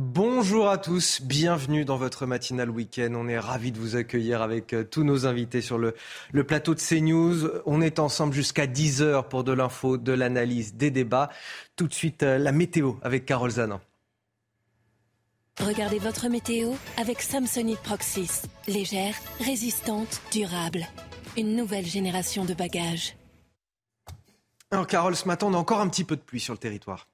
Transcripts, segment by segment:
Bonjour à tous, bienvenue dans votre matinale week-end. On est ravis de vous accueillir avec euh, tous nos invités sur le, le plateau de CNews. On est ensemble jusqu'à 10h pour de l'info, de l'analyse, des débats. Tout de suite, euh, la météo avec Carole Zanin. Regardez votre météo avec Samsonite Proxys. Légère, résistante, durable. Une nouvelle génération de bagages. Alors Carole, ce matin, on a encore un petit peu de pluie sur le territoire.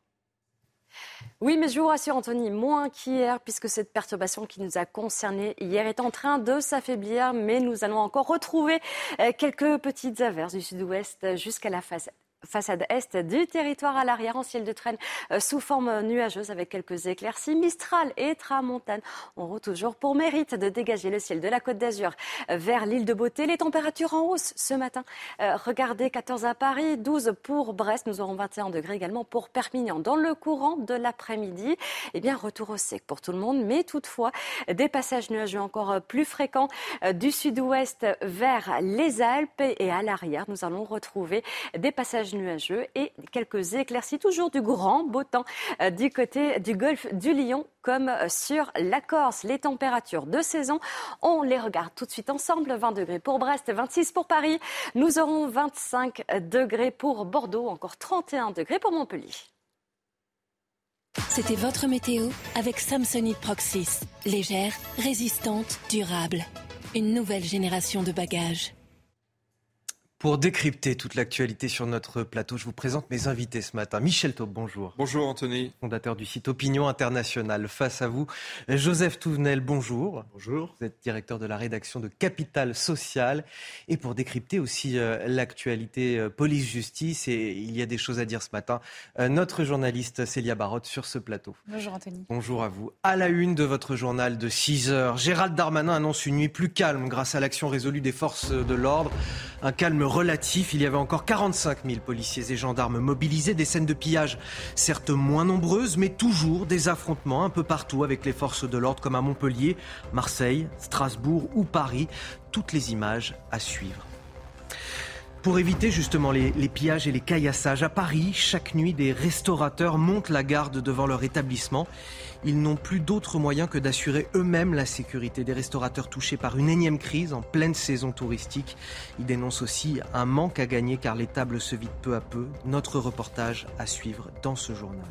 Oui, mais je vous rassure, Anthony, moins qu'hier, puisque cette perturbation qui nous a concernés hier est en train de s'affaiblir, mais nous allons encore retrouver euh, quelques petites averses du sud-ouest jusqu'à la face façade est du territoire à l'arrière en ciel de traîne euh, sous forme nuageuse avec quelques éclaircies. Mistral et Tramontane auront toujours pour mérite de dégager le ciel de la Côte d'Azur vers l'île de Beauté. Les températures en hausse ce matin. Euh, regardez, 14 à Paris, 12 pour Brest. Nous aurons 21 degrés également pour Perpignan. Dans le courant de l'après-midi, eh bien, retour au sec pour tout le monde, mais toutefois, des passages nuageux encore plus fréquents euh, du sud-ouest vers les Alpes et à l'arrière. Nous allons retrouver des passages nuageux et quelques éclaircies, toujours du grand beau temps euh, du côté du golfe du Lion comme euh, sur la Corse. Les températures de saison, on les regarde tout de suite ensemble. 20 degrés pour Brest, 26 pour Paris. Nous aurons 25 degrés pour Bordeaux, encore 31 degrés pour Montpellier. C'était votre météo avec Samsonite Proxys. Légère, résistante, durable. Une nouvelle génération de bagages. Pour décrypter toute l'actualité sur notre plateau, je vous présente mes invités ce matin. Michel Taube, bonjour. Bonjour Anthony. Fondateur du site Opinion Internationale. Face à vous, Joseph Touvenel, bonjour. Bonjour. Vous êtes directeur de la rédaction de Capital Social. Et pour décrypter aussi euh, l'actualité euh, police-justice, et il y a des choses à dire ce matin, euh, notre journaliste Célia Barotte sur ce plateau. Bonjour Anthony. Bonjour à vous. À la une de votre journal de 6 heures, Gérald Darmanin annonce une nuit plus calme grâce à l'action résolue des forces de l'ordre. Un calme relatif. Il y avait encore 45 000 policiers et gendarmes mobilisés. Des scènes de pillage, certes moins nombreuses, mais toujours des affrontements un peu partout avec les forces de l'ordre, comme à Montpellier, Marseille, Strasbourg ou Paris. Toutes les images à suivre. Pour éviter justement les, les, pillages et les caillassages, à Paris, chaque nuit, des restaurateurs montent la garde devant leur établissement. Ils n'ont plus d'autre moyen que d'assurer eux-mêmes la sécurité des restaurateurs touchés par une énième crise en pleine saison touristique. Ils dénoncent aussi un manque à gagner car les tables se vident peu à peu. Notre reportage à suivre dans ce journal.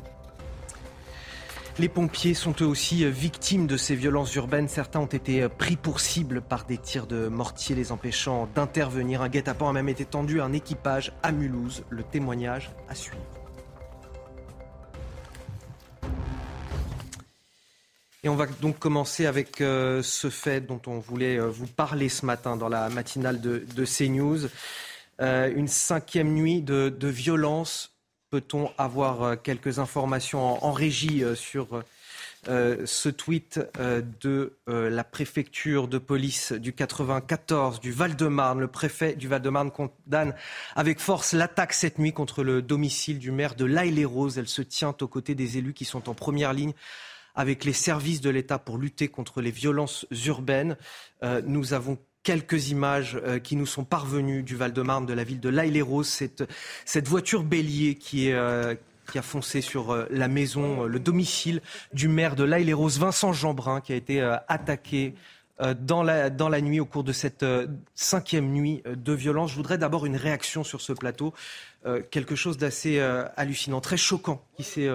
Les pompiers sont eux aussi victimes de ces violences urbaines. Certains ont été pris pour cible par des tirs de mortier les empêchant d'intervenir. Un guet-apens a même été tendu à un équipage à Mulhouse. Le témoignage à suivre. Et on va donc commencer avec euh, ce fait dont on voulait euh, vous parler ce matin dans la matinale de, CNews. Euh, une cinquième nuit de, de violence Peut-on avoir quelques informations en, en régie sur ce tweet de la préfecture de police du 94 du Val-de-Marne. Le préfet du Val-de-Marne condamne avec force l'attaque cette nuit contre le domicile du maire de l'Aille-les-Roses. Elle se tient aux côtés des élus qui sont en première ligne avec les services de l'État pour lutter contre les violences urbaines. Euh, nous avons quelques images euh, qui nous sont parvenues du Val-de-Marne, de la ville de l'Aille-les-Roses. Cette, voiture bélier qui. Euh, a foncé sur la maison, le domicile du maire de l'Aille-les-Roses, Vincent Jeanbrun, qui a été attaqué dans la, nuit au cours de cette cinquième nuit de violence. Je voudrais d'abord une réaction sur ce plateau. quelque chose d'assez hallucinant, très choquant qui s'est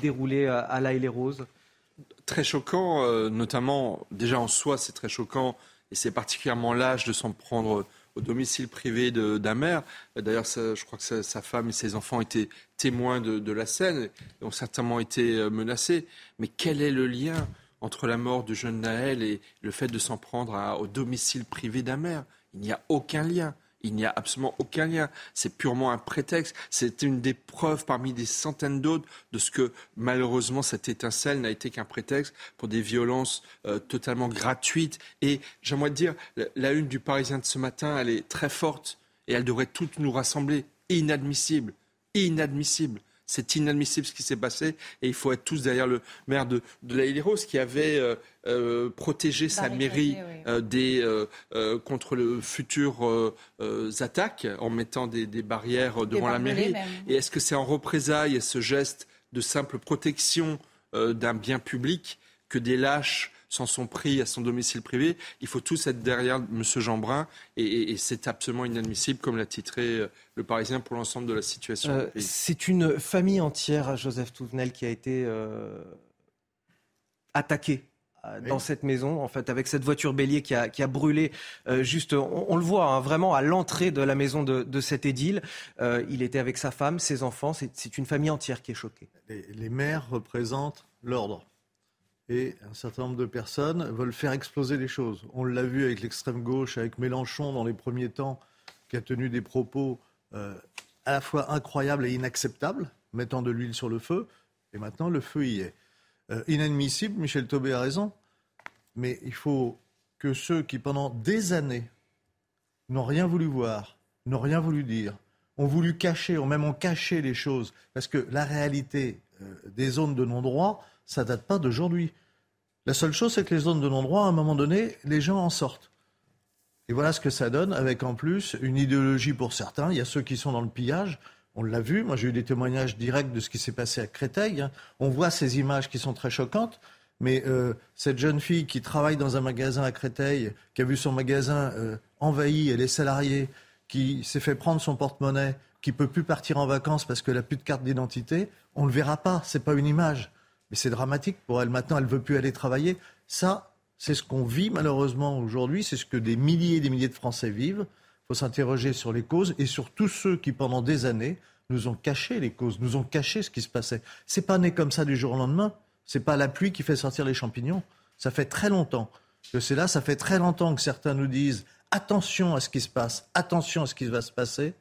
déroulé à l'Aille-les-Roses. Très choquant, notamment, déjà en soi, c'est très choquant et c'est particulièrement l'âge de s'en prendre au domicile privé d'un maire. D'ailleurs, je crois que sa, femme et ses enfants étaient témoins de, la scène et ont certainement été euh, menacés. Mais quel est le lien entre la mort de jeune Naël et le fait de s'en prendre au domicile privé d'un maire? Il n'y a aucun lien. Il n'y a absolument aucun lien. C'est purement un prétexte. C'est une des preuves parmi des centaines d'autres de ce que malheureusement cette étincelle n'a été qu'un prétexte pour des violences euh, totalement gratuites. Et j'aimerais dire, la, une du Parisien de ce matin, elle est très forte et elle devrait toutes nous rassembler. Inadmissible. Inadmissible. C'est inadmissible ce qui s'est passé et il faut être tous derrière le maire de, de la Île-Rose qui avait euh, euh, protégé sa mairie euh, des, contre le futur attaques en mettant des, barrières devant la mairie. Et est-ce que c'est en représailles ce geste de simple protection d'un bien public que des lâches s'en sont pris à son domicile privé. Il faut tous être derrière M. Jeanbrun et, c'est absolument inadmissible, comme l'a titré euh, le Parisien pour l'ensemble de la situation. Euh, c'est une famille entière, Joseph Touvenel, qui a été euh, attaquée dans cette maison, en fait, avec cette voiture bélier qui a, qui a brûlé juste, on, le voit hein, vraiment à l'entrée de la maison de, de cet édile. il était avec sa femme, ses enfants. C'est une famille entière qui est choquée. Les, les maires représentent l'ordre et un certain nombre de personnes veulent faire exploser les choses. On l'a vu avec l'extrême gauche, avec Mélenchon dans les premiers temps, qui a tenu des propos euh, à la fois incroyables et inacceptables, mettant de l'huile sur le feu, et maintenant le feu y est. Euh, inadmissible, Michel Taubé a raison, mais il faut que ceux qui pendant des années n'ont rien voulu voir, n'ont rien voulu dire, ont voulu cacher, ont même ont caché les choses, parce que la réalité euh, des zones de non-droit, ça date pas d'aujourd'hui. La seule chose, c'est que les zones de non-droit, à un moment donné, les gens en sortent. Et voilà ce que ça donne, avec en plus une idéologie pour certains. Il y a ceux qui sont dans le pillage. On l'a vu, moi j'ai eu des témoignages directs de ce qui s'est passé à Créteil. Hein. On voit ces images qui sont très choquantes. Mais euh, cette jeune fille qui travaille dans un magasin à Créteil, qui a vu son magasin euh, envahi et les salariés, qui s'est fait prendre son porte-monnaie, qui peut plus partir en vacances parce qu'elle n'a plus de carte d'identité, on ne le verra pas. C'est pas une image. Mais c'est dramatique pour elle. Maintenant, elle ne veut plus aller travailler. Ça, c'est ce qu'on vit malheureusement aujourd'hui. C'est ce que des milliers et des milliers de Français vivent. Il faut s'interroger sur les causes et sur tous ceux qui, pendant des années, nous ont caché les causes, nous ont caché ce qui se passait. C'est pas né comme ça du jour au lendemain. C'est pas la pluie qui fait sortir les champignons. Ça fait très longtemps que c'est là. Ça fait très longtemps que certains nous disent attention à ce qui se passe, attention à ce qui va se passer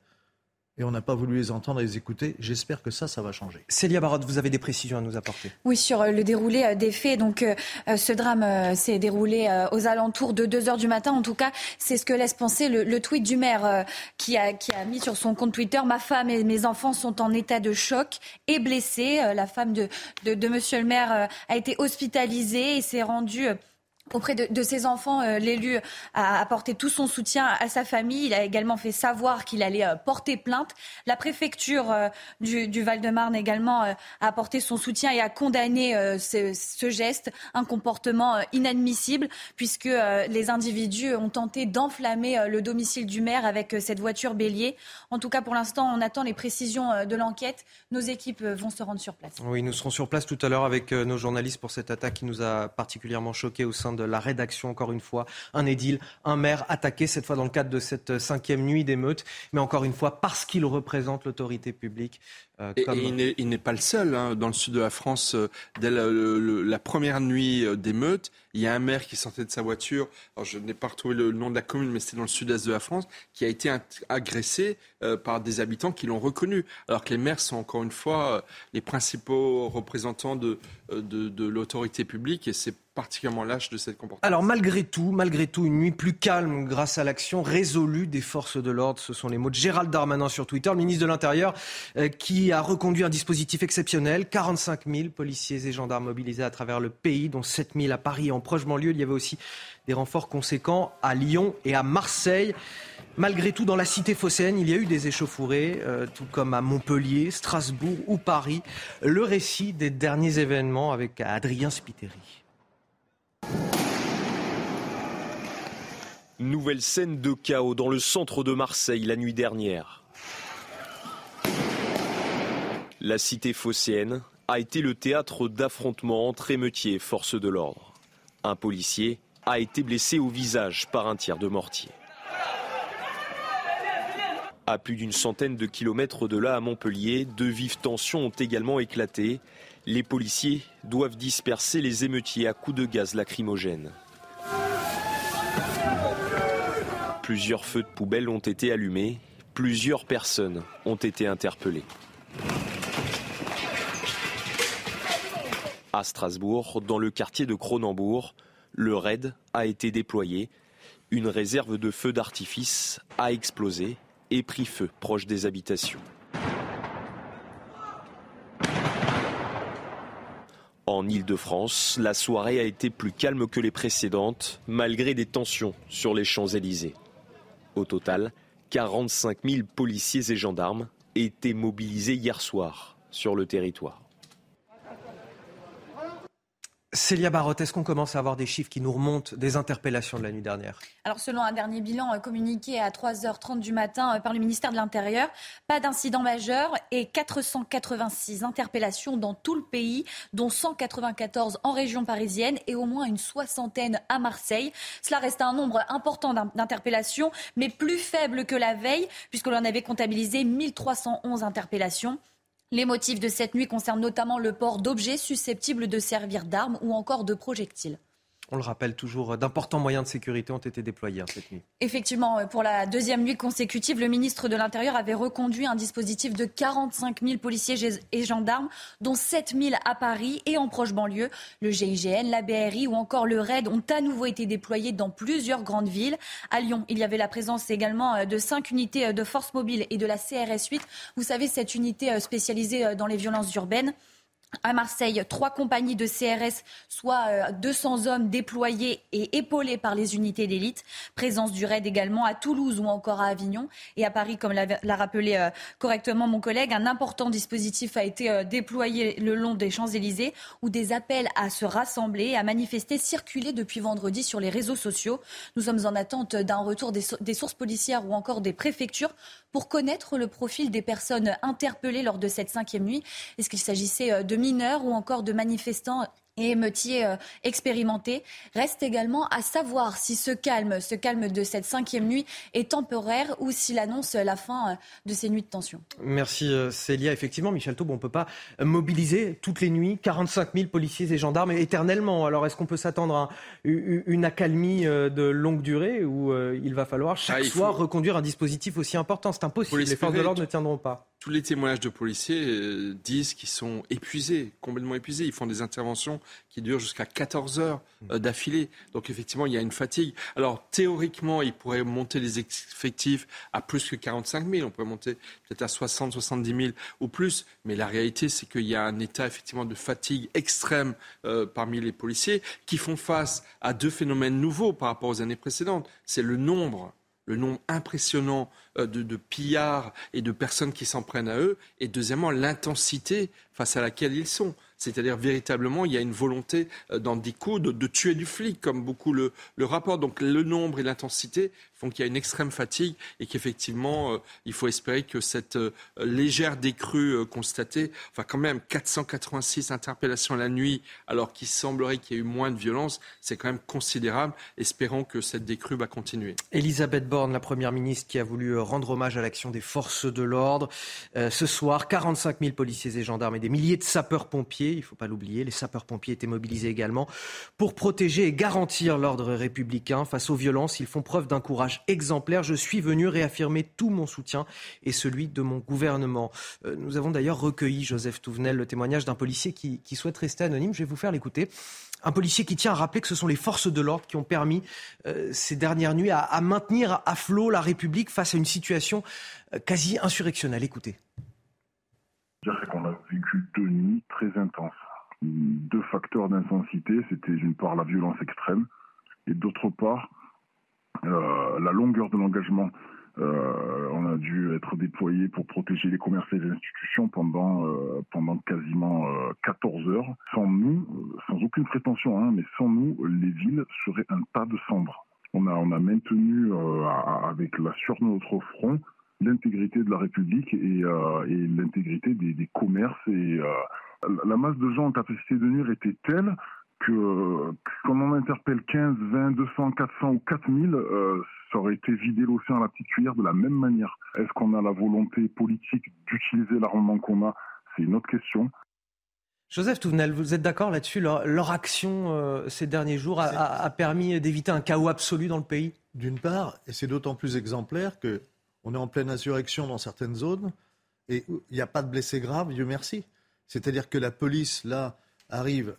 et on n'a pas voulu les entendre et les écouter. J'espère que ça, ça va changer. Célia Barotte, vous avez des précisions à nous apporter? Oui, sur euh, le déroulé euh, des faits. Donc, euh, ce drame s'est déroulé aux alentours de 2 heures du matin. En tout cas, c'est ce que laisse penser le, tweet du maire qui, a, qui a mis sur son compte Twitter Ma femme et mes enfants sont en état de choc et blessés. La femme de, de, de monsieur le maire a été hospitalisée et s'est rendue Auprès de, ses enfants, euh, l'élu a apporté tout son soutien à sa famille. Il a également fait savoir qu'il allait euh, porter plainte. La préfecture euh, du, Val-de-Marne également a apporté son soutien et a condamné ce, geste, un comportement inadmissible, puisque les individus ont tenté d'enflammer le domicile du maire avec cette voiture bélier. En tout cas, pour l'instant, on attend les précisions de l'enquête. Nos équipes vont se rendre sur place. Oui, nous serons sur place tout à l'heure avec nos journalistes pour cette attaque qui nous a particulièrement choqués au sein de la rédaction, encore une fois. Un édile, un maire attaqué, cette fois dans le cadre de cette cinquième nuit d'émeute, mais encore une fois parce qu'il représente l'autorité publique. Euh, et, il n'est pas le seul. Hein. Dans le sud de la France, euh, dès la, première nuit euh, d'émeute, il y a un maire qui sortait de sa voiture. Alors, je n'ai pas retrouvé le nom de la commune, mais c'était dans le sud-est de la France, qui a été agressé par des habitants qui l'ont reconnu. Alors que les maires sont encore une fois les principaux représentants de, de, de l'autorité publique, et c'est Alors malgré tout, malgré tout, une nuit plus calme grâce à l'action résolue des forces de l'ordre. Ce sont les mots de Gérald Darmanin sur Twitter, le ministre de l'Intérieur, euh, qui a reconduit un dispositif exceptionnel. 45 000 policiers et gendarmes mobilisés à travers le pays, dont 7 000 à Paris en proche banlieue. Il y avait aussi des renforts conséquents à Lyon et à Marseille. Malgré tout, dans la cité phocéenne, il y a eu des échauffourées, euh, tout comme à Montpellier, Strasbourg ou Paris. Le récit des derniers événements avec Adrien Spiteri. Nouvelle scène de chaos dans le centre de Marseille la nuit dernière. La cité phocéenne a été le théâtre d'affrontements entre émeutiers et forces de l'ordre. Un policier a été blessé au visage par un tir de mortier. À plus d'une centaine de kilomètres de là, à Montpellier, de vives tensions ont également éclaté. Les policiers doivent disperser les émeutiers à coups de gaz lacrymogène. Plusieurs feux de poubelle ont été allumés. Plusieurs personnes ont été interpellées. À Strasbourg, dans le quartier de Cronenbourg, le raid a été déployé. Une réserve de feux d'artifice a explosé et pris feu proche des habitations. En Ile-de-France, la soirée a été plus calme que les précédentes, malgré des tensions sur les Champs-Élysées. Au total, 45 000 policiers et gendarmes étaient mobilisés hier soir sur le territoire. Célia Barotte, est-ce qu'on commence à avoir des chiffres qui nous remontent des interpellations de la nuit dernière? Alors, selon un dernier bilan euh, communiqué à 3h30 du matin euh, par le ministère de l'Intérieur, pas d'incident majeur et 486 interpellations dans tout le pays, dont 194 en région parisienne et au moins une soixantaine à Marseille. Cela reste un nombre important d'interpellations, mais plus faible que la veille, puisque l'on avait comptabilisé 1311 interpellations. Les motifs de cette nuit concernent notamment le port d'objets susceptibles de servir d'armes ou encore de projectiles. On le rappelle toujours, d'importants moyens de sécurité ont été déployés hein, cette nuit. Effectivement, euh, pour la deuxième nuit consécutive, le ministre de l'Intérieur avait reconduit un dispositif de 45 000 policiers et gendarmes, dont 7 000 à Paris et en proche banlieue. Le GIGN, la BRI ou encore le RAID ont à nouveau été déployés dans plusieurs grandes villes. À Lyon, il y avait la présence également euh, de cinq unités euh, de force mobile et de la CRS 8. Vous savez, cette unité spécialisée dans les violences urbaines. À Marseille, trois compagnies de CRS, soit 200 euh, hommes déployés et épaulés par les unités d'élite. Présence du RAID également à Toulouse ou encore à Avignon. Et à Paris, comme l'a rappelé euh, correctement mon collègue, un important dispositif a été euh, déployé le long des Champs-Élysées où des appels à se rassembler, à manifester circulaient depuis vendredi sur les réseaux sociaux. Nous sommes en attente d'un retour des sources policières ou encore des préfectures pour connaître le profil des personnes interpellées lors de cette cinquième nuit. Est-ce qu'il s'agissait de mineurs ou encore de manifestants et émeutiers euh, expérimentés. Reste également à savoir si ce calme, ce calme de cette cinquième nuit est temporaire ou s'il annonce la fin euh, de ces nuits de tension. Merci euh, Célia. Effectivement, Michel Taub, on ne peut pas mobiliser toutes les nuits 45 000 policiers et gendarmes éternellement. Alors est-ce qu'on peut s'attendre à une accalmie de longue durée ou il va falloir chaque ah, soir reconduire un dispositif aussi important? C'est impossible. Les forces de l'ordre ne tiendront pas tous les témoignages de policiers euh, disent qu'ils sont épuisés, complètement épuisés. Ils font des interventions qui durent jusqu'à 14 heures euh, d'affilée. Donc effectivement, il y a une fatigue. Alors théoriquement, ils pourraient monter les effectifs à plus que 45 000. On pourrait monter peut-être à 60, 70 000 ou plus. Mais la réalité, c'est qu'il y a un état effectivement de fatigue extrême euh, parmi les policiers qui font face à deux phénomènes nouveaux par rapport aux années précédentes. C'est le nombre le nombre impressionnant euh, de, pillards et de personnes qui s'en prennent à eux, et deuxièmement l'intensité face à laquelle ils sont. C'est-à-dire véritablement, il y a une volonté euh, dans des coups de, tuer du flic, comme beaucoup le, le rapportent. Donc le nombre et l'intensité font qu'il y a une extrême fatigue et qu'effectivement, euh, il faut espérer que cette euh, légère décrue constatée, enfin quand même 486 interpellations la nuit, alors qu'il semblerait qu'il y ait eu moins de violence, c'est quand même considérable. Espérons que cette décrue va continuer. Elisabeth Borne, la Première ministre, qui a voulu rendre hommage à l'action des forces de l'ordre. ce soir, 45 000 policiers et gendarmes et des milliers de sapeurs-pompiers il ne faut pas l'oublier. Les sapeurs-pompiers étaient mobilisés également pour protéger et garantir l'ordre républicain. Face aux violences, ils font preuve d'un courage exemplaire. Je suis venu réaffirmer tout mon soutien et celui de mon gouvernement. Euh, nous avons d'ailleurs recueilli, Joseph Touvenel, le témoignage d'un policier qui, souhaite rester anonyme. Je vais vous faire l'écouter. Un policier qui tient à rappeler que ce sont les forces de l'ordre qui ont permis euh, ces dernières nuits à, maintenir à flot la République face à une situation euh, quasi insurrectionnelle. Écoutez c'est qu'on a vécu deux nuits très intenses. Deux facteurs d'intensité, c'était d'une part la violence extrême et d'autre part euh, la longueur de l'engagement. Euh, on a dû être déployé pour protéger les commerces et les institutions pendant euh, pendant quasiment 14 heures. Sans nous, sans aucune prétention, hein, mais sans nous, les villes seraient un tas de cendres. On a on a maintenu avec la sur notre front l'intégrité de la République et, euh, l'intégrité des, commerces. Et euh, la masse de gens en capacité de nuire était telle que qu'on en interpelle 15, 20, 200, 400 ou 4000, euh, ça aurait été vider l'océan à la petite cuillère de la même manière. Est-ce qu'on a la volonté politique d'utiliser l'armement qu'on a? C'est une autre question. Joseph Touvenel, vous êtes d'accord là-dessus? Leur, action euh, ces derniers jours a, permis d'éviter un chaos absolu dans le pays? D'une part, et c'est d'autant plus exemplaire qu'on est en pleine insurrection dans certaines zones et il n'y a pas de blessés graves, Dieu merci. C'est-à-dire que la police, là, arrive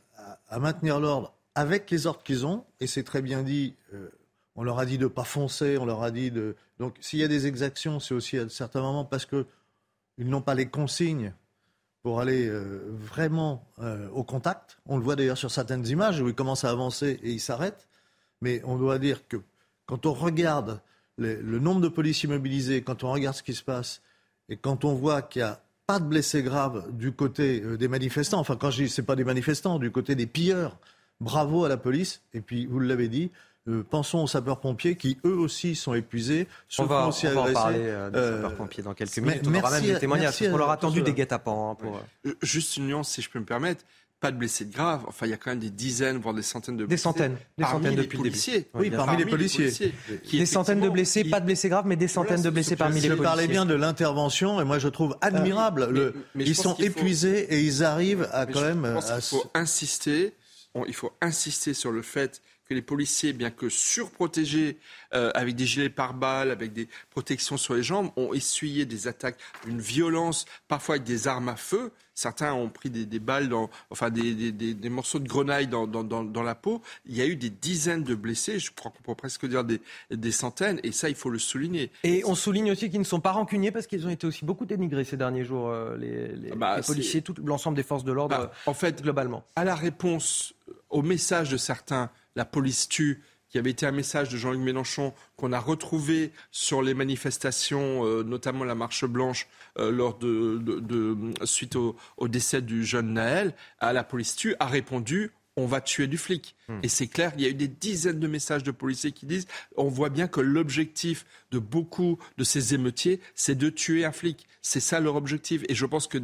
à, maintenir l'ordre avec les ordres qu'ils ont, et c'est très bien dit, euh, on leur a dit de ne pas foncer, on leur a dit de... Donc s'il y a des exactions, c'est aussi à certains moments parce qu'ils n'ont pas les consignes pour aller euh, vraiment euh, au contact. On le voit d'ailleurs sur certaines images où ils commencent à avancer et ils s'arrêtent. Mais on doit dire que quand on regarde le nombre de policiers mobilisés, quand on regarde ce qui se passe, et quand on voit qu'il n'y a pas de blessés graves du côté euh, des manifestants, enfin quand je dis c'est pas des manifestants, du côté des pilleurs, bravo à la police. Et puis vous l'avez dit, euh, pensons aux sapeurs-pompiers qui eux aussi sont épuisés. On va, aussi on va en parler euh, des sapeurs-pompiers dans quelques minutes. On aura même des témoignages. On leur a attendu des guet-apens. Hein, pour... Juste une nuance, si je peux me permettre pas de blessés graves. Enfin, il y a quand même des dizaines, voire des centaines de blessés. Des centaines. Des centaines depuis les policiers. Oui, parmi, les policiers. des centaines de blessés, pas de blessés graves, mais des centaines de blessés parmi les policiers. Je parlais bien de l'intervention, et moi je trouve admirable. le, ils sont épuisés et ils arrivent à quand même. Je pense qu'il faut insister. il faut insister sur le fait que les policiers, bien que surprotégés, euh, avec des gilets pare-balles, avec des protections sur les jambes, ont essuyé des attaques d'une violence, parfois avec des armes à feu. Certains ont pris des, balles, dans, enfin des, des, morceaux de grenaille dans, dans, dans, la peau. Il y a eu des dizaines de blessés, je crois qu'on peut presque dire des, des centaines, et ça, il faut le souligner. Et on souligne aussi qu'ils ne sont pas rancuniers parce qu'ils ont été aussi beaucoup dénigrés ces derniers jours, euh, les, les, bah, policiers, tout l'ensemble des forces de l'ordre, bah, en fait, globalement. À la réponse au message de certains, la police tue, qui avait été un message de Jean-Luc Mélenchon qu'on a retrouvé sur les manifestations, euh, notamment la marche blanche, euh, lors de, suite au, au, décès du jeune Naël, à la police tue, a répondu on va tuer du flic. Hmm. Et c'est clair, il y a eu des dizaines de messages de policiers qui disent, on voit bien que l'objectif de beaucoup de ces émeutiers, c'est de tuer un flic. C'est ça leur objectif. Et je pense que,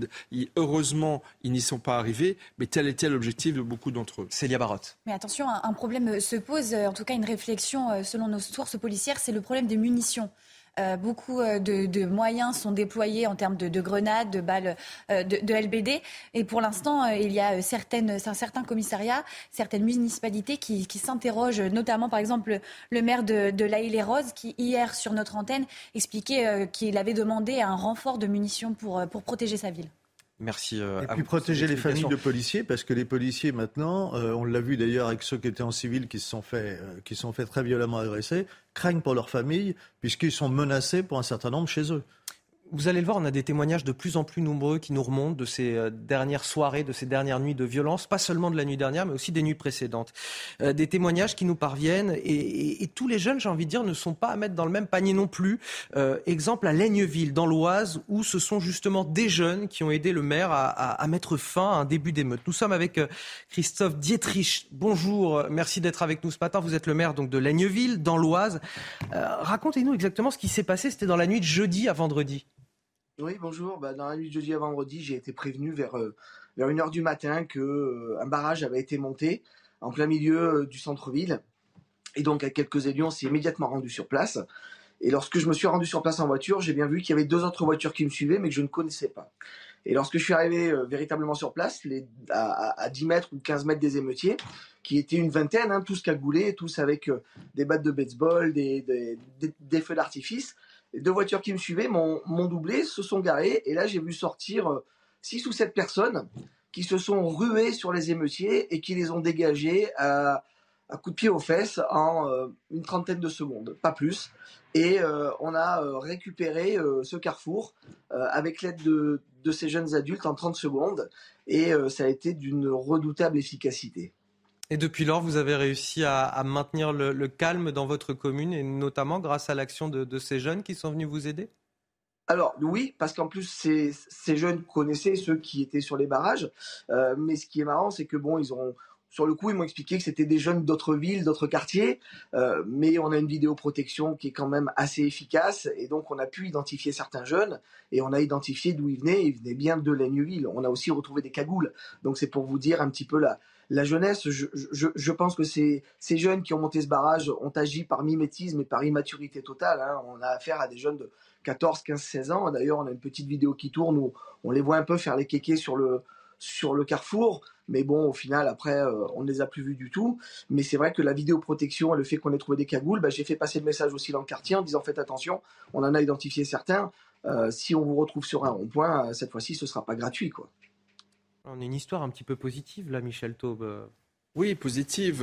heureusement, ils n'y sont pas arrivés, mais tel était l'objectif de beaucoup d'entre eux. Célia Barotte. Mais attention, un problème se pose, en tout cas une réflexion euh, selon nos sources policières, c'est le problème des munitions. Euh, beaucoup euh, de, moyens sont déployés en termes de, grenades, de balles euh, de, LBD. Et pour l'instant, il y a certains commissariats, certaines municipalités qui, s'interrogent, notamment par exemple le maire de, La les Roses, qui hier sur notre antenne expliquait qu'il avait demandé un renfort de munitions pour protéger sa ville. Merci. Euh, et puis protéger les familles de policiers, parce que les policiers maintenant, euh, on l'a vu d'ailleurs avec ceux qui étaient en civil, qui se sont fait, euh, qui sont fait très violemment agresser, craignent pour leur famille, puisqu'ils sont menacés pour un certain nombre chez eux vous allez le voir, on a des témoignages de plus en plus nombreux qui nous remontent de ces euh, dernières soirées, de ces dernières nuits de violence, pas seulement de la nuit dernière, mais aussi des nuits précédentes. Euh, des témoignages qui nous parviennent et, tous les jeunes, j'ai envie de dire, ne sont pas à mettre dans le même panier non plus. Euh, exemple à Laigneville, dans l'Oise, où ce sont justement des jeunes qui ont aidé le maire à, mettre fin à un début d'émeute. Nous sommes avec Christophe Dietrich. Bonjour, merci d'être avec nous ce matin. Vous êtes le maire donc de Laigneville, dans l'Oise. Racontez-nous exactement ce qui s'est passé. C'était dans la nuit de jeudi à vendredi. Oui, bonjour. Bah, dans la nuit de jeudi à vendredi, j'ai été prévenu vers, euh, vers 1h du matin qu'un euh, barrage avait été monté en plein milieu euh, du centre-ville. Et donc, à quelques élus, on s'est immédiatement rendu sur place. Et lorsque je me suis rendu sur place en voiture, j'ai bien vu qu'il y avait deux autres voitures qui me suivaient, mais que je ne connaissais pas. Et lorsque je suis arrivé véritablement sur place, les, à, 10 mètres ou 15 mètres des émeutiers, qui étaient une vingtaine, hein, tous cagoulés, tous avec des battes de baseball, des, des, des feux d'artifice, deux voitures qui me suivaient m'ont doublé, se sont garées, et là j'ai vu sortir euh, six ou sept personnes qui se sont ruées sur les émeutiers et qui les ont dégagés à, à coups de pied aux fesses en euh, une trentaine de secondes, pas plus. Et euh, on a récupéré ce carrefour avec l'aide de, de, ces jeunes adultes en 30 secondes, et ça a été d'une redoutable efficacité. Et depuis lors, vous avez réussi à, maintenir le, calme dans votre commune, et notamment grâce à l'action de, ces jeunes qui sont venus vous aider? Alors oui, parce qu'en plus ces, jeunes connaissaient ceux qui étaient sur les barrages, euh, mais ce qui est marrant, c'est que bon, ils ont sur le coup, ils m'ont expliqué que c'était des jeunes d'autres villes, d'autres quartiers, euh, mais on a une vidéoprotection qui est quand même assez efficace, et donc on a pu identifier certains jeunes, et on a identifié d'où ils venaient, ils venaient bien de Laigneville. On a aussi retrouvé des cagoules, donc c'est pour vous dire un petit peu la, la jeunesse, je, pense que ces, jeunes qui ont monté ce barrage ont agi par mimétisme et par immaturité totale. Hein. On a affaire à des jeunes de 14, 15, 16 ans. D'ailleurs, on a une petite vidéo qui tourne où on les voit un peu faire les kékés sur le, sur le carrefour. Mais bon, au final, après, euh, on ne les a plus vus du tout. Mais c'est vrai que la vidéoprotection et le fait qu'on ait trouvé des cagoules, bah, j'ai fait passer le message aussi dans le quartier en disant faites attention, on en a identifié certains. Euh, si on vous retrouve sur un rond-point, euh, cette fois-ci, ce ne sera pas gratuit. Quoi. On a une histoire un petit peu positive là, Michel Taube. Oui, positive.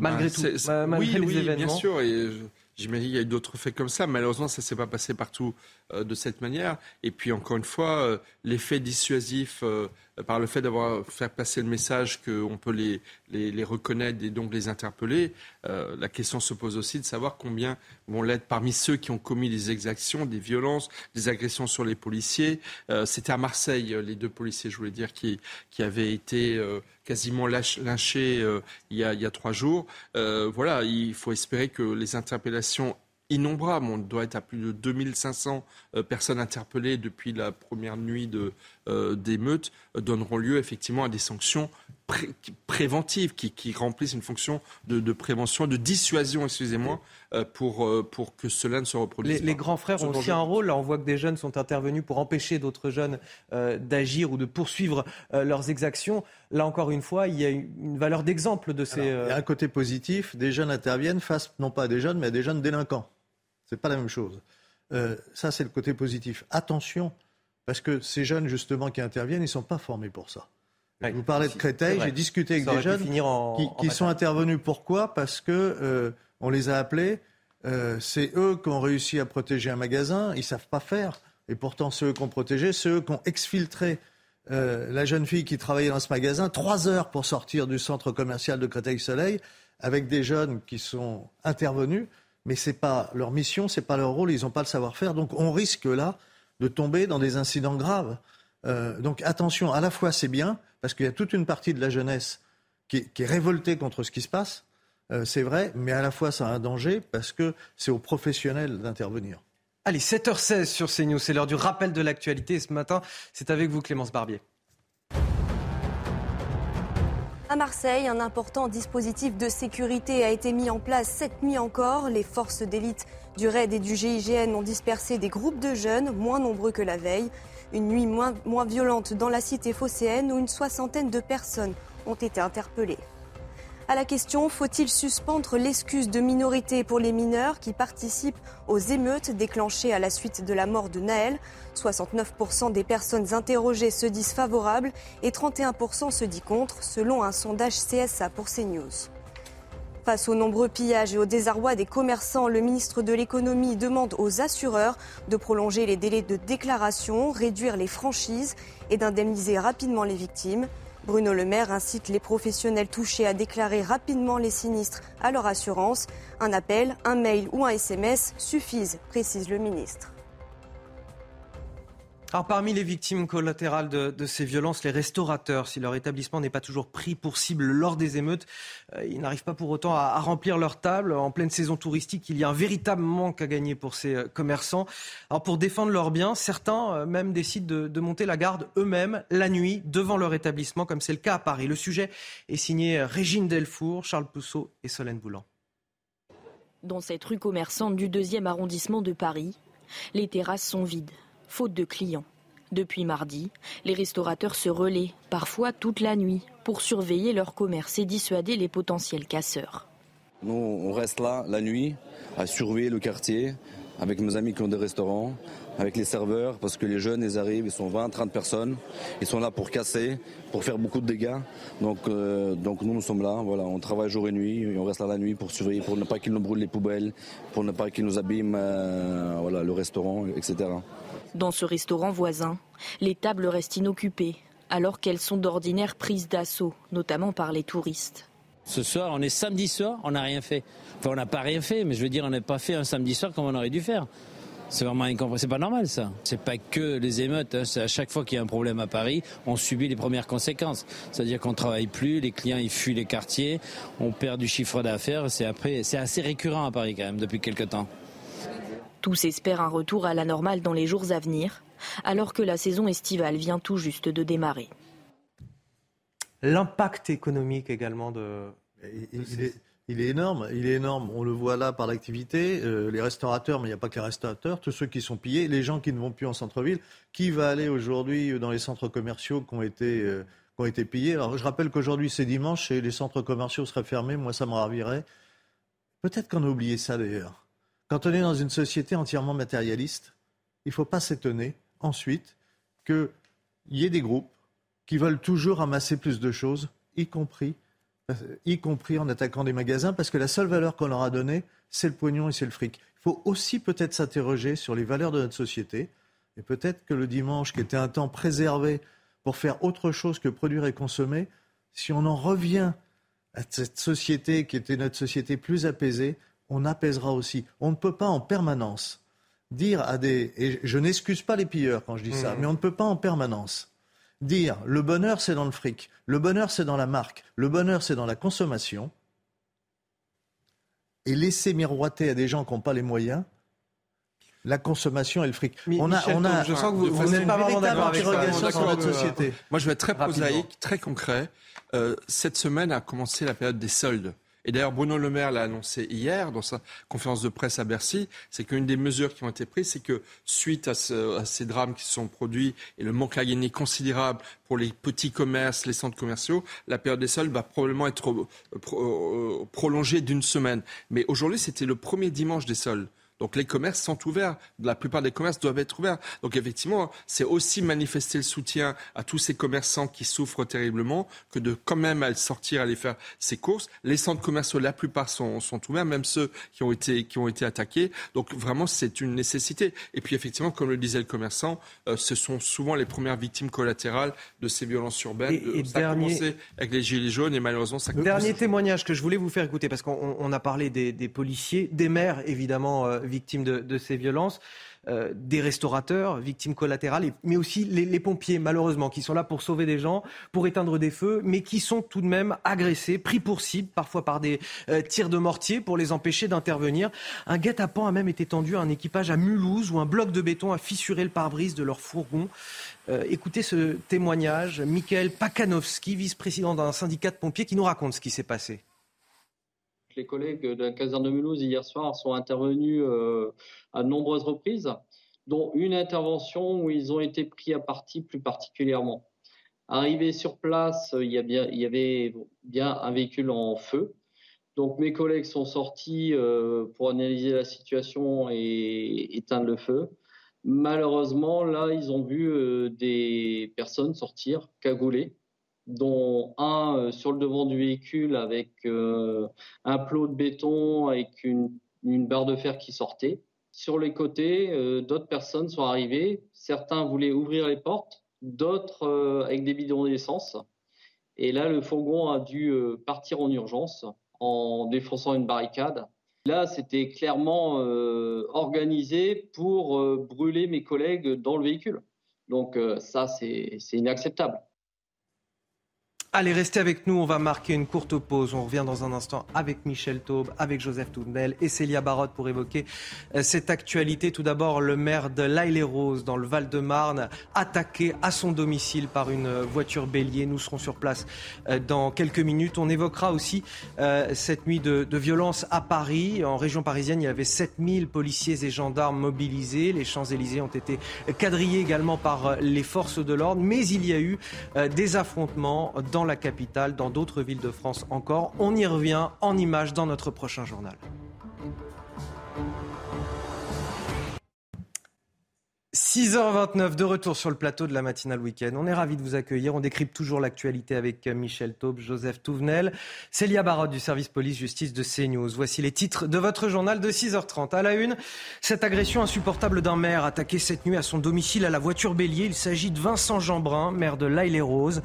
malgré bah, tout, malgré oui, les événements. Bien sûr. Et J'imagine qu'il y a eu d'autres faits comme ça. Malheureusement, ça ne s'est pas passé partout de cette manière. Et puis, encore une fois, l'effet dissuasif par le fait d'avoir fait passer le message qu'on peut les, reconnaître et donc les interpeller, euh, la question se pose aussi de savoir combien vont l'être parmi ceux qui ont commis des exactions, des violences, des agressions sur les policiers. Euh, c'était à Marseille, les deux policiers, je voulais dire, qui, avaient été euh, quasiment lynchés il, y a, il y a trois jours. voilà, il faut espérer que les interpellations innombrables. On doit être à plus de 2500 euh, personnes interpellées depuis la première nuit de, euh, d'émeutes, euh, donneront lieu effectivement à des sanctions préventives qui, remplissent une fonction de, prévention, de dissuasion, excusez-moi, pour, pour que cela ne se reproduise les, pas. Les grands frères ont aussi un rôle. Là, on voit que des jeunes sont intervenus pour empêcher d'autres jeunes d'agir ou de poursuivre leurs exactions. Là, encore une fois, il y a une valeur d'exemple de ces. il y a un côté positif. Des jeunes interviennent face, non pas à des jeunes, mais à des jeunes délinquants. C'est pas la même chose. Euh, ça, c'est le côté positif. Attention, parce que ces jeunes, justement, qui interviennent, ils ne sont pas formés pour ça. Vous parlez de Créteil, j'ai discuté avec des jeunes qui, sont intervenus. Pourquoi? Parce que euh, on les a appelés. Euh, c'est eux qui ont réussi à protéger un magasin. Ils savent pas faire. Et pourtant, c'est eux qui ont protégé. C'est eux qui ont exfiltré la jeune fille qui travaillait dans ce magasin. Trois heures pour sortir du centre commercial de Créteil-Soleil avec des jeunes qui sont intervenus mais ce n'est pas leur mission, ce n'est pas leur rôle, ils n'ont pas le savoir-faire. Donc on risque là de tomber dans des incidents graves. Euh, donc attention, à la fois c'est bien, parce qu'il y a toute une partie de la jeunesse qui est, révoltée contre ce qui se passe, euh, c'est vrai, mais à la fois ça a un danger, parce que c'est aux professionnels d'intervenir. Allez, 7h16 sur CNews, c'est l'heure du rappel de l'actualité. Ce matin, c'est avec vous Clémence Barbier. À Marseille, un important dispositif de sécurité a été mis en place cette nuit encore. Les forces d'élite du RAID et du GIGN ont dispersé des groupes de jeunes, moins nombreux que la veille. Une nuit moins, moins violente dans la cité phocéenne où une soixantaine de personnes ont été interpellées. À la question, faut-il suspendre l'excuse de minorité pour les mineurs qui participent aux émeutes déclenchées à la suite de la mort de Naël? 69% des personnes interrogées se disent favorables et 31% se disent contre, selon un sondage CSA pour CNews. Face aux nombreux pillages et au désarroi des commerçants, le ministre de l'économie demande aux assureurs de prolonger les délais de déclaration, réduire les franchises et d'indemniser rapidement les victimes. Bruno Le Maire incite les professionnels touchés à déclarer rapidement les sinistres à leur assurance. Un appel, un mail ou un SMS suffisent, précise le ministre. Parmi les victimes collatérales de, ces violences, les restaurateurs, si leur établissement n'est pas toujours pris pour cible lors des émeutes, euh, ils n'arrivent pas pour autant à, remplir leur table. En pleine saison touristique, il y a un véritable manque à gagner pour ces euh, commerçants. Alors, pour défendre leurs biens, certains euh, même décident de, de monter la garde eux-mêmes la nuit devant leur établissement, comme c'est le cas à Paris. Le sujet est signé Régine Delfour, Charles Pousseau et Solène Boulan. Dans cette rue commerçante du deuxième arrondissement de Paris, les terrasses sont vides faute de clients. Depuis mardi, les restaurateurs se relaient, parfois toute la nuit, pour surveiller leur commerce et dissuader les potentiels casseurs. Nous, on reste là la nuit à surveiller le quartier avec mes amis qui ont des restaurants, avec les serveurs, parce que les jeunes, ils arrivent, ils sont 20, 30 personnes, ils sont là pour casser, pour faire beaucoup de dégâts. Donc, euh, donc nous, nous sommes là, voilà, on travaille jour et nuit, et on reste là la nuit pour surveiller, pour ne pas qu'ils nous brûlent les poubelles, pour ne pas qu'ils nous abîment euh, voilà, le restaurant, etc. Dans ce restaurant voisin, les tables restent inoccupées, alors qu'elles sont d'ordinaire prises d'assaut, notamment par les touristes. Ce soir, on est samedi soir, on n'a rien fait. Enfin, on n'a pas rien fait, mais je veux dire, on n'a pas fait un samedi soir comme on aurait dû faire. C'est vraiment incompréhensible. C'est pas normal, ça. C'est pas que les émeutes. Hein. C'est à chaque fois qu'il y a un problème à Paris, on subit les premières conséquences. C'est-à-dire qu'on travaille plus, les clients ils fuient les quartiers, on perd du chiffre d'affaires. C'est c'est assez récurrent à Paris quand même depuis quelques temps. Tous espèrent un retour à la normale dans les jours à venir, alors que la saison estivale vient tout juste de démarrer. l'impact économique également de... Il est, énorme, il est énorme. On le voit là par l'activité. Euh, les restaurateurs, mais il n'y a pas que les restaurateurs, tous ceux qui sont pillés, les gens qui ne vont plus en centre-ville. Qui va aller aujourd'hui dans les centres commerciaux qui ont été, euh, qui ont été pillés? Alors je rappelle qu'aujourd'hui c'est dimanche et les centres commerciaux seraient fermés. Moi ça me ravirait. Peut-être qu'on a oublié ça d'ailleurs. Quand on est dans une société entièrement matérialiste, il ne faut pas s'étonner ensuite qu'il y ait des groupes qui veulent toujours amasser plus de choses, y compris, y compris en attaquant des magasins, parce que la seule valeur qu'on leur a donnée, c'est le pognon et c'est le fric. Il faut aussi peut-être s'interroger sur les valeurs de notre société, et peut-être que le dimanche, qui était un temps préservé pour faire autre chose que produire et consommer, si on en revient à cette société qui était notre société plus apaisée, on apaisera aussi. On ne peut pas en permanence dire à des... Et je n'excuse pas les pilleurs quand je dis ça, mmh. mais on ne peut pas en permanence dire le bonheur c'est dans le fric, le bonheur c'est dans la marque, le bonheur c'est dans la consommation, et laisser miroiter à des gens qui n'ont pas les moyens la consommation et le fric. on a, on a, je sens que vous, n'êtes pas vraiment d'accord avec ça. sur notre société. Moi, je vais être très prosaïque, très concret. Euh, cette semaine a commencé la période des soldes. Et d'ailleurs, Bruno Le Maire l'a annoncé hier dans sa conférence de presse à Bercy, c'est qu'une des mesures qui ont été prises, c'est que suite à, ces drames qui se sont produits et le manque à gagner considérable pour les petits commerces, les centres commerciaux, la période des soldes va probablement être euh, euh, prolongée d'une semaine. Mais aujourd'hui, c'était le premier dimanche des soldes. Donc les commerces sont ouverts. La plupart des commerces doivent être ouverts. Donc effectivement, c'est aussi manifester le soutien à tous ces commerçants qui souffrent terriblement que de quand même aller sortir, aller faire ses courses. Les centres commerciaux, la plupart sont, sont ouverts, même ceux qui ont été, qui ont été attaqués. Donc vraiment, c'est une nécessité. Et puis effectivement, comme le disait le commerçant, euh, ce sont souvent les premières victimes collatérales de ces violences urbaines. Et, ça dernier... a commencé avec les gilets jaunes et malheureusement ça Dernier témoignage que je voulais vous faire écouter, parce qu'on a parlé des, des, policiers, des maires évidemment. Euh, victimes de, ces violences. Euh, des restaurateurs, victimes collatérales, mais aussi les, pompiers, malheureusement, qui sont là pour sauver des gens, pour éteindre des feux, mais qui sont tout de même agressés, pris pour cible, parfois par des euh, tirs de mortier pour les empêcher d'intervenir. Un guet-apens a même été tendu à un équipage à Mulhouse où un bloc de béton a fissuré le pare-brise de leur fourgon. Euh, écoutez ce témoignage. Michael Pakanowski, vice-président d'un syndicat de pompiers, qui nous raconte ce qui s'est passé les collègues de la caserne de Mulhouse hier soir sont intervenus euh, à nombreuses reprises, dont une intervention où ils ont été pris à partie plus particulièrement. Arrivé sur place, il y, avait bien un véhicule en feu. Donc mes collègues sont sortis euh, pour analyser la situation et éteindre le feu. Malheureusement, là, ils ont vu euh, des personnes sortir cagoulées dont un euh, sur le devant du véhicule avec euh, un plot de béton avec une, barre de fer qui sortait. Sur les côtés, euh, d'autres personnes sont arrivées. Certains voulaient ouvrir les portes, d'autres avec des bidons d'essence. Et là, le fourgon a dû partir en urgence en défonçant une barricade. Là, c'était clairement organisé pour brûler mes collègues dans le véhicule. Donc ça, c'est inacceptable. Allez, restez avec nous, on va marquer une courte pause. On revient dans un instant avec Michel Taube, avec Joseph Tournel et Célia Barotte pour évoquer euh, cette actualité. Tout d'abord, le maire de l'Aille-les-Roses, dans le Val-de-Marne, attaqué à son domicile par une voiture bélier. Nous serons sur place euh, dans quelques minutes. On évoquera aussi euh, cette nuit de, de, violence à Paris. En région parisienne, il y avait 7000 policiers et gendarmes mobilisés. Les Champs-Élysées ont été quadrillés également par les forces de l'ordre. Mais il y a eu des affrontements dans la capitale, dans d'autres villes de France encore. On y revient en images dans notre prochain journal. 6h29 de retour sur le plateau de la matinale week-end. On est ravis de vous accueillir. On décrypte toujours l'actualité avec Michel Taube, Joseph Touvenel, Célia Barotte du service police-justice de CNews. Voici les titres de votre journal de 6h30. À la une, cette agression insupportable d'un maire attaqué cette nuit à son domicile à la voiture bélier. Il s'agit de Vincent Jeanbrun, maire de l'Aille-les-Roses.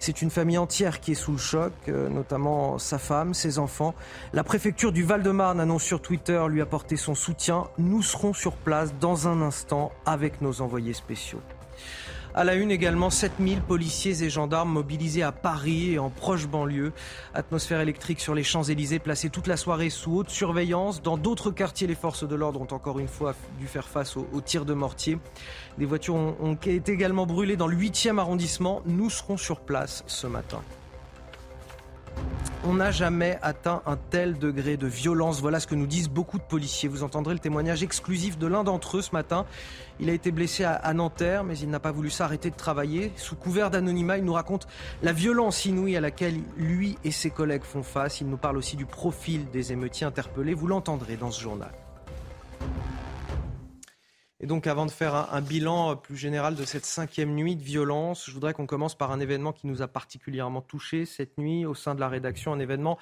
C'est une famille entière qui est sous le choc, euh, notamment sa femme, ses enfants. La préfecture du Val-de-Marne annonce sur Twitter lui apporter son soutien. Nous serons sur place dans un instant avec nos envoyés spéciaux. À la une également, 7000 policiers et gendarmes mobilisés à Paris et en proche banlieue. Atmosphère électrique sur les Champs-Élysées placée toute la soirée sous haute surveillance. Dans d'autres quartiers, les forces de l'ordre ont encore une fois dû faire face aux, tirs de mortier. Des voitures ont, ont été également brûlées dans le 8e arrondissement. Nous serons sur place ce matin. On n'a jamais atteint un tel degré de violence. Voilà ce que nous disent beaucoup de policiers. Vous entendrez le témoignage exclusif de l'un d'entre eux ce matin. Il a été blessé à, Nanterre, mais il n'a pas voulu s'arrêter de travailler. Sous couvert d'anonymat, il nous raconte la violence inouïe à laquelle lui et ses collègues font face. Il nous parle aussi du profil des émeutiers interpellés. Vous l'entendrez dans ce journal. Et donc, avant de faire un, bilan plus général de cette cinquième nuit de violence, je voudrais qu'on commence par un événement qui nous a particulièrement touchés cette nuit au sein de la rédaction, un événement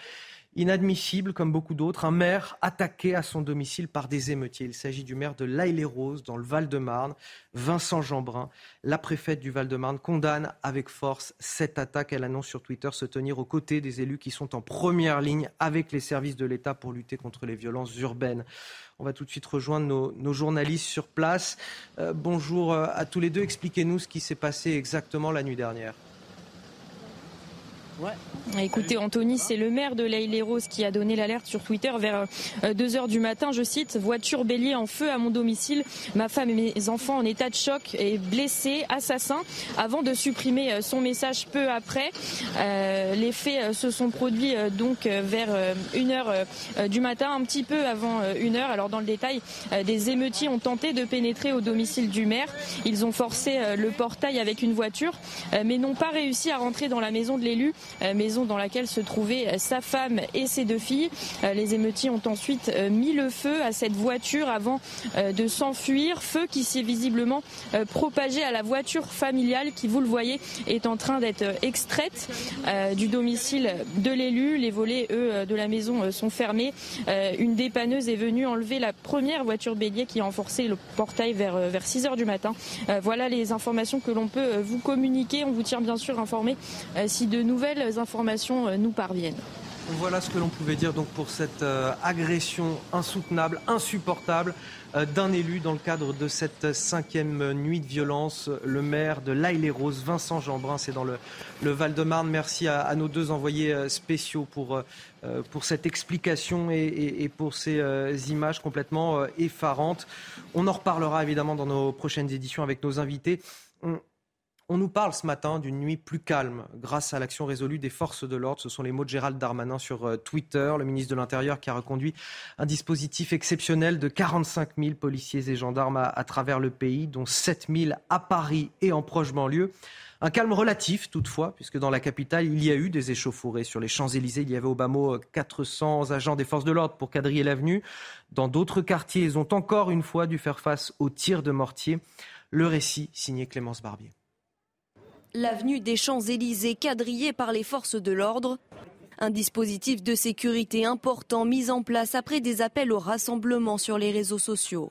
Inadmissible, comme beaucoup d'autres, un maire attaqué à son domicile par des émeutiers. Il s'agit du maire de l'Aille-les-Roses, dans le Val-de-Marne, Vincent Jeanbrun. La préfète du Val-de-Marne condamne avec force cette attaque. Elle annonce sur Twitter se tenir aux côtés des élus qui sont en première ligne avec les services de l'État pour lutter contre les violences urbaines. On va tout de suite rejoindre nos, journalistes sur place. Euh, bonjour euh, à tous les deux. Expliquez-nous ce qui s'est passé exactement la nuit dernière. Écoutez, Anthony, c'est le maire de l'Aïle Rose qui a donné l'alerte sur Twitter vers 2 euh, heures du matin. Je cite Voiture bélier en feu à mon domicile. Ma femme et mes enfants en état de choc et blessés, assassin. Avant de supprimer euh, son message peu après, euh, les faits se sont produits donc vers 1 heure du matin, un petit peu avant 1 heure. Alors dans le détail, des émeutiers ont tenté de pénétrer au domicile du maire. Ils ont forcé le portail avec une voiture, mais n'ont pas réussi à rentrer dans la maison de l'élu. Euh, maison dans laquelle se trouvaient sa femme et ses deux filles. Euh, les émeutiers ont ensuite euh, mis le feu à cette voiture avant de s'enfuir. Feu qui s'est visiblement propagé à la voiture familiale qui, vous le voyez, est en train d'être extraite du domicile de l'élu. Les volets, eux, de la maison sont fermés. Une dépanneuse est venue enlever la première voiture bélier qui a renforcé le portail vers, vers 6 heures du matin. Voilà les informations que l'on peut vous communiquer. On vous tient bien sûr informé si de nouvelles informations euh, nous parviennent. Voilà ce que l'on pouvait dire donc pour cette euh, agression insoutenable, insupportable euh, d'un élu dans le cadre de cette cinquième nuit de violence. Le maire de l'Aille-les-Roses, Vincent Jeanbrun, c'est dans le, Val-de-Marne. Merci à, nos deux envoyés spéciaux pour, pour cette explication et, pour ces images complètement effarantes. On en reparlera évidemment dans nos prochaines éditions avec nos invités. Nous parle ce matin d'une nuit plus calme grâce à l'action résolue des forces de l'ordre. Ce sont les mots de Gérald Darmanin sur euh, Twitter, le ministre de l'Intérieur qui a reconduit un dispositif exceptionnel de 45 000 policiers et gendarmes à, travers le pays, dont 7 000 à Paris et en proche banlieue. Un calme relatif toutefois, puisque dans la capitale, il y a eu des échauffourées. Sur les Champs-Élysées, il y avait au bas mot 400 agents des forces de l'ordre pour quadriller l'avenue. Dans d'autres quartiers, ils ont encore une fois dû faire face aux tirs de mortier. Le récit signé Clémence Barbier l'avenue des Champs-Élysées quadrillée par les forces de l'ordre. Un dispositif de sécurité important mis en place après des appels au rassemblement sur les réseaux sociaux.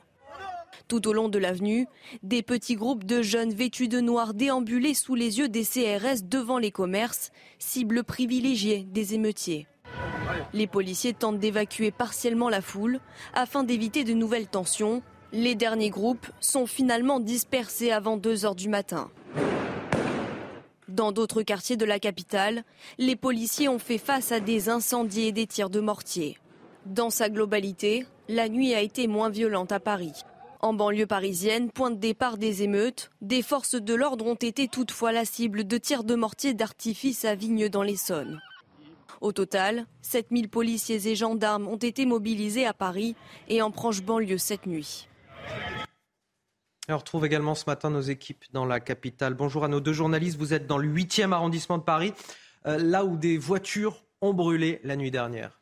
Tout au long de l'avenue, des petits groupes de jeunes vêtus de noir déambulaient sous les yeux des CRS devant les commerces, cible privilégiée des émeutiers. Les policiers tentent d'évacuer partiellement la foule afin d'éviter de nouvelles tensions. Les derniers groupes sont finalement dispersés avant 2 heures du matin. Dans d'autres quartiers de la capitale, les policiers ont fait face à des incendies et des tirs de mortier. Dans sa globalité, la nuit a été moins violente à Paris. En banlieue parisienne, point de départ des émeutes, des forces de l'ordre ont été toutefois la cible de tirs de mortier d'artifice à Vigne dans l'Essonne. Au total, 7000 policiers et gendarmes ont été mobilisés à Paris et en proche banlieue cette nuit. On retrouve également ce matin nos équipes dans la capitale. Bonjour à nos deux journalistes. Vous êtes dans le 8e arrondissement de Paris, euh, là où des voitures ont brûlé la nuit dernière.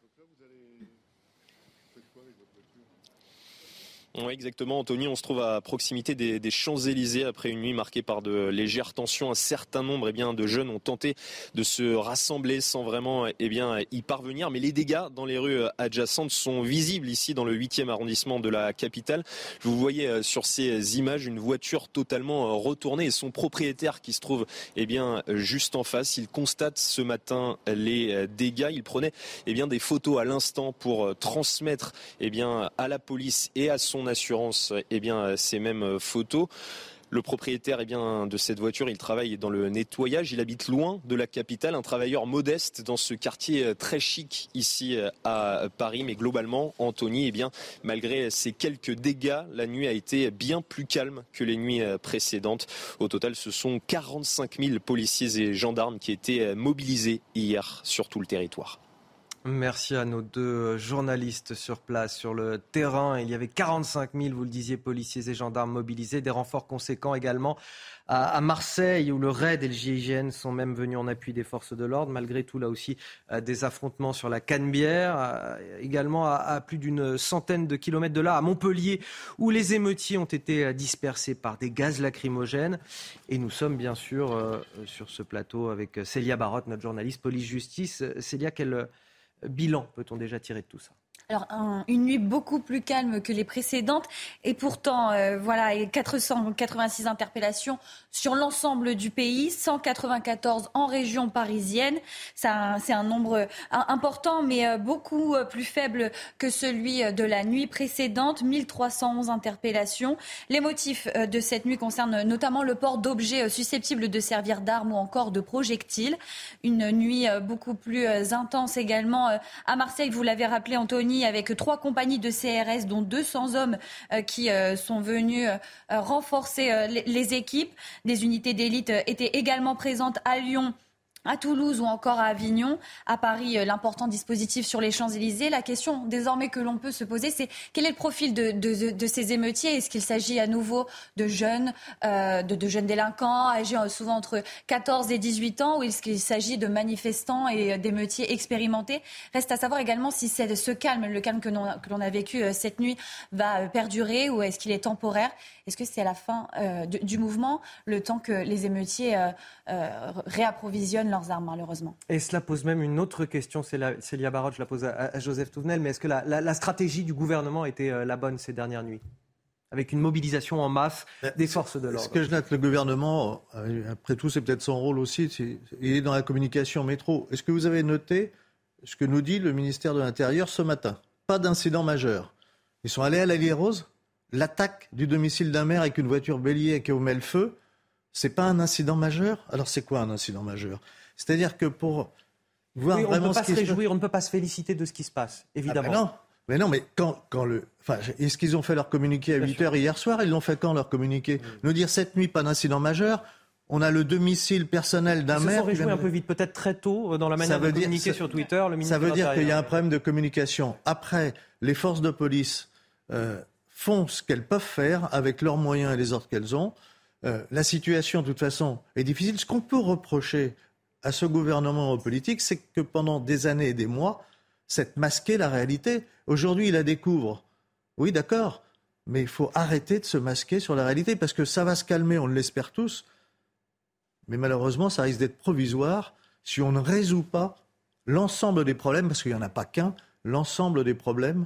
Oui, exactement, Anthony. On se trouve à proximité des, Champs-Élysées après une nuit marquée par de légères tensions. Un certain nombre eh bien, de jeunes ont tenté de se rassembler sans vraiment eh bien, y parvenir. Mais les dégâts dans les rues adjacentes sont visibles ici dans le 8e arrondissement de la capitale. Vous voyez euh, sur ces images une voiture totalement euh, retournée et son propriétaire qui se trouve eh bien, juste en face. Il constate ce matin les euh, dégâts. Il prenait bien, des photos à l'instant pour transmettre bien, à la police et à son assurance eh bien, ces mêmes photos. Le propriétaire eh bien, de cette voiture, il travaille dans le nettoyage. Il habite loin de la capitale, un travailleur modeste dans ce quartier très chic ici à Paris. Mais globalement, Anthony, eh bien, malgré ces quelques dégâts, la nuit a été bien plus calme que les nuits précédentes. Au total, ce sont 45 000 policiers et gendarmes qui étaient mobilisés hier sur tout le territoire. Merci à nos deux journalistes sur place, sur le terrain. Il y avait 45 000, vous le disiez, policiers et gendarmes mobilisés, des renforts conséquents également à, Marseille, où le RAID et le GIGN sont même venus en appui des forces de l'ordre. Malgré tout, là aussi, euh, des affrontements sur la Canebière, euh, également à, plus d'une centaine de kilomètres de là, à Montpellier, où les émeutiers ont été euh, dispersés par des gaz lacrymogènes. Et nous sommes bien sûr sur ce plateau avec Célia Barotte, notre journaliste police-justice. Célia, quel bilan peut-on déjà tirer de tout ça? Alors, une nuit beaucoup plus calme que les précédentes. Et pourtant, euh, voilà, 486 interpellations sur l'ensemble du pays, 194 en région parisienne. C'est un, nombre euh, important, mais euh, beaucoup plus faible que celui de la nuit précédente. 1311 interpellations. Les motifs de cette nuit concernent notamment le port d'objets susceptibles de servir d'armes ou encore de projectiles. Une nuit beaucoup plus intense également à Marseille, vous l'avez rappelé, Anthony avec trois compagnies de CRS, dont 200 hommes euh, qui euh, sont venus euh, renforcer les équipes. Des unités d'élite étaient également présentes à Lyon à Toulouse ou encore à Avignon, à Paris, euh, l'important dispositif sur les Champs-Élysées. La question désormais que l'on peut se poser, c'est quel est le profil de, ces émeutiers? Est-ce qu'il s'agit à nouveau de jeunes, euh, de, jeunes délinquants, âgés euh, souvent entre 14 et 18 ans, ou est-ce qu'il s'agit de manifestants et d'émeutiers expérimentés? Reste à savoir également si ce calme, le calme que l'on a vécu cette nuit, va perdurer ou est-ce qu'il est temporaire? Est-ce que c'est à la fin du mouvement, le temps que les émeutiers réapprovisionnent leurs armes, malheureusement. Et cela pose même une autre question, Célia Barotte, je la pose à, Joseph Touvenel, mais est-ce que la, stratégie du gouvernement était euh, la bonne ces dernières nuits? Avec une mobilisation en masse des forces de l'ordre. Ce que je note, le gouvernement, euh, après tout, c'est peut-être son rôle aussi, il est dans la communication métro. Est-ce que vous avez noté ce que nous dit le ministère de l'Intérieur ce matin? Pas d'incident majeur. Ils sont allés à la Ville Rose, l'attaque du domicile d'un maire avec une voiture bélier qui a omet le feu, c'est pas un incident majeur? Alors c'est quoi un incident majeur? C'est-à-dire que pour voir on vraiment ne peut pas se réjouir, on ne peut pas se féliciter de ce qui se passe, évidemment. Ah ben non, mais non, mais quand, quand le. Enfin, est-ce qu'ils ont fait leur communiqué à 8 h hier soir? Ils l'ont fait quand leur communiqué? Nous dire cette nuit, pas d'incident majeur. On a le domicile personnel d'un maire. Ils se sont un peu vite, peut-être très tôt euh, dans la manière de communiquer sur Twitter. Le ça veut dire qu'il y a un problème de communication. Après, les forces de police euh, font ce qu'elles peuvent faire avec leurs moyens et les ordres qu'elles ont. Euh, la situation, de toute façon, est difficile. Ce qu'on peut reprocher à ce gouvernement politique, c'est que pendant des années et des mois, c'est masqué la réalité. Aujourd'hui, il la découvre. Oui, d'accord, mais il faut arrêter de se masquer sur la réalité parce que ça va se calmer, on l'espère tous. Mais malheureusement, ça risque d'être provisoire si on ne résout pas l'ensemble des problèmes, parce qu'il n'y en a pas qu'un, l'ensemble des problèmes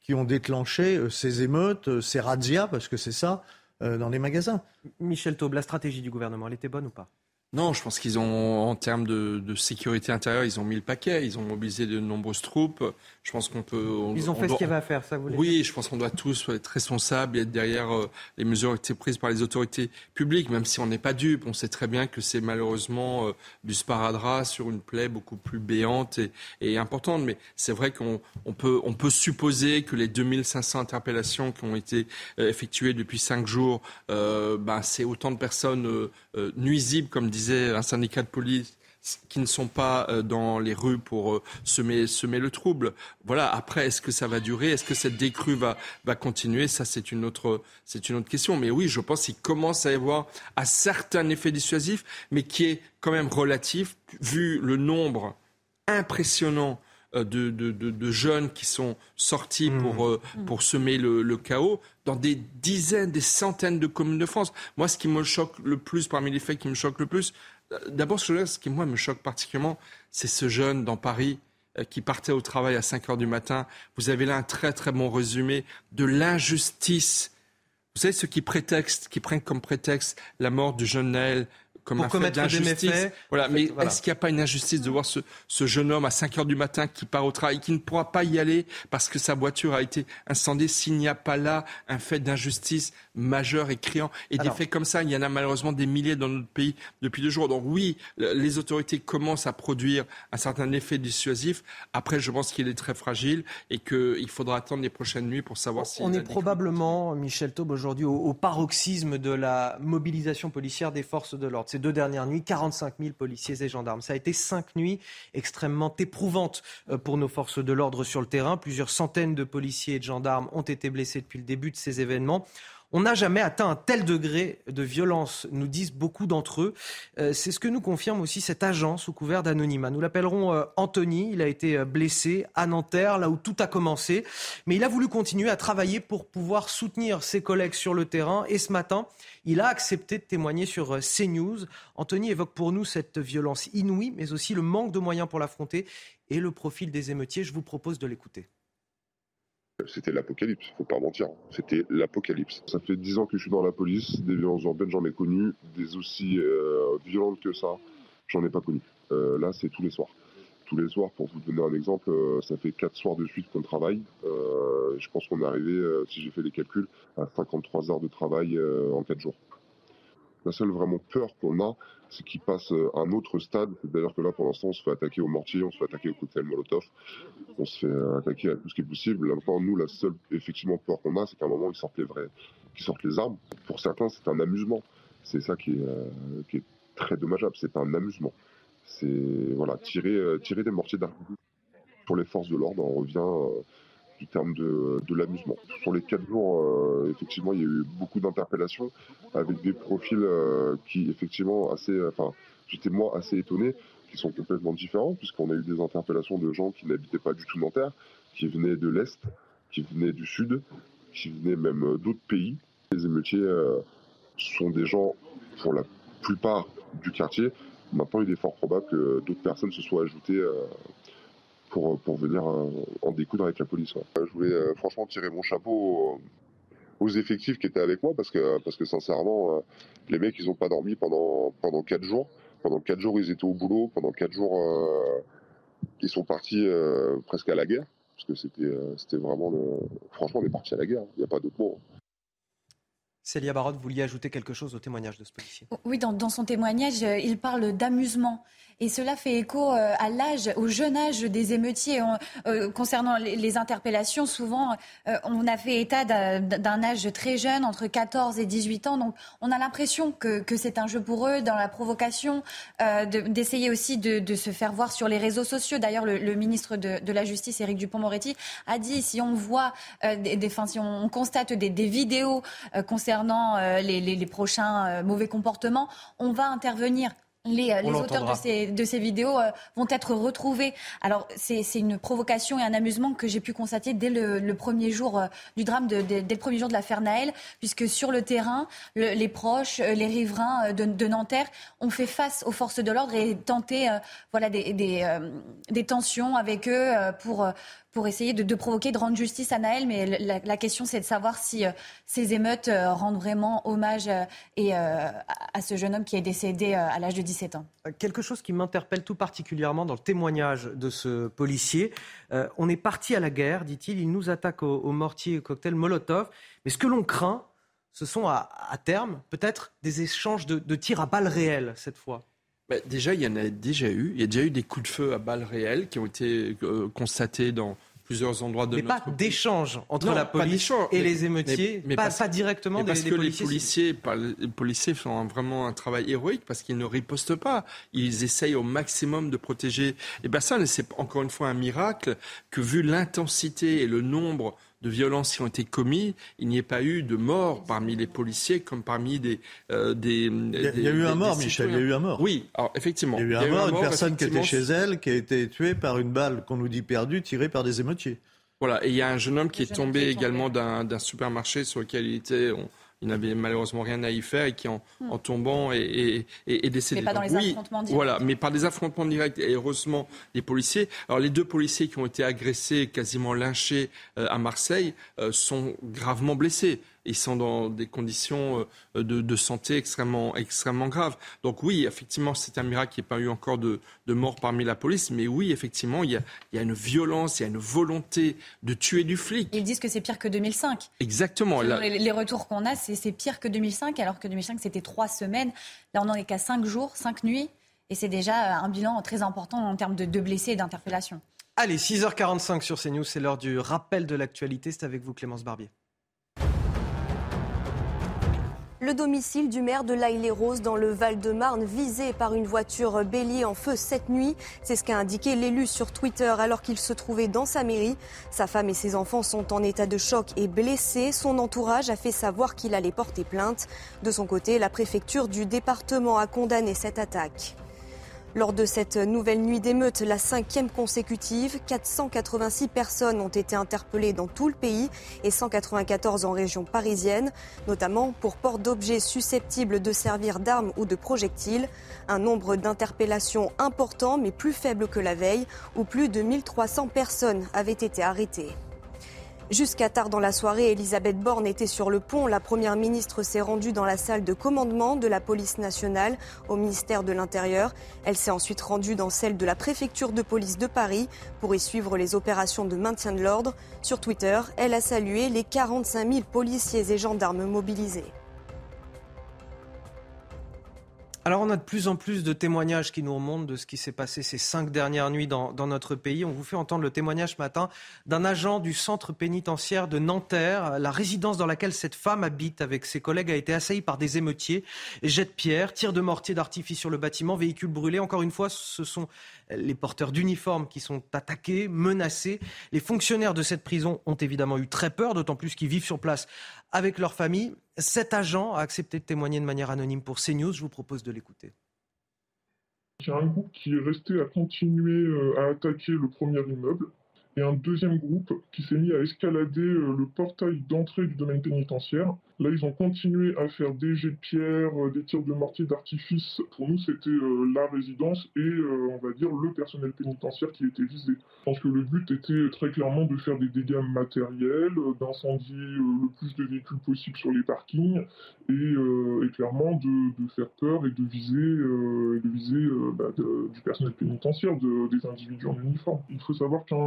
qui ont déclenché euh, ces émeutes, euh, ces razzias, parce que c'est ça, euh, dans les magasins. Michel Taube, la stratégie du gouvernement, elle était bonne ou pas? Non, je pense qu'ils ont, en termes de, de, sécurité intérieure, ils ont mis le paquet. Ils ont mobilisé de nombreuses troupes. Je pense qu'on peut. ils ont fait ce qu'il y avait à faire, ça vous Oui, je pense qu'on doit tous être responsables et être derrière euh, les mesures qui ont été prises par les autorités publiques, même si on n'est pas dupe. On sait très bien que c'est malheureusement euh, du sparadrap sur une plaie beaucoup plus béante et, et importante. Mais c'est vrai qu'on on peut, on peut supposer que les 2500 interpellations qui ont été euh, effectuées depuis cinq jours, ben, c'est autant de personnes nuisibles, comme disait un syndicat de police qui ne sont pas euh, dans les rues pour euh, semer, le trouble. Voilà. Après, est-ce que ça va durer? Est-ce que cette décrue va, va continuer? Ça, c'est une autre, c'est une autre question. Mais oui, je pense qu'il commence à y avoir un certain effet dissuasif, mais qui est quand même relatif, vu le nombre impressionnant euh, de, de, de, jeunes qui sont sortis mmh. pour, mmh. pour semer le, le, chaos dans des dizaines, des centaines de communes de France. Moi, ce qui me choque le plus, parmi les faits qui me choquent le plus, D'abord, ce qui, moi, me choque particulièrement, c'est ce jeune dans Paris euh, qui partait au travail à 5 heures du matin. Vous avez là un très, très bon résumé de l'injustice. Vous savez, ceux qui prétextent, qui prennent comme prétexte la mort du jeune Naël, comme pour un fait Voilà, mais est-ce qu'il n'y a pas une injustice de voir ce, ce, jeune homme à 5 heures du matin qui part au travail, qui ne pourra pas y aller parce que sa voiture a été incendiée s'il n'y a pas là un fait d'injustice majeur et criant Et des faits comme ça, il y en a malheureusement des milliers dans notre pays depuis deux jours. Donc oui, les autorités commencent à produire un certain effet dissuasif. Après, je pense qu'il est très fragile et qu'il faudra attendre les prochaines nuits pour savoir si... On est probablement, Michel Taube, aujourd'hui au paroxysme de la mobilisation policière des forces de l'ordre ces deux dernières nuits, 45 000 policiers et gendarmes. Ça a été cinq nuits extrêmement éprouvantes euh, pour nos forces de l'ordre sur le terrain. Plusieurs centaines de policiers et de gendarmes ont été blessés depuis le début de ces événements. On n'a jamais atteint un tel degré de violence, nous disent beaucoup d'entre eux. Euh, c'est ce que nous confirme aussi cet agent sous couvert d'anonymat. Nous l'appellerons euh, Anthony. Il a été euh, blessé à Nanterre, là où tout a commencé. Mais il a voulu continuer à travailler pour pouvoir soutenir ses collègues sur le terrain. Et ce matin, il a accepté de témoigner sur CNews. Anthony évoque pour nous cette violence inouïe, mais aussi le manque de moyens pour l'affronter et le profil des émeutiers. Je vous propose de l'écouter. C'était l'apocalypse, faut pas mentir. C'était l'apocalypse. Ça fait dix ans que je suis dans la police, des violences urbaines j'en ai connues, des aussi euh, violentes que ça, j'en ai pas connu. Euh, là c'est tous les soirs. Tous les soirs, pour vous donner un exemple, euh, ça fait quatre soirs de suite qu'on travaille. je pense qu'on est arrivé, si j'ai fait les calculs, à 53 heures de travail en quatre jours. La seule vraiment peur qu'on a, c'est qu'il passe à un autre stade. C'est-à-dire que là, pour l'instant, on se fait attaquer au mortier, on se fait attaquer au cocktail Molotov, on se fait attaquer à tout ce qui est possible. Là, nous, la seule effectivement peur qu'on a, c'est qu'à un moment, ils sortent les vrais, qu'ils sortent les armes. Pour certains, c'est un amusement. C'est ça qui est, euh, très dommageable. C'est un amusement. C'est voilà, tirer, euh, des mortiers d'armes. Pour les forces de l'ordre, on revient. Euh, du terme de, de l'amusement. Sur les quatre jours, euh, effectivement, il y a eu beaucoup d'interpellations avec des profils euh, qui, effectivement, assez, enfin, j'étais moi assez étonné, qui sont complètement différents, puisqu'on a eu des interpellations de gens qui n'habitaient pas du tout Nanterre, qui venaient de l'Est, qui venaient du Sud, qui venaient même euh, d'autres pays. Les émeutiers sont des gens, pour la plupart du quartier. Maintenant, il est fort probable que d'autres personnes se soient ajoutées pour, pour venir euh, en découdre avec la police. Je voulais euh, franchement tirer mon chapeau aux effectifs qui étaient avec moi parce que, parce que sincèrement, euh, les mecs, ils n'ont pas dormi pendant, pendant 4 jours. Pendant 4 jours, ils étaient au boulot. Pendant 4 jours, ils sont partis presque à la guerre. Parce que c'était, c'était vraiment le... Franchement, on est parti à la guerre. Il n'y a pas d'autre mot. Célia Barotte, vous vouliez ajouter quelque chose au témoignage de ce policier? Oui, dans, dans son témoignage, il parle d'amusement. Et cela fait écho euh, à l'âge, au jeune âge des émeutiers. Euh, concernant les, interpellations, souvent, euh, on a fait état d'un âge très jeune, entre 14 et 18 ans. Donc, on a l'impression que, c'est un jeu pour eux, dans la provocation, d'essayer aussi de, se faire voir sur les réseaux sociaux. D'ailleurs, le, ministre de, la Justice, Éric Dupont-Moretti, a dit si on voit, des, si on constate des, vidéos concernant les prochains mauvais comportements, on va intervenir. Les, euh, auteurs de ces, de ces vidéos euh, vont être retrouvés. Alors, c'est une provocation et un amusement que j'ai pu constater dès le, premier jour euh, du drame, de, dès le premier jour de l'affaire Naël, puisque sur le terrain, les proches, les riverains de, de, Nanterre ont fait face aux forces de l'ordre et tenté voilà, des, des, des, tensions avec eux pour pour essayer de, provoquer, de rendre justice à Naël. Mais la, question, c'est de savoir si euh, ces émeutes euh, rendent vraiment hommage euh, et, à ce jeune homme qui est décédé à l'âge de 17 ans. Quelque chose qui m'interpelle tout particulièrement dans le témoignage de ce policier. on est parti à la guerre, dit-il. Il nous attaque au, mortier au cocktail Molotov. Mais ce que l'on craint, ce sont à, terme peut-être des échanges de, de tirs à balles réelles cette fois. Bah, déjà, il y en a déjà eu. Il y a déjà eu des coups de feu à balles réelles qui ont été euh, constatés dans plusieurs endroits de mais notre pas d'échange entre la police et les émeutiers, mais, pas, directement parce des, que policiers. Les policiers, font vraiment un travail héroïque parce qu'ils ne ripostent pas. Ils essayent au maximum de protéger les personnes. Et c'est encore une fois un miracle que, vu l'intensité et le nombre de violences qui ont été commises, il n'y ait pas eu de mort parmi les policiers comme parmi des... Euh, des il y a, eu un mort, Michel, il y a eu un mort. Oui, alors effectivement. Il y a eu un, mort, une personne qui était chez elle, qui a été tuée par une balle qu'on nous dit perdue, tirée par des émeutiers. Voilà, et il y a un jeune homme qui est tombé également d'un supermarché sur lequel il était il n'avait malheureusement rien à y faire et qui, en, hmm. tombant, est, décédé. Mais pas dans les affrontements directs. Voilà, mais par des affrontements directs. Et heureusement, les policiers. Alors, les deux policiers qui ont été agressés, quasiment lynchés euh, à Marseille, euh, sont gravement blessés ils sont dans des conditions euh, de, santé extrêmement, extrêmement graves. Donc oui, effectivement, c'est un miracle qu'il n'y ait pas eu encore de, de mort parmi la police, mais oui, effectivement, il y, a, il y, a, une violence, il y a une volonté de tuer du flic. Ils disent que c'est pire que 2005. Exactement. Les, retours qu'on a, c'est pire que 2005, alors que 2005, c'était trois semaines. Là, on n'en est qu'à cinq jours, cinq nuits. Et c'est déjà un bilan très important en termes de, de blessés et d'interpellations. Allez, 6h45 sur CNews, c'est l'heure du rappel de l'actualité. C'est avec vous, Clémence Barbier. Le domicile du maire de l'Aille-les-Roses dans le Val-de-Marne visé par une voiture bélier en feu cette nuit. C'est ce qu'a indiqué l'élu sur Twitter alors qu'il se trouvait dans sa mairie. Sa femme et ses enfants sont en état de choc et blessés. Son entourage a fait savoir qu'il allait porter plainte. De son côté, la préfecture du département a condamné cette attaque. Lors de cette nouvelle nuit d'émeute, la cinquième consécutive, 486 personnes ont été interpellées dans tout le pays et 194 en région parisienne, notamment pour port d'objets susceptibles de servir d'armes ou de projectiles. Un nombre d'interpellations important mais plus faible que la veille, où plus de 1300 personnes avaient été arrêtées. Jusqu'à tard dans la soirée, Elisabeth Borne était sur le pont. La première ministre s'est rendue dans la salle de commandement de la police nationale au ministère de l'Intérieur. Elle s'est ensuite rendue dans celle de la préfecture de police de Paris pour y suivre les opérations de maintien de l'ordre. Sur Twitter, elle a salué les 45 000 policiers et gendarmes mobilisés. Alors on a de plus en plus de témoignages qui nous remontent de ce qui s'est passé ces cinq dernières nuits dans, notre pays. On vous fait entendre le témoignage ce matin d'un agent du centre pénitentiaire de Nanterre. La résidence dans laquelle cette femme habite avec ses collègues a été assaillie par des émeutiers, jets de pierre, tirs de mortier d'artifice sur le bâtiment, véhicules brûlés. Encore une fois, ce sont les porteurs d'uniformes qui sont attaqués, menacés. Les fonctionnaires de cette prison ont évidemment eu très peur, d'autant plus qu'ils vivent sur place avec leur famille. Cet agent a accepté de témoigner de manière anonyme pour CNews. Je vous propose de l'écouter. Il y a un groupe qui est resté à continuer euh, à attaquer le premier immeuble et un deuxième groupe qui s'est mis à escalader euh, le portail d'entrée du domaine pénitentiaire. Là, ils ont continué à faire des jets de pierre, euh, des tirs de mortier d'artifice. Pour nous, c'était euh, la résidence et, euh, on va dire, le personnel pénitentiaire qui était visé. Je pense que le but était très clairement de faire des dégâts matériels, d'incendier le plus de véhicules possible sur les parkings et, clairement de, faire peur et de viser, viser bah, du personnel pénitentiaire, des individus en uniforme. Il faut savoir qu'un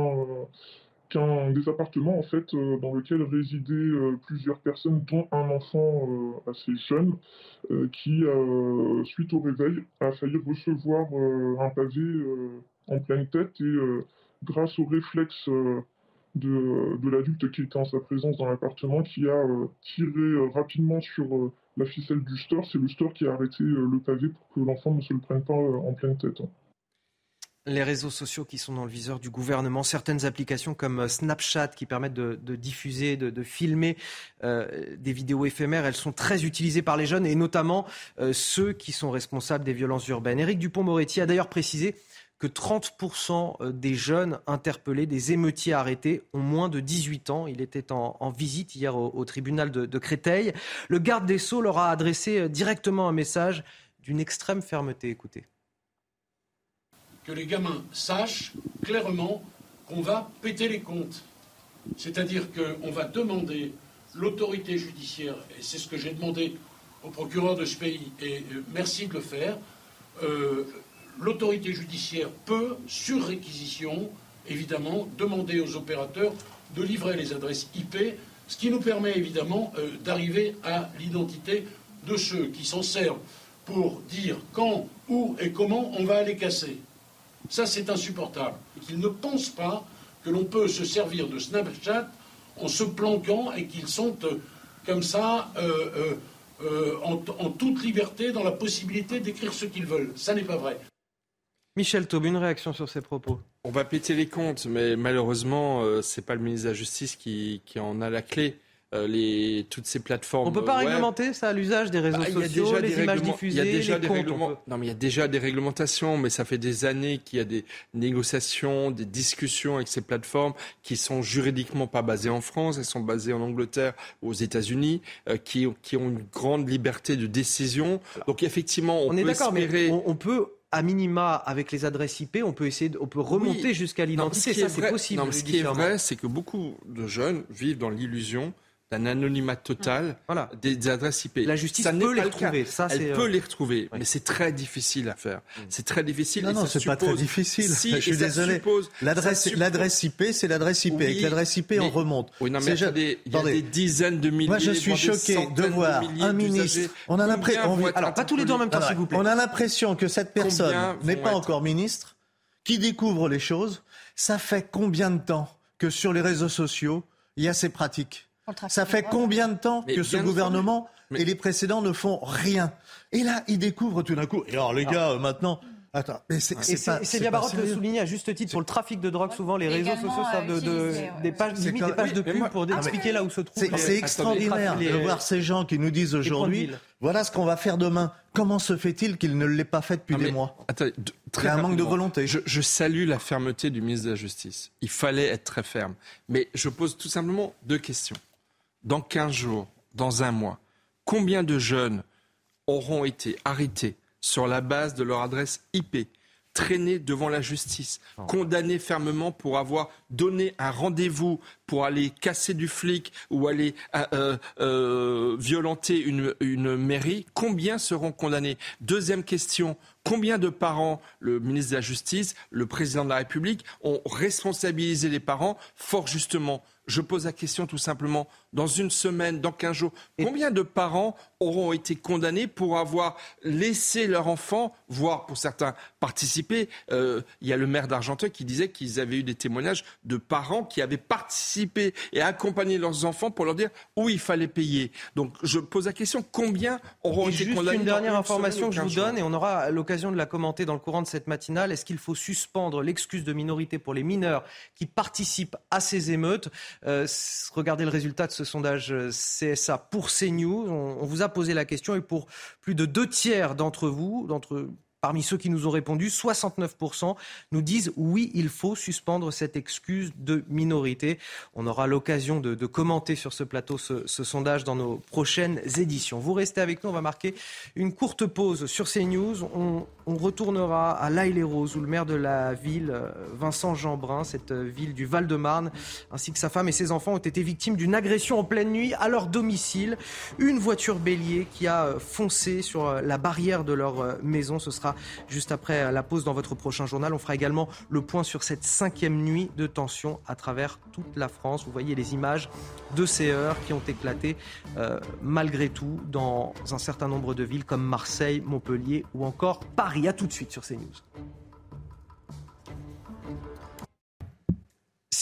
des appartements en fait euh, dans lequel résidaient euh, plusieurs personnes, dont un enfant euh, assez jeune, qui, suite au réveil, a failli recevoir un pavé en pleine tête et grâce au réflexe de, de l'adulte qui était en sa présence dans l'appartement, qui a tiré rapidement sur la ficelle du store, c'est le store qui a arrêté le pavé pour que l'enfant ne se le prenne pas en pleine tête les réseaux sociaux qui sont dans le viseur du gouvernement, certaines applications comme euh, Snapchat qui permettent de, diffuser, de, filmer euh, des vidéos éphémères, elles sont très utilisées par les jeunes et notamment euh, ceux qui sont responsables des violences urbaines. Éric Dupont-Moretti a d'ailleurs précisé que 30% des jeunes interpellés, des émeutiers arrêtés, ont moins de 18 ans. Il était en, visite hier au, tribunal de, de, Créteil. Le garde des Sceaux leur a adressé directement un message d'une extrême fermeté. Écoutez que les gamins sachent clairement qu'on va péter les comptes. C'est-à-dire qu'on va demander l'autorité judiciaire, et c'est ce que j'ai demandé au procureur de ce pays, et euh, merci de le faire, euh, l'autorité judiciaire peut, sur réquisition, évidemment, demander aux opérateurs de livrer les adresses IP, ce qui nous permet évidemment euh, d'arriver à l'identité de ceux qui s'en servent pour dire quand, où et comment on va les casser. Ça, c'est insupportable. Qu'ils ne pensent pas que l'on peut se servir de Snapchat en se planquant et qu'ils sont euh, comme ça euh, euh, en, toute liberté dans la possibilité d'écrire ce qu'ils veulent. Ça n'est pas vrai. Michel Taube, une réaction sur ces propos? On va péter les comptes, mais malheureusement, ce n'est pas le ministre de la Justice qui en a la clé. Euh, les, toutes ces plateformes. On ne peut pas réglementer ça, l'usage des réseaux bah, sociaux, les images diffusées, il y a déjà des comptes, Non, mais il y a déjà des réglementations, mais ça fait des années qu'il y a des négociations, des discussions avec ces plateformes qui sont juridiquement pas basées en France, elles sont basées en Angleterre ou aux États-Unis, euh, qui, qui, ont une grande liberté de décision. Donc effectivement, on, on peut est d'accord, mais on, peut à minima, avec les adresses IP, on peut essayer, on peut remonter jusqu'à l'identité. Ça, c'est possible. Non, mais ce qui est vrai, c'est que beaucoup de jeunes vivent dans l'illusion un anonymat total voilà. des, adresses IP. La justice peut les retrouver. Ça, Elle peut euh, les retrouver, mais c'est très difficile à faire. Mm. C'est très difficile. Non, non, c'est pas très difficile. Si, je suis désolé. L'adresse IP, c'est l'adresse IP. Avec l'adresse IP, on remonte. Oui, non, mais il y a des dizaines de milliers. Moi, je suis choqué de voir un ministre. On a l'impression. Alors, pas tous les deux en même temps, s'il vous plaît. On a l'impression que cette personne n'est pas encore ministre, qui découvre les choses. Ça fait combien de temps que sur les réseaux sociaux, il y a ces pratiques? Ça fait combien de temps que ce gouvernement et les précédents ne font rien? Et là, ils découvrent tout d'un coup. Et alors, les gars, euh, maintenant, Attends, mais c'est Célia Barotte le soulignait à juste titre pour le trafic de drogue. Souvent, les réseaux sociaux servent de, des pages, limite des pages de pub pour expliquer là où se trouve. C'est extraordinaire de voir ces gens qui nous disent aujourd'hui voilà ce qu'on va faire demain. Comment se fait-il qu'il ne l'ait pas fait depuis des mois? très un manque de volonté. Je, je, salue la fermeté du ministre de la Justice. Il fallait être très ferme. Mais je pose tout simplement deux questions. Dans 15 jours, dans un mois, combien de jeunes auront été arrêtés sur la base de leur adresse IP, traînés devant la justice, oh. condamnés fermement pour avoir donné un rendez-vous pour aller casser du flic ou aller euh, euh, euh, violenter une, une mairie, combien seront condamnés? Deuxième question, combien de parents, le ministre de la Justice, le président de la République, ont responsabilisé les parents? Fort justement je pose la question tout simplement, dans une semaine, dans 15 jours, combien de parents auront été condamnés pour avoir laissé leur enfant, voire pour certains participer? Euh, Il y a le maire d'Argenteuil qui disait qu'ils avaient eu des témoignages de parents qui avaient participé et accompagné leurs enfants pour leur dire où il fallait payer. Donc je pose la question, combien auront été juste condamnés Une dernière information que je vous donne, et on aura l'occasion de la commenter dans le courant de cette matinale, est-ce qu'il faut suspendre l'excuse de minorité pour les mineurs qui participent à ces émeutes? Euh, regardez le résultat de ce sondage euh, CSA pour CNews. On, on vous a posé la question et pour plus de deux tiers d'entre vous, d'entre Parmi ceux qui nous ont répondu, 69% nous disent oui, il faut suspendre cette excuse de minorité. On aura l'occasion de, commenter sur ce plateau ce, sondage dans nos prochaines éditions. Vous restez avec nous, on va marquer une courte pause sur CNews. On, on retournera à l'Aille-les-Roses où le maire de la ville, euh, Vincent Jeanbrun, cette ville du Val-de-Marne, ainsi que sa femme et ses enfants ont été victimes d'une agression en pleine nuit à leur domicile. Une voiture bélier qui a euh, foncé sur euh, la barrière de leur maison. Ce sera juste après la pause dans votre prochain journal. On fera également le point sur cette cinquième nuit de tension à travers toute la France. Vous voyez les images de ces heures qui ont éclaté euh, malgré tout dans un certain nombre de villes comme Marseille, Montpellier ou encore Paris. A tout de suite sur CNews.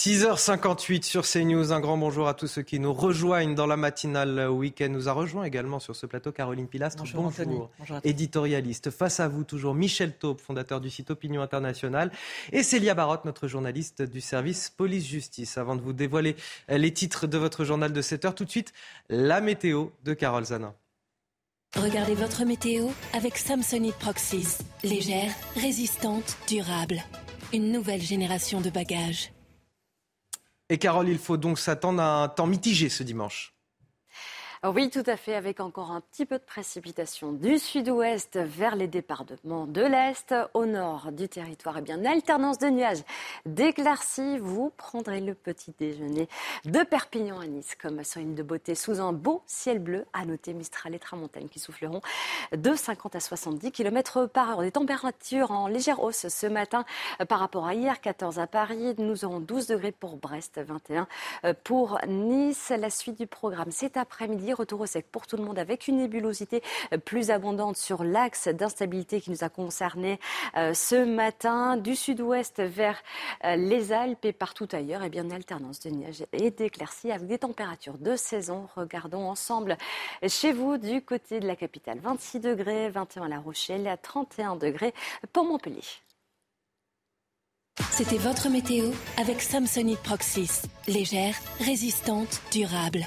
6h58 sur CNews. Un grand bonjour à tous ceux qui nous rejoignent dans la matinale week-end. Nous a rejoint également sur ce plateau Caroline Pilastre. Bonjour. bonjour. éditorialiste. Face à vous toujours Michel Taube, fondateur du site Opinion Internationale et Célia Barotte, notre journaliste du service police-justice. Avant de vous dévoiler les titres de votre journal de 7 heures, tout de suite la météo de Carole Zanin. Regardez votre météo avec Samsonite Proxys. Légère, résistante, durable. Une nouvelle génération de bagages. Et Carole, il faut donc s'attendre à un temps mitigé ce dimanche. Oui, tout à fait, avec encore un petit peu de précipitation du sud-ouest vers les départements de l'est. Au nord du territoire, et eh bien, alternance de nuages d'éclaircies. Vous prendrez le petit déjeuner de Perpignan à Nice, comme sur une de beauté, sous un beau ciel bleu. À noter Mistral et Tramontagne qui souffleront de 50 à 70 km par heure. Des températures en légère hausse ce matin par rapport à hier, 14 à Paris. Nous aurons 12 degrés pour Brest, 21 pour Nice. La suite du programme cet après-midi Retour au sec pour tout le monde avec une nébulosité plus abondante sur l'axe d'instabilité qui nous a concerné euh, ce matin du sud-ouest vers euh, les Alpes et partout ailleurs. Et eh bien, une alternance de neige et d'éclaircies avec des températures de saison. Regardons ensemble chez vous du côté de la capitale. 26 degrés, 21 à La Rochelle, à 31 degrés pour Montpellier. C'était votre météo avec Samsonite Proxys. Légère, résistante, durable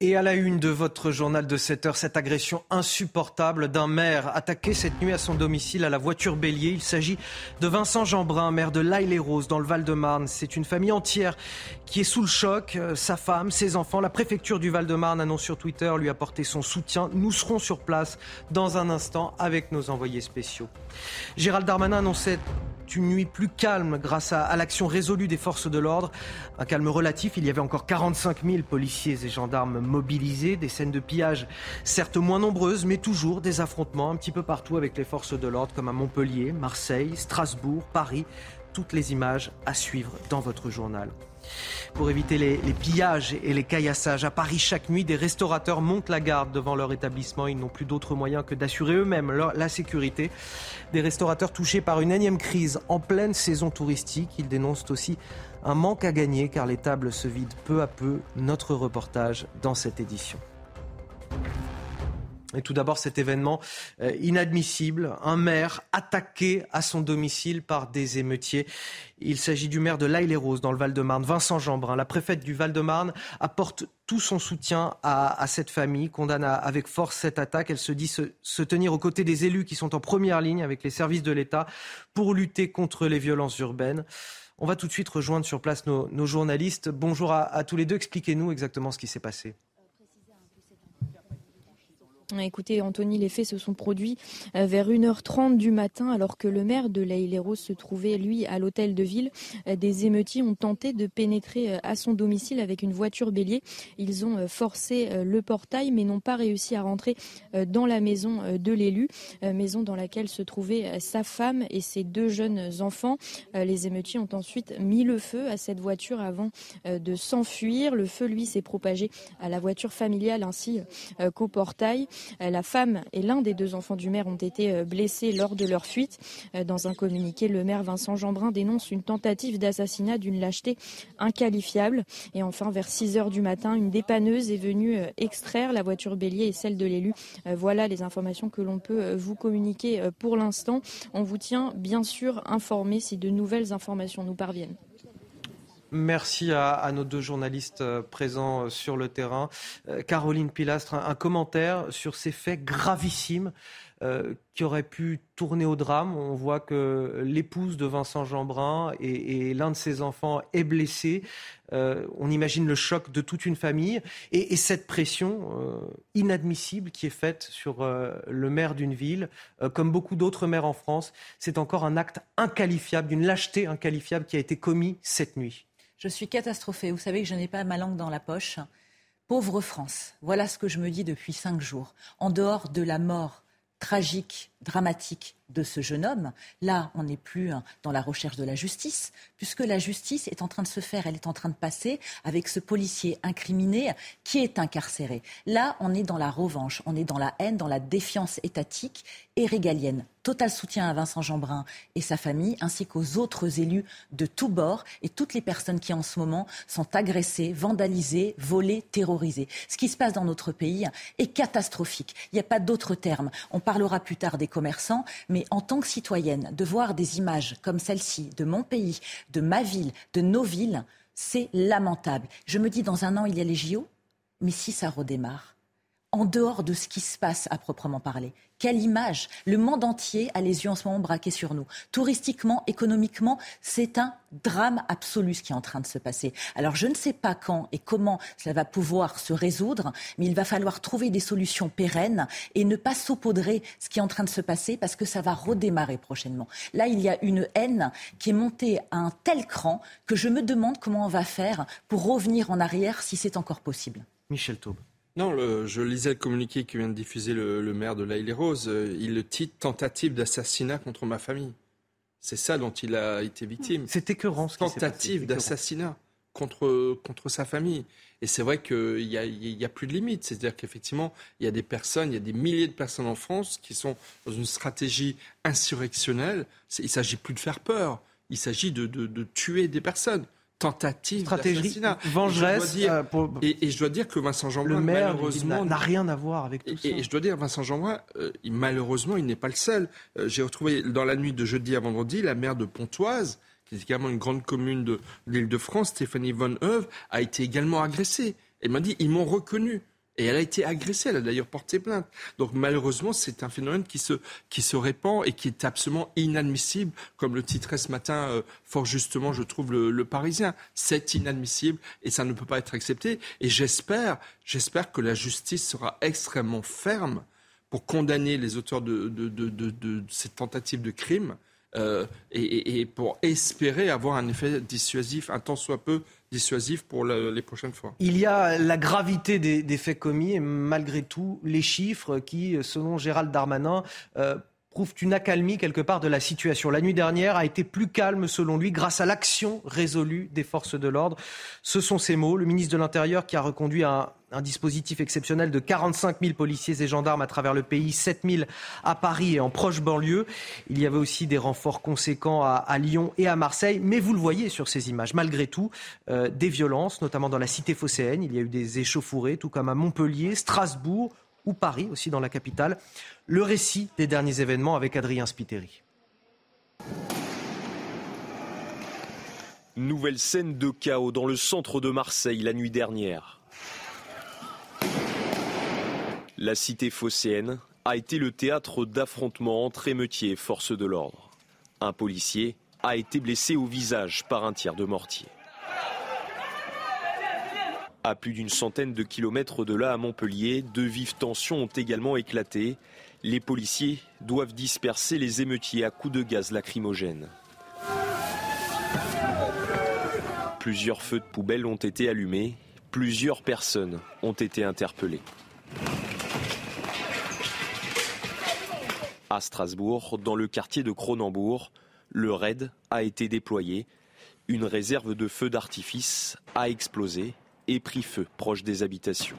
Et à la une de votre journal de 7 heures, cette agression insupportable d'un maire attaqué cette nuit à son domicile à la voiture bélier. Il s'agit de Vincent Jeanbrun, maire de l'Aille-les-Roses dans le Val-de-Marne. C'est une famille entière qui est sous le choc. Euh, sa femme, ses enfants. La préfecture du Val-de-Marne annonce sur Twitter lui apporter son soutien. Nous serons sur place dans un instant avec nos envoyés spéciaux. Gérald Darmanin annonçait une nuit plus calme grâce à, l'action résolue des forces de l'ordre. Un calme relatif, il y avait encore 45 000 policiers et gendarmes mobilisés, des scènes de pillage certes moins nombreuses, mais toujours des affrontements un petit peu partout avec les forces de l'ordre comme à Montpellier, Marseille, Strasbourg, Paris. Toutes les images à suivre dans votre journal. Pour éviter les, pillages et les caillassages, à Paris, chaque nuit, des restaurateurs montent la garde devant leur établissement. Ils n'ont plus d'autre moyen que d'assurer eux-mêmes la sécurité. Des restaurateurs touchés par une énième crise en pleine saison touristique. Ils dénoncent aussi un manque à gagner car les tables se vident peu à peu. Notre reportage dans cette édition. Et tout d'abord, cet événement euh, inadmissible, un maire attaqué à son domicile par des émeutiers. Il s'agit du maire de l'Aille-les-Roses dans le Val-de-Marne, Vincent Jeanbrun. La préfète du Val-de-Marne apporte tout son soutien à, cette famille, condamne avec force cette attaque. Elle se dit se, tenir aux côtés des élus qui sont en première ligne avec les services de l'État pour lutter contre les violences urbaines. On va tout de suite rejoindre sur place nos, journalistes. Bonjour à tous les deux. Expliquez-nous exactement ce qui s'est passé. Écoutez, Anthony, les faits se sont produits euh, vers 1h30 du matin alors que le maire de l'Aïle-les-Roses se trouvait, lui, à l'hôtel de ville. Euh, des émeutiers ont tenté de pénétrer euh, à son domicile avec une voiture bélier. Ils ont forcé le portail mais n'ont pas réussi à rentrer dans la maison de l'élu, maison dans laquelle se trouvaient sa femme et ses deux jeunes enfants. Les émeutiers ont ensuite mis le feu à cette voiture avant de s'enfuir. Le feu, lui, s'est propagé à la voiture familiale ainsi qu'au portail. Euh, la femme et l'un des deux enfants du maire ont été euh, blessés lors de leur fuite. Euh, dans un communiqué, le maire Vincent Jeanbrun dénonce une tentative d'assassinat d'une lâcheté inqualifiable. Et enfin, vers 6 heures du matin, une dépanneuse est venue extraire la voiture bélier et celle de l'élu. Voilà les informations que l'on peut vous communiquer pour l'instant. On vous tient bien sûr informé si de nouvelles informations nous parviennent. Merci à, nos deux journalistes euh, présents euh, sur le terrain. Euh, Caroline Pilastre, un, commentaire sur ces faits gravissimes qui auraient pu tourner au drame. On voit que l'épouse de Vincent Jeanbrun et, l'un de ses enfants est blessé. on imagine le choc de toute une famille et, cette pression inadmissible qui est faite sur le maire d'une ville, comme beaucoup d'autres maires en France. C'est encore un acte inqualifiable, d'une lâcheté inqualifiable qui a été commis cette nuit. Je suis catastrophée. Vous savez que je n'ai pas ma langue dans la poche. Pauvre France, voilà ce que je me dis depuis cinq jours. En dehors de la mort tragique, dramatique de ce jeune homme. Là, on n'est plus hein, dans la recherche de la justice, puisque la justice est en train de se faire, elle est en train de passer avec ce policier incriminé qui est incarcéré. Là, on est dans la revanche, on est dans la haine, dans la défiance étatique et régalienne. Total soutien à Vincent Jeanbrun et sa famille, ainsi qu'aux autres élus de tous bords et toutes les personnes qui en ce moment sont agressées, vandalisées, volées, terrorisées. Ce qui se passe dans notre pays est catastrophique. Il n'y a pas d'autre terme. On parlera plus tard des commerçants, mais en tant que citoyenne, de voir des images comme celle-ci de mon pays, de ma ville, de nos villes, c'est lamentable. Je me dis, dans un an, il y a les JO, mais si ça redémarre, en dehors de ce qui se passe à proprement parler. Quelle image Le monde entier a les yeux en ce moment braqués sur nous. Touristiquement, économiquement, c'est un drame absolu ce qui est en train de se passer. Alors je ne sais pas quand et comment cela va pouvoir se résoudre, mais il va falloir trouver des solutions pérennes et ne pas saupoudrer ce qui est en train de se passer parce que ça va redémarrer prochainement. Là, il y a une haine qui est montée à un tel cran que je me demande comment on va faire pour revenir en arrière si c'est encore possible. Michel Taube. Non, je lisais le communiqué que vient de diffuser le, maire de l'Aïle les Roses. Euh, il le titre Tentative d'assassinat contre ma famille. C'est ça dont il a été victime. C'est écœurant ce Tentative d'assassinat contre, contre sa famille. Et c'est vrai qu'il n'y a, y a plus de limites. C'est-à-dire qu'effectivement, il y a des personnes, il y a des milliers de personnes en France qui sont dans une stratégie insurrectionnelle. Il ne s'agit plus de faire peur. Il s'agit de, de tuer des personnes tentative stratégie vengeresse. Euh, et, je dois dire que Vincent Jeanbrun, malheureusement, n'a rien à voir avec tout ça. Et, je dois dire, Vincent Jeanbrun, euh, malheureusement, il n'est pas le seul. Euh, j'ai retrouvé dans la nuit de jeudi à vendredi la maire de Pontoise, qui est également une grande commune de l'Île-de-France, Stéphanie Von Heuve, a été également agressée. Elle m'a dit, ils m'ont reconnu. Et elle a été agressée, elle a d'ailleurs porté plainte. Donc malheureusement, c'est un phénomène qui se, qui se répand et qui est absolument inadmissible, comme le titrait ce matin euh, fort justement, je trouve, le, Parisien. C'est inadmissible et ça ne peut pas être accepté. Et j'espère, j'espère que la justice sera extrêmement ferme pour condamner les auteurs de, de, de, de cette tentative de crime euh, et, pour espérer avoir un effet dissuasif, un tant soit peu dissuasif pour les prochaines fois. Il y a la gravité des, faits commis et malgré tout les chiffres qui, selon Gérald Darmanin, euh, prouvent une accalmie quelque part de la situation. La nuit dernière a été plus calme selon lui grâce à l'action résolue des forces de l'ordre. Ce sont ces mots. Le ministre de l'Intérieur qui a reconduit un, un dispositif exceptionnel de 45 000 policiers et gendarmes à travers le pays, 7 000 à Paris et en proche banlieue. Il y avait aussi des renforts conséquents à, Lyon et à Marseille. Mais vous le voyez sur ces images, malgré tout, euh, des violences, notamment dans la cité phocéenne. Il y a eu des échauffourées, tout comme à Montpellier, Strasbourg ou Paris, aussi dans la capitale. Le récit des derniers événements avec Adrien Spiteri. Nouvelle scène de chaos dans le centre de Marseille la nuit dernière. La cité phocéenne a été le théâtre d'affrontements entre émeutiers et forces de l'ordre. Un policier a été blessé au visage par un tir de mortier. À plus d'une centaine de kilomètres de là, à Montpellier, de vives tensions ont également éclaté. Les policiers doivent disperser les émeutiers à coups de gaz lacrymogène. Plusieurs feux de poubelle ont été allumés. Plusieurs personnes ont été interpellées. À Strasbourg, dans le quartier de Cronenbourg, le raid a été déployé. Une réserve de feux d'artifice a explosé et pris feu proche des habitations.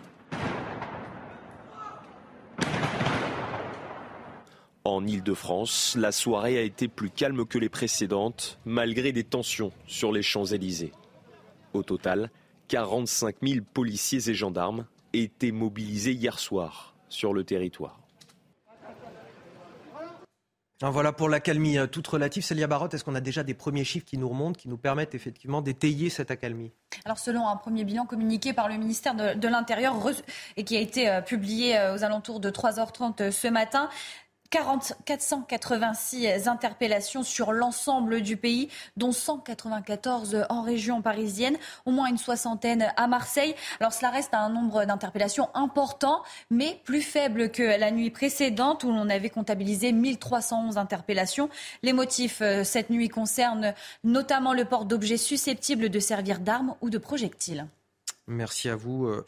En Ile-de-France, la soirée a été plus calme que les précédentes, malgré des tensions sur les Champs-Élysées. Au total, 45 000 policiers et gendarmes étaient mobilisés hier soir sur le territoire. Voilà pour l'accalmie euh, toute relative. Célia Barotte, est-ce qu'on a déjà des premiers chiffres qui nous remontent, qui nous permettent effectivement d'étayer cette accalmie? Alors selon un premier bilan communiqué par le ministère de, l'Intérieur et qui a été euh, publié euh, aux alentours de 3h30 ce matin, 40, 486 interpellations sur l'ensemble du pays, dont 194 en région parisienne, au moins une soixantaine à Marseille. Alors cela reste un nombre d'interpellations important, mais plus faible que la nuit précédente où l'on avait comptabilisé 1311 interpellations. Les motifs euh, cette nuit concernent notamment le port d'objets susceptibles de servir d'armes ou de projectiles. Merci à vous. Euh,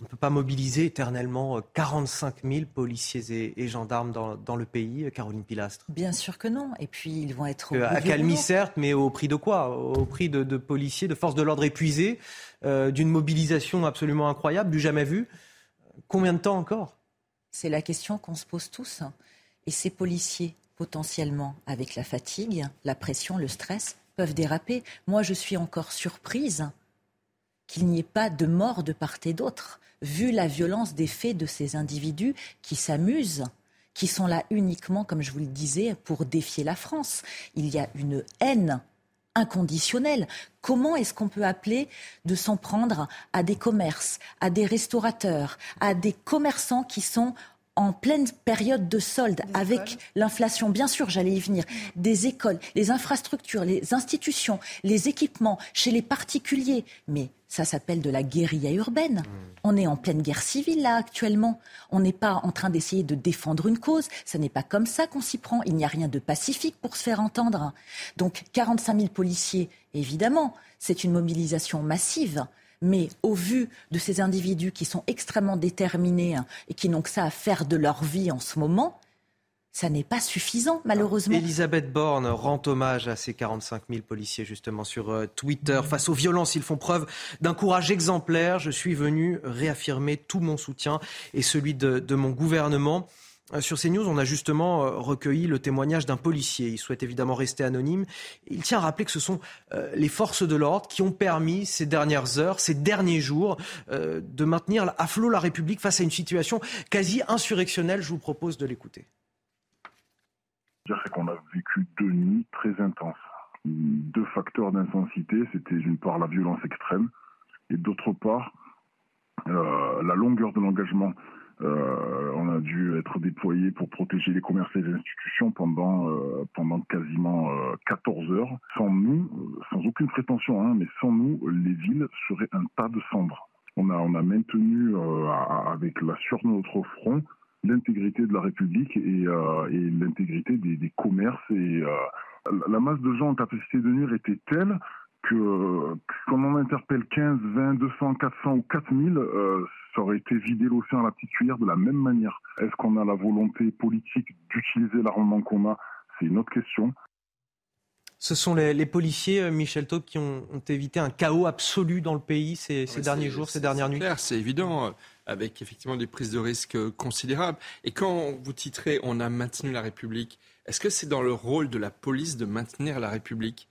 on ne peut pas mobiliser éternellement 45 euh, 000 policiers et, gendarmes dans, le pays, euh, Caroline Pilastre. Bien sûr que non. Et puis ils vont être. À calmi, certes, mais au prix de quoi? Au prix de, policiers, de forces de l'ordre épuisées, d'une mobilisation absolument incroyable, du jamais vu. Combien de temps encore? C'est la question qu'on se pose tous. Et ces policiers, potentiellement, avec la fatigue, la pression, le stress, peuvent déraper. Moi, je suis encore surprise qu'il n'y ait pas de mort de part et d'autre, vu la violence des faits de ces individus qui s'amusent, qui sont là uniquement, comme je vous le disais, pour défier la France. Il y a une haine inconditionnelle. Comment est-ce qu'on peut appeler de s'en prendre à des commerces, à des restaurateurs, à des commerçants qui sont en pleine période de solde, avec l'inflation, bien sûr, j'allais y venir, des écoles, les infrastructures, les institutions, les équipements, chez les particuliers. Mais ça s'appelle de la guérilla urbaine. On est en pleine guerre civile là actuellement. On n'est pas en train d'essayer de défendre une cause. Ce n'est pas comme ça qu'on s'y prend. Il n'y a rien de pacifique pour se faire entendre. Donc 45 000 policiers, évidemment, c'est une mobilisation massive. Mais au vu de ces individus qui sont extrêmement déterminés et qui n'ont que ça à faire de leur vie en ce moment, ça n'est pas suffisant, malheureusement. Elisabeth Borne rend hommage à ces 45 000 policiers, justement, sur euh, Twitter. Face aux violences, ils font preuve d'un courage exemplaire. Je suis venu réaffirmer tout mon soutien et celui de mon gouvernement. Euh, sur CNews, on a justement euh, recueilli le témoignage d'un policier. Il souhaite évidemment rester anonyme. Il tient à rappeler que ce sont les forces de l'ordre qui ont permis ces dernières heures, ces derniers jours, de maintenir à flot la République face à une situation quasi insurrectionnelle. Je vous propose de l'écouter. C'est qu'on a vécu deux nuits très intenses. Deux facteurs d'intensité, c'était d'une part la violence extrême et d'autre part la longueur de l'engagement euh, on a dû être déployé pour protéger les commerces et les institutions pendant euh, pendant quasiment 14 euh, heures. Sans nous, sans aucune prétention, hein, mais sans nous, les villes seraient un tas de cendres. On a on a maintenu avec la sur notre front l'intégrité de la République et, et l'intégrité des, commerces et la masse de gens en capacité de nuire était telle que qu'on en interpelle 15, 20, 200, 400 ou 4000, euh, ça aurait été vider l'océan à la petite cuillère de la même manière. Est-ce qu'on a la volonté politique d'utiliser l'armement qu'on a? C'est une autre question. Ce sont les, policiers, euh, Michel Taube, qui ont, évité un chaos absolu dans le pays ces, derniers jours, ces dernières nuits. C'est évident, euh, avec effectivement des prises de risques considérables. Et quand vous titrez On a maintenu la République, est-ce que c'est dans le rôle de la police de maintenir la République?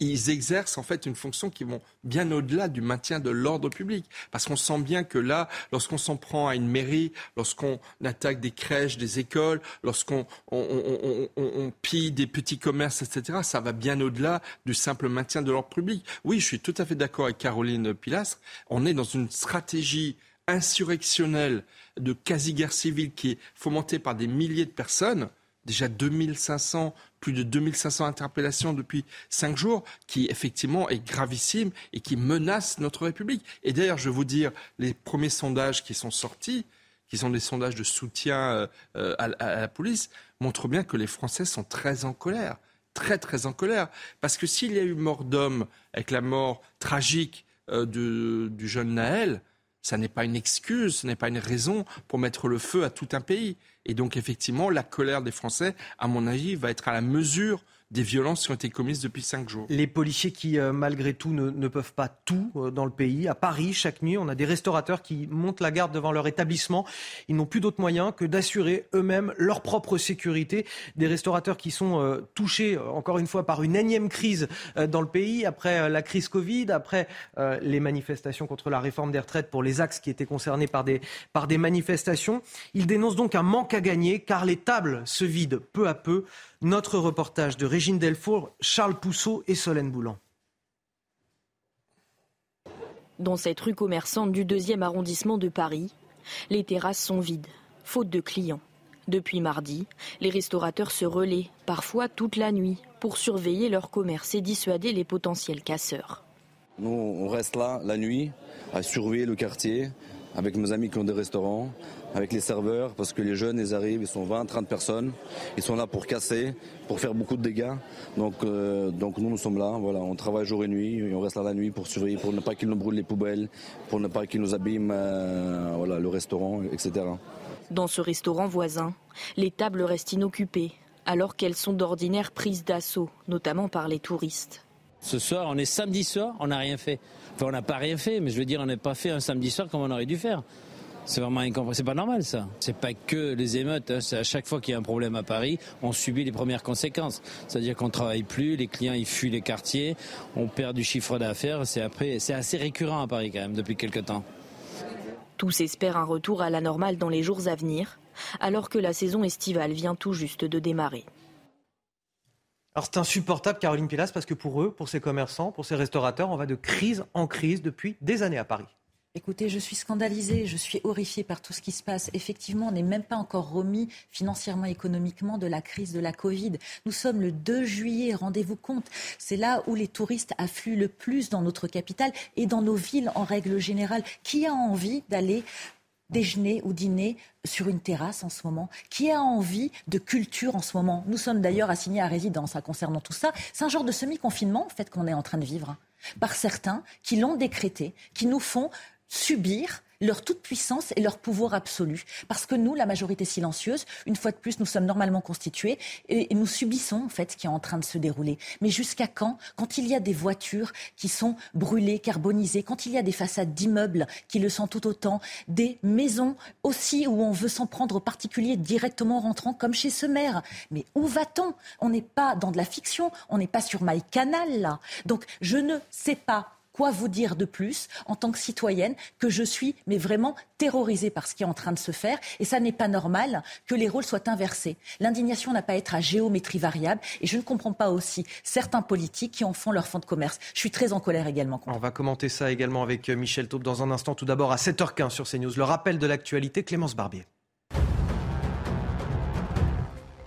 Ils exercent en fait une fonction qui vont bien au-delà du maintien de l'ordre public. Parce qu'on sent bien que là, lorsqu'on s'en prend à une mairie, lorsqu'on attaque des crèches, des écoles, lorsqu'on on, pille des petits commerces, etc., ça va bien au-delà du simple maintien de l'ordre public. Oui, je suis tout à fait d'accord avec Caroline Pilastre. On est dans une stratégie insurrectionnelle de quasi-guerre civile qui est fomentée par des milliers de personnes déjà 2500, plus de 2500 interpellations depuis cinq jours, qui effectivement est gravissime et qui menace notre République. Et d'ailleurs, je vais vous dire, les premiers sondages qui sont sortis, qui sont des sondages de soutien euh, à, la police, montrent bien que les Français sont très en colère, très très en colère, parce que s'il y a eu mort d'homme avec la mort tragique euh, du jeune Naël, ça n'est pas une excuse, ce n'est pas une raison pour mettre le feu à tout un pays. Et donc, effectivement, la colère des Français, à mon avis, va être à la mesure des violences qui ont été commises depuis cinq jours. Les policiers qui, euh, malgré tout, ne, peuvent pas tout euh, dans le pays. À Paris, chaque nuit, on a des restaurateurs qui montent la garde devant leur établissement. Ils n'ont plus d'autres moyens que d'assurer eux-mêmes leur propre sécurité. Des restaurateurs qui sont euh, touchés, encore une fois, par une énième crise dans le pays, après la crise Covid, après les manifestations contre la réforme des retraites pour les axes qui étaient concernés par des, par des manifestations. Ils dénoncent donc un manque à gagner, car les tables se vident peu à peu. Notre reportage de Régine Delfour, Charles Pousseau et Solène Boulan. Dans cette rue commerçante du deuxième arrondissement de Paris, les terrasses sont vides, faute de clients. Depuis mardi, les restaurateurs se relaient, parfois toute la nuit, pour surveiller leur commerce et dissuader les potentiels casseurs. Nous, on reste là la nuit à surveiller le quartier avec mes amis qui ont des restaurants, avec les serveurs, parce que les jeunes, ils arrivent, ils sont 20, 30 personnes, ils sont là pour casser, pour faire beaucoup de dégâts. Donc, euh, donc nous, nous sommes là, voilà, on travaille jour et nuit, et on reste là la nuit pour surveiller, pour ne pas qu'ils nous brûlent les poubelles, pour ne pas qu'ils nous abîment euh, voilà, le restaurant, etc. Dans ce restaurant voisin, les tables restent inoccupées, alors qu'elles sont d'ordinaire prises d'assaut, notamment par les touristes. Ce soir, on est samedi soir, on n'a rien fait. Enfin, on n'a pas rien fait, mais je veux dire, on n'a pas fait un samedi soir comme on aurait dû faire. C'est vraiment incompréhensible. C'est pas normal, ça. C'est pas que les émeutes. Hein. C'est à chaque fois qu'il y a un problème à Paris, on subit les premières conséquences. C'est-à-dire qu'on travaille plus, les clients ils fuient les quartiers, on perd du chiffre d'affaires. C'est après, c'est assez récurrent à Paris quand même depuis quelques temps. Tous espèrent un retour à la normale dans les jours à venir, alors que la saison estivale vient tout juste de démarrer. Alors c'est insupportable, Caroline Pilas, parce que pour eux, pour ces commerçants, pour ces restaurateurs, on va de crise en crise depuis des années à Paris. Écoutez, je suis scandalisée, je suis horrifiée par tout ce qui se passe. Effectivement, on n'est même pas encore remis financièrement, économiquement de la crise de la Covid. Nous sommes le 2 juillet, rendez-vous compte. C'est là où les touristes affluent le plus dans notre capitale et dans nos villes en règle générale. Qui a envie d'aller déjeuner ou dîner sur une terrasse en ce moment? Qui a envie de culture en ce moment? Nous sommes d'ailleurs assignés à résidence hein, concernant tout ça. C'est un genre de semi-confinement en fait qu'on est en train de vivre par certains qui l'ont décrété, qui nous font subir leur toute-puissance et leur pouvoir absolu. Parce que nous, la majorité silencieuse, une fois de plus, nous sommes normalement constitués et, nous subissons en fait ce qui est en train de se dérouler. Mais jusqu'à quand Quand il y a des voitures qui sont brûlées, carbonisées, quand il y a des façades d'immeubles qui le sont tout autant, des maisons aussi où on veut s'en prendre aux particuliers directement en rentrant, comme chez ce maire. Mais où va-t-on? On n'est pas dans de la fiction, on n'est pas sur MyCanal là. Donc je ne sais pas quoi vous dire de plus en tant que citoyenne que je suis, mais vraiment terrorisée par ce qui est en train de se faire? Et ça n'est pas normal que les rôles soient inversés. L'indignation n'a pas à être à géométrie variable. Et je ne comprends pas aussi certains politiques qui en font leur fond de commerce. Je suis très en colère également. On va commenter ça également avec euh, Michel Taube dans un instant. Tout d'abord à 7h15 sur CNews. Le rappel de l'actualité, Clémence Barbier.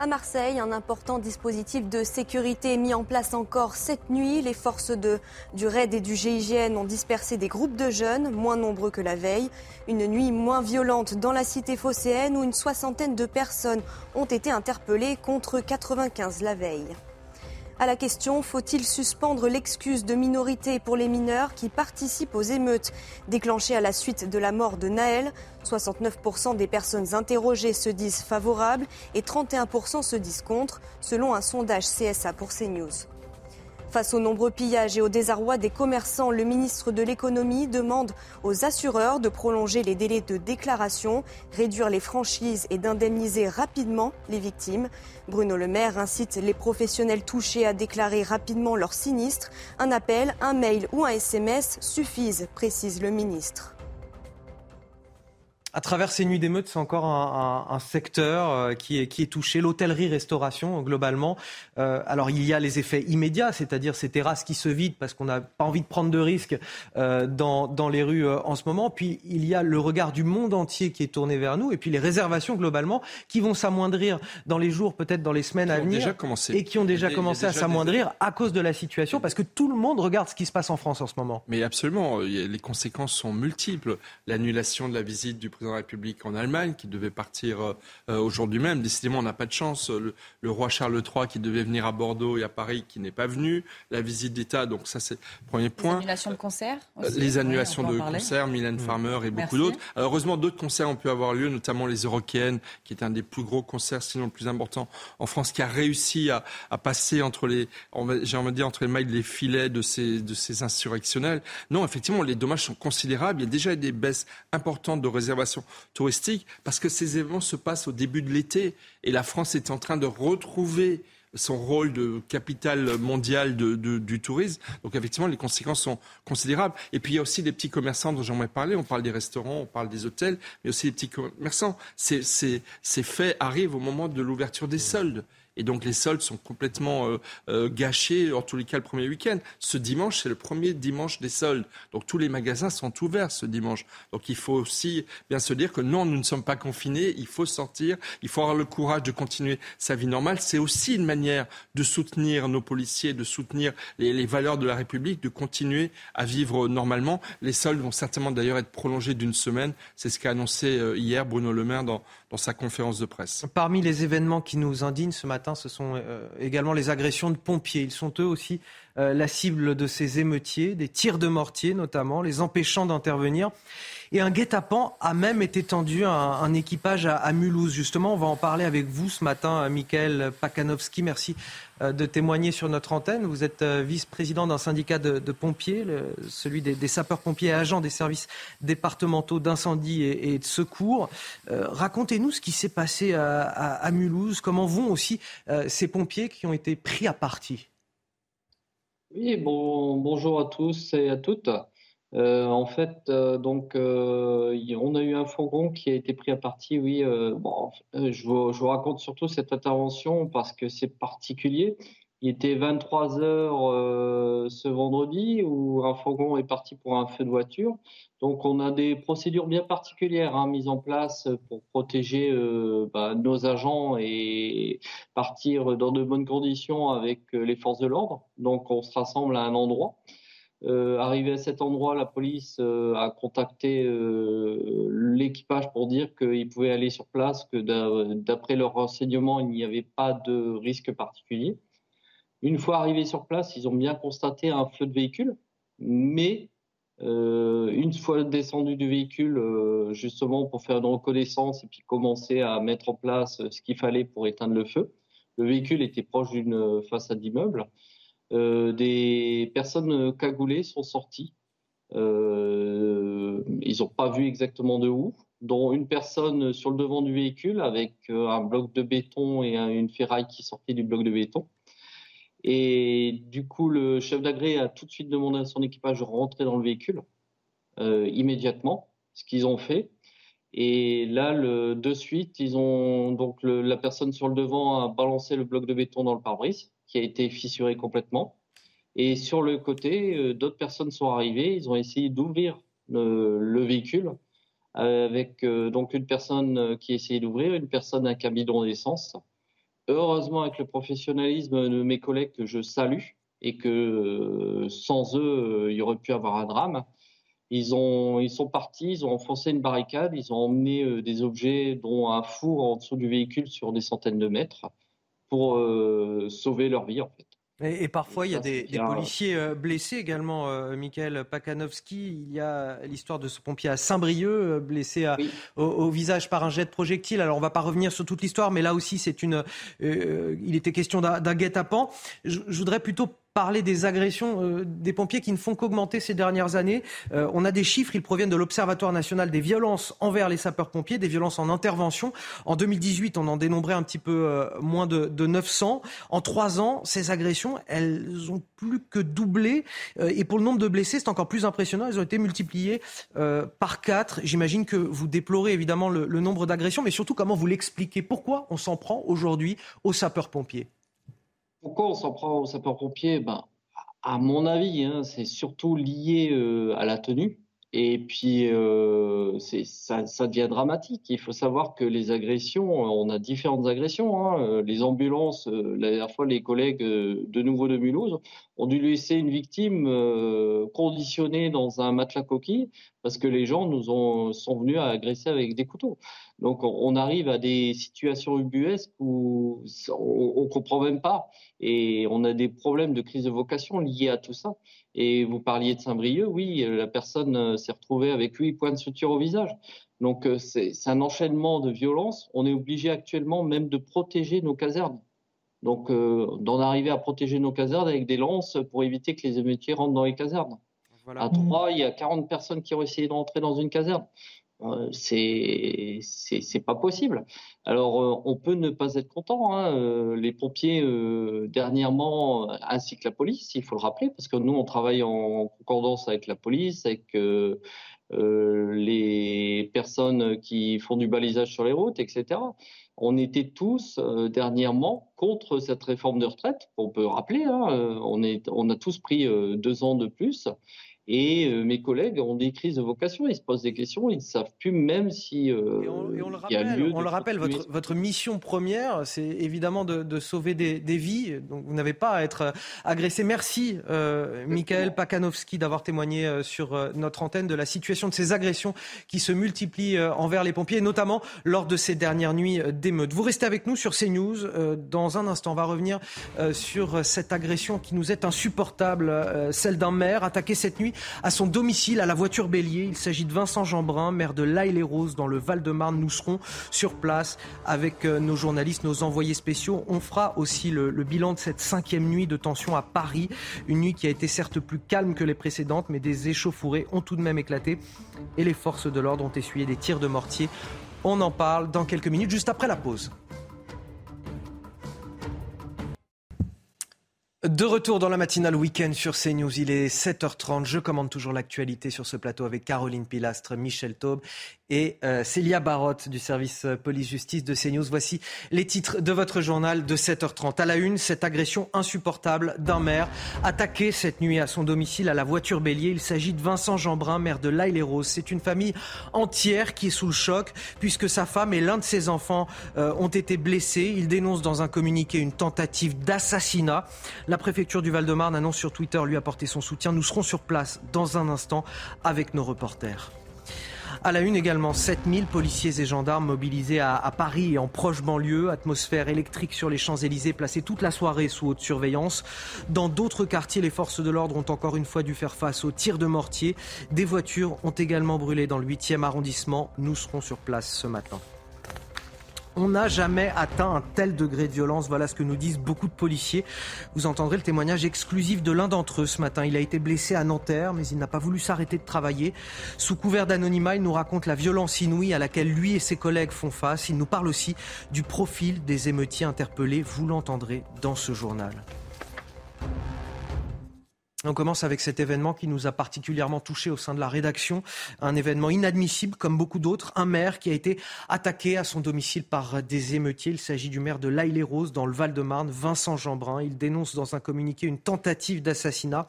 À Marseille, un important dispositif de sécurité est mis en place encore cette nuit. Les forces du RAID et du GIGN ont dispersé des groupes de jeunes, moins nombreux que la veille. Une nuit moins violente dans la cité phocéenne où une soixantaine de personnes ont été interpellées contre 95 la veille. À la question faut-il suspendre l'excuse de minorité pour les mineurs qui participent aux émeutes déclenchées à la suite de la mort de Naël? 69% des personnes interrogées se disent favorables et 31% se disent contre, selon un sondage CSA pour CNews. Face aux nombreux pillages et au désarroi des commerçants, le ministre de l'économie demande aux assureurs de prolonger les délais de déclaration, réduire les franchises et d'indemniser rapidement les victimes. Bruno Le Maire incite les professionnels touchés à déclarer rapidement leur sinistre. Un appel, un mail ou un SMS suffisent, précise le ministre à travers ces nuits d'émeutes, c'est encore un, un, un secteur euh, qui, est, qui est touché, l'hôtellerie-restauration globalement. Euh, alors il y a les effets immédiats, c'est-à-dire ces terrasses qui se vident parce qu'on n'a pas envie de prendre de risques euh, dans, dans, les rues euh, en ce moment. Puis il y a le regard du monde entier qui est tourné vers nous, et puis les réservations globalement qui vont s'amoindrir dans les jours, peut-être dans les semaines à venir, et qui ont déjà commencé à s'amoindrir à cause de la situation, parce que tout le monde regarde ce qui se passe en France en ce moment. Mais absolument, les conséquences sont multiples. L'annulation de la visite du président de la République en Allemagne, qui devait partir euh, euh, aujourd'hui même. Décidément, on n'a pas de chance. Le, roi Charles III, qui devait venir à Bordeaux et à Paris, qui n'est pas venu. La visite d'État, donc ça, c'est le premier point. Les annulations de concerts euh, Les annulations de concerts, Mylène Farmer et beaucoup d'autres. Heureusement, d'autres concerts ont pu avoir lieu, notamment les Eurokéennes, qui est un des plus gros concerts, sinon le plus important en France, qui a réussi à, passer entre les, j'ai envie de dire, entre les mailles les filets de ces, de ces insurrectionnels. Non, effectivement, les dommages sont considérables. Il y a déjà des baisses importantes de réservations touristique, parce que ces événements se passent au début de l'été et la France est en train de retrouver son rôle de capitale mondiale du tourisme. Donc effectivement, les conséquences sont considérables. Et puis il y a aussi des petits commerçants dont j'aimerais parler. On parle des restaurants, on parle des hôtels, mais aussi des petits commerçants. Ces, ces faits arrivent au moment de l'ouverture des soldes. Et donc les soldes sont complètement euh, euh, gâchés, en tous les cas le premier week-end. Ce dimanche, c'est le premier dimanche des soldes. Donc tous les magasins sont ouverts ce dimanche. Donc il faut aussi bien se dire que non, nous ne sommes pas confinés, il faut sortir, il faut avoir le courage de continuer sa vie normale. C'est aussi une manière de soutenir nos policiers, de soutenir les, les valeurs de la République, de continuer à vivre normalement. Les soldes vont certainement d'ailleurs être prolongés d'une semaine. C'est ce qu'a annoncé euh, hier Bruno Le Maire dans, sa conférence de presse. Parmi les événements qui nous indignent ce matin, ce sont euh, également les agressions de pompiers. Ils sont eux aussi euh, la cible de ces émeutiers, des tirs de mortier notamment, les empêchant d'intervenir. Et un guet-apens a même été tendu à un, équipage à, Mulhouse. Justement, on va en parler avec vous ce matin, Michael Pakanowski. Merci euh, de témoigner sur notre antenne. Vous êtes euh, vice-président d'un syndicat de, pompiers, celui des, sapeurs-pompiers et agents des services départementaux d'incendie et, de secours. Euh, racontez-nous ce qui s'est passé à, Mulhouse. Comment vont aussi ces pompiers qui ont été pris à partie? Oui, bon, bonjour à tous et à toutes. Euh, en fait, euh, donc, euh, on a eu un fourgon qui a été pris à partie. Oui, bon, je vous, raconte surtout cette intervention parce que c'est particulier. Il était 23 heures ce vendredi où un fourgon est parti pour un feu de voiture. Donc, on a des procédures bien particulières hein, mises en place pour protéger bah, nos agents et partir dans de bonnes conditions avec les forces de l'ordre. Donc, on se rassemble à un endroit. Euh, arrivé à cet endroit, la police euh, a contacté euh, l'équipage pour dire qu'il pouvait aller sur place, que d'après leurs renseignements, il n'y avait pas de risque particulier. Une fois arrivés sur place, ils ont bien constaté un feu de véhicule, mais une fois descendu du véhicule, justement pour faire une reconnaissance et puis commencer à mettre en place ce qu'il fallait pour éteindre le feu, le véhicule était proche d'une façade d'immeuble. Euh, des personnes cagoulées sont sorties. Euh, ils n'ont pas vu exactement de où, dont une personne sur le devant du véhicule avec euh, un bloc de béton et une ferraille qui sortait du bloc de béton. Et du coup, le chef d'agré a tout de suite demandé à son équipage de rentrer dans le véhicule immédiatement, ce qu'ils ont fait. Et là, de suite, ils ont donc la personne sur le devant a balancé le bloc de béton dans le pare-brise qui a été fissuré complètement. Et sur le côté, euh, d'autres personnes sont arrivées. Ils ont essayé d'ouvrir le, véhicule avec euh, donc une personne qui a essayé d'ouvrir, une personne avec un bidon d'essence. Heureusement, avec le professionnalisme de mes collègues que je salue et que euh, sans eux, il y aurait pu avoir un drame. Ils, ont, ils sont partis, ils ont enfoncé une barricade, ils ont emmené des objets, dont un four en dessous du véhicule sur des centaines de mètres pour euh, sauver leur vie en fait. Et, parfois, il y a des, policiers euh, blessés également, euh, Michael Pakanowski. Il y a l'histoire de ce pompier à Saint-Brieuc, euh, blessé au, visage par un jet de projectile. Alors, on ne va pas revenir sur toute l'histoire, mais là aussi, c'est une. il était question d'un guet-apens. je voudrais plutôt parler des agressions euh, des pompiers qui ne font qu'augmenter ces dernières années. Euh, on a des chiffres, ils proviennent de l'Observatoire national des violences envers les sapeurs-pompiers, des violences en intervention. En 2018, on en dénombrait un petit peu euh, moins de, de, 900. En trois ans, ces agressions, elles ont plus que doublé. et pour le nombre de blessés, c'est encore plus impressionnant. Elles ont été multipliées par quatre. J'imagine que vous déplorez évidemment le, le nombre d'agressions, mais surtout comment vous l'expliquez. Pourquoi on s'en prend aujourd'hui aux sapeurs-pompiers? Pourquoi on s'en prend aux sapeurs-pompiers ben, À mon avis, hein, c'est surtout lié euh, à la tenue. Et puis, euh, ça, devient dramatique. Il faut savoir que les agressions, on a différentes agressions. Hein. Les ambulances, euh, la dernière fois, les collègues de nouveau de Mulhouse ont dû laisser une victime conditionnée dans un matelas coquille parce que les gens nous ont, sont venus à agresser avec des couteaux. Donc, on arrive à des situations ubuesques où on, ne comprend même pas, et on a des problèmes de crise de vocation liés à tout ça. Et vous parliez de Saint-Brieuc, oui, la personne euh, s'est retrouvée avec huit points de suture au visage. Donc, euh, c'est un enchaînement de violences. On est obligé actuellement même de protéger nos casernes. Donc, euh, d'en arriver à protéger nos casernes avec des lances pour éviter que les émeutiers rentrent dans les casernes. À Troyes, il y a 40 personnes qui ont essayé d'entrer dans une caserne. Euh, c'est c'est pas possible. Alors euh, on peut ne pas être content. Hein. Euh, les pompiers dernièrement, ainsi que la police, il faut le rappeler, parce que nous on travaille en concordance avec la police, avec les personnes qui font du balisage sur les routes, etc. On était tous dernièrement contre cette réforme de retraite. On peut rappeler, hein, est, on a tous pris deux ans de plus. Et euh, mes collègues ont des crises de vocation, ils se posent des questions, ils ne savent plus même si euh, il y a lieu. On le rappelle, votre, votre, mission première, c'est évidemment de, de sauver des, des, vies. Donc vous n'avez pas à être euh, agressé. Merci, euh, Michael Pakanowski, d'avoir témoigné euh, sur notre antenne de la situation de ces agressions qui se multiplient envers les pompiers, notamment lors de ces dernières nuits d'émeutes. Vous restez avec nous sur CNews. Dans un instant, on va revenir sur cette agression qui nous est insupportable, celle d'un maire attaqué cette nuit à son domicile à la voiture bélier. Il s'agit de Vincent Jeanbrun, maire de l'Aille-les-Roses dans le Val-de-Marne. Nous serons sur place avec euh, nos journalistes, nos envoyés spéciaux. On fera aussi le, bilan de cette cinquième nuit de tension à Paris. Une nuit qui a été certes plus calme que les précédentes, mais des échauffourées ont tout de même éclaté et les forces de l'ordre ont essuyé des tirs de mortier. On en parle dans quelques minutes, juste après la pause. De retour dans la matinale week-end sur CNews, il est 7h30. Je commande toujours l'actualité sur ce plateau avec Caroline Pilastre, Michel Taube et euh, Célia Barotte du service euh, police-justice de CNews. Voici les titres de votre journal de 7h30. À la une, cette agression insupportable d'un maire attaqué cette nuit à son domicile à la voiture bélier. Il s'agit de Vincent Jeanbrun, maire de l'Aille-les-Roses. C'est une famille entière qui est sous le choc puisque sa femme et l'un de ses enfants euh, ont été blessés. Il dénonce dans un communiqué une tentative d'assassinat. La préfecture du Val-de-Marne annonce sur Twitter lui apporter son soutien. Nous serons sur place dans un instant avec nos reporters. À la une également, 7000 policiers et gendarmes mobilisés à, Paris et en proche banlieue. Atmosphère électrique sur les Champs-Élysées, placée toute la soirée sous haute surveillance. Dans d'autres quartiers, les forces de l'ordre ont encore une fois dû faire face aux tirs de mortier. Des voitures ont également brûlé dans le 8e arrondissement. Nous serons sur place ce matin. On n'a jamais atteint un tel degré de violence. Voilà ce que nous disent beaucoup de policiers. Vous entendrez le témoignage exclusif de l'un d'entre eux ce matin. Il a été blessé à Nanterre, mais il n'a pas voulu s'arrêter de travailler. Sous couvert d'anonymat, il nous raconte la violence inouïe à laquelle lui et ses collègues font face. Il nous parle aussi du profil des émeutiers interpellés. Vous l'entendrez dans ce journal. On commence avec cet événement qui nous a particulièrement touché au sein de la rédaction. Un événement inadmissible comme beaucoup d'autres. Un maire qui a été attaqué à son domicile par des émeutiers. Il s'agit du maire de l'Aille-les-Roses dans le Val-de-Marne, Vincent Jeanbrun. Il dénonce dans un communiqué une tentative d'assassinat.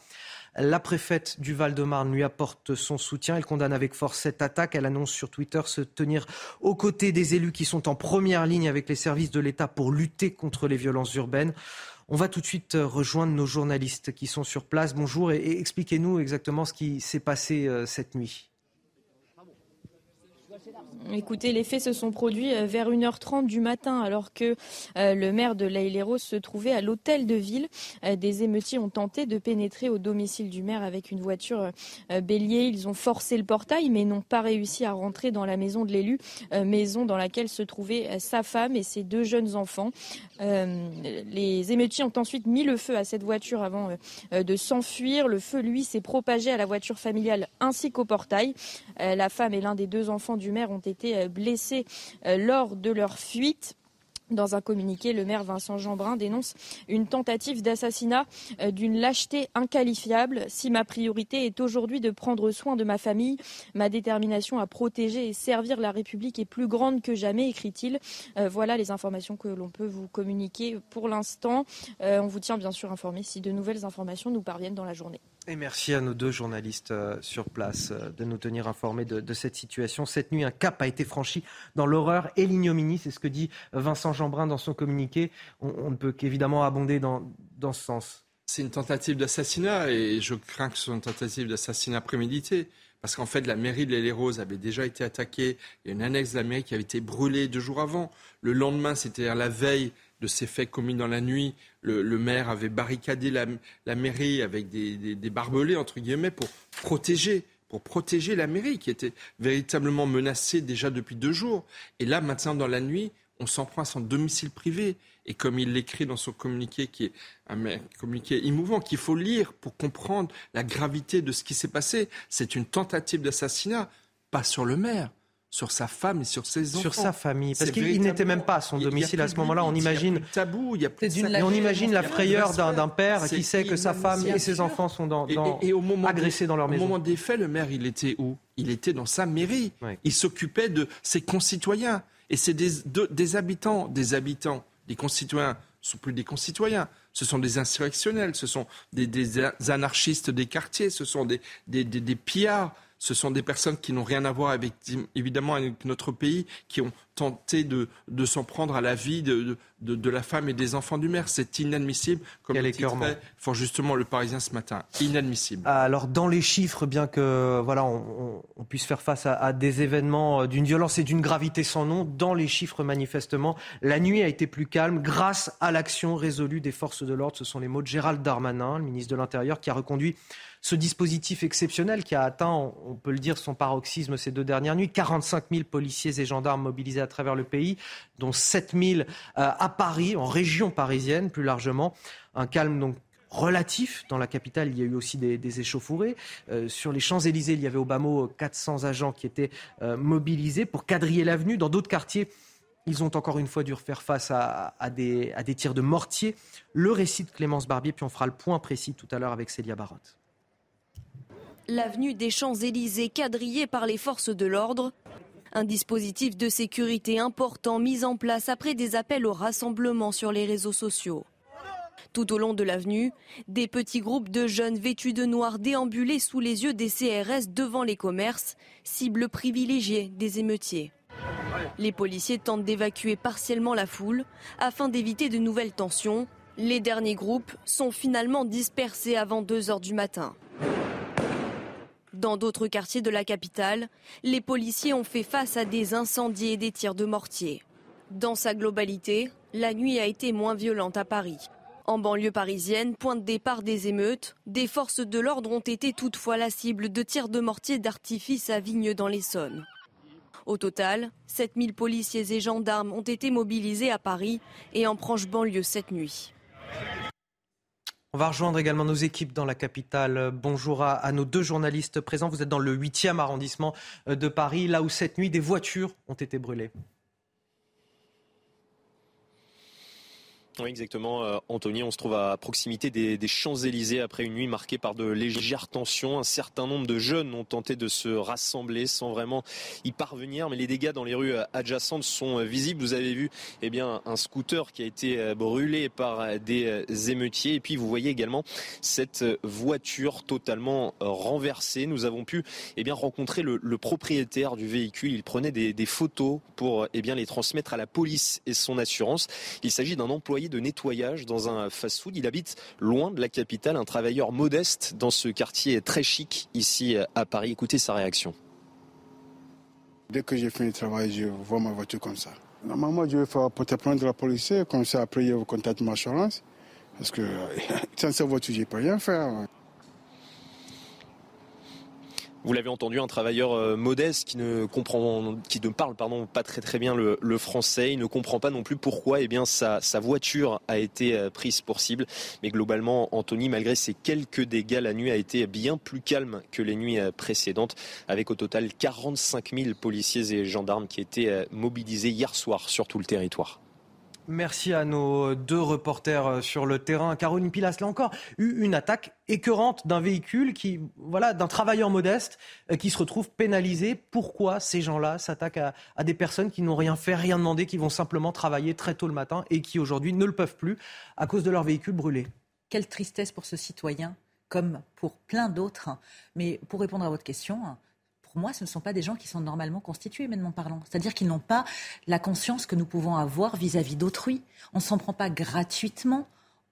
La préfète du Val-de-Marne lui apporte son soutien. Elle condamne avec force cette attaque. Elle annonce sur Twitter se tenir aux côtés des élus qui sont en première ligne avec les services de l'État pour lutter contre les violences urbaines. On va tout de suite euh, rejoindre nos journalistes qui sont sur place. Bonjour et, expliquez-nous exactement ce qui s'est passé euh, cette nuit. Écoutez, les faits se sont produits euh, vers 1h30 du matin alors que euh, le maire de l'Aïleros se trouvait à l'hôtel de ville. Euh, des émeutiers ont tenté de pénétrer au domicile du maire avec une voiture bélier. Ils ont forcé le portail mais n'ont pas réussi à rentrer dans la maison de l'élu, maison dans laquelle se trouvaient sa femme et ses deux jeunes enfants. Les émeutiers ont ensuite mis le feu à cette voiture avant de s'enfuir. Le feu, lui, s'est propagé à la voiture familiale ainsi qu'au portail. La femme et l'un des deux enfants du maire ont été euh, blessés euh, lors de leur fuite. Dans un communiqué, le maire Vincent Jeanbrun dénonce une tentative d'assassinat euh, d'une lâcheté inqualifiable. Si ma priorité est aujourd'hui de prendre soin de ma famille, ma détermination à protéger et servir la République est plus grande que jamais, écrit-il. voilà les informations que l'on peut vous communiquer pour l'instant. on vous tient bien sûr informé si de nouvelles informations nous parviennent dans la journée. Et merci à nos deux journalistes euh, sur place euh, de nous tenir informés de, cette situation. Cette nuit, un cap a été franchi dans l'horreur et l'ignominie. C'est ce que dit Vincent Jeanbrun dans son communiqué. On, ne peut qu'évidemment abonder dans, ce sens. C'est une tentative d'assassinat et je crains que ce soit une tentative d'assassinat prémédité. Parce qu'en fait, la mairie de l'Île-et-Rose avait déjà été attaquée. Il y a une annexe de la mairie qui avait été brûlée deux jours avant. Le lendemain, c'était la veille de ces faits commis dans la nuit. Le, maire avait barricadé la, mairie avec des, barbelés, entre guillemets, pour protéger pour protéger la mairie qui était véritablement menacée déjà depuis deux jours. Et là, maintenant, dans la nuit, on s'en prend à son domicile privé. Et comme il l'écrit dans son communiqué, qui est un communiqué émouvant, qu'il faut lire pour comprendre la gravité de ce qui s'est passé, c'est une tentative d'assassinat, pas sur le maire, sur sa femme et sur ses enfants. Sur sa famille, parce qu'il n'était même pas à son domicile à ce moment-là. On imagine tabou, il y a on imagine la frayeur d'un père qui sait que sa femme et ses enfants sont dans, et, au moment agressés dans leur maison. Au moment des faits, le maire, il était où? Il était dans sa mairie. Il s'occupait de ses concitoyens. Et c'est des, des habitants, des habitants, des concitoyens ce sont plus des concitoyens, ce sont des insurrectionnels, ce sont des, des anarchistes des quartiers, ce sont des, des, des pillards, ce sont des personnes qui n'ont rien à voir avec, évidemment, avec notre pays, qui ont tenté de, s'en prendre à la vie de, de, la femme et des enfants du maire. C'est inadmissible, comme le titrait fort justement le Parisien ce matin. Inadmissible. Ah, alors, dans les chiffres, bien que voilà, on, puisse faire face à, des événements euh, d'une violence et d'une gravité sans nom, dans les chiffres, manifestement, la nuit a été plus calme grâce à l'action résolue des forces de l'ordre. Ce sont les mots de Gérald Darmanin, le ministre de l'Intérieur, qui a reconduit ce dispositif exceptionnel qui a atteint, on peut le dire, son paroxysme ces deux dernières nuits. 45 000 policiers et gendarmes mobilisés à travers le pays, dont 7 000 euh, à Paris, en région parisienne plus largement. Un calme donc relatif. Dans la capitale, il y a eu aussi des, échauffourées. Euh, sur les Champs-Élysées, il y avait au bas mot 400 agents qui étaient euh, mobilisés pour quadriller l'avenue. Dans d'autres quartiers, ils ont encore une fois dû faire face à, des, à tirs de mortier. Le récit de Clémence Barbier, puis on fera le point précis tout à l'heure avec Célia Barotte l'avenue des Champs-Élysées quadrillée par les forces de l'ordre. Un dispositif de sécurité important mis en place après des appels au rassemblement sur les réseaux sociaux. Tout au long de l'avenue, des petits groupes de jeunes vêtus de noir déambulaient sous les yeux des CRS devant les commerces, cible privilégiée des émeutiers. Les policiers tentent d'évacuer partiellement la foule afin d'éviter de nouvelles tensions. Les derniers groupes sont finalement dispersés avant 2 heures du matin. Dans d'autres quartiers de la capitale, les policiers ont fait face à des incendies et des tirs de mortier. Dans sa globalité, la nuit a été moins violente à Paris. En banlieue parisienne, point de départ des émeutes, des forces de l'ordre ont été toutefois la cible de tirs de mortier d'artifice à Vigne dans l'Essonne. Au total, 7000 policiers et gendarmes ont été mobilisés à Paris et en proche banlieue cette nuit. On va rejoindre également nos équipes dans la capitale. Bonjour à, nos deux journalistes présents. Vous êtes dans le 8e arrondissement de Paris, là où cette nuit des voitures ont été brûlées. Exactement, euh, Anthony. On se trouve à proximité des, Champs-Élysées après une nuit marquée par de légères tensions. Un certain nombre de jeunes ont tenté de se rassembler sans vraiment y parvenir, mais les dégâts dans les rues adjacentes sont visibles. Vous avez vu eh bien, un scooter qui a été euh, brûlé par des euh, émeutiers. Et puis vous voyez également cette voiture totalement renversée. Nous avons pu eh bien, rencontrer le, propriétaire du véhicule. Il prenait des, photos pour eh bien, les transmettre à la police et son assurance. Il s'agit d'un employé de nettoyage dans un fast-food. Il habite loin de la capitale, un travailleur modeste dans ce quartier très chic ici à Paris. Écoutez sa réaction. Dès que j'ai fini le travail, je vois ma voiture comme ça. Normalement, je vais faire porter plainte de la police, comme ça après je contacte ma assurance. Parce que sans cette voiture, je peux rien faire. Vous l'avez entendu, un travailleur euh, modeste qui ne comprend, qui ne parle pardon, pas très très bien le, français. Il ne comprend pas non plus pourquoi eh bien, sa, sa voiture a été euh, prise pour cible. Mais globalement, Anthony, malgré ses quelques dégâts, la nuit a été bien plus calme que les nuits euh, précédentes, avec au total 45 000 policiers et gendarmes qui étaient mobilisés hier soir sur tout le territoire. Merci à nos deux reporters euh, sur le terrain. Caroline Pilas, là encore, eu une attaque écœurante d'un véhicule qui, voilà, d'un travailleur modeste euh, qui se retrouve pénalisé. Pourquoi ces gens-là s'attaquent à, à, des personnes qui n'ont rien fait, rien demandé, qui vont simplement travailler très tôt le matin et qui aujourd'hui ne le peuvent plus à cause de leur véhicule brûlé? Quelle tristesse pour ce citoyen, comme pour plein d'autres. Mais pour répondre à votre question, moi, ce ne sont pas des gens qui sont normalement constitués, humainement parlant. C'est-à-dire qu'ils n'ont pas la conscience que nous pouvons avoir vis-à-vis d'autrui. On ne s'en prend pas gratuitement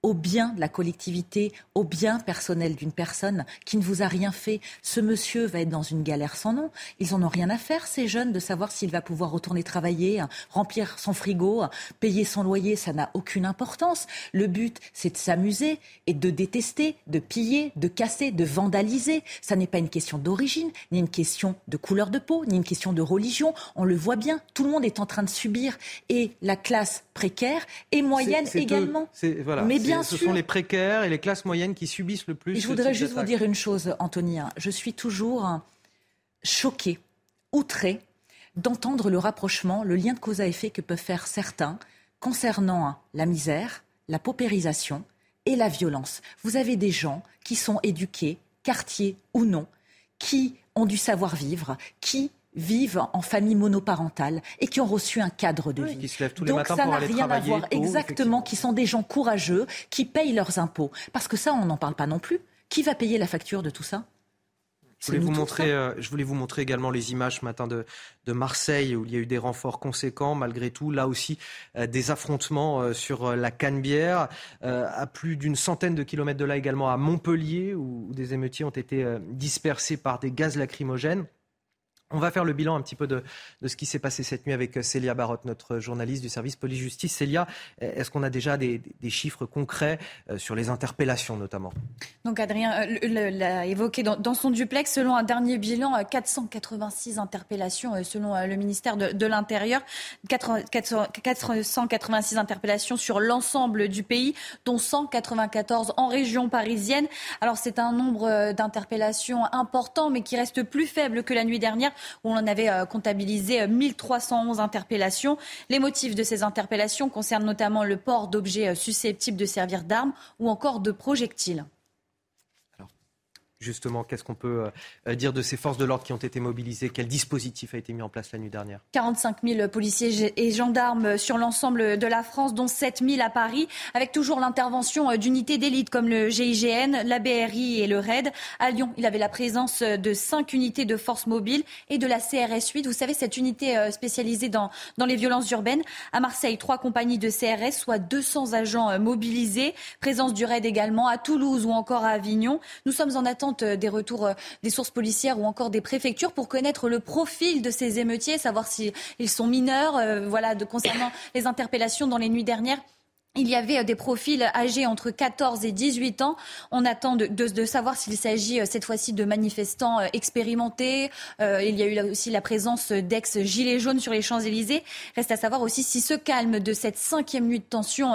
au bien de la collectivité, au bien personnel d'une personne qui ne vous a rien fait. Ce monsieur va être dans une galère sans nom. Ils en ont rien à faire, ces jeunes, de savoir s'il va pouvoir retourner travailler, remplir son frigo, payer son loyer. Ça n'a aucune importance. Le but, c'est de s'amuser et de détester, de piller, de casser, de vandaliser. Ça n'est pas une question d'origine, ni une question de couleur de peau, ni une question de religion. On le voit bien. Tout le monde est en train de subir. Et la classe précaire et moyenne également. Mais bien ce sont les précaires et les classes moyennes qui subissent le plus. je voudrais juste vous dire une chose, Anthony. Je suis toujours choquée, outrée d'entendre le rapprochement, le lien de cause à effet que peuvent faire certains concernant la misère, la paupérisation et la violence. Vous avez des gens qui sont éduqués, quartier ou non, qui ont du savoir-vivre, qui vivent en famille monoparentale et qui ont reçu un cadre de vie. Qui se lèvent tous les Donc matins ça n'a rien à voir exactement, qui sont des gens courageux, qui payent leurs impôts. Parce que ça, on n'en parle pas non plus. Qui va payer la facture de tout ça? Je voulais, vous montrer, euh, je voulais vous montrer également les images ce matin de, de, Marseille où il y a eu des renforts conséquents malgré tout. Là aussi, euh, des affrontements euh, sur la Canebière. à plus d'une centaine de kilomètres de là également à Montpellier où, où des émeutiers ont été dispersés par des gaz lacrymogènes. On va faire le bilan un petit peu de, ce qui s'est passé cette nuit avec Célia Barotte, notre journaliste du service police-justice. Célia, est-ce qu'on a déjà des, chiffres concrets euh, sur les interpellations notamment? Donc Adrien euh, l'a évoqué dans, son duplex, selon un dernier bilan, 486 euh, interpellations selon le ministère de, l'Intérieur, 486 interpellations sur l'ensemble du pays, dont 194 en région parisienne. Alors c'est un nombre d'interpellations important, mais qui reste plus faible que la nuit dernière où on en avait euh, comptabilisé 1311 euh, interpellations. Les motifs de ces interpellations concernent notamment le port d'objets euh, susceptibles de servir d'armes ou encore de projectiles. Justement, qu'est-ce qu'on peut euh, dire de ces forces de l'ordre qui ont été mobilisées? Quel dispositif a été mis en place la nuit dernière? 45 000 policiers et gendarmes sur l'ensemble de la France, dont 7 000 à Paris, avec toujours l'intervention euh, d'unités d'élite comme le GIGN, la BRI et le RAID. À Lyon, il avait la présence de 5 unités de forces mobiles et de la CRS 8. Vous savez, cette unité euh, spécialisée dans, dans les violences urbaines. À Marseille, trois compagnies de CRS, soit 200 agents mobilisés. Présence du RAID également à Toulouse ou encore à Avignon. Nous sommes en attente euh, des retours euh, des sources policières ou encore des préfectures pour connaître le profil de ces émeutiers, savoir s'ils sont mineurs, euh, voilà, de, concernant les interpellations dans les nuits dernières. Il y avait euh, des profils âgés entre 14 et 18 ans. On attend de, savoir s'il s'agit euh, cette fois-ci de manifestants euh, expérimentés. il y a eu aussi la présence d'ex-gilets jaunes sur les Champs-Élysées. Reste à savoir aussi si ce calme de cette cinquième nuit de tension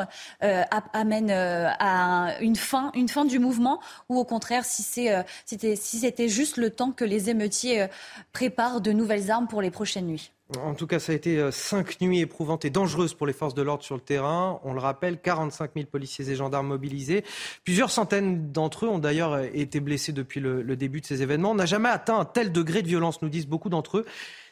amène à une fin, une fin du mouvement ou au contraire si c'était si c'était juste le temps que les émeutiers préparent de nouvelles armes pour les prochaines nuits. En tout cas, ça a été euh, cinq nuits éprouvantes et dangereuses pour les forces de l'ordre sur le terrain. On le rappelle, 45 000 policiers et gendarmes mobilisés. Plusieurs centaines d'entre eux ont d'ailleurs euh, été blessés depuis le, début de ces événements. On n'a jamais atteint un tel degré de violence, nous disent beaucoup d'entre eux.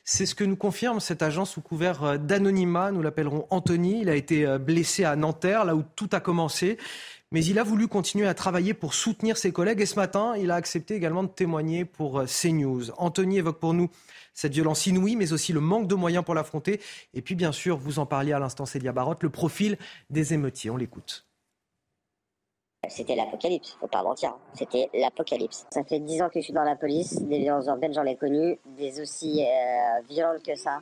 C'est ce que nous confirme cet agent sous couvert euh, d'anonymat. Nous l'appellerons Anthony. Il a été blessé à Nanterre, là où tout a commencé. Mais il a voulu continuer à travailler pour soutenir ses collègues. Et ce matin, il a accepté également de témoigner pour CNews. Anthony évoque pour nous cette violence inouïe, mais aussi le manque de moyens pour l'affronter. Et puis, bien sûr, vous en parliez à l'instant, Célia Barotte, le profil des émeutiers. On l'écoute. C'était l'apocalypse, faut pas mentir. C'était l'apocalypse. Ça fait dix ans que je suis dans la police. Des violences urbaines, j'en ai connu. Des aussi euh, violentes que ça,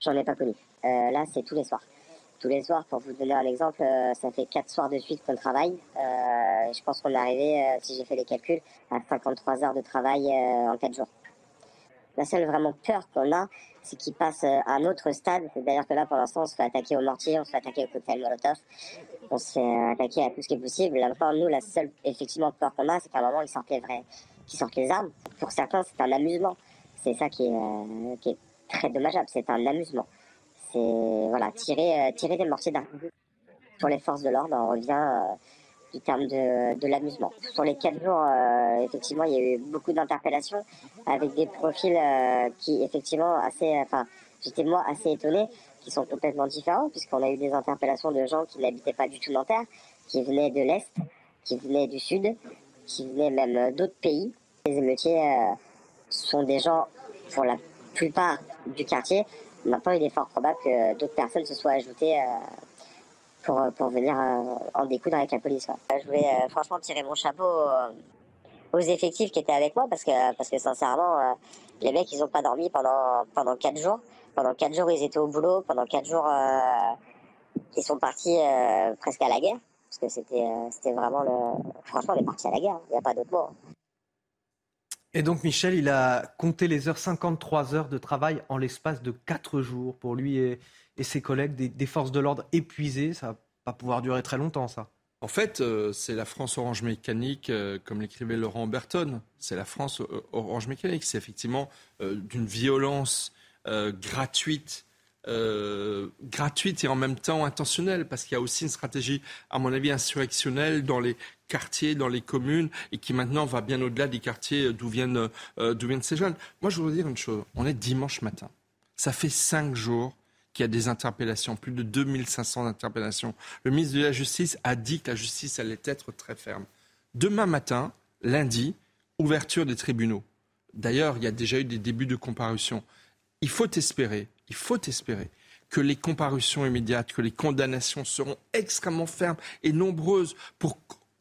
j'en ai pas connu. Euh, là, c'est tous les soirs. Tous les soirs, pour vous donner un exemple, euh, ça fait quatre soirs de suite qu'on travaille. je pense qu'on est arrivé, si j'ai fait les calculs, à 53 heures de travail en quatre jours. La seule vraiment peur qu'on a, c'est qu'ils passent à un autre stade. C'est d'ailleurs que là, pour l'instant, on se fait attaquer au mortier, on se fait attaquer au cocktail Molotov, on se fait attaquer à tout ce qui est possible. Là, nous, la seule effectivement peur qu'on a, c'est qu'à un moment, ils sortent les vrais, qu'ils sortent les armes. Pour certains, c'est un amusement. C'est ça qui est, euh, qui est très dommageable. C'est un amusement. C'est voilà, tirer, euh, tirer des mortiers d'armes. Pour les forces de l'ordre, on revient euh, du terme de, de l'amusement. Sur les quatre jours, euh, effectivement, il y a eu beaucoup d'interpellations avec des profils euh, qui, effectivement, assez, enfin, j'étais moi assez étonné, qui sont complètement différents, puisqu'on a eu des interpellations de gens qui n'habitaient pas du tout Nanterre, qui venaient de l'Est, qui venaient du Sud, qui venaient même d'autres pays. Les émeutiers euh, sont des gens, pour la plupart du quartier. Maintenant, il est fort probable que d'autres personnes se soient ajoutées pour, pour venir euh, en découdre avec la police. Je voulais euh, franchement tirer mon chapeau euh, aux effectifs qui étaient avec moi parce que, parce que sincèrement, les mecs, ils n'ont pas dormi pendant, pendant quatre jours. Pendant quatre jours, ils étaient au boulot. Pendant quatre jours, ils sont partis presque à la guerre. Parce que c'était, vraiment le. Franchement, on est parti à la guerre. Il n'y a pas d'autre mot. Et donc, Michel, il a compté les heures, 53 heures de travail en l'espace de quatre jours pour lui et, et ses collègues, des, forces de l'ordre épuisées. Ça va pas pouvoir durer très longtemps, ça. En fait, euh, c'est la France orange mécanique, euh, comme l'écrivait Laurent Berton. C'est la France euh, orange mécanique. C'est effectivement d'une violence gratuite, gratuite et en même temps intentionnelle, parce qu'il y a aussi une stratégie, à mon avis, insurrectionnelle dans les quartiers, dans les communes, et qui maintenant va bien au-delà des quartiers d'où viennent, viennent ces jeunes. Moi, je voudrais dire une chose. On est dimanche matin. Ça fait cinq jours qu'il y a des interpellations, plus de 2500 interpellations. Le ministre de la Justice a dit que la justice allait être très ferme. Demain matin, lundi, ouverture des tribunaux. D'ailleurs, il y a déjà eu des débuts de comparution. Il faut espérer, il faut espérer que les comparutions immédiates, que les condamnations seront extrêmement fermes et nombreuses pour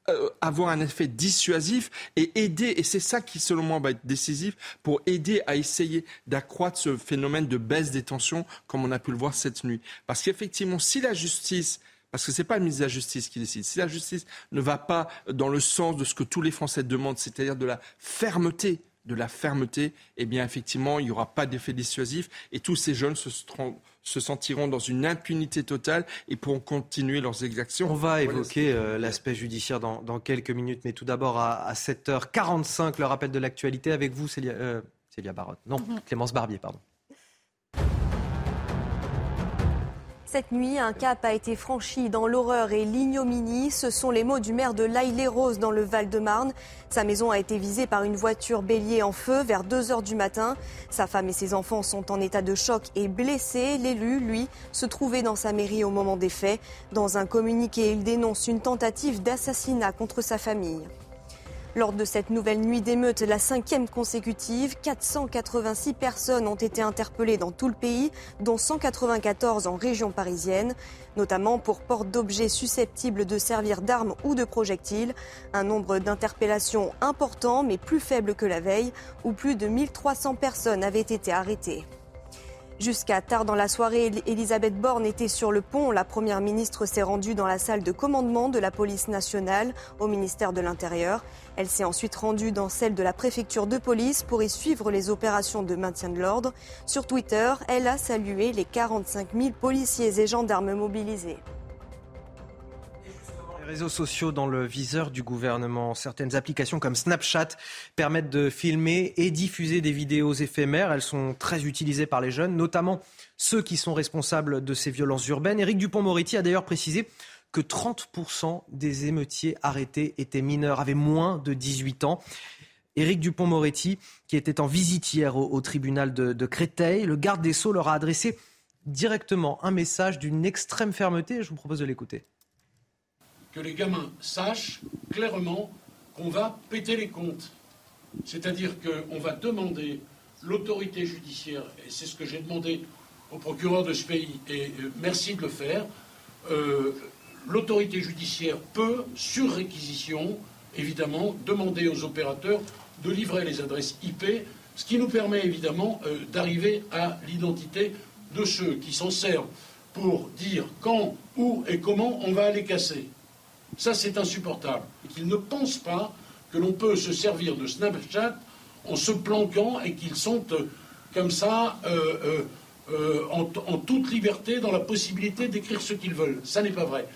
euh, avoir un effet dissuasif et aider, et c'est ça qui selon moi va être décisif, pour aider à essayer d'accroître ce phénomène de baisse des tensions comme on a pu le voir cette nuit. Parce qu'effectivement, si la justice parce que ce n'est pas le ministre de la Justice qui décide. Si la justice ne va pas dans le sens de ce que tous les Français demandent, c'est-à-dire de la fermeté, de la fermeté, eh bien effectivement, il n'y aura pas d'effet dissuasif et tous ces jeunes se, se sentiront dans une impunité totale et pourront continuer leurs exactions. On va évoquer euh, l'aspect judiciaire dans, quelques minutes, mais tout d'abord à, 7h45, le rappel de l'actualité avec vous, Célia, euh, Célia Barotte. Non, mhm. Clémence Barbier, pardon. Cette nuit, un cap a été franchi dans l'horreur et l'ignominie. Ce sont les mots du maire de l'Aille-les-Roses dans le Val-de-Marne. Sa maison a été visée par une voiture bélier en feu vers 2 heures du matin. Sa femme et ses enfants sont en état de choc et blessés. L'élu, lui, se trouvait dans sa mairie au moment des faits. Dans un communiqué, il dénonce une tentative d'assassinat contre sa famille. Lors de cette nouvelle nuit d'émeute, la cinquième consécutive, 486 personnes ont été interpellées dans tout le pays, dont 194 en région parisienne, notamment pour porte d'objets susceptibles de servir d'armes ou de projectiles. Un nombre d'interpellations important, mais plus faible que la veille, où plus de 1300 personnes avaient été arrêtées. Jusqu'à tard dans la soirée, Elisabeth Borne était sur le pont. La première ministre s'est rendue dans la salle de commandement de la police nationale au ministère de l'Intérieur. Elle s'est ensuite rendue dans celle de la préfecture de police pour y suivre les opérations de maintien de l'ordre. Sur Twitter, elle a salué les 45 000 policiers et gendarmes mobilisés réseaux sociaux dans le viseur du gouvernement. Certaines applications comme Snapchat permettent de filmer et diffuser des vidéos éphémères. Elles sont très utilisées par les jeunes, notamment ceux qui sont responsables de ces violences urbaines. Éric Dupont-Moretti a d'ailleurs précisé que 30% des émeutiers arrêtés étaient mineurs, avaient moins de 18 ans. Éric Dupont-Moretti, qui était en visite hier au, tribunal de, de, Créteil, le garde des Sceaux leur a adressé directement un message d'une extrême fermeté. Je vous propose de l'écouter que les gamins sachent clairement qu'on va péter les comptes. C'est-à-dire qu'on va demander l'autorité judiciaire, et c'est ce que j'ai demandé au procureur de ce pays, et euh, merci de le faire, euh, l'autorité judiciaire peut, sur réquisition, évidemment, demander aux opérateurs de livrer les adresses IP, ce qui nous permet évidemment euh, d'arriver à l'identité de ceux qui s'en servent pour dire quand, où et comment on va aller casser. Ça, c'est insupportable. Qu'ils ne pensent pas que l'on peut se servir de Snapchat en se planquant et qu'ils sont euh, comme ça euh, en, en toute liberté dans la possibilité d'écrire ce qu'ils veulent. Ça n'est pas vrai.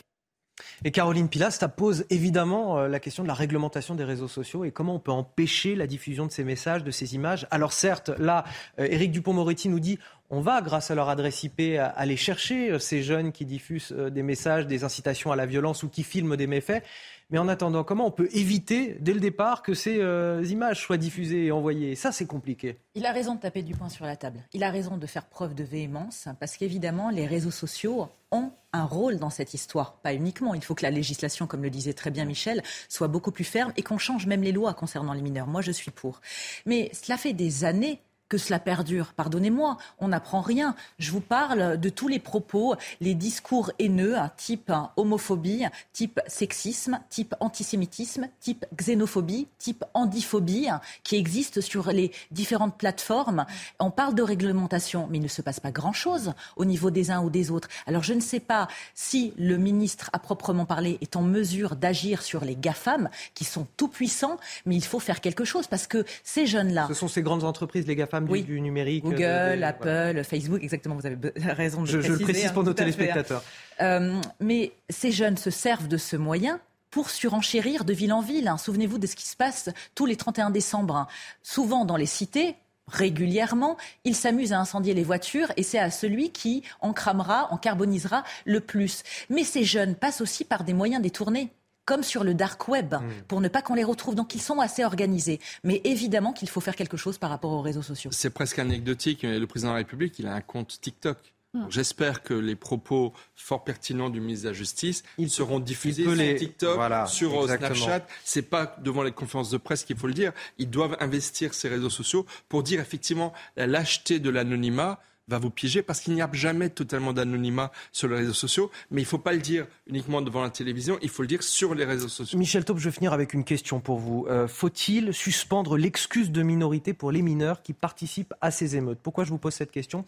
Et Caroline Pilas, ça pose évidemment euh, la question de la réglementation des réseaux sociaux et comment on peut empêcher la diffusion de ces messages, de ces images. Alors certes, là, euh, Éric Dupont-Moretti nous dit on va, grâce à leur adresse IP, aller chercher euh, ces jeunes qui diffusent des messages, des incitations à la violence ou qui filment des méfaits. Mais en attendant, comment on peut éviter dès le départ que ces euh, images soient diffusées et envoyées? Ça, c'est compliqué. Il a raison de taper du poing sur la table. Il a raison de faire preuve de véhémence parce qu'évidemment, les réseaux sociaux ont un rôle dans cette histoire. Pas uniquement. Il faut que la législation, comme le disait très bien Michel, soit beaucoup plus ferme et qu'on change même les lois concernant les mineurs. Moi, je suis pour. Mais cela fait des années que cela perdure. Pardonnez-moi, on n'apprend rien. Je vous parle de tous les propos, les discours haineux, un type homophobie, type sexisme, type antisémitisme, type xénophobie, type andiphobie, qui existent sur les différentes plateformes. On parle de réglementation, mais il ne se passe pas grand-chose au niveau des uns ou des autres. Alors je ne sais pas si le ministre, à proprement parler, est en mesure d'agir sur les GAFAM, qui sont tout puissants, mais il faut faire quelque chose parce que ces jeunes-là... Ce sont ces grandes entreprises, les GAFAM, oui. du, numérique. Google, Apple, Facebook, exactement, vous avez raison de je, préciser. Je le précise pour nos téléspectateurs. Euh, mais ces jeunes se servent de ce moyen pour surenchérir de ville en ville. Hein. Souvenez-vous de ce qui se passe tous les 31 décembre. Hein. Souvent dans les cités, régulièrement, ils s'amusent à incendier les voitures et c'est à celui qui en cramera, en carbonisera le plus. Mais ces jeunes passent aussi par des moyens détournés comme sur le dark web, hmm. pour ne pas qu'on les retrouve. Donc ils sont assez organisés. Mais évidemment qu'il faut faire quelque chose par rapport aux réseaux sociaux. C'est presque anecdotique. Le président de la République, il a un compte TikTok. Hmm. J'espère que les propos fort pertinents du ministre de la Justice ils seront diffusés sur TikTok, sur Snapchat. C'est pas devant les conférences de presse qu'il faut le dire. Ils doivent investir ces réseaux sociaux pour dire effectivement la lâcheté de l'anonymat va vous piéger parce qu'il n'y a jamais totalement d'anonymat sur les réseaux sociaux. Mais il ne faut pas le dire uniquement devant la télévision, il faut le dire sur les réseaux sociaux. Michel Taub, je vais finir avec une question pour vous. Euh, faut-il suspendre l'excuse de minorité pour les mineurs qui participent à ces émeutes? Pourquoi je vous pose cette question?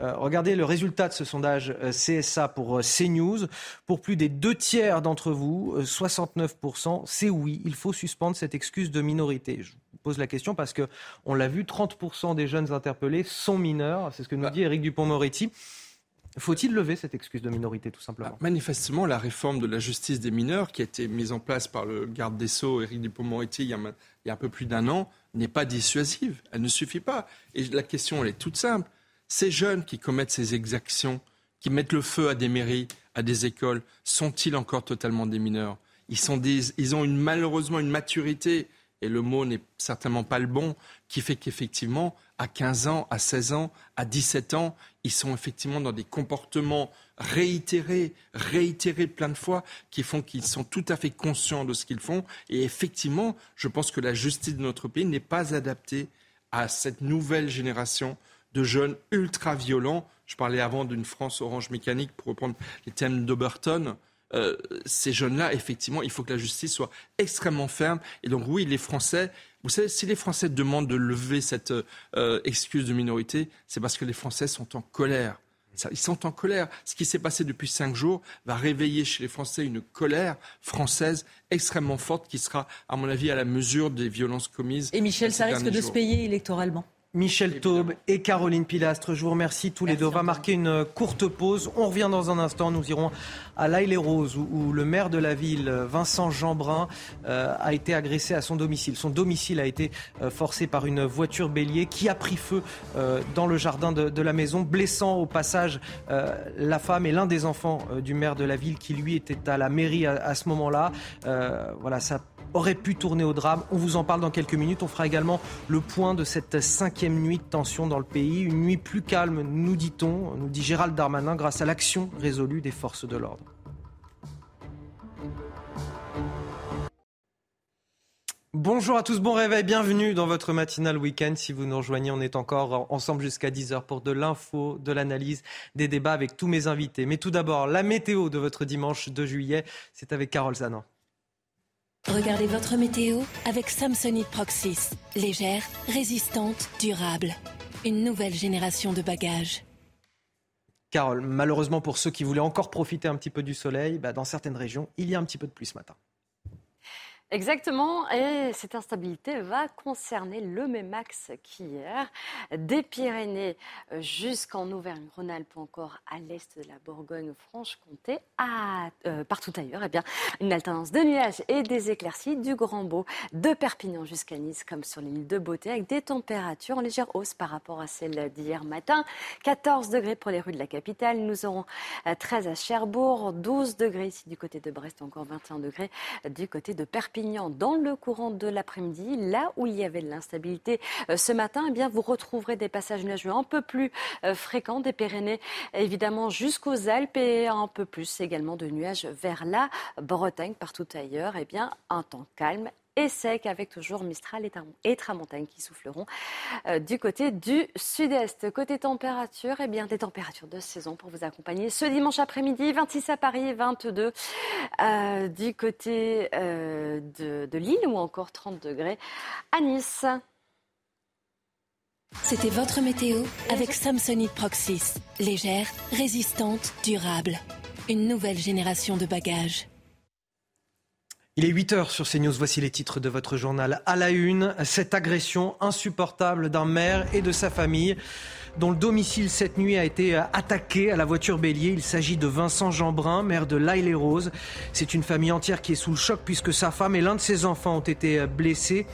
Euh, regardez le résultat de ce sondage euh, CSA pour CNews. Pour plus des deux tiers d'entre vous, 69%, c'est oui, il faut suspendre cette excuse de minorité pose la question parce que on l'a vu, 30% des jeunes interpellés sont mineurs. C'est ce que nous bah. dit Éric Dupont-Moretti. Faut-il lever cette excuse de minorité, tout simplement? Bah, Manifestement, la réforme de la justice des mineurs, qui a été mise en place par le garde des Sceaux, Éric Dupont-Moretti, il, y a un peu plus d'un an, n'est pas dissuasive. Elle ne suffit pas. Et la question, elle est toute simple. Ces jeunes qui commettent ces exactions, qui mettent le feu à des mairies, à des écoles, sont-ils encore totalement des mineurs? Ils, sont ils ont une, malheureusement une maturité et le mot n'est certainement pas le bon, qui fait qu'effectivement, à 15 ans, à 16 ans, à 17 ans, ils sont effectivement dans des comportements réitérés, réitérés plein de fois, qui font qu'ils sont tout à fait conscients de ce qu'ils font. Et effectivement, je pense que la justice de notre pays n'est pas adaptée à cette nouvelle génération de jeunes ultra violents. Je parlais avant d'une France orange mécanique, pour reprendre les thèmes d'Oberton. Euh, ces jeunes-là, effectivement, il faut que la justice soit extrêmement ferme. Et donc, oui, les Français, vous savez, si les Français demandent de lever cette euh, excuse de minorité, c'est parce que les Français sont en colère. ils sont en colère. Ce qui s'est passé depuis cinq jours va réveiller chez les Français une colère française extrêmement forte qui sera, à mon avis, à la mesure des violences commises. Et Michel, ça risque de se payer électoralement. Michel Taube et Caroline Pilastre. Je vous remercie tous les deux. On va marquer une courte pause. On revient dans un instant. Nous irons à l'Aille-les-Roses où, le maire de la ville, Vincent Jeanbrun, euh, a été agressé à son domicile. Son domicile a été euh, forcé par une voiture bélier qui a pris feu euh, dans le jardin de, la maison, blessant au passage la femme et l'un des enfants du maire de la ville qui lui était à la mairie à, à ce moment-là. voilà, ça aurait pu tourner au drame. On vous en parle dans quelques minutes. On fera également le point de cette cinquième nuit de tension dans le pays. Une nuit plus calme, nous dit-on, nous dit Gérald Darmanin, grâce à l'action résolue des forces de l'ordre. Bonjour à tous, bon réveil, bienvenue dans votre matinale week-end. Si vous nous rejoignez, on est encore ensemble jusqu'à 10h pour de l'info, de l'analyse, des débats avec tous mes invités. Mais tout d'abord, la météo de votre dimanche 2 juillet, c'est avec Carole Zanin. Regardez votre météo avec Samsonite Proxys. Légère, résistante, durable. Une nouvelle génération de bagages. Carole, malheureusement pour ceux qui voulaient encore profiter un petit peu du soleil, bah, dans certaines régions, il y a un petit peu de pluie ce matin. Exactement, et cette instabilité va concerner le même axe qu'hier, des Pyrénées jusqu'en Auvergne-Rhône-Alpes, encore à l'est de la Bourgogne-Franche-Comté, euh, partout ailleurs, eh bien, une alternance de nuages et des éclaircies du Grand Beau, de Perpignan jusqu'à Nice, comme sur l'île de Beauté, avec des températures en légère hausse par rapport à celles d'hier matin. 14 degrés pour les rues de la capitale, nous aurons 13 à Cherbourg, 12 degrés ici du côté de Brest, encore 21 degrés du côté de Perpignan dans le courant de l'après-midi. Là où il y avait de l'instabilité euh, ce matin, eh bien, vous retrouverez des passages nuageux un peu plus euh, fréquents des Pyrénées, évidemment jusqu'aux Alpes et un peu plus également de nuages vers la Bretagne. Partout ailleurs, eh bien, un temps calme et sec avec toujours Mistral et Tramontagne qui souffleront euh, du côté du sud-est. Côté température, eh bien des températures de saison pour vous accompagner ce dimanche après-midi, 26 à Paris, 22 euh, du côté euh, de, de Lille ou encore 30 degrés à Nice. C'était votre météo avec Samsonite Proxys. Légère, résistante, durable. Une nouvelle génération de bagages. Il est 8 heures sur CNews. Voici les titres de votre journal. À la une, cette agression insupportable d'un maire et de sa famille dont le domicile cette nuit a été attaqué à la voiture bélier. Il s'agit de Vincent Jeanbrun, maire de l'Aille les Roses. C'est une famille entière qui est sous le choc puisque sa femme et l'un de ses enfants ont été blessés.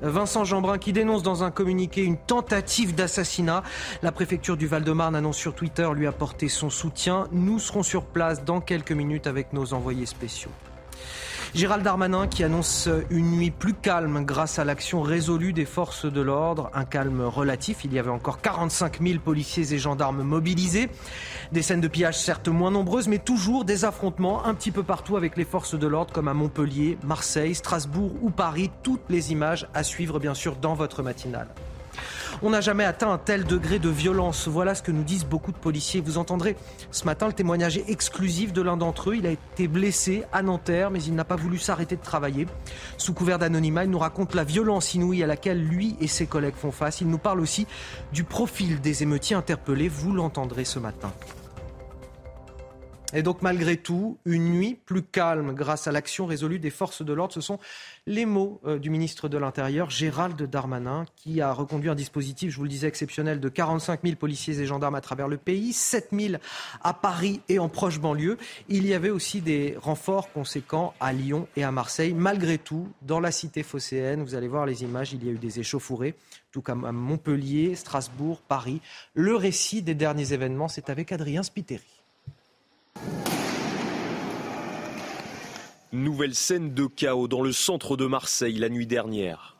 Vincent Jeanbrun qui dénonce dans un communiqué une tentative d'assassinat. La préfecture du Val-de-Marne annonce sur Twitter lui apporter son soutien. Nous serons sur place dans quelques minutes avec nos envoyés spéciaux. Gérald Darmanin qui annonce une nuit plus calme grâce à l'action résolue des forces de l'ordre. Un calme relatif. Il y avait encore 45 000 policiers et gendarmes mobilisés. Des scènes de pillage certes moins nombreuses, mais toujours des affrontements un petit peu partout avec les forces de l'ordre comme à Montpellier, Marseille, Strasbourg ou Paris. Toutes les images à suivre bien sûr dans votre matinale. On n'a jamais atteint un tel degré de violence. Voilà ce que nous disent beaucoup de policiers. Vous entendrez ce matin le témoignage exclusif de l'un d'entre eux. Il a été blessé à Nanterre, mais il n'a pas voulu s'arrêter de travailler. Sous couvert d'anonymat, il nous raconte la violence inouïe à laquelle lui et ses collègues font face. Il nous parle aussi du profil des émeutiers interpellés. Vous l'entendrez ce matin. Et donc malgré tout, une nuit plus calme grâce à l'action résolue des forces de l'ordre, ce sont les mots euh, du ministre de l'Intérieur, Gérald Darmanin, qui a reconduit un dispositif, je vous le disais, exceptionnel de 45 000 policiers et gendarmes à travers le pays, 7 000 à Paris et en proche banlieue. Il y avait aussi des renforts conséquents à Lyon et à Marseille. Malgré tout, dans la cité phocéenne, vous allez voir les images, il y a eu des échauffourées, tout comme à Montpellier, Strasbourg, Paris. Le récit des derniers événements, c'est avec Adrien Spiteri. Nouvelle scène de chaos dans le centre de Marseille la nuit dernière.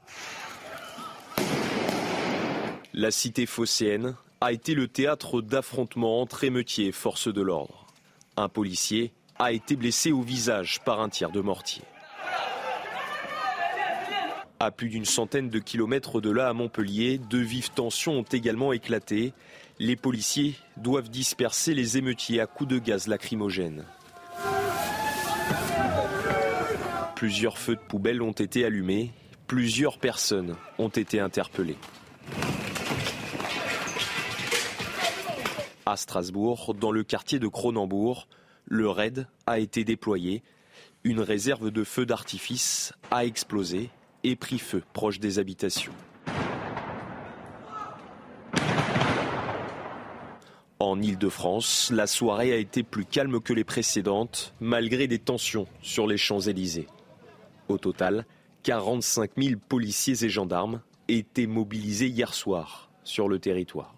La cité phocéenne a été le théâtre d'affrontements entre émeutiers et forces de l'ordre. Un policier a été blessé au visage par un tir de mortier. À plus d'une centaine de kilomètres de là, à Montpellier, de vives tensions ont également éclaté. Les policiers doivent disperser les émeutiers à coups de gaz lacrymogène. Plusieurs feux de poubelle ont été allumés, plusieurs personnes ont été interpellées. À Strasbourg, dans le quartier de Cronenbourg, le raid a été déployé. Une réserve de feux d'artifice a explosé et pris feu proche des habitations. En Ile-de-France, la soirée a été plus calme que les précédentes, malgré des tensions sur les Champs-Élysées. Au total, 45 000 policiers et gendarmes étaient mobilisés hier soir sur le territoire.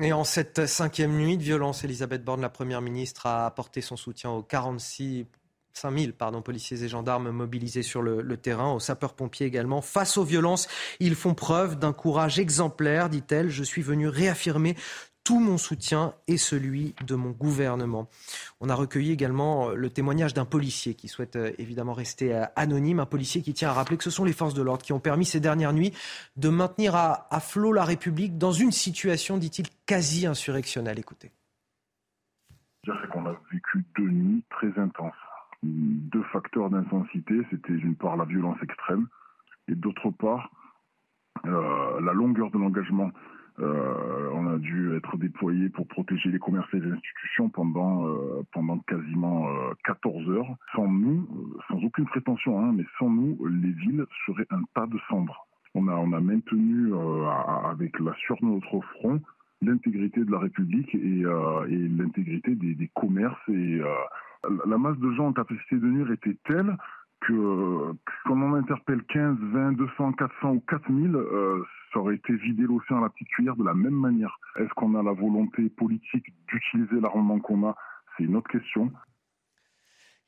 Et en cette cinquième nuit de violence, Elisabeth Borne, la Première ministre, a apporté son soutien aux 46 5000 pardon, policiers et gendarmes mobilisés sur le, terrain, aux sapeurs-pompiers également. Face aux violences, ils font preuve d'un courage exemplaire, dit-elle. Je suis venu réaffirmer tout mon soutien et celui de mon gouvernement. On a recueilli également le témoignage d'un policier qui souhaite évidemment rester anonyme, un policier qui tient à rappeler que ce sont les forces de l'ordre qui ont permis ces dernières nuits de maintenir à, à flot la République dans une situation, dit-il, quasi insurrectionnelle. Écoutez. Qu'on a vécu deux nuits très intenses. Deux facteurs d'intensité, c'était d'une part la violence extrême et d'autre part euh, la longueur de l'engagement. Euh, on a dû être déployé pour protéger les commerces et les institutions pendant, euh, pendant quasiment 14 heures. Sans nous, sans aucune prétention, hein, mais sans nous, les villes seraient un tas de cendres. On a, on a maintenu avec la de notre front l'intégrité de la République et, et l'intégrité des, des, commerces. Et la masse de gens en capacité de nuire était telle que qu'on en interpelle 15, 20, 200, 400 ou 4000, euh, ça aurait été vider l'océan à la petite cuillère de la même manière. Est-ce qu'on a la volonté politique d'utiliser l'armement qu'on a? C'est une autre question.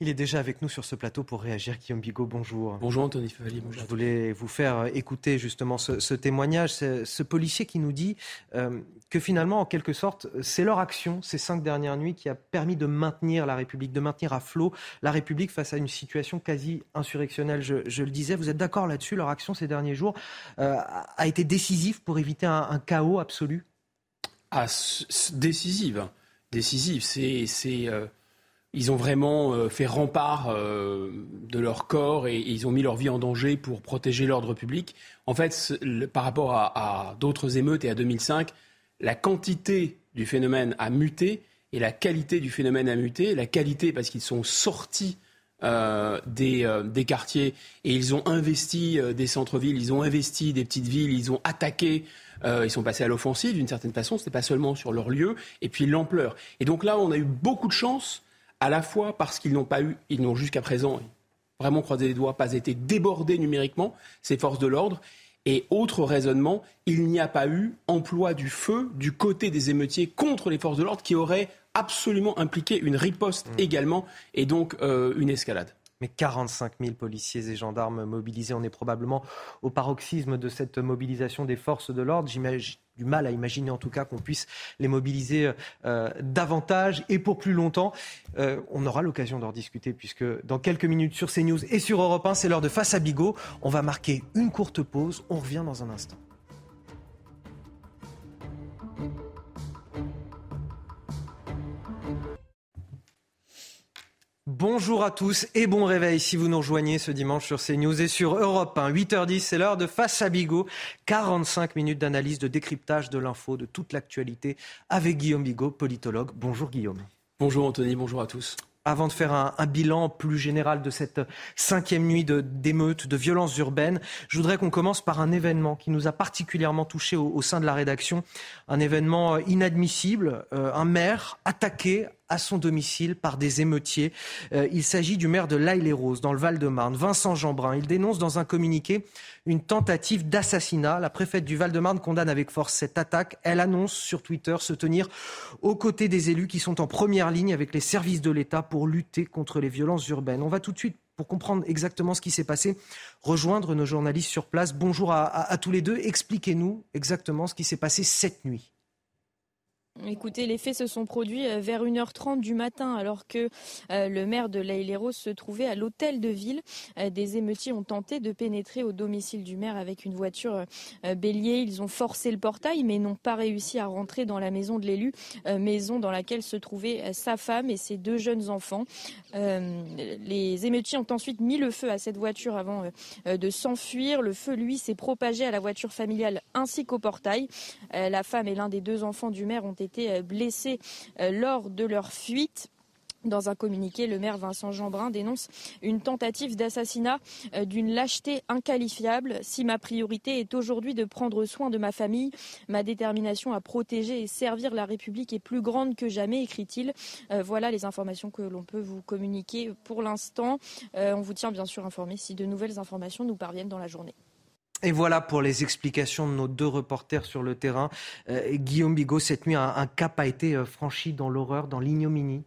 Il est déjà avec nous sur ce plateau pour réagir. Guillaume Bigot, bonjour. Bonjour Anthony Favali. Je voulais vous faire écouter justement ce, témoignage, ce, policier qui nous dit euh, que finalement, en quelque sorte, c'est leur action ces cinq dernières nuits qui a permis de maintenir la République, de maintenir à flot la République face à une situation quasi insurrectionnelle. Je, le disais, vous êtes d'accord là-dessus? Leur action ces derniers jours euh, a été décisive pour éviter un, chaos absolu? Ah, Décisive. Décisive. C'est. Euh, ils ont vraiment euh, fait rempart euh, de leur corps et, ils ont mis leur vie en danger pour protéger l'ordre public. En fait, par rapport à, d'autres émeutes et à 2005, la quantité du phénomène a muté et la qualité du phénomène a muté. La qualité parce qu'ils sont sortis euh, des, quartiers et ils ont investi des centres-villes, ils ont investi des petites villes, ils ont attaqué. ils sont passés à l'offensive d'une certaine façon. Ce n'était pas seulement sur leur lieu et puis l'ampleur. Et donc là, on a eu beaucoup de chance à la fois parce qu'ils n'ont pas eu, ils n'ont jusqu'à présent, vraiment croisé les doigts, pas été débordés numériquement, ces forces de l'ordre. Et autre raisonnement, il n'y a pas eu emploi du feu du côté des émeutiers contre les forces de l'ordre qui aurait absolument impliqué une riposte mmh. également et donc euh, une escalade mais 45 000 policiers et gendarmes mobilisés. On est probablement au paroxysme de cette mobilisation des forces de l'ordre. J'imagine du mal à imaginer en tout cas qu'on puisse les mobiliser euh, davantage et pour plus longtemps. Euh, on aura l'occasion d'en discuter puisque dans quelques minutes sur CNews et sur Europe 1, c'est l'heure de Face à Bigot. On va marquer une courte pause. On revient dans un instant. Bonjour à tous et bon réveil si vous nous rejoignez ce dimanche sur CNews et sur Europe 1. 8h10, c'est l'heure de Face à Bigot. 45 minutes d'analyse, de décryptage de l'info, de toute l'actualité avec Guillaume Bigot, politologue. Bonjour Guillaume. Bonjour Anthony, bonjour à tous. Avant de faire un, bilan plus général de cette cinquième nuit d'émeutes, de, violences urbaines, je voudrais qu'on commence par un événement qui nous a particulièrement touchés au, sein de la rédaction. Un événement euh, inadmissible, euh, un maire attaqué à son domicile par des émeutiers. Euh, il s'agit du maire de l'Aille-les-Roses, dans le Val-de-Marne, Vincent Jeanbrun. Il dénonce dans un communiqué une tentative d'assassinat. La préfète du Val-de-Marne condamne avec force cette attaque. Elle annonce sur Twitter se tenir aux côtés des élus qui sont en première ligne avec les services de l'État pour lutter contre les violences urbaines. On va tout de suite pour comprendre exactement ce qui s'est passé, rejoindre nos journalistes sur place. Bonjour à tous les deux. Expliquez-nous exactement ce qui s'est passé cette nuit. Écoutez, les faits se sont produits euh, vers 1h30 du matin alors que euh, le maire de l'Aïleros se trouvait à l'hôtel de ville. Euh, des émeutiers ont tenté de pénétrer au domicile du maire avec une voiture bélier. Ils ont forcé le portail mais n'ont pas réussi à rentrer dans la maison de l'élu, maison dans laquelle se trouvaient sa femme et ses deux jeunes enfants. Les émeutiers ont ensuite mis le feu à cette voiture avant de s'enfuir. Le feu, lui, s'est propagé à la voiture familiale ainsi qu'au portail. La femme et l'un des deux enfants du maire ont été euh, blessés euh, lors de leur fuite. Dans un communiqué, le maire Vincent Jeanbrun dénonce une tentative d'assassinat euh, d'une lâcheté inqualifiable. Si ma priorité est aujourd'hui de prendre soin de ma famille, ma détermination à protéger et servir la République est plus grande que jamais, écrit-il. voilà les informations que l'on peut vous communiquer pour l'instant. on vous tient bien sûr informé si de nouvelles informations nous parviennent dans la journée. Et voilà pour les explications de nos deux reporters sur le terrain. Euh, Guillaume Bigot, cette nuit, un, cap a été euh, franchi dans l'horreur, dans l'ignominie.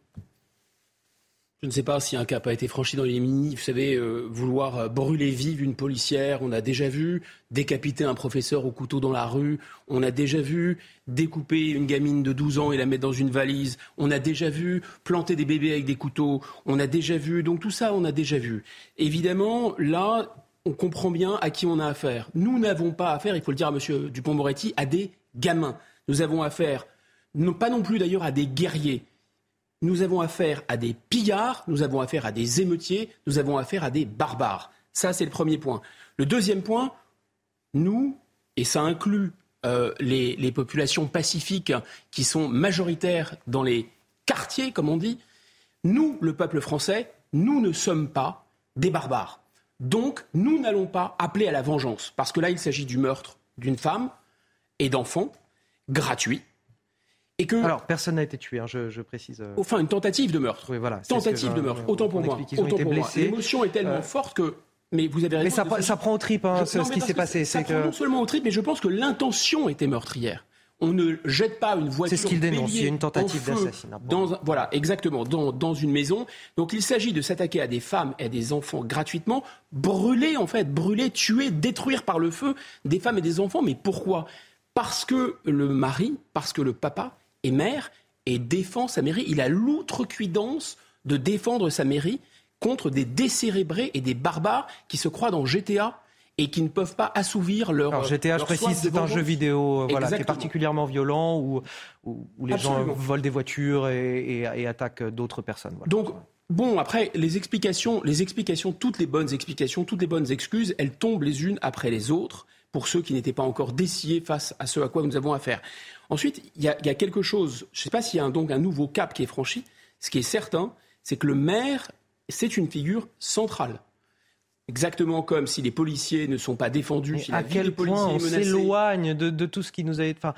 Je ne sais pas si un cap a été franchi dans les mini. Vous savez, euh, vouloir brûler vive une policière, on a déjà vu. Décapiter un professeur au couteau dans la rue, on a déjà vu. Découper une gamine de 12 ans et la mettre dans une valise, on a déjà vu. Planter des bébés avec des couteaux, on a déjà vu. Donc tout ça, on a déjà vu. Évidemment, là, on comprend bien à qui on a affaire. Nous n'avons pas affaire, il faut le dire à M. Dupont-Moretti, à des gamins. Nous avons affaire, pas non plus d'ailleurs à des guerriers nous avons affaire à des pillards, nous avons affaire à des émeutiers, nous avons affaire à des barbares. Ça, c'est le premier point. Le deuxième point, nous, et ça inclut euh, les, populations pacifiques qui sont majoritaires dans les quartiers, comme on dit, nous, le peuple français, nous ne sommes pas des barbares. Donc, nous n'allons pas appeler à la vengeance, parce que là, il s'agit du meurtre d'une femme et d'enfants, gratuit, alors, personne n'a été tué, hein, je, précise. Euh. Enfin, une tentative de meurtre. Oui, voilà. Tentative de meurtre, autant pour moi. Autant pour moi. L'émotion est tellement euh, forte que mais vous avez raison. Mais ça, prend au trip, hein, ce, qui s'est passé. Ça prend non seulement au trip, mais je pense que l'intention était meurtrière. On ne jette pas une voiture. C'est ce qu'il dénonce. Il y a une tentative d'assassinat. Voilà, exactement, dans, dans, une maison. Donc il s'agit de s'attaquer à des femmes et à des enfants gratuitement, brûler en fait, brûler, tuer, détruire par le feu des femmes et des enfants. Mais pourquoi? Parce que le mari, parce que le papa est maire et défend sa mairie. Il a l'outrecuidance de défendre sa mairie contre des décérébrés et des barbares qui se croient dans GTA et qui ne peuvent pas assouvir leur. Alors GTA, je précise, c'est un jeu vidéo euh, voilà, qui est particulièrement violent où, où, les gens volent des voitures et, et, attaquent d'autres personnes. Donc. Bon, après, les explications, les explications, toutes les bonnes explications, toutes les bonnes excuses, elles tombent les unes après les autres pour ceux qui n'étaient pas encore dessillés face à ce à quoi nous avons affaire. Ensuite, il y, a, quelque chose, je ne sais pas s'il y a un, donc un nouveau cap qui est franchi. Ce qui est certain, c'est que le maire, c'est une figure centrale. Exactement comme si les policiers ne sont pas défendus, si à quel point on s'éloigne de, tout ce qui nous a été, enfin,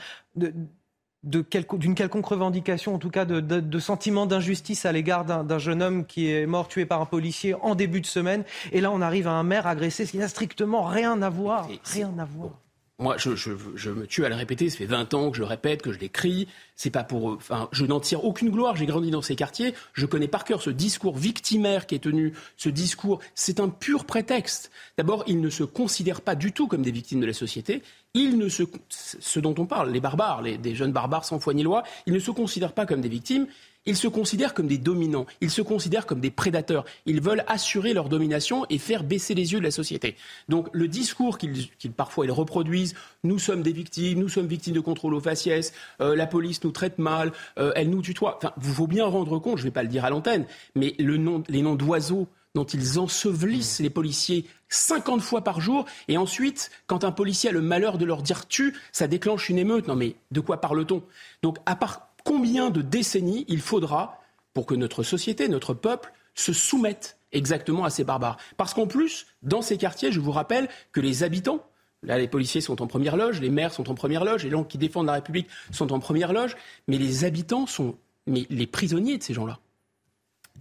d'une quelconque revendication, en tout cas de, de sentiment d'injustice à l'égard d'un jeune homme qui est mort tué par un policier en début de semaine. Et là, on arrive à un maire agressé, ce qui n'a strictement rien à voir. Rien à voir. Moi, je, je, je, me tue à le répéter. Ça fait 20 ans que je le répète, que je l'écris. C'est pas pour, enfin, je n'en tire aucune gloire. J'ai grandi dans ces quartiers. Je connais par cœur ce discours victimaire qui est tenu. Ce discours, c'est un pur prétexte. D'abord, ils ne se considèrent pas du tout comme des victimes de la société. Ils ne se, ce dont on parle, les barbares, les, des jeunes barbares sans foi ni loi, ils ne se considèrent pas comme des victimes. Ils se considèrent comme des dominants, ils se considèrent comme des prédateurs. Ils veulent assurer leur domination et faire baisser les yeux de la société. Donc le discours qu'ils parfois ils reproduisent, nous sommes des victimes, nous sommes victimes de contrôle aux faciès, euh, la police nous traite mal, euh, elle nous tutoie. Enfin, vous faut bien rendre compte, je ne vais pas le dire à l'antenne, mais le nom, les noms d'oiseaux dont ils ensevelissent les policiers 50 fois par jour. Et ensuite, quand un policier a le malheur de leur dire tu, ça déclenche une émeute. Non mais de quoi parle-t-on? Donc à part combien de décennies il faudra pour que notre société, notre peuple, se soumette exactement à ces barbares. Parce qu'en plus, dans ces quartiers, je vous rappelle que les habitants, là les policiers sont en première loge, les maires sont en première loge, les gens qui défendent la République sont en première loge, mais les habitants sont mais les prisonniers de ces gens-là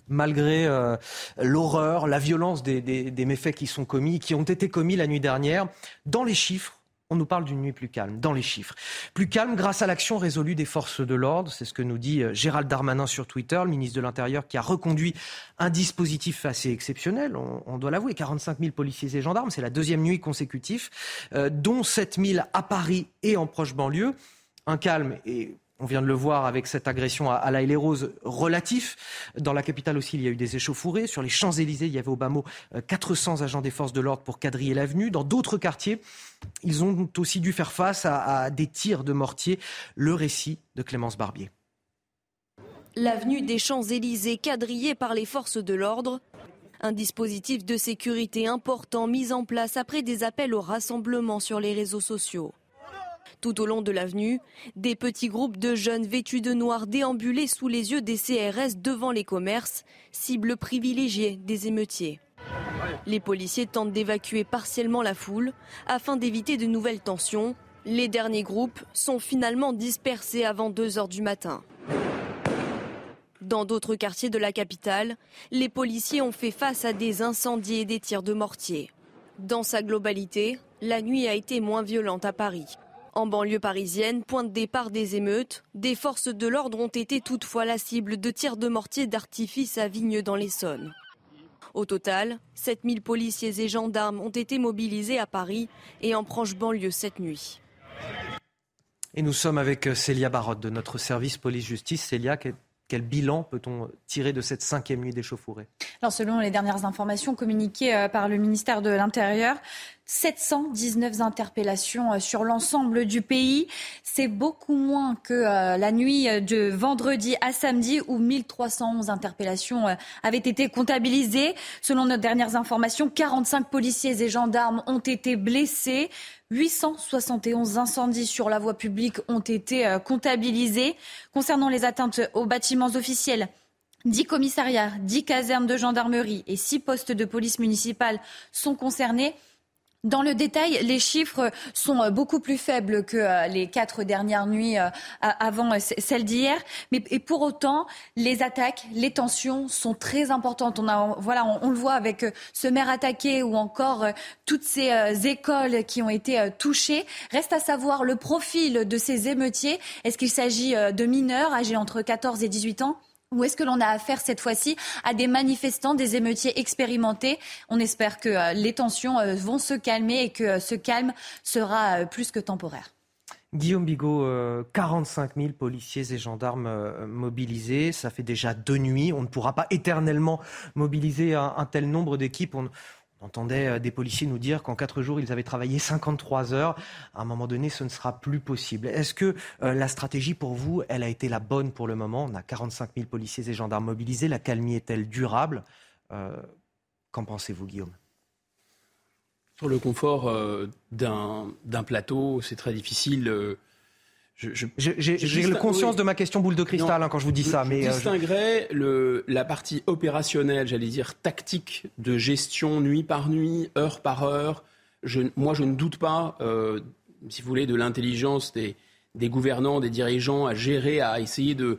malgré euh, l'horreur, la violence des, des, méfaits qui sont commis, qui ont été commis la nuit dernière, dans les chiffres, on nous parle d'une nuit plus calme, dans les chiffres. Plus calme grâce à l'action résolue des forces de l'ordre, c'est ce que nous dit euh, Gérald Darmanin sur Twitter, le ministre de l'Intérieur qui a reconduit un dispositif assez exceptionnel, on, doit l'avouer, 45 000 policiers et gendarmes, c'est la deuxième nuit consécutive, euh, dont 7 000 à Paris et en proche banlieue. Un calme et on vient de le voir avec cette agression à, la les Roses relatif. Dans la capitale aussi, il y a eu des échauffourées. Sur les Champs-Élysées, il y avait au bas mot 400 agents des forces de l'ordre pour quadriller l'avenue. Dans d'autres quartiers, ils ont aussi dû faire face à, des tirs de mortier. Le récit de Clémence Barbier. L'avenue des Champs-Élysées quadrillée par les forces de l'ordre. Un dispositif de sécurité important mis en place après des appels au rassemblement sur les réseaux sociaux. Tout au long de l'avenue, des petits groupes de jeunes vêtus de noir déambulaient sous les yeux des CRS devant les commerces, cible privilégiée des émeutiers. Les policiers tentent d'évacuer partiellement la foule afin d'éviter de nouvelles tensions. Les derniers groupes sont finalement dispersés avant 2 heures du matin. Dans d'autres quartiers de la capitale, les policiers ont fait face à des incendies et des tirs de mortier. Dans sa globalité, la nuit a été moins violente à Paris. En banlieue parisienne, point de départ des émeutes, des forces de l'ordre ont été toutefois la cible de tirs de mortier d'artifice à Vigne dans l'Essonne. Au total, 7000 policiers et gendarmes ont été mobilisés à Paris et en proche banlieue cette nuit. Et nous sommes avec Célia Barotte de notre service police-justice. Célia, quel bilan peut-on tirer de cette cinquième nuit d'échauffourée Alors, selon les dernières informations communiquées euh, par le ministère de l'Intérieur, 719 interpellations euh, sur l'ensemble du pays. C'est beaucoup moins que euh, la nuit de vendredi à samedi où 1311 interpellations avaient été comptabilisées. Selon nos dernières informations, 45 policiers et gendarmes ont été blessés. 871 incendies sur la voie publique ont été euh, comptabilisés. Concernant les atteintes aux bâtiments officiels, 10 commissariats, 10 casernes de gendarmerie et 6 postes de police municipale sont concernés. Dans le détail, les chiffres sont euh, beaucoup plus faibles que euh, les quatre dernières nuits euh, avant celle d'hier. Mais pour autant, les attaques, les tensions sont très importantes. On, on, le voit avec ce maire attaqué ou encore toutes ces écoles qui ont été touchées. Reste à savoir le profil de ces émeutiers. Est-ce qu'il s'agit de mineurs âgés entre 14 et 18 ans? Ou est-ce que l'on a affaire cette fois-ci à des manifestants, des émeutiers expérimentés? On espère que euh, les tensions euh, vont se calmer et que euh, ce calme sera plus que temporaire. Guillaume Bigot, 45 000 policiers et gendarmes mobilisés. Ça fait déjà deux nuits. On ne pourra pas éternellement mobiliser un, tel nombre d'équipes. Entendait euh, des policiers nous dire qu'en quatre jours, ils avaient travaillé 53 heures. À un moment donné, ce ne sera plus possible. Est-ce que euh, la stratégie pour vous, elle a été la bonne pour le moment? On a 45 000 policiers et gendarmes mobilisés. La calmie est-elle durable? Euh, Qu'en pensez-vous, Guillaume? Sur le confort d'un plateau, c'est très difficile j'ai conscience de ma question boule de cristal hein, quand je vous dis ça. Mais je euh, distinguerais le, la partie opérationnelle, j'allais dire tactique, de gestion nuit par nuit, heure par heure. Je, moi, je ne doute pas, euh, si vous voulez, de l'intelligence des, des, gouvernants, des dirigeants à gérer, à essayer de,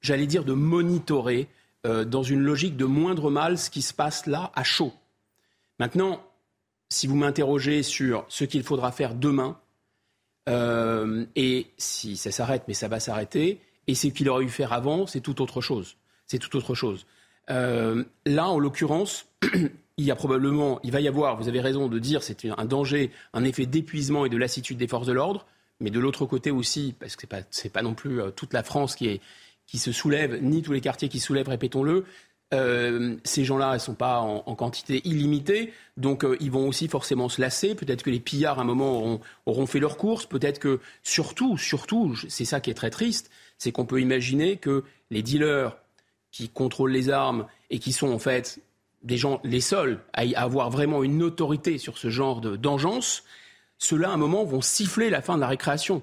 j'allais dire, de monitorer euh, dans une logique de moindre mal ce qui se passe là à chaud. Maintenant, si vous m'interrogez sur ce qu'il faudra faire demain, euh, et si ça s'arrête, mais ça va s'arrêter, et ce qu'il aurait eu faire avant, c'est tout autre chose. C'est tout autre chose. Euh, là, en l'occurrence, il y a probablement, il va y avoir, vous avez raison de dire, c'est un danger, un effet d'épuisement et de lassitude des forces de l'ordre, mais de l'autre côté aussi, parce que c'est pas, pas non plus euh, toute la France qui, qui se soulève, ni tous les quartiers qui se soulèvent, répétons-le, euh, ces gens-là, elles ne sont pas en, quantité illimitée, donc euh, ils vont aussi forcément se lasser. Peut-être que les pillards, à un moment, auront, fait leur course. Peut-être que, surtout, surtout, c'est ça qui est très triste, c'est qu'on peut imaginer que les dealers qui contrôlent les armes et qui sont en fait des gens, les seuls à avoir vraiment une autorité sur ce genre d'engeance, ceux-là, à un moment, vont siffler la fin de la récréation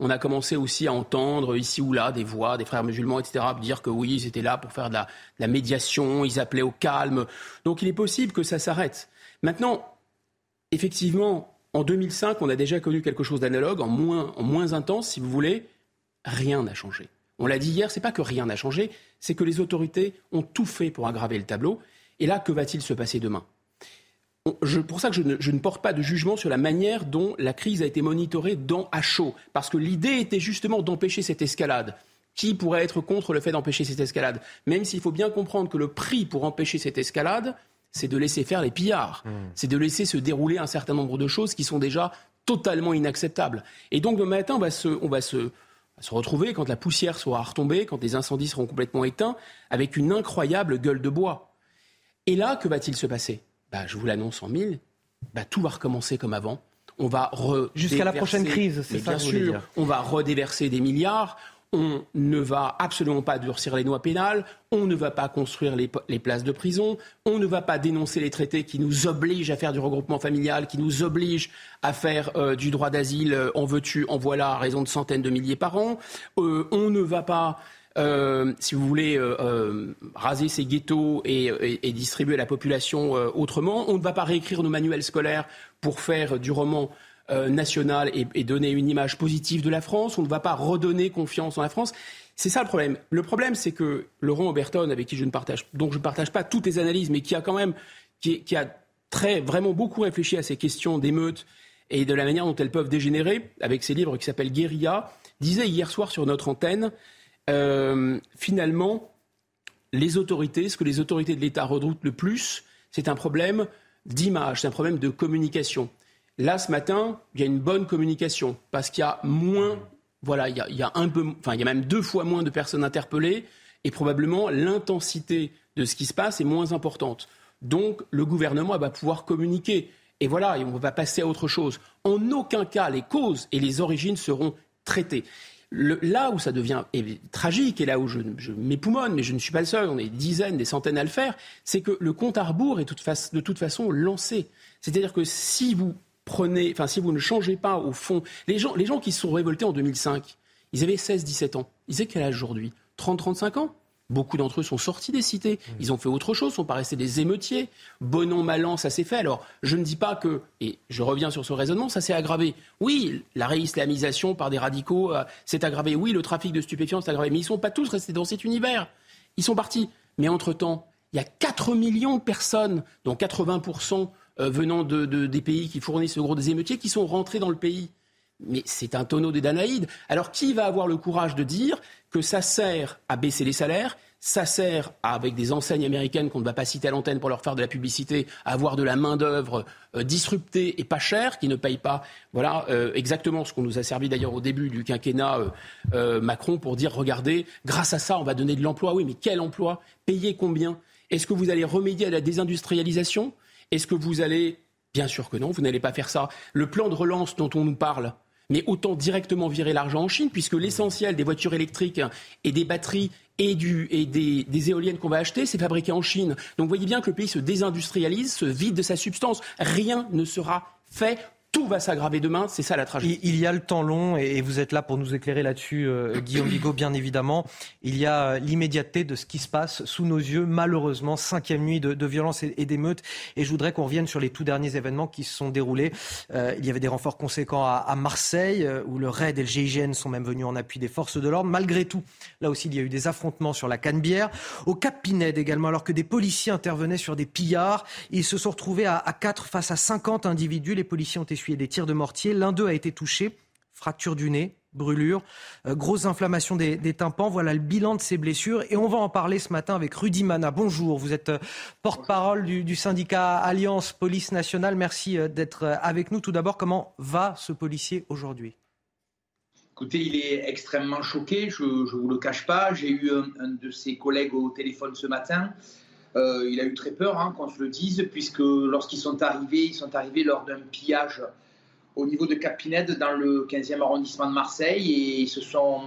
on a commencé aussi à entendre ici ou là des voix des frères musulmans, etc., dire que oui, ils étaient là pour faire de la, médiation, ils appelaient au calme. Donc il est possible que ça s'arrête. Maintenant, effectivement, en 2005, on a déjà connu quelque chose d'analogue, en moins, en moins intense, si vous voulez. Rien n'a changé. On l'a dit hier, c'est pas que rien n'a changé, c'est que les autorités ont tout fait pour aggraver le tableau. Et là, que va-t-il se passer demain? Je, pour ça que je ne, porte pas de jugement sur la manière dont la crise a été monitorée dans à chaud. Parce que l'idée était justement d'empêcher cette escalade. Qui pourrait être contre le fait d'empêcher cette escalade? Même s'il faut bien comprendre que le prix pour empêcher cette escalade, c'est de laisser faire les pillards. Mmh. C'est de laisser se dérouler un certain nombre de choses qui sont déjà totalement inacceptables. Et donc, le matin, on va se, on va se, se retrouver, quand la poussière sera retombée, quand les incendies seront complètement éteints, avec une incroyable gueule de bois. Et là, que va-t-il se passer? Bah, je vous l'annonce en mille, bah, tout va recommencer comme avant. On va jusqu'à la prochaine crise, c'est ça. Bien sûr, on va redéverser des milliards. On ne va absolument pas durcir les lois pénales, on ne va pas construire les, places de prison, on ne va pas dénoncer les traités qui nous obligent à faire du regroupement familial, qui nous obligent à faire euh, du droit d'asile euh, en veux-tu, en voilà, à raison de centaines de milliers par an. Euh, on ne va pas euh, si vous voulez, euh, euh, raser ces ghettos et, distribuer la population autrement. On ne va pas réécrire nos manuels scolaires pour faire du roman national et, donner une image positive de la France. On ne va pas redonner confiance en la France. C'est ça le problème. Le problème, c'est que Laurent Oberton, avec qui je ne partage, donc je ne partage pas toutes les analyses, mais qui a quand même, qui, a très, vraiment beaucoup réfléchi à ces questions d'émeutes et de la manière dont elles peuvent dégénérer, avec ces livres qui s'appellent Guérilla, disait hier soir sur notre antenne, euh, finalement, les autorités, ce que les autorités de l'État redoutent le plus, c'est un problème d'image, c'est un problème de communication. Là, ce matin, il y a une bonne communication parce qu'il y a moins, voilà, il y a, un peu, enfin, il y a même deux fois moins de personnes interpellées et probablement l'intensité de ce qui se passe est moins importante. Donc, le gouvernement va pouvoir communiquer. Et voilà, et on va passer à autre chose. En aucun cas, les causes et les origines seront traitées là où ça devient tragique et là où je, je m'époumonne, mais je ne suis pas le seul, on est dizaines, des centaines à le faire, c'est que le compte à rebours est de toute façon lancé. C'est-à-dire que si vous prenez, si vous ne changez pas au fond, les gens, les gens qui se sont révoltés en 2005, ils avaient 16-17 ans. Ils avaient quel âge aujourd'hui? 30-35 ans? Beaucoup d'entre eux sont sortis des cités. Mmh. Ils ont fait autre chose, sont pas restés des émeutiers. Bon an, mal an, ça s'est fait. Alors, je ne dis pas que, et je reviens sur ce raisonnement, ça s'est aggravé. Oui, la réislamisation par des radicaux euh, s'est aggravée. Oui, le trafic de stupéfiants s'est aggravé. Mais ils ne sont pas tous restés dans cet univers. Ils sont partis. Mais entre-temps, il y a 4 millions de personnes, dont 80% euh, venant de, des pays qui fournissent le gros des émeutiers, qui sont rentrés dans le pays. Mais c'est un tonneau des Danaïdes. Alors qui va avoir le courage de dire que ça sert à baisser les salaires, ça sert avec des enseignes américaines qu'on ne va pas citer à l'antenne pour leur faire de la publicité, à avoir de la main-d'œuvre euh, disruptée et pas chère, qui ne paye pas. Voilà euh, exactement ce qu'on nous a servi d'ailleurs au début du quinquennat euh, Macron pour dire regardez, grâce à ça, on va donner de l'emploi. Oui, mais quel emploi? Payer combien? Est-ce que vous allez remédier à la désindustrialisation? Est-ce que vous allez. Bien sûr que non, vous n'allez pas faire ça. Le plan de relance dont on nous parle, mais autant directement virer l'argent en Chine, puisque l'essentiel des voitures électriques et des batteries et, du, et des, des éoliennes qu'on va acheter, c'est fabriqué en Chine. Donc vous voyez bien que le pays se désindustrialise, se vide de sa substance. Rien ne sera fait tout va s'aggraver demain, c'est ça la tragédie. Il y a le temps long, et vous êtes là pour nous éclairer là-dessus, euh, Guillaume Bigot, bien évidemment. Il y a euh, l'immédiateté de ce qui se passe sous nos yeux, malheureusement, cinquième nuit de, de violence et, d'émeutes. Et je voudrais qu'on revienne sur les tout derniers événements qui se sont déroulés. Euh, il y avait des renforts conséquents à, à Marseille, où le RAID et le GIGN sont même venus en appui des forces de l'ordre. Malgré tout, là aussi, il y a eu des affrontements sur la Canebière. Au Cap Pinède également, alors que des policiers intervenaient sur des pillards, ils se sont retrouvés à, à 4 face à 50 individus. Les policiers ont essuyé des tirs de mortier. L'un d'eux a été touché, fracture du nez, brûlure, euh, grosse inflammation des, tympans. Voilà le bilan de ces blessures. Et on va en parler ce matin avec Rudy Mana. Bonjour, vous êtes euh, porte-parole du, syndicat Alliance Police Nationale. Merci euh, d'être avec nous. Tout d'abord, comment va ce policier aujourd'hui? Écoutez, il est extrêmement choqué, je ne vous le cache pas. J'ai eu un, de ses collègues au téléphone ce matin. Il a eu très peur hein, qu'on se le dise, puisque lorsqu'ils sont arrivés, ils sont arrivés lors d'un pillage au niveau de Capinède dans le 15e arrondissement de Marseille et ils se sont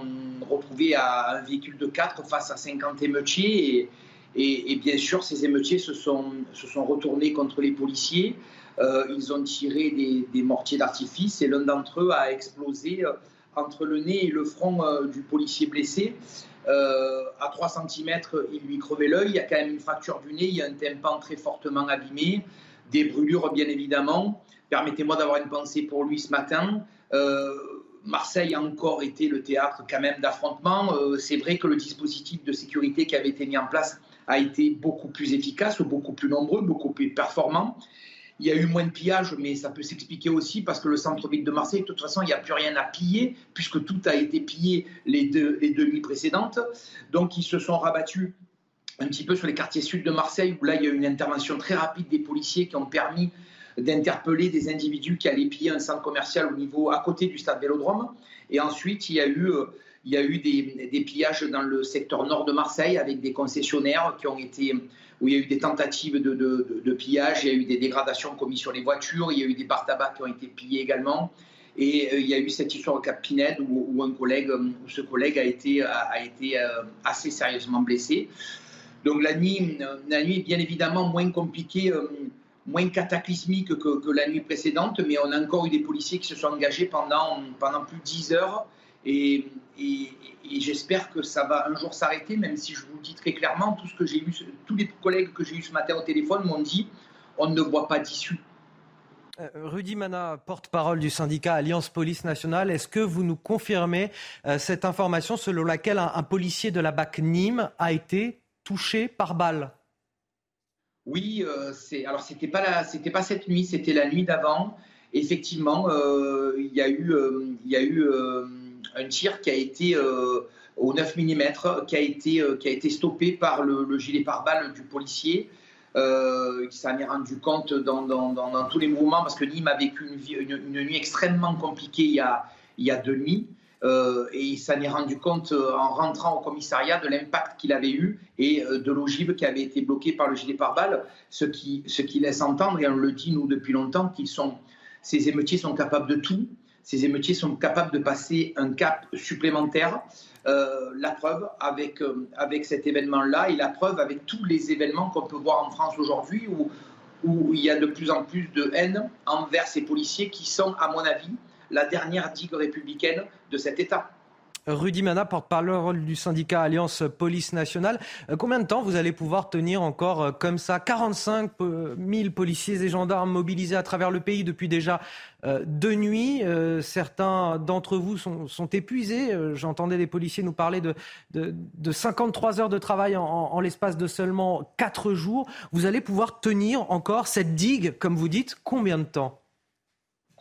retrouvés à un véhicule de 4 face à 50 émeutiers et, bien sûr ces émeutiers se sont, retournés contre les policiers. Euh, ils ont tiré des, mortiers d'artifice et l'un d'entre eux a explosé euh, entre le nez et le front euh, du policier blessé. À 3 cm, il lui crevait l'œil. Il y a quand même une fracture du nez, il y a un tympan très fortement abîmé, des brûlures bien évidemment. Permettez-moi d'avoir une pensée pour lui ce matin. Euh, Marseille a encore été le théâtre quand même d'affrontements. Euh, c'est vrai que le dispositif de sécurité qui avait été mis en place a été beaucoup plus efficace, beaucoup plus nombreux, beaucoup plus performant. Il y a eu moins de pillages, mais ça peut s'expliquer aussi parce que le centre-ville de Marseille, de toute façon, il n'y a plus rien à piller, puisque tout a été pillé les deux, les deux précédentes. Donc, ils se sont rabattus un petit peu sur les quartiers sud de Marseille, où là, il y a eu une intervention très rapide des policiers qui ont permis d'interpeller des individus qui allaient piller un centre commercial au niveau à côté du stade Vélodrome. Et ensuite, il y a eu, euh, il y a eu des pillages dans le secteur nord de Marseille avec des concessionnaires qui ont été où il y a eu des tentatives de, pillage, il y a eu des dégradations commises sur les voitures, il y a eu des bars tabac qui ont été pillés également. Et euh, il y a eu cette histoire au Cap Pinède où, un collègue, où ce collègue a été, euh, assez sérieusement blessé. Donc la nuit, la nuit est bien évidemment moins compliquée moins cataclysmique que, la nuit précédente, mais on a encore eu des policiers qui se sont engagés pendant, plus de 10 heures. J'espère que ça va un jour s'arrêter, même si je vous le dis très clairement, tout ce que j'ai eu, tous les collègues que j'ai eu ce matin au téléphone m'ont dit on ne voit pas d'issue. Euh, Rudy Mana, porte-parole du syndicat Alliance Police Nationale, est-ce que vous nous confirmez euh, cette information selon laquelle un, un policier de la BAC Nîmes a été touché par balle? Oui, euh, c'est alors c'était pas c'était pas cette nuit, c'était la nuit d'avant. effectivement, il y a eu, il y a eu un tir qui a été au 9 mm, qui a été, qui a été stoppé par le, gilet pare-balles du policier. Euh, qui s'en est rendu compte dans, dans, dans, tous les mouvements parce que Nîmes a vécu une, nuit extrêmement compliquée il y a, il y a deux nuits. Euh, et il s'en est rendu compte euh, en rentrant au commissariat de l'impact qu'il avait eu et euh, de l'ogive qui avait été bloquée par le gilet pare-balles, ce qui, ce qui laisse entendre, et on le dit nous depuis longtemps, qu'ils sont, ces émeutiers sont capables de tout, ces émeutiers sont capables de passer un cap supplémentaire. la preuve avec, avec cet événement-là et la preuve avec tous les événements qu'on peut voir en France aujourd'hui où il y a de plus en plus de haine envers ces policiers qui sont, à mon avis, la dernière digue républicaine de cet État. Rudy Mana, porte-parole du syndicat Alliance Police Nationale. Euh, combien de temps vous allez pouvoir tenir encore euh, comme ça 45 000 policiers et gendarmes mobilisés à travers le pays depuis déjà euh, deux nuits? certains d'entre vous sont, épuisés. J'entendais des policiers nous parler de, de, 53 heures de travail en, l'espace de seulement 4 jours. Vous allez pouvoir tenir encore cette digue, comme vous dites, combien de temps?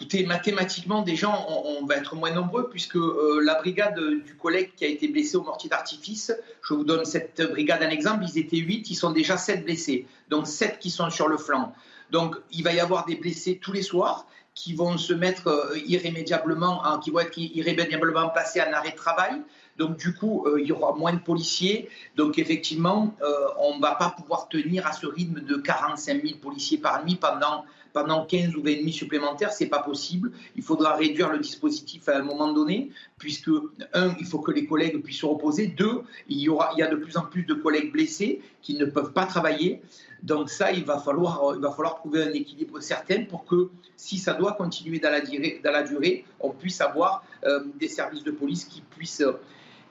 Écoutez, mathématiquement, déjà, on, va être moins nombreux puisque euh, la brigade du collègue qui a été blessé au mortier d'artifice, je vous donne cette brigade un exemple, ils étaient 8, ils sont déjà 7 blessés, donc 7 qui sont sur le flanc. Donc il va y avoir des blessés tous les soirs qui vont se mettre euh, irrémédiablement, qui vont être irrémédiablement placés en arrêt de travail. Donc du coup, euh, il y aura moins de policiers. Donc effectivement, on ne va pas pouvoir tenir à ce rythme de 45 000 policiers par nuit pendant pendant 15 ou 20 nuits supplémentaires, c'est pas possible. Il faudra réduire le dispositif à un moment donné, puisque, un, il faut que les collègues puissent se reposer. Deux, il y, aura, il y a de plus en plus de collègues blessés qui ne peuvent pas travailler. Donc ça, il va falloir, il va falloir trouver un équilibre certain pour que, si ça doit continuer dans la durée, dans la durée on puisse avoir euh, des services de police qui puissent,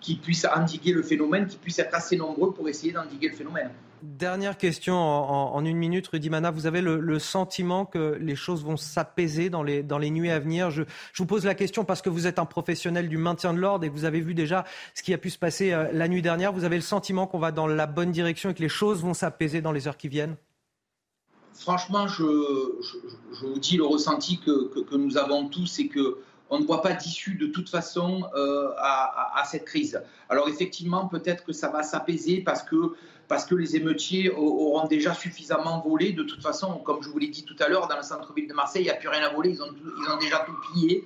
qui puissent endiguer le phénomène, qui puissent être assez nombreux pour essayer d'endiguer le phénomène. Dernière question en, une minute, Rudy Mana. Vous avez le, sentiment que les choses vont s'apaiser dans les, dans les nuits à venir? Je, vous pose la question parce que vous êtes un professionnel du maintien de l'ordre et que vous avez vu déjà ce qui a pu se passer euh, la nuit dernière. Vous avez le sentiment qu'on va dans la bonne direction et que les choses vont s'apaiser dans les heures qui viennent? Franchement, je, vous dis le ressenti que, que, nous avons tous, c'est que on ne voit pas d'issue de toute façon euh, à, à, cette crise. Alors effectivement, peut-être que ça va s'apaiser parce que parce que les émeutiers auront déjà suffisamment volé. De toute façon, comme je vous l'ai dit tout à l'heure, dans le centre-ville de Marseille, il n'y a plus rien à voler, ils ont, déjà tout pillé.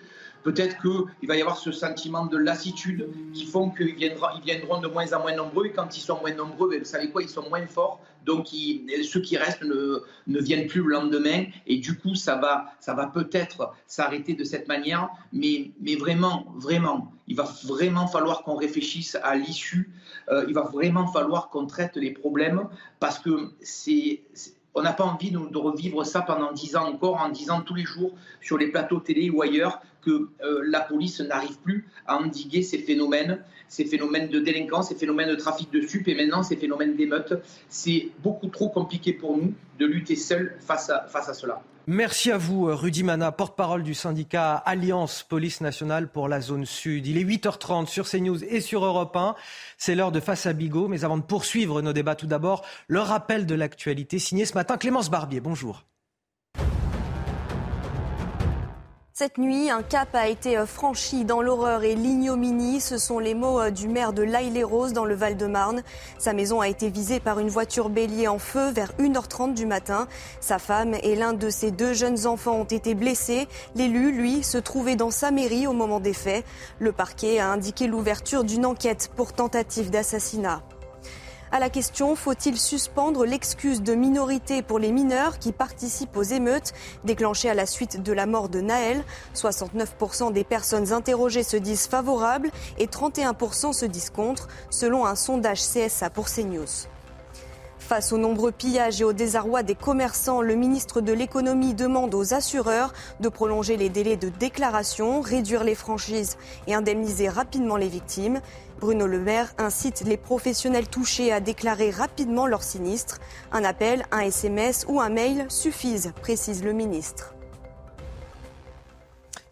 Peut-être qu'il va y avoir ce sentiment de lassitude qui font qu'ils viendront, ils viendront de moins en moins nombreux. Et quand ils sont moins nombreux, ben, vous savez quoi, ils sont moins forts. Donc ceux qui restent ne, ne, viennent plus le lendemain. Et du coup, ça va, ça va peut-être s'arrêter de cette manière. Mais, mais vraiment, vraiment, il va vraiment falloir qu'on réfléchisse à l'issue. Euh, il va vraiment falloir qu'on traite les problèmes parce que c'est on n'a pas envie de, revivre ça pendant dix ans encore, en disant tous les jours sur les plateaux télé ou ailleurs que euh, la police n'arrive plus à endiguer ces phénomènes, ces phénomènes de délinquance, ces phénomènes de trafic de sup et maintenant ces phénomènes d'émeutes. C'est beaucoup trop compliqué pour nous de lutter seuls face à cela. Merci à vous, Rudy Mana, porte-parole du syndicat Alliance Police Nationale pour la zone sud. Il est 8h30 sur CNews et sur Europe 1. C'est l'heure de Face à Bigot. Mais avant de poursuivre nos débats, tout d'abord, le rappel de l'actualité signé ce matin Clémence Barbier. Bonjour. Cette nuit, un cap a été euh, franchi dans l'horreur et l'ignominie. Ce sont les mots euh, du maire de l'Aille-les-Roses dans le Val-de-Marne. Sa maison a été visée par une voiture bélier en feu vers 1h30 du matin. Sa femme et l'un de ses deux jeunes enfants ont été blessés. L'élu, lui, se trouvait dans sa mairie au moment des faits. Le parquet a indiqué l'ouverture d'une enquête pour tentative d'assassinat. À la question, faut-il suspendre l'excuse de minorité pour les mineurs qui participent aux émeutes déclenchées à la suite de la mort de Naël? 69% des personnes interrogées se disent favorables et 31% se disent contre, selon un sondage CSA pour CNews. Face aux nombreux pillages et au désarroi des commerçants, le ministre de l'économie demande aux assureurs de prolonger les délais de déclaration, réduire les franchises et indemniser rapidement les victimes. Bruno Le Maire incite les professionnels touchés à déclarer rapidement leur sinistre. Un appel, un SMS ou un mail suffisent, précise le ministre.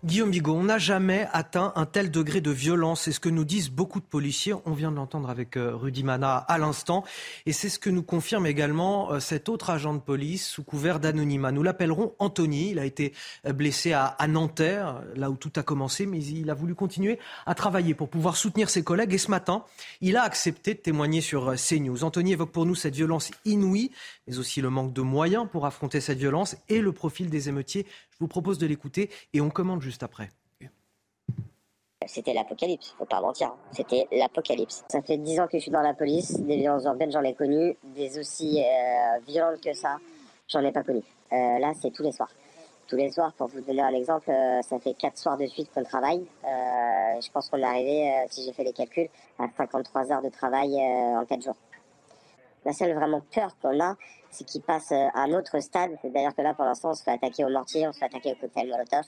Guillaume Bigot, on n'a jamais atteint un tel degré de violence. C'est ce que nous disent beaucoup de policiers. On vient de l'entendre avec euh, Rudy Mana à l'instant. Et c'est ce que nous confirme également euh, cet autre agent de police sous couvert d'anonymat. Nous l'appellerons Anthony. Il a été euh, blessé à, Nanterre, là où tout a commencé, mais il a voulu continuer à travailler pour pouvoir soutenir ses collègues. Et ce matin, il a accepté de témoigner sur CNews. Anthony évoque pour nous cette violence inouïe, mais aussi le manque de moyens pour affronter cette violence et le profil des émeutiers. Vous propose de l'écouter et on commande juste après. C'était l'apocalypse, faut pas mentir. C'était l'apocalypse. Ça fait dix ans que je suis dans la police. Des violences urbaines, j'en ai connu. Des aussi euh, violentes que ça, j'en ai pas connu. Euh, là, c'est tous les soirs. Tous les soirs, pour vous donner un exemple, euh, ça fait quatre soirs de suite qu'on travaille. je pense qu'on est arrivé, si j'ai fait les calculs, à 53 heures de travail en quatre jours. La seule vraiment peur qu'on a, c'est qu'il passe à un autre stade. C'est d'ailleurs que là, pour l'instant, on se fait attaquer au mortier, on se fait attaquer au cocktail Molotov,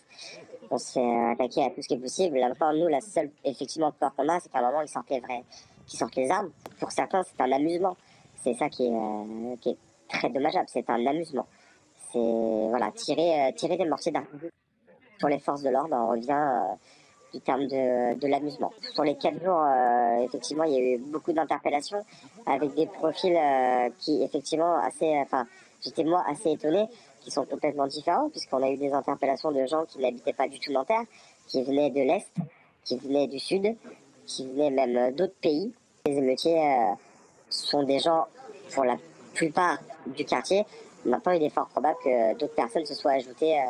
on se fait attaquer à tout ce qui est possible. Là, nous, la seule effectivement peur qu'on a, c'est qu'à un moment, ils sortent les vrais, qu'ils sortent les armes. Pour certains, c'est un amusement. C'est ça qui est, euh, très dommageable. C'est un amusement. C'est voilà, tirer, euh, tirer des mortiers d'armes. Pour les forces de l'ordre, on revient euh, du terme de, de l'amusement. Sur les quatre jours, euh, effectivement, il y a eu beaucoup d'interpellations avec des profils euh, qui, effectivement, assez, enfin, j'étais moi assez étonné, qui sont complètement différents, puisqu'on a eu des interpellations de gens qui n'habitaient pas du tout Nanterre, qui venaient de l'Est, qui venaient du Sud, qui venaient même d'autres pays. Les émeutiers euh, sont des gens, pour la plupart du quartier. Maintenant, il est fort probable que d'autres personnes se soient ajoutées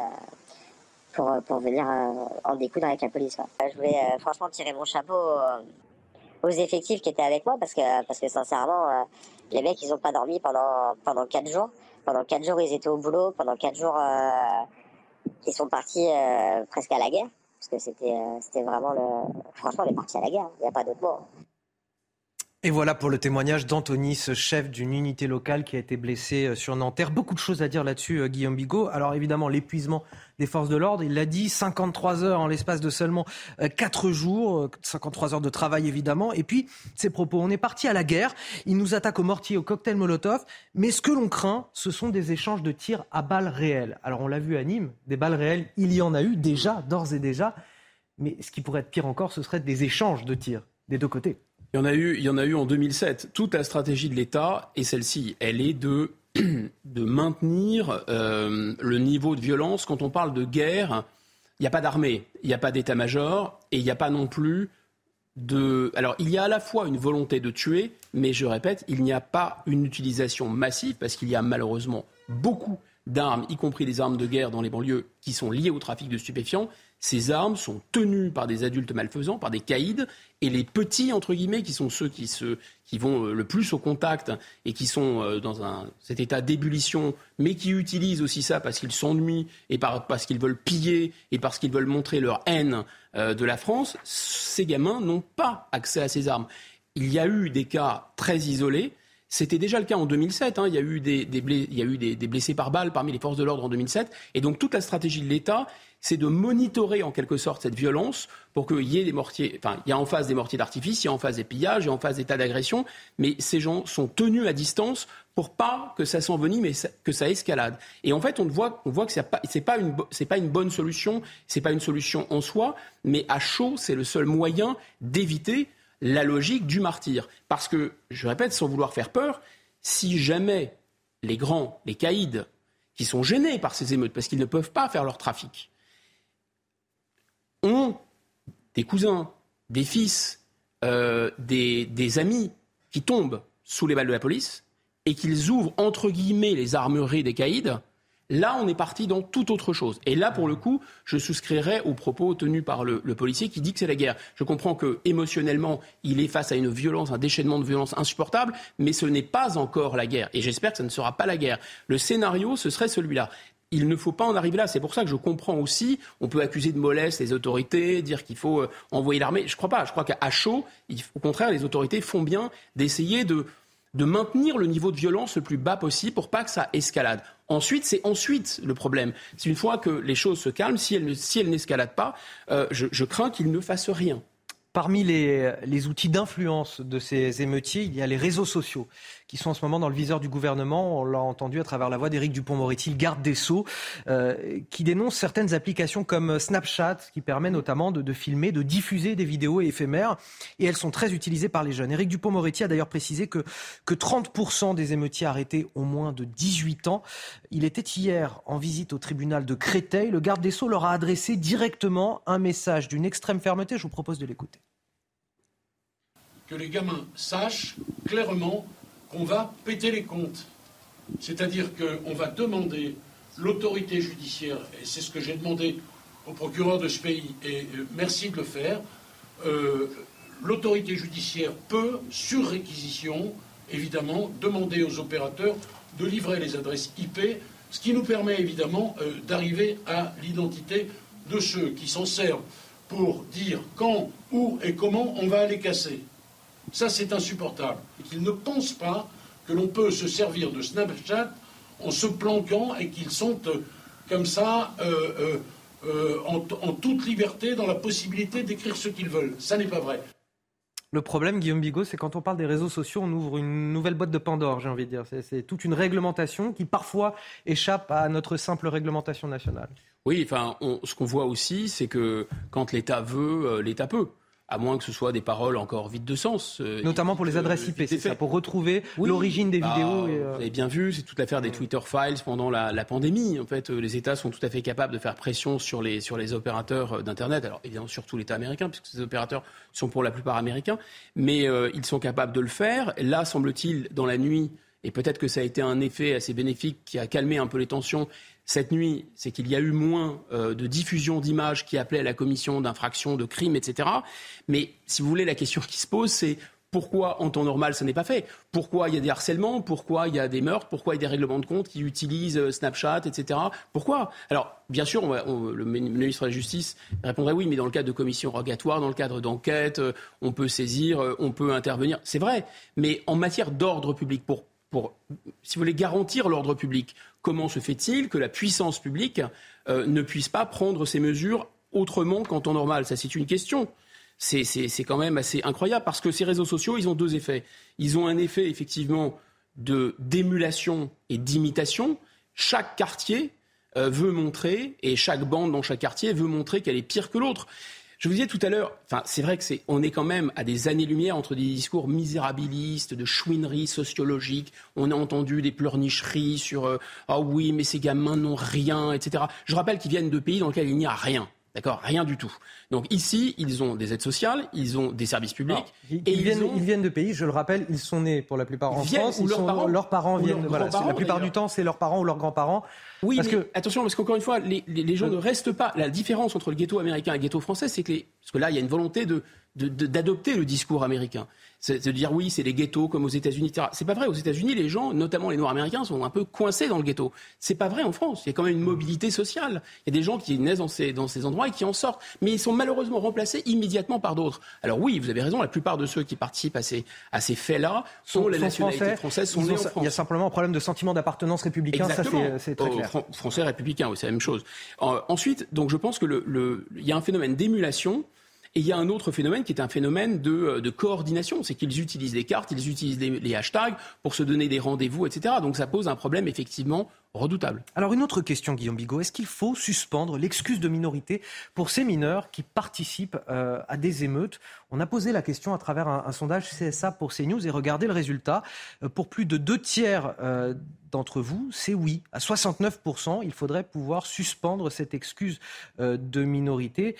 pour, pour venir euh, en découdre avec la police. Je voulais euh, franchement tirer mon chapeau euh, aux effectifs qui étaient avec moi parce que, parce que sincèrement, les mecs, ils n'ont pas dormi pendant, pendant quatre jours. Pendant quatre jours, ils étaient au boulot. Pendant quatre jours, ils sont partis presque à la guerre. Parce que c'était, c'était vraiment le. Franchement, on est partis à la guerre. Il n'y a pas d'autre mot. Et voilà pour le témoignage d'Anthony, ce chef d'une unité locale qui a été blessé euh, sur Nanterre. Beaucoup de choses à dire là-dessus, euh, Guillaume Bigot. Alors évidemment, l'épuisement des forces de l'ordre, il l'a dit, 53 heures en l'espace de seulement 4 euh, jours, 53 heures de travail évidemment. Et puis, ses propos, on est parti à la guerre, il nous attaque au mortier, au cocktail Molotov, mais ce que l'on craint, ce sont des échanges de tirs à balles réelles. Alors on l'a vu à Nîmes, des balles réelles, il y en a eu déjà, d'ores et déjà. Mais ce qui pourrait être pire encore, ce serait des échanges de tirs des deux côtés. Il y en a eu, en a eu en 2007. Toute la stratégie de l'État, et celle-ci, elle est de, de maintenir euh, le niveau de violence. Quand on parle de guerre, il n'y a pas d'armée, il n'y a pas d'état-major, et il n'y a pas non plus de... Alors, il y a à la fois une volonté de tuer, mais je répète, il n'y a pas une utilisation massive, parce qu'il y a malheureusement beaucoup d'armes, y compris des armes de guerre dans les banlieues, qui sont liées au trafic de stupéfiants. Ces armes sont tenues par des adultes malfaisants, par des caïds, et les petits, entre guillemets, qui sont ceux qui, se, qui vont euh, le plus au contact et qui sont euh, dans cet état d'ébullition, mais qui utilisent aussi ça parce qu'ils s'ennuient et parce qu'ils veulent piller et parce qu'ils veulent montrer leur haine euh, de la France, ces gamins n'ont pas accès à ces armes. Il y a eu des cas très isolés. C'était déjà le cas en 2007. Hein. Il y a eu, des, il y a eu des, blessés par balle parmi les forces de l'ordre en 2007. Et donc toute la stratégie de l'État, c'est de monitorer en quelque sorte cette violence pour qu'il y ait des mortiers. Enfin, il y a en face des mortiers d'artifice, il y a en face des pillages, il y a en face des tas d'agressions. Mais ces gens sont tenus à distance pour pas que ça s'envenime mais que ça escalade. Et en fait, on voit, voit que ce n'est pas, une, pas une bonne solution, c'est pas une solution en soi, mais à chaud, c'est le seul moyen d'éviter la logique du martyr. Parce que, je répète, sans vouloir faire peur, si jamais les grands, les caïds, qui sont gênés par ces émeutes, parce qu'ils ne peuvent pas faire leur trafic, ont des cousins, des fils, euh, des, amis qui tombent sous les balles de la police, et qu'ils ouvrent, entre guillemets, les armeries des caïds, Là, on est parti dans tout autre chose. Et là, pour le coup, je souscrirais aux propos tenus par le, policier qui dit que c'est la guerre. Je comprends que émotionnellement, il est face à une violence, un déchaînement de violence insupportable, mais ce n'est pas encore la guerre. Et j'espère que ce ne sera pas la guerre. Le scénario, ce serait celui-là. Il ne faut pas en arriver là. C'est pour ça que je comprends aussi. On peut accuser de mollesse les autorités, dire qu'il faut euh, envoyer l'armée. Je ne crois pas. Je crois qu'à chaud, au contraire, les autorités font bien d'essayer de de maintenir le niveau de violence le plus bas possible pour pas que ça escalade. Ensuite, c'est ensuite le problème. C'est une fois que les choses se calment, si elles, si n'escaladent pas, euh, je, crains qu'ils ne fassent rien. Parmi les, outils d'influence de ces émeutiers, il y a les réseaux sociaux qui sont en ce moment dans le viseur du gouvernement. On l'a entendu à travers la voix d'Éric Dupont-Moretti, garde des Sceaux, euh, qui dénonce certaines applications comme Snapchat, qui permet notamment de, de, filmer, de diffuser des vidéos éphémères. Et elles sont très utilisées par les jeunes. Éric Dupont-Moretti a d'ailleurs précisé que, que 30% des émeutiers arrêtés ont moins de 18 ans. Il était hier en visite au tribunal de Créteil. Le garde des Sceaux leur a adressé directement un message d'une extrême fermeté. Je vous propose de l'écouter. Que les gamins sachent clairement qu'on va péter les comptes. C'est-à-dire qu'on va demander l'autorité judiciaire, et c'est ce que j'ai demandé au procureur de ce pays, et euh, merci de le faire, euh, l'autorité judiciaire peut, sur réquisition, évidemment, demander aux opérateurs de livrer les adresses IP, ce qui nous permet évidemment euh, d'arriver à l'identité de ceux qui s'en servent pour dire quand, où et comment on va les casser. Ça, c'est insupportable. Et qu'ils ne pensent pas que l'on peut se servir de Snapchat en se planquant et qu'ils sont euh, comme ça euh, euh, en, en, toute liberté dans la possibilité d'écrire ce qu'ils veulent. Ça n'est pas vrai. Le problème, Guillaume Bigot, c'est quand on parle des réseaux sociaux, on ouvre une nouvelle boîte de Pandore, j'ai envie de dire. C'est toute une réglementation qui parfois échappe à notre simple réglementation nationale. Oui, enfin, on, ce qu'on voit aussi, c'est que quand l'État veut, l'État peut à moins que ce soit des paroles encore vides de sens. Euh, Notamment pour les adresses IP, c'est ça, pour retrouver oui, l'origine des bah, vidéos. Et euh... Vous avez bien vu, c'est toute l'affaire des Twitter Files pendant la, la, pandémie. En fait, euh, les États sont tout à fait capables de faire pression sur les, sur les opérateurs d'Internet. Alors, évidemment, surtout l'État américain, puisque ces opérateurs sont pour la plupart américains. Mais euh, ils sont capables de le faire. Là, semble-t-il, dans la nuit, et peut-être que ça a été un effet assez bénéfique qui a calmé un peu les tensions, cette nuit, c'est qu'il y a eu moins euh, de diffusion d'images qui appelaient à la commission d'infractions, de crimes, etc. Mais si vous voulez, la question qui se pose, c'est pourquoi en temps normal ça n'est pas fait? Pourquoi il y a des harcèlements? Pourquoi il y a des meurtres? Pourquoi il y a des règlements de compte qui utilisent euh, Snapchat, etc. Pourquoi? Alors, bien sûr, le ministre de la Justice répondrait oui, mais dans le cadre de commissions rogatoires, dans le cadre d'enquêtes, euh, on peut saisir, on peut intervenir. C'est vrai, mais en matière d'ordre public, pour pour, si vous voulez, garantir l'ordre public. Comment se fait-il que la puissance publique euh, ne puisse pas prendre ces mesures autrement qu'en temps normal? Ça, c'est une question. C'est quand même assez incroyable parce que ces réseaux sociaux, ils ont deux effets. Ils ont un effet, effectivement, de d'émulation et d'imitation. Chaque quartier euh, veut montrer, et chaque bande dans chaque quartier veut montrer qu'elle est pire que l'autre. Je vous disais tout à l'heure, enfin, c'est vrai que c'est, on est quand même à des années-lumière entre des discours misérabilistes, de chouinerie sociologique. On a entendu des pleurnicheries sur euh, ah oui, mais ces gamins n'ont rien, etc. Je rappelle qu'ils viennent de pays dans lesquels il n'y a rien. D'accord? Rien du tout. Donc ici, ils ont des aides sociales, ils ont des services publics. Alors, ils, et ils, viennent, ont... ils, viennent, de pays, je le rappelle, ils sont nés pour la plupart en France. Ou leurs, sont, parents, leurs parents viennent. Leurs voilà, la plupart du temps, c'est leurs parents ou leurs grands-parents. Oui, parce mais que... attention, parce qu'encore une fois, les, les, les gens ne restent pas. La différence entre le ghetto américain et le ghetto français, c'est que les... parce que là, il y a une volonté de d'adopter le discours américain. C'est de dire oui, c'est les ghettos comme aux États-Unis, etc. C'est pas vrai. Aux États-Unis, les gens, notamment les Noirs américains, sont un peu coincés dans le ghetto. C'est pas vrai en France. Il y a quand même une mobilité sociale. Il y a des gens qui naissent dans ces, dans ces endroits et qui en sortent, mais ils sont malheureusement remplacés immédiatement par d'autres. Alors oui, vous avez raison. La plupart de ceux qui participent à ces, à ces faits-là sont, sont, les nationalités français, françaises, sont nés en France. Il y a simplement un problème de sentiment d'appartenance républicain. Exactement. Ça, c'est très clair. Fran français républicain, oui, c'est la même chose. Euh, ensuite, donc je pense que le, le, il y a un phénomène d'émulation. Et il y a un autre phénomène qui est un phénomène de, de coordination, c'est qu'ils utilisent les cartes, ils utilisent les, hashtags pour se donner des rendez-vous, etc. Donc ça pose un problème effectivement redoutable. Alors une autre question, Guillaume Bigot, est-ce qu'il faut suspendre l'excuse de minorité pour ces mineurs qui participent euh, à des émeutes? On a posé la question à travers un, sondage CSA pour CNews et regardez le résultat. Euh, pour plus de deux tiers euh, d'entre vous, c'est oui. À 69%, il faudrait pouvoir suspendre cette excuse euh, de minorité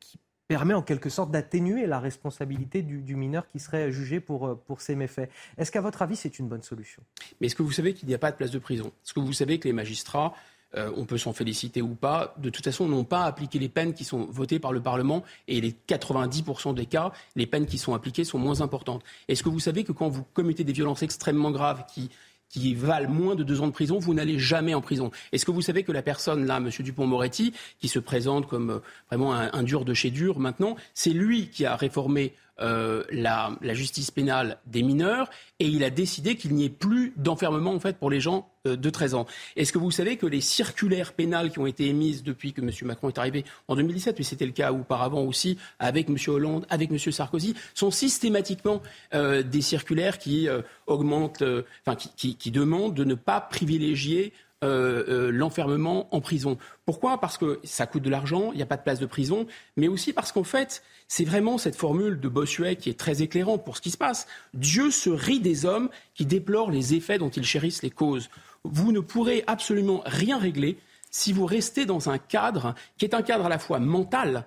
qui permet en quelque sorte d'atténuer la responsabilité du, mineur qui serait jugé pour, pour ces méfaits. Est-ce qu'à votre avis, c'est une bonne solution? Mais est-ce que vous savez qu'il n'y a pas de place de prison? Est-ce que vous savez que les magistrats, euh, on peut s'en féliciter ou pas, de toute façon, n'ont pas appliqué les peines qui sont votées par le Parlement et les 90% des cas, les peines qui sont appliquées sont moins importantes? Est-ce que vous savez que quand vous commettez des violences extrêmement graves qui qui valent moins de deux ans de prison, vous n'allez jamais en prison. Est-ce que vous savez que la personne là, M. Dupont-Moretti, qui se présente comme vraiment un, un, dur de chez dur maintenant, c'est lui qui a réformé euh, la, justice pénale des mineurs et il a décidé qu'il n'y ait plus d'enfermement en fait pour les gens euh, de 13 ans. Est-ce que vous savez que les circulaires pénales qui ont été émises depuis que M. Macron est arrivé en 2017, mais c'était le cas auparavant aussi avec M. Hollande, avec M. Sarkozy, sont systématiquement euh, des circulaires qui augmentent, enfin qui, qui demandent de ne pas privilégier euh, euh, l'enfermement en prison. Pourquoi? Parce que ça coûte de l'argent, il n'y a pas de place de prison, mais aussi parce qu'en fait, c'est vraiment cette formule de Bossuet qui est très éclairante pour ce qui se passe. Dieu se rit des hommes qui déplorent les effets dont ils chérissent les causes. Vous ne pourrez absolument rien régler si vous restez dans un cadre qui est un cadre à la fois mental,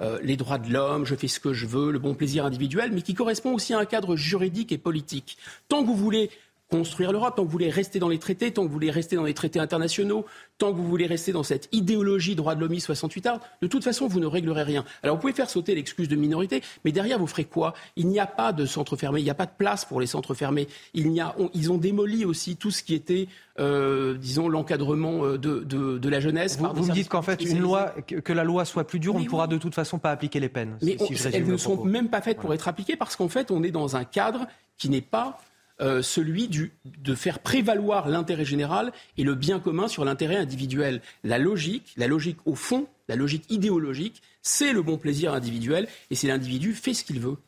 euh, les droits de l'homme, je fais ce que je veux, le bon plaisir individuel, mais qui correspond aussi à un cadre juridique et politique. Tant que vous voulez construire l'Europe, tant que vous voulez rester dans les traités, tant que vous voulez rester dans les traités internationaux, tant que vous voulez rester dans cette idéologie droit de l'homme 68 art, de toute façon, vous ne réglerez rien. Alors vous pouvez faire sauter l'excuse de minorité, mais derrière, vous ferez quoi? Il n'y a pas de centre fermé, il n'y a pas de place pour les centres fermés. Il y a, ils ont démoli aussi tout ce qui était, euh, disons, l'encadrement euh, de, de, la jeunesse. Vous, vous me dites qu'en fait, une loi, que, la loi soit plus dure, on ne pourra de toute façon pas appliquer les peines. Mais elles ne sont même pas faites pour être appliquées parce qu'en fait, on est dans un cadre qui n'est pas euh, celui de faire prévaloir l'intérêt général et le bien commun sur l'intérêt individuel. La logique, la logique au fond, la logique idéologique, c'est le bon plaisir individuel et c'est l'individu fait ce qu'il veut.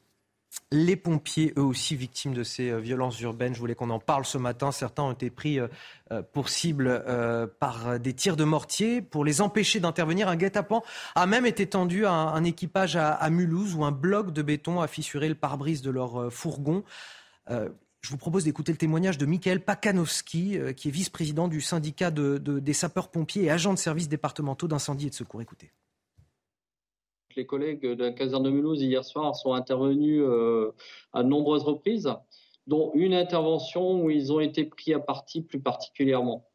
Les pompiers, eux aussi victimes de ces euh, violences urbaines, je voulais qu'on en parle ce matin. Certains ont été pris euh, pour cible par des tirs de mortier. Pour les empêcher d'intervenir, un guet-apens a même été tendu à un, équipage à, Mulhouse où un bloc de béton a fissuré le pare-brise de leur fourgon. Je vous propose d'écouter le témoignage de Michael Pakanowski, euh, qui est vice-président du syndicat des sapeurs-pompiers et agents de services départementaux d'incendie et de secours. Écoutez. Les collègues de la caserne de Mulhouse hier soir sont intervenus euh, à nombreuses reprises, dont une intervention où ils ont été pris à partie plus particulièrement.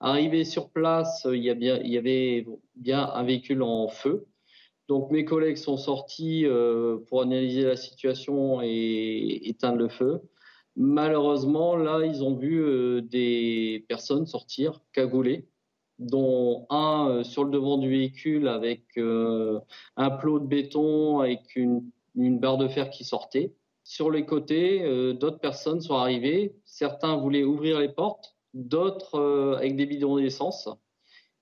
Arrivé sur place, il y, avait bien un véhicule en feu. Donc mes collègues sont sortis euh, pour analyser la situation et éteindre le feu. Malheureusement, là, ils ont vu euh, des personnes sortir cagoulées, dont un euh, sur le devant du véhicule avec euh, un plot de béton, avec une, barre de fer qui sortait. Sur les côtés, d'autres personnes sont arrivées. Certains voulaient ouvrir les portes, d'autres avec des bidons d'essence.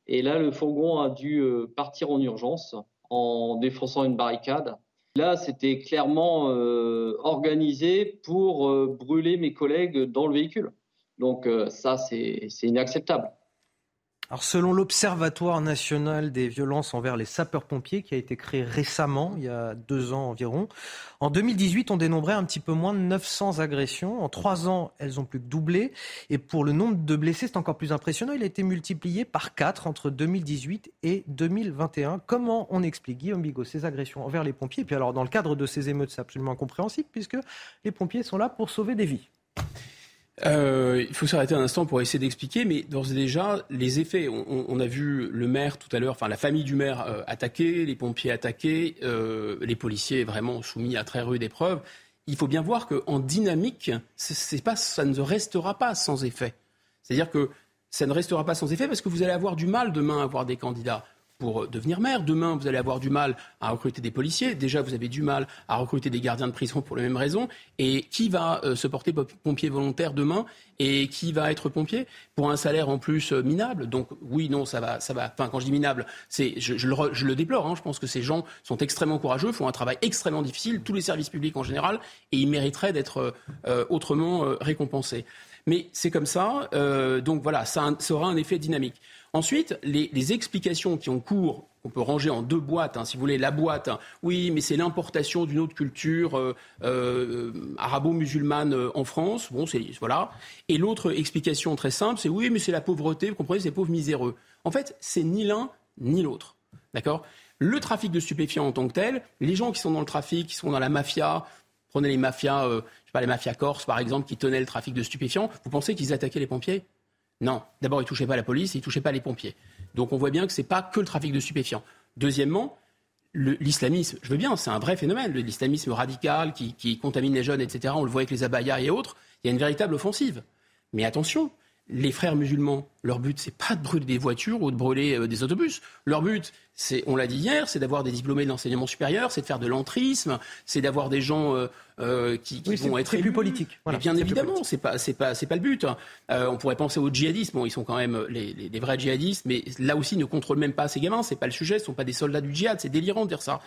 Et là, le fourgon a dû partir en urgence en défonçant une barricade Là, c'était clairement euh, organisé pour euh, brûler mes collègues dans le véhicule. Donc euh, ça, c'est inacceptable. Alors, selon l'Observatoire national des violences envers les sapeurs-pompiers, qui a été créé récemment, il y a deux ans environ, en 2018, on dénombrait un petit peu moins de 900 agressions. En trois ans, elles ont plus que doublé. Et pour le nombre de blessés, c'est encore plus impressionnant. Il a été multiplié par quatre entre 2018 et 2021. Comment on explique, Guillaume Bigot, ces agressions envers les pompiers? Et puis alors, dans le cadre de ces émeutes, c'est absolument incompréhensible, puisque les pompiers sont là pour sauver des vies. Euh, il faut s'arrêter un instant pour essayer d'expliquer, mais d'ores et déjà, les effets. On, a vu le maire tout à l'heure, enfin la famille du maire euh, attaquée, les pompiers attaqués, euh, les policiers vraiment soumis à très rude épreuve. Il faut bien voir qu'en dynamique, c'est pas, ça ne restera pas sans effet. C'est-à-dire que ça ne restera pas sans effet parce que vous allez avoir du mal demain à avoir des candidats pour devenir maire. Demain, vous allez avoir du mal à recruter des policiers. Déjà, vous avez du mal à recruter des gardiens de prison pour les mêmes raisons. Et qui va euh, se porter pompier volontaire demain et qui va être pompier pour un salaire en plus euh, minable? Donc oui, non, ça va, ça va. Enfin, quand je dis minable, c'est, je, le, déplore. Hein. Je pense que ces gens sont extrêmement courageux, font un travail extrêmement difficile. Tous les services publics en général, et ils mériteraient d'être euh, autrement récompensés. Mais c'est comme ça. donc voilà, ça, ça aura un effet dynamique. Ensuite, les, explications qui ont cours, on peut ranger en deux boîtes, hein, si vous voulez, la boîte, hein. oui, mais c'est l'importation d'une autre culture euh, euh, arabo-musulmane euh, en France, bon, c'est voilà. Et l'autre explication très simple, c'est oui, mais c'est la pauvreté, vous comprenez, c'est pauvres miséreux. En fait, c'est ni l'un ni l'autre, d'accord? Le trafic de stupéfiants en tant que tel, les gens qui sont dans le trafic, qui sont dans la mafia, prenez les mafias, je sais pas, les mafias corses par exemple, qui tenaient le trafic de stupéfiants, vous pensez qu'ils attaquaient les pompiers? Non, d'abord, il ne touchait pas la police, il ne touchait pas les pompiers. Donc on voit bien que ce n'est pas que le trafic de stupéfiants. Deuxièmement, l'islamisme, je veux bien, c'est un vrai phénomène, l'islamisme radical qui, contamine les jeunes, etc. On le voit avec les abayas et autres. Il y a une véritable offensive. Mais attention, les frères musulmans, leur but, c'est pas de brûler des voitures ou de brûler euh, des autobus. Leur but, c'est, on l'a dit hier, c'est d'avoir des diplômés de l'enseignement supérieur, c'est de faire de l'entrisme, c'est d'avoir des gens euh, euh, qui, qui vont être c'est plus politique. Voilà, bien évidemment, c'est pas, c'est pas, c'est pas le but. hein. Euh, on pourrait penser aux djihadistes. Bon, ils sont quand même les, les- les vrais djihadistes, mais là aussi, ils ne contrôlent même pas ces gamins. C'est pas le sujet. Ce sont pas des soldats du djihad. C'est délirant de dire ça.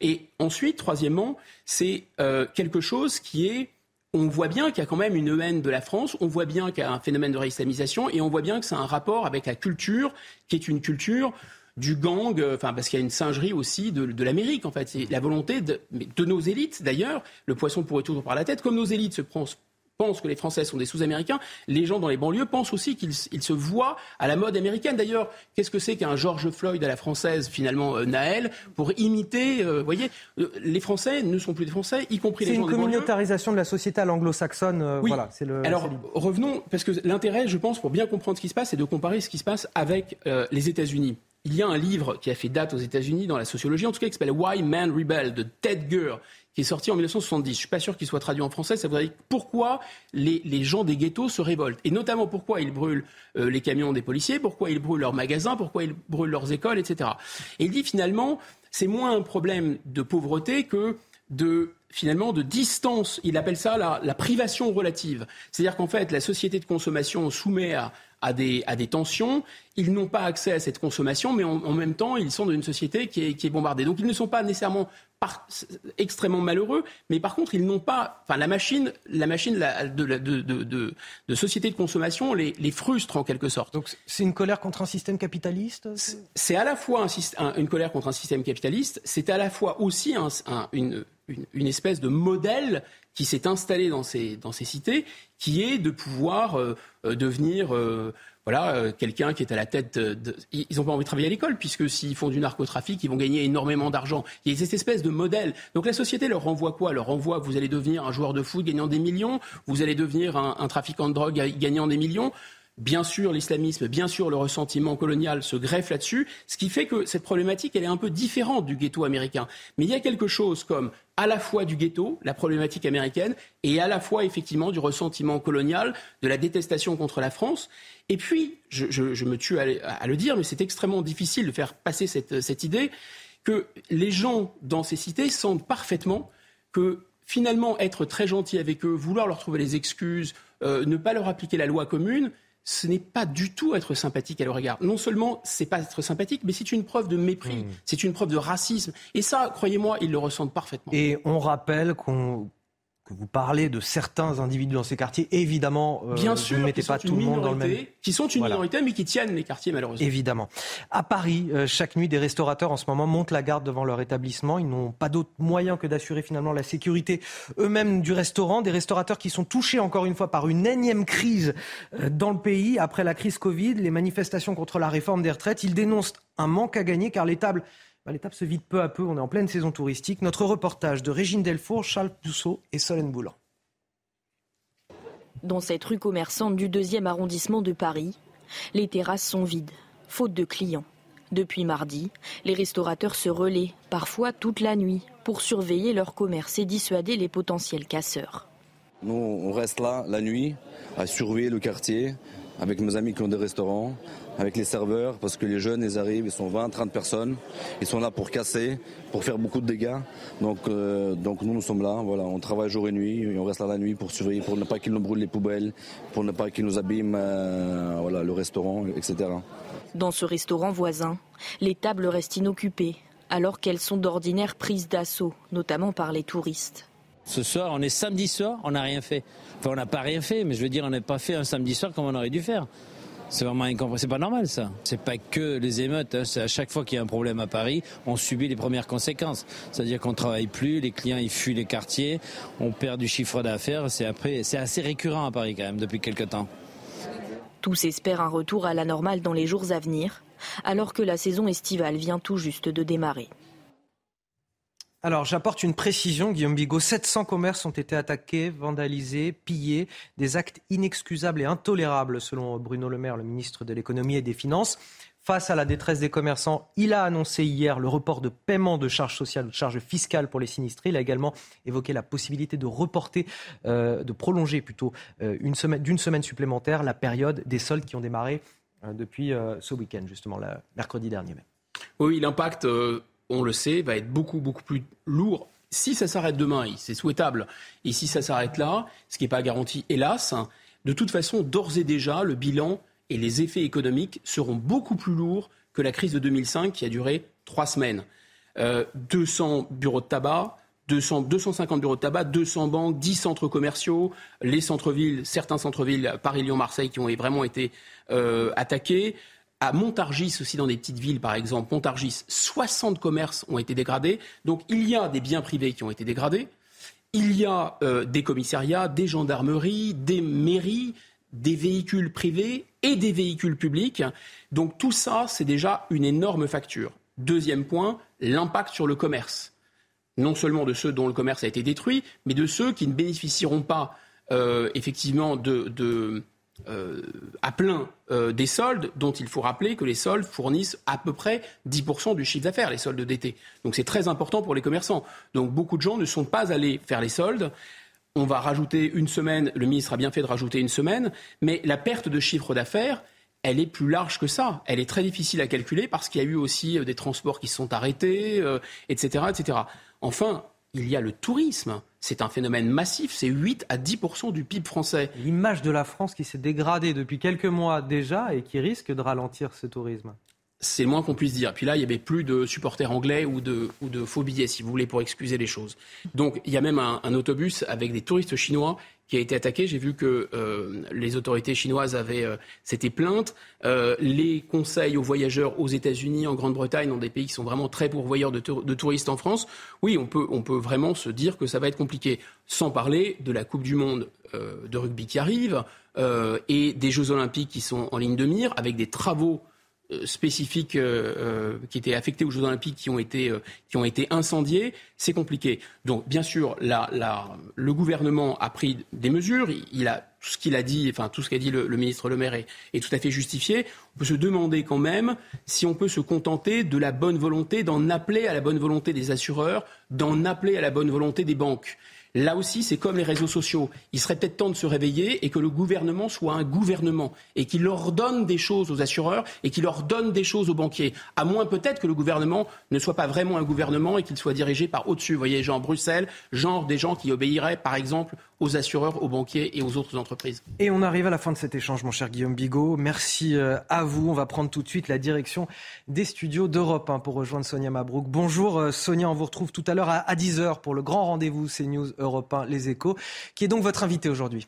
Et ensuite, troisièmement, c'est euh, quelque chose qui est on voit bien qu'il y a quand même une haine de la France, on voit bien qu'il y a un phénomène de réislamisation, et on voit bien que c'est un rapport avec la culture, qui est une culture du gang, euh, enfin parce qu'il y a une singerie aussi de, l'Amérique en fait. La volonté de, nos élites d'ailleurs. Le poisson pourrait toujours par la tête, comme nos élites se pensent pensent que les Français sont des sous-américains, les gens dans les banlieues pensent aussi qu'ils ils se voient à la mode américaine. D'ailleurs, qu'est-ce que c'est qu'un George Floyd à la française, finalement, euh, Naël, pour imiter, euh, vous voyez, euh, les Français ne sont plus des Français, y compris C'est les gens une des banlieues. communautarisation de la société à l'anglo-saxonne. Oui. Voilà, c'est le. Alors c'est revenons, parce que l'intérêt, je pense, pour bien comprendre ce qui se passe, c'est de comparer ce qui se passe avec les États-Unis. Il y a un livre qui a fait date aux États-Unis dans la sociologie, en tout cas, qui s'appelle Why Man Rebel de Ted Gurr, qui est sorti en 1970. Je suis pas sûr qu'il soit traduit en français. Ça voudrait dire pourquoi les, les gens des ghettos se révoltent, et notamment pourquoi ils brûlent euh, les camions des policiers, pourquoi ils brûlent leurs magasins, pourquoi ils brûlent leurs écoles, etc. Et il dit finalement, c'est moins un problème de pauvreté que de finalement de distance. Il appelle ça la, privation relative. C'est-à-dire qu'en fait, la société de consommation soumet à, à des, à des tensions. Ils n'ont pas accès à cette consommation, mais en, en même temps, ils sont dans une société qui est, qui est bombardée. Donc, ils ne sont pas nécessairement par- extrêmement malheureux, mais par contre, ils n'ont pas. Enfin, la machine, la machine la- de, la- de, de, de, de société de consommation les, les frustre en quelque sorte. Donc, c'est une colère contre un système capitaliste C'est à la fois un syst- un- une colère contre un système capitaliste, c'est à la fois aussi un- un- une, une- une espèce de modèle qui s'est installé dans ces, dans ces cités, qui est de pouvoir euh, euh, devenir euh, voilà, euh, quelqu'un qui est à la tête de... Ils n'ont pas envie de travailler à l'école, puisque s'ils font du narcotrafic, ils vont gagner énormément d'argent. Il y a cette espèce de modèle. Donc la société leur renvoie quoi? Leur renvoie vous allez devenir un joueur de foot gagnant des millions, vous allez devenir un, un trafiquant de drogue gagnant des millions. Bien sûr, l'islamisme, bien sûr, le ressentiment colonial se greffe là-dessus, ce qui fait que cette problématique, elle est un peu différente du ghetto américain. Mais il y a quelque chose comme à la fois du ghetto, la problématique américaine, et à la fois effectivement du ressentiment colonial, de la détestation contre la France. Et puis, je, me tue à, le- dire, mais c'est extrêmement difficile de faire passer cette, cette idée que les gens dans ces cités sentent parfaitement que finalement être très gentil avec eux, vouloir leur trouver les excuses, euh, ne pas leur appliquer la loi commune, ce n'est pas du tout être sympathique à leur égard. Non seulement c'est pas être sympathique, mais c'est une preuve de mépris, c'est une preuve de racisme. Et ça, croyez-moi, ils le ressentent parfaitement. Et on rappelle qu'on que vous parlez de certains individus dans ces quartiers. Évidemment, euh, Bien vous sûr, ne mettez qui pas sont tout le une monde dans le même. qui sont une Voilà. minorité, mais qui tiennent les quartiers malheureusement. Évidemment. À Paris, euh, chaque nuit, des restaurateurs en ce moment montent la garde devant leur établissement. Ils n'ont pas d'autre moyen que d'assurer finalement la sécurité eux-mêmes du restaurant. Des restaurateurs qui sont touchés encore une fois par une énième crise euh, dans le pays après la crise Covid, les manifestations contre la réforme des retraites. Ils dénoncent un manque à gagner car les tables, bah, tables se vident peu à peu. On est en pleine saison touristique. Notre reportage de Régine Delfour, Charles Dousseau et Solène Boulan. Dans cette rue commerçante du deuxième arrondissement de Paris, les terrasses sont vides, faute de clients. Depuis mardi, les restaurateurs se relaient, parfois toute la nuit, pour surveiller leur commerce et dissuader les potentiels casseurs. Nous, on reste là la nuit à surveiller le quartier avec mes amis qui ont des restaurants, avec les serveurs, parce que les jeunes, ils arrivent, ils sont 20, 30 personnes, ils sont là pour casser, pour faire beaucoup de dégâts. Donc, euh, donc nous, nous sommes là, voilà, on travaille jour et nuit, et on reste là la nuit pour surveiller, pour ne pas qu'ils nous brûlent les poubelles, pour ne pas qu'ils nous abîment euh, voilà, le restaurant, etc. Dans ce restaurant voisin, les tables restent inoccupées, alors qu'elles sont d'ordinaire prises d'assaut, notamment par les touristes. Ce soir, on est samedi soir, on n'a rien fait. Enfin, on n'a pas rien fait, mais je veux dire, on n'a pas fait un samedi soir comme on aurait dû faire. C'est vraiment incompréhensible. C'est pas normal, ça. C'est pas que les émeutes. hein. C'est à chaque fois qu'il y a un problème à Paris, on subit les premières conséquences. C'est-à-dire qu'on travaille plus, les clients ils fuient les quartiers, on perd du chiffre d'affaires. C'est après, c'est assez récurrent à Paris quand même depuis quelques temps. Tous espèrent un retour à la normale dans les jours à venir, alors que la saison estivale vient tout juste de démarrer. Alors, j'apporte une précision, Guillaume Bigot. 700 commerces ont été attaqués, vandalisés, pillés. Des actes inexcusables et intolérables, selon Bruno Le Maire, le ministre de l'économie et des finances. Face à la détresse des commerçants, il a annoncé hier le report de paiement de charges sociales de charges fiscales pour les sinistrés. Il a également évoqué la possibilité de reporter, euh, de prolonger plutôt euh, d'une semaine supplémentaire la période des soldes qui ont démarré euh, depuis ce week-end, justement, mercredi dernier. Oui, l'impact, on le sait, va être beaucoup, beaucoup plus lourd. Si ça s'arrête demain, c'est souhaitable, et si ça s'arrête là, ce qui n'est pas garanti, hélas, de toute façon, d'ores et déjà, le bilan et les effets économiques seront beaucoup plus lourds que la crise de 2005 qui a duré trois semaines. 200 euh, bureaux de tabac, 200, 250 bureaux de tabac, 200 banques, 10 centres commerciaux, les centres-villes, certains centres-villes, Paris, Lyon, Marseille, qui ont vraiment été euh, attaqués. À Montargis, aussi dans des petites villes, par exemple, Montargis, 60 commerces ont été dégradés. Donc il y a des biens privés qui ont été dégradés. Il y a euh, des commissariats, des gendarmeries, des mairies, des véhicules privés et des véhicules publics. Donc tout ça, c'est déjà une énorme facture. Deuxième point, l'impact sur le commerce. Non seulement de ceux dont le commerce a été détruit, mais de ceux qui ne bénéficieront pas euh, effectivement de, euh, à plein euh, des soldes, dont il faut rappeler que les soldes fournissent à peu près 10% du chiffre d'affaires, les soldes d'été. Donc c'est très important pour les commerçants. Donc beaucoup de gens ne sont pas allés faire les soldes on va rajouter une semaine, le ministre a bien fait de rajouter une semaine, mais la perte de chiffre d'affaires, elle est plus large que ça. Elle est très difficile à calculer parce qu'il y a eu aussi euh, des transports qui sont arrêtés, etc., etc. Enfin, il y a le tourisme. C'est un phénomène massif, c'est 8 à 10% du PIB français. L'image de la France qui s'est dégradée depuis quelques mois déjà et qui risque de ralentir ce tourisme. C'est le moins qu'on puisse dire. Puis là, il n'y avait plus de supporters anglais ou de, ou de, faux billets, si vous voulez, pour excuser les choses. Donc, il y a même un, autobus avec des touristes chinois qui a été attaqué. J'ai vu que euh, les autorités chinoises avaient euh, s'étaient plaintes. Euh, les conseils aux voyageurs aux États-Unis, en Grande-Bretagne, dans des pays qui sont vraiment très pourvoyeurs de, de, touristes en France, oui, on peut, on peut vraiment se dire que ça va être compliqué. Sans parler de la Coupe du Monde de rugby qui arrive et des Jeux Olympiques qui sont en ligne de mire, avec des travaux euh, spécifiques euh, euh, qui étaient affectés aux Jeux Olympiques qui ont été, qui ont été incendiés, c'est compliqué. Donc, bien sûr, la, la, le gouvernement a pris des mesures. Il, a tout ce qu'il a dit, enfin tout ce qu'a dit le, ministre Le Maire est, tout à fait justifié. On peut se demander quand même si on peut se contenter de la bonne volonté, d'en appeler à la bonne volonté des assureurs, d'en appeler à la bonne volonté des banques. Là aussi, c'est comme les réseaux sociaux. Il serait peut-être temps de se réveiller et que le gouvernement soit un gouvernement et qu'il leur donne des choses aux assureurs et qu'il leur donne des choses aux banquiers. À moins peut-être que le gouvernement ne soit pas vraiment un gouvernement et qu'il soit dirigé par au-dessus. Vous voyez, genre Bruxelles, genre des gens qui obéiraient, par exemple, aux assureurs, aux banquiers et aux autres entreprises. Et on arrive à la fin de cet échange, mon cher Guillaume Bigot. Merci euh, à vous. On va prendre tout de suite la direction des studios d'Europe 1 pour rejoindre Sonia Mabrouk. Bonjour euh, Sonia, on vous retrouve tout à l'heure à 10h pour le grand rendez-vous CNews Europe 1 Les Échos, qui est donc votre invité aujourd'hui.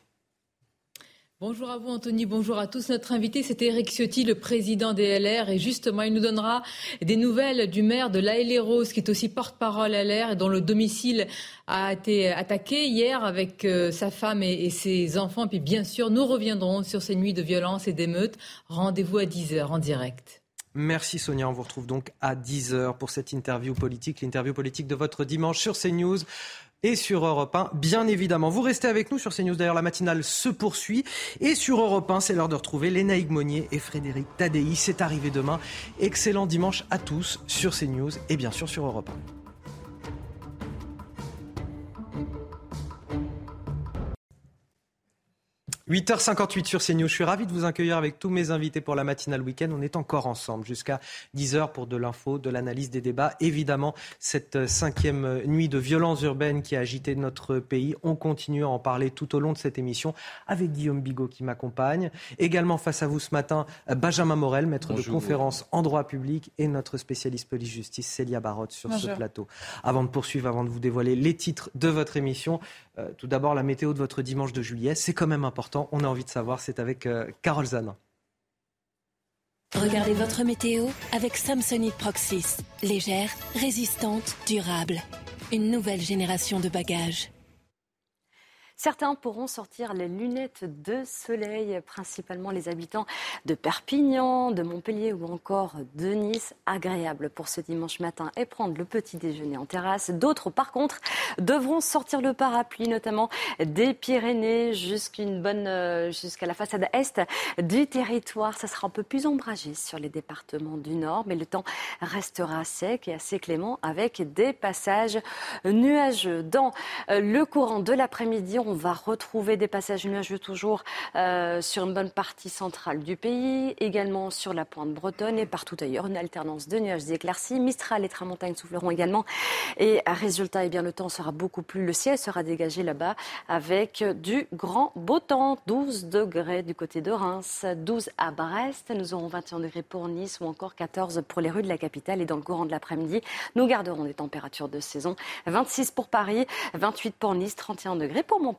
Bonjour à vous Anthony, bonjour à tous. Notre invité, c'est Eric Ciotti, le président des LR. Et justement, il nous donnera des nouvelles du maire de La Rose, qui est aussi porte-parole LR et dont le domicile a été attaqué hier avec euh, sa femme et, ses enfants. Puis bien sûr, nous reviendrons sur ces nuits de violence et d'émeutes. Rendez-vous à 10h en direct. Merci Sonia, on vous retrouve donc à 10h pour cette interview politique, l'interview politique de votre dimanche sur CNews et sur Europe 1, bien évidemment. Vous restez avec nous sur CNews. D'ailleurs, la matinale se poursuit. Et sur Europe 1, c'est l'heure de retrouver Léna Monnier et Frédéric Tadei. C'est arrivé demain. Excellent dimanche à tous sur CNews et bien sûr sur Europe 1. 8h58 sur CNews. Je suis ravi de vous accueillir avec tous mes invités pour la matinale week-end. On est encore ensemble jusqu'à 10h pour de l'info, de l'analyse des débats. Évidemment, cette cinquième nuit de violence urbaine qui a agité notre pays, on continue à en parler tout au long de cette émission avec Guillaume Bigot qui m'accompagne. Également face à vous ce matin, Benjamin Morel, maître de conférence en droit public et notre spécialiste police-justice, Célia Barotte sur ce plateau. Avant de poursuivre, avant de vous dévoiler les titres de votre émission, tout d'abord la météo de votre dimanche de juillet. C'est quand même important on a envie de savoir. C'est avec euh, Carole Zan. Regardez votre météo avec Samsonite Proxys. Légère, résistante, durable. Une nouvelle génération de bagages. Certains pourront sortir les lunettes de soleil, principalement les habitants de Perpignan, de Montpellier ou encore de Nice. Agréable pour ce dimanche matin et prendre le petit déjeuner en terrasse. D'autres, par contre, devront sortir le parapluie, notamment des Pyrénées euh, jusqu'à la façade est du territoire. Ça sera un peu plus ombragé sur les départements du nord, mais le temps restera sec et assez clément avec des passages nuageux. Dans euh, le courant de l'après-midi, on va retrouver des passages nuageux toujours euh, sur une bonne partie centrale du pays, également sur la pointe bretonne et partout ailleurs. Une alternance de nuages et. Mistral et Tramontagne souffleront également. Et résultat, eh bien, le temps sera beaucoup plus, le ciel sera dégagé là-bas avec du grand beau temps. 12 degrés du côté de Reims, 12 à Brest. Nous aurons 21 degrés pour Nice ou encore 14 pour les rues de la capitale. Et dans le courant de l'après-midi, nous garderons des températures de saison. 26 pour Paris, 28 pour Nice, 31 degrés pour Montpellier.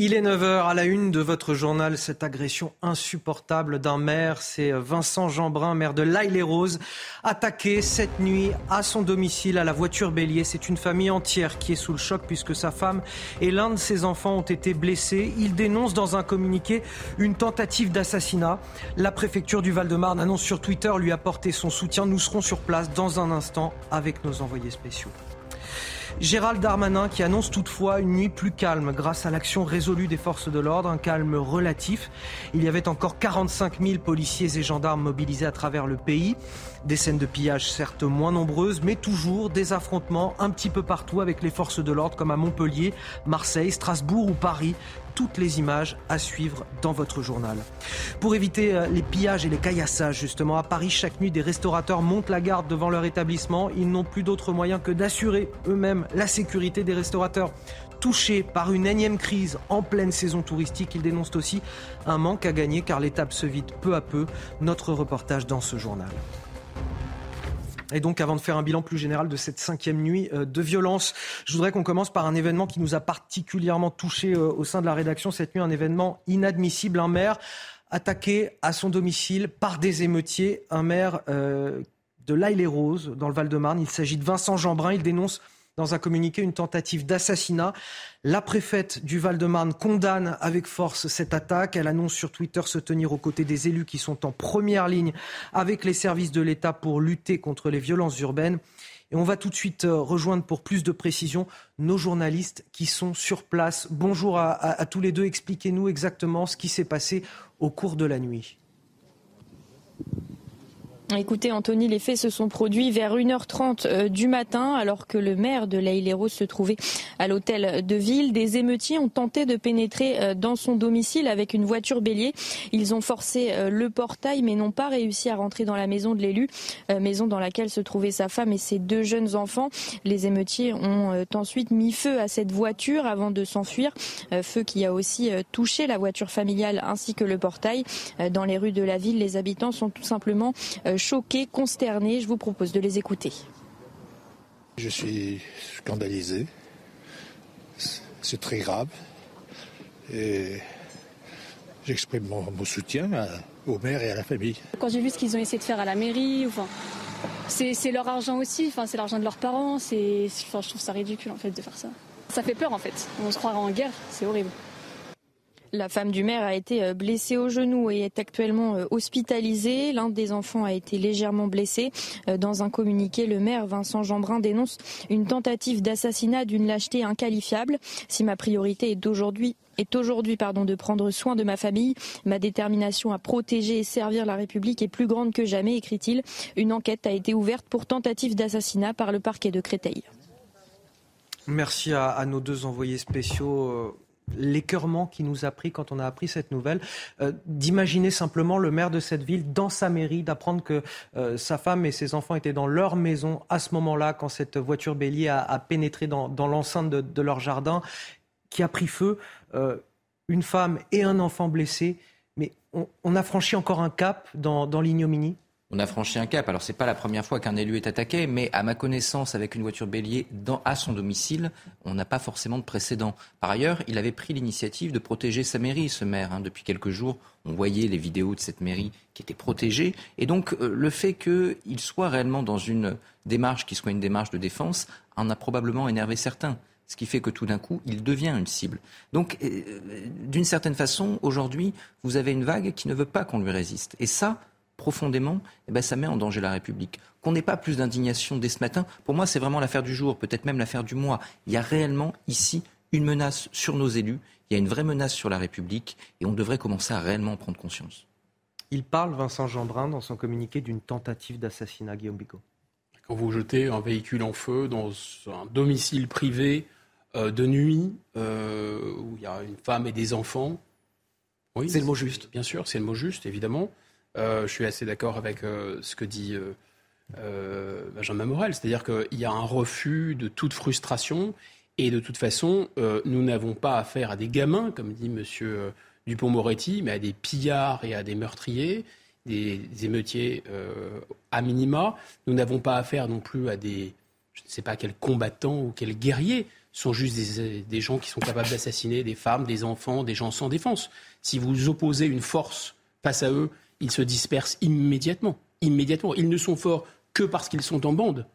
Il est 9h à la une de votre journal. Cette agression insupportable d'un maire, c'est Vincent Jeanbrun, maire de l'Aille-les-Roses, attaqué cette nuit à son domicile à la voiture bélier. C'est une famille entière qui est sous le choc puisque sa femme et l'un de ses enfants ont été blessés. Il dénonce dans un communiqué une tentative d'assassinat. La préfecture du Val-de-Marne annonce sur Twitter lui apporter son soutien. Nous serons sur place dans un instant avec nos envoyés spéciaux. Gérald Darmanin qui annonce toutefois une nuit plus calme grâce à l'action résolue des forces de l'ordre, un calme relatif. Il y avait encore 45 000 policiers et gendarmes mobilisés à travers le pays. Des scènes de pillage certes moins nombreuses, mais toujours des affrontements un petit peu partout avec les forces de l'ordre comme à Montpellier, Marseille, Strasbourg ou Paris toutes les images à suivre dans votre journal. Pour éviter euh, les pillages et les caillassages, justement, à Paris, chaque nuit, des restaurateurs montent la garde devant leur établissement. Ils n'ont plus d'autre moyen que d'assurer eux-mêmes la sécurité des restaurateurs. Touchés par une énième crise en pleine saison touristique, ils dénoncent aussi un manque à gagner car l'étape se vide peu à peu. Notre reportage dans ce journal. Et donc, avant de faire un bilan plus général de cette cinquième nuit euh, de violence, je voudrais qu'on commence par un événement qui nous a particulièrement touché euh, au sein de la rédaction cette nuit, un événement inadmissible. Un maire attaqué à son domicile par des émeutiers, un maire euh, de l'Aille-les-Roses, dans le Val-de-Marne. Il s'agit de Vincent Jeanbrun. Il dénonce dans un communiqué une tentative d'assassinat. La préfète du Val-de-Marne condamne avec force cette attaque. Elle annonce sur Twitter se tenir aux côtés des élus qui sont en première ligne avec les services de l'État pour lutter contre les violences urbaines. Et on va tout de suite euh, rejoindre pour plus de précisions nos journalistes qui sont sur place. Bonjour à, à tous les deux. Expliquez-nous exactement ce qui s'est passé au cours de la nuit. Écoutez, Anthony, les faits se sont produits vers 1h30 euh, du matin, alors que le maire de l'Aïle-les-Roses se trouvait à l'hôtel de ville. Des émeutiers ont tenté de pénétrer euh, dans son domicile avec une voiture bélier. Ils ont forcé euh, le portail, mais n'ont pas réussi à rentrer dans la maison de l'élu, maison dans laquelle se trouvaient sa femme et ses deux jeunes enfants. Les émeutiers ont ensuite mis feu à cette voiture avant de s'enfuir. Feu qui a aussi touché la voiture familiale ainsi que le portail. Dans les rues de la ville, les habitants sont tout simplement choqués, consternés. Je vous propose de les écouter. Je suis scandalisé. C'est très grave. Et j'exprime mon, soutien au maire et à la famille. Quand j'ai vu ce qu'ils ont essayé de faire à la mairie, enfin, c'est leur argent aussi, enfin, c'est l'argent de leurs parents. Enfin, je trouve ça ridicule en fait de faire ça. Ça fait peur en fait. On se croirait en guerre, c'est horrible. La femme du maire a été euh, blessée au genou et est actuellement euh, hospitalisée. L'un des enfants a été légèrement blessé. Euh, dans un communiqué, le maire Vincent Jeanbrun dénonce une tentative d'assassinat d'une lâcheté inqualifiable. Si ma priorité est aujourd'hui de prendre soin de ma famille. Ma détermination à protéger et servir la République est plus grande que jamais, écrit-il. Une enquête a été ouverte pour tentative d'assassinat par le parquet de Créteil. Merci à nos deux envoyés spéciaux l'écœurement qui nous a pris quand on a appris cette nouvelle, euh, d'imaginer simplement le maire de cette ville dans sa mairie, d'apprendre que euh, sa femme et ses enfants étaient dans leur maison à ce moment-là, quand cette voiture bélier a, pénétré dans, l'enceinte de, leur jardin, qui a pris feu, euh, une femme et un enfant blessés. Mais on, a franchi encore un cap dans, dans l'ignominie? On a franchi un cap. Alors, c'est pas la première fois qu'un élu est attaqué, mais à ma connaissance, avec une voiture bélier dans, à son domicile, on n'a pas forcément de précédent. Par ailleurs, il avait pris l'initiative de protéger sa mairie, ce maire. Hein. Depuis quelques jours, on voyait les vidéos de cette mairie qui était protégée. Et donc, euh, le fait qu'il soit réellement dans une démarche qui soit une démarche de défense en a probablement énervé certains ce qui fait que tout d'un coup, il devient une cible. Donc, euh, d'une certaine façon, aujourd'hui, vous avez une vague qui ne veut pas qu'on lui résiste. Et ça, profondément, eh ben, ça met en danger la République. Qu'on n'ait pas plus d'indignation dès ce matin, pour moi, c'est vraiment l'affaire du jour, peut-être même l'affaire du mois. Il y a réellement ici une menace sur nos élus, il y a une vraie menace sur la République, et on devrait commencer à réellement en prendre conscience. Il parle, Vincent Jeanbrun, dans son communiqué, d'une tentative d'assassinat, Guillaume Bigot. Quand vous jetez un véhicule en feu dans un domicile privé euh, de nuit, euh, où il y a une femme et des enfants, oui, c'est le mot juste. Bien sûr, c'est le mot juste, évidemment. Euh, je suis assez d'accord avec euh, ce que dit euh, Benjamin Morel, c'est-à-dire qu'il y a un refus de toute frustration et de toute façon, nous n'avons pas affaire à des gamins, comme dit M. Dupont-Moretti, mais à des pillards et à des meurtriers, des, émeutiers à minima. Nous n'avons pas affaire non plus à des, je ne sais pas quels combattants ou quels guerriers. Sont juste des, des gens qui sont capables d'assassiner des femmes, des enfants, des gens sans défense. Si vous opposez une force face à eux ils se dispersent immédiatement. Immédiatement. Ils ne sont forts que parce qu'ils sont en bande.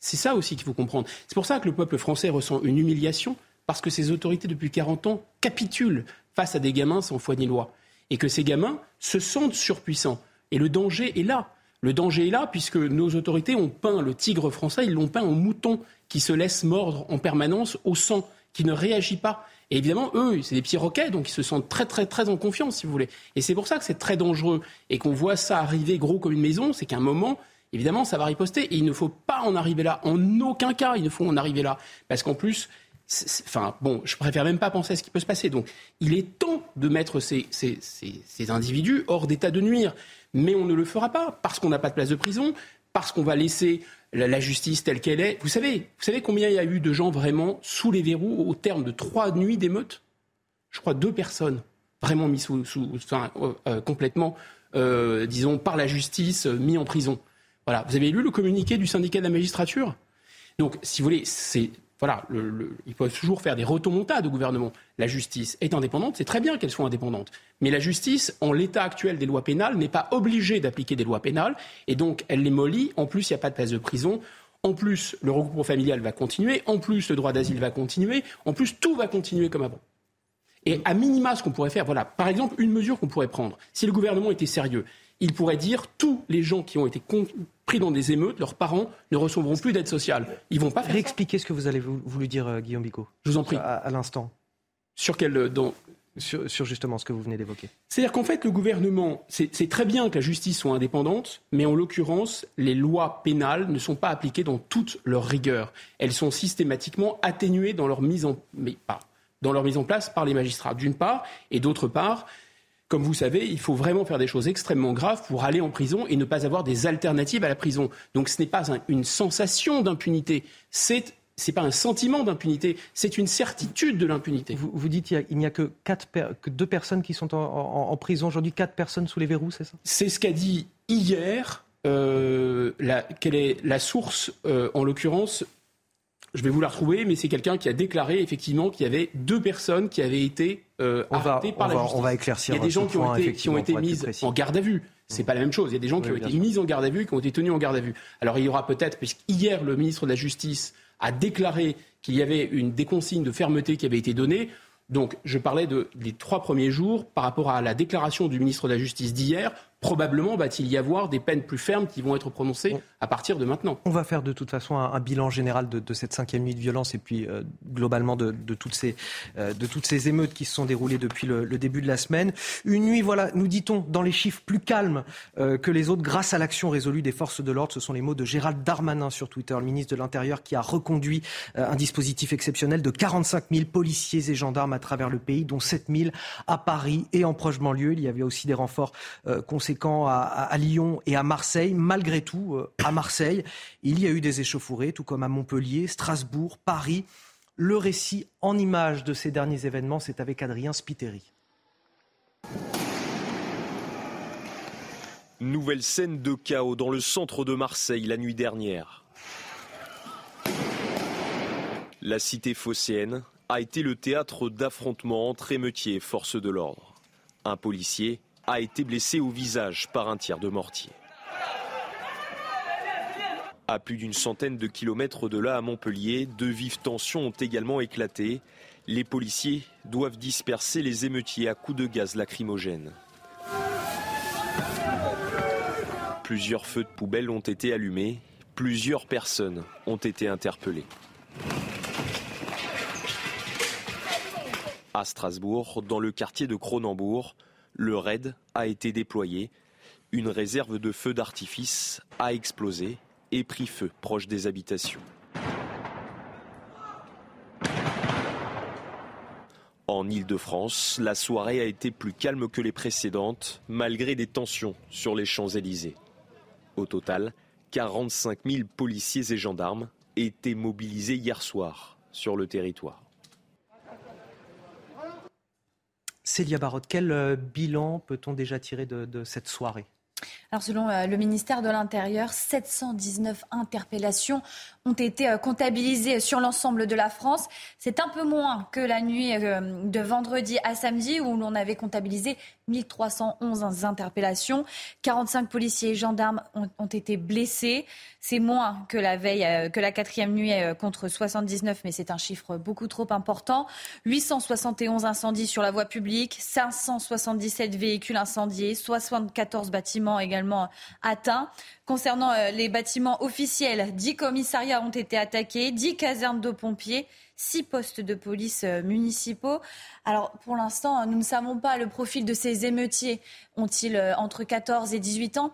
C'est ça aussi qu'il faut comprendre. C'est pour ça que le peuple français ressent une humiliation, parce que ces autorités, depuis 40 ans, capitulent face à des gamins sans foi ni loi. Et que ces gamins se sentent surpuissants. Et le danger est là. Le danger est là, puisque nos autorités ont peint le tigre français, ils l'ont peint en mouton qui se laisse mordre en permanence au sang, qui ne réagit pas. Et évidemment, eux, c'est des petits roquets, donc ils se sentent très, très, très en confiance, si vous voulez. Et c'est pour ça que c'est très dangereux. Et qu'on voit ça arriver gros comme une maison, c'est qu'à un moment, évidemment, ça va riposter. Et il ne faut pas en arriver là. En aucun cas, il ne faut en arriver là. Parce qu'en plus, enfin, bon, je préfère même pas penser à ce qui peut se passer. Donc, il est temps de mettre ces, ces, ces, ces individus hors d'état de nuire. Mais on ne le fera pas parce qu'on n'a pas de place de prison, parce qu'on va laisser la, justice telle qu'elle est. Vous savez, combien il y a eu de gens vraiment sous les verrous au terme de trois nuits d'émeute Je crois deux personnes vraiment mis sous, enfin, euh, euh, complètement, euh, disons, par la justice, mis en prison. Voilà. Vous avez lu le communiqué du syndicat de la magistrature? Donc, si vous voulez, c'est voilà, ils peuvent toujours faire des retomontades au gouvernement. La justice est indépendante, c'est très bien qu'elle soit indépendante. Mais la justice, en l'état actuel des lois pénales, n'est pas obligée d'appliquer des lois pénales, et donc elle les mollit. En plus, il n'y a pas de place de prison. En plus, le regroupement familial va continuer. En plus, le droit d'asile va continuer. En plus, tout va continuer comme avant. Et à minima, ce qu'on pourrait faire, voilà, par exemple, une mesure qu'on pourrait prendre, si le gouvernement était sérieux, il pourrait dire tous les gens qui ont été pris dans des émeutes, leurs parents ne recevront plus d'aide sociale. Ils vont pas faire Réexpliquez ce que vous avez voulu dire, euh, Guillaume Bicot. Je vous en prie. À, l'instant. Sur quel euh, dans... sur, sur, justement ce que vous venez d'évoquer. C'est-à-dire qu'en fait, le gouvernement, c'est très bien que la justice soit indépendante, mais en l'occurrence, les lois pénales ne sont pas appliquées dans toute leur rigueur. Elles sont systématiquement atténuées dans leur mise en, mais pas, dans leur mise en place par les magistrats, d'une part, et d'autre part, comme vous savez, il faut vraiment faire des choses extrêmement graves pour aller en prison et ne pas avoir des alternatives à la prison. Donc ce n'est pas une sensation d'impunité, c'est n'est pas un sentiment d'impunité, c'est une certitude de l'impunité. Vous, vous, dites qu'il n'y a, que, quatre que deux personnes qui sont en, prison aujourd'hui, quatre personnes sous les verrous, c'est ça? C'est ce qu'a dit hier, euh, la, quelle est la source, euh, en l'occurrence, je vais vous la retrouver, mais c'est quelqu'un qui a déclaré effectivement qu'il y avait deux personnes qui avaient été euh, arrêtées par la justice. On va éclaircir. Il y a des gens qui ont été, qui ont été mises en garde à vue. C'est pas la même chose. Il y a des gens qui ont été mis en garde à vue et qui ont été tenus en garde à vue. Alors il y aura peut-être, puisqu'hier le ministre de la Justice a déclaré qu'il y avait une des consignes de fermeté qui avait été donnée. Donc je parlais de, des trois premiers jours par rapport à la déclaration du ministre de la Justice d'hier probablement va-t-il y avoir des peines plus fermes qui vont être prononcées à partir de maintenant. On va faire de toute façon un, bilan général de, cette cinquième nuit de violence et puis euh, globalement de, toutes ces, euh, de toutes ces émeutes qui se sont déroulées depuis le, début de la semaine. Une nuit, voilà, nous dit-on, dans les chiffres plus calmes euh, que les autres grâce à l'action résolue des forces de l'ordre. Ce sont les mots de Gérald Darmanin sur Twitter, le ministre de l'Intérieur qui a reconduit un dispositif exceptionnel de 45 000 policiers et gendarmes à travers le pays, dont 7 000 à Paris et en proche banlieue. Il y avait aussi des renforts conséquents à, Lyon et à Marseille. Malgré tout, euh, à Marseille, il y a eu des échauffourées, tout comme à Montpellier, Strasbourg, Paris. Le récit en images de ces derniers événements, c'est avec Adrien Spiteri. Nouvelle scène de chaos dans le centre de Marseille la nuit dernière. La cité phocéenne a été le théâtre d'affrontements entre émeutiers et forces de l'ordre. Un policier a été blessé au visage par un tir de mortier. À plus d'une centaine de kilomètres de là, à Montpellier, de vives tensions ont également éclaté. Les policiers doivent disperser les émeutiers à coups de gaz lacrymogène. Plusieurs feux de poubelle ont été allumés. Plusieurs personnes ont été interpellées. À Strasbourg, dans le quartier de Cronenbourg, le raid a été déployé. Une réserve de feux d'artifice a explosé et pris feu proche des habitations. En Île-de-France, la soirée a été plus calme que les précédentes, malgré des tensions sur les Champs-Élysées. Au total, 45 000 policiers et gendarmes étaient mobilisés hier soir sur le territoire. Célia Barotte, quel euh, bilan peut-on déjà tirer de, cette soirée? Alors selon euh, le ministère de l'Intérieur, 719 interpellations ont été euh, comptabilisées sur l'ensemble de la France. C'est un peu moins que la nuit de vendredi à samedi où l'on avait comptabilisé 1311 interpellations. 45 policiers et gendarmes ont, été blessés. C'est moins que la veille, euh, que la quatrième nuit euh, contre 79, mais c'est un chiffre beaucoup trop important. 871 incendies sur la voie publique, 577 véhicules incendiés, 74 bâtiments également atteints. Concernant euh, les bâtiments officiels, 10 commissariats ont été attaqués, 10 casernes de pompiers six postes de police euh, municipaux. Alors pour l'instant, nous ne savons pas le profil de ces émeutiers. Ont-ils euh, entre 14 et 18 ans?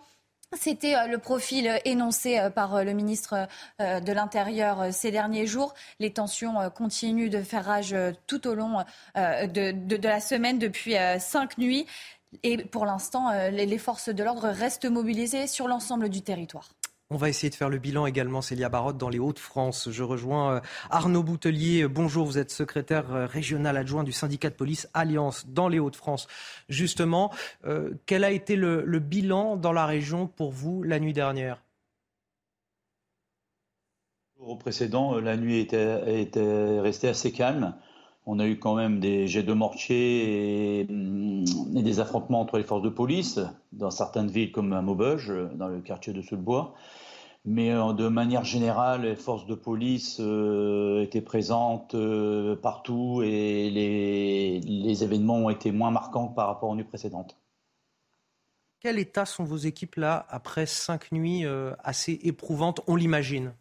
C'était le profil énoncé par le ministre de l'Intérieur ces derniers jours. Les tensions continuent de faire rage tout au long de, la semaine depuis cinq nuits. Et pour l'instant, les forces de l'ordre restent mobilisées sur l'ensemble du territoire. On va essayer de faire le bilan également, Célia Barotte, dans les Hauts-de-France. Je rejoins euh, Arnaud Boutelier. Bonjour, vous êtes secrétaire euh, régional adjoint du syndicat de police Alliance dans les Hauts-de-France. Justement, euh, quel a été le, bilan dans la région pour vous la nuit dernière? Au précédent, la nuit était, était, restée assez calme. On a eu quand même des jets de mortier et, mm, et, des affrontements entre les forces de police dans certaines villes comme à Maubeuge, dans le quartier de Soulebois. Mais euh, de manière générale, les forces de police euh, étaient présentes euh, partout et les, événements ont été moins marquants par rapport aux nuits précédentes. Quel état sont vos équipes là après cinq nuits assez éprouvantes, on l'imagine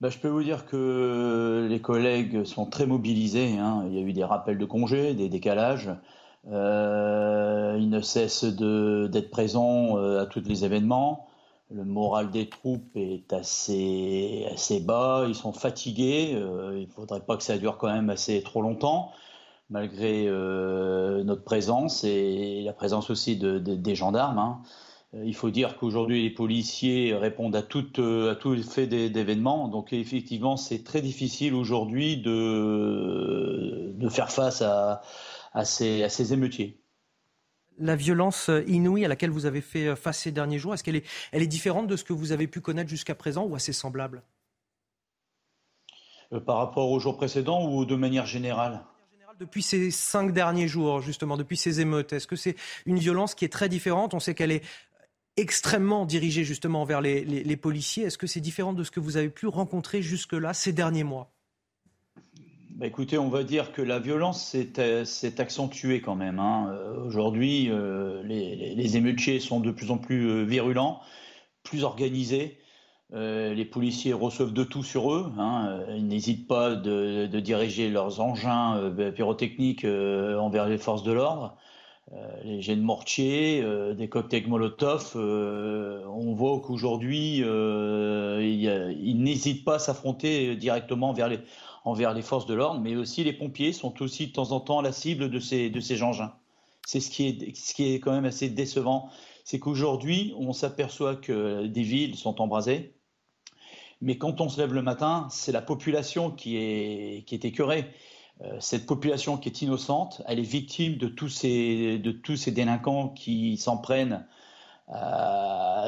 bah, je peux vous dire que les collègues sont très mobilisés. Hein. Il y a eu des rappels de congés, des décalages. ils ne cessent d'être présents à tous les événements le moral des troupes est assez, bas, ils sont fatigués, euh, il ne faudrait pas que ça dure quand même assez trop longtemps, malgré euh, notre présence et la présence aussi de, des gendarmes. Hein. Euh, il faut dire qu'aujourd'hui, les policiers répondent à tout, à tout fait d'événements. Donc, effectivement, c'est très difficile aujourd'hui de, de faire face à, à, ces, à ces émeutiers. La violence euh, inouïe à laquelle vous avez fait euh, face ces derniers jours, est-ce qu'elle est, elle est différente de ce que vous avez pu connaître jusqu'à présent ou assez semblable? Euh, Par rapport aux jours précédents ou de manière générale? Depuis ces cinq derniers jours, justement, depuis ces émeutes Est-ce que c'est une violence qui est très différente? On sait qu'elle est extrêmement dirigée justement vers les policiers. Est-ce que c'est différent de ce que vous avez pu rencontrer jusque-là ces derniers mois? Bah, écoutez, on va dire que la violence s'est euh, accentuée quand même. Hein. Euh, aujourd'hui, euh, les, les, émeutiers sont de plus en plus virulents, plus organisés. les policiers reçoivent de tout sur eux. Hein. Ils n'hésitent pas de, diriger leurs engins pyrotechniques envers les forces de l'ordre. Les jets de mortier, des cocktails Molotov. on voit qu'aujourd'hui, ils n'hésitent pas à s'affronter directement envers les forces de l'ordre, mais aussi les pompiers sont aussi de temps en temps la cible de ces, engins. C'est ce qui est, ce qui est quand même assez décevant. C'est qu'aujourd'hui, on s'aperçoit que des villes sont embrasées, mais quand on se lève le matin, c'est la population qui est, qui est écœurée. Euh, cette population qui est innocente, elle est victime de tous ces, délinquants qui s'en prennent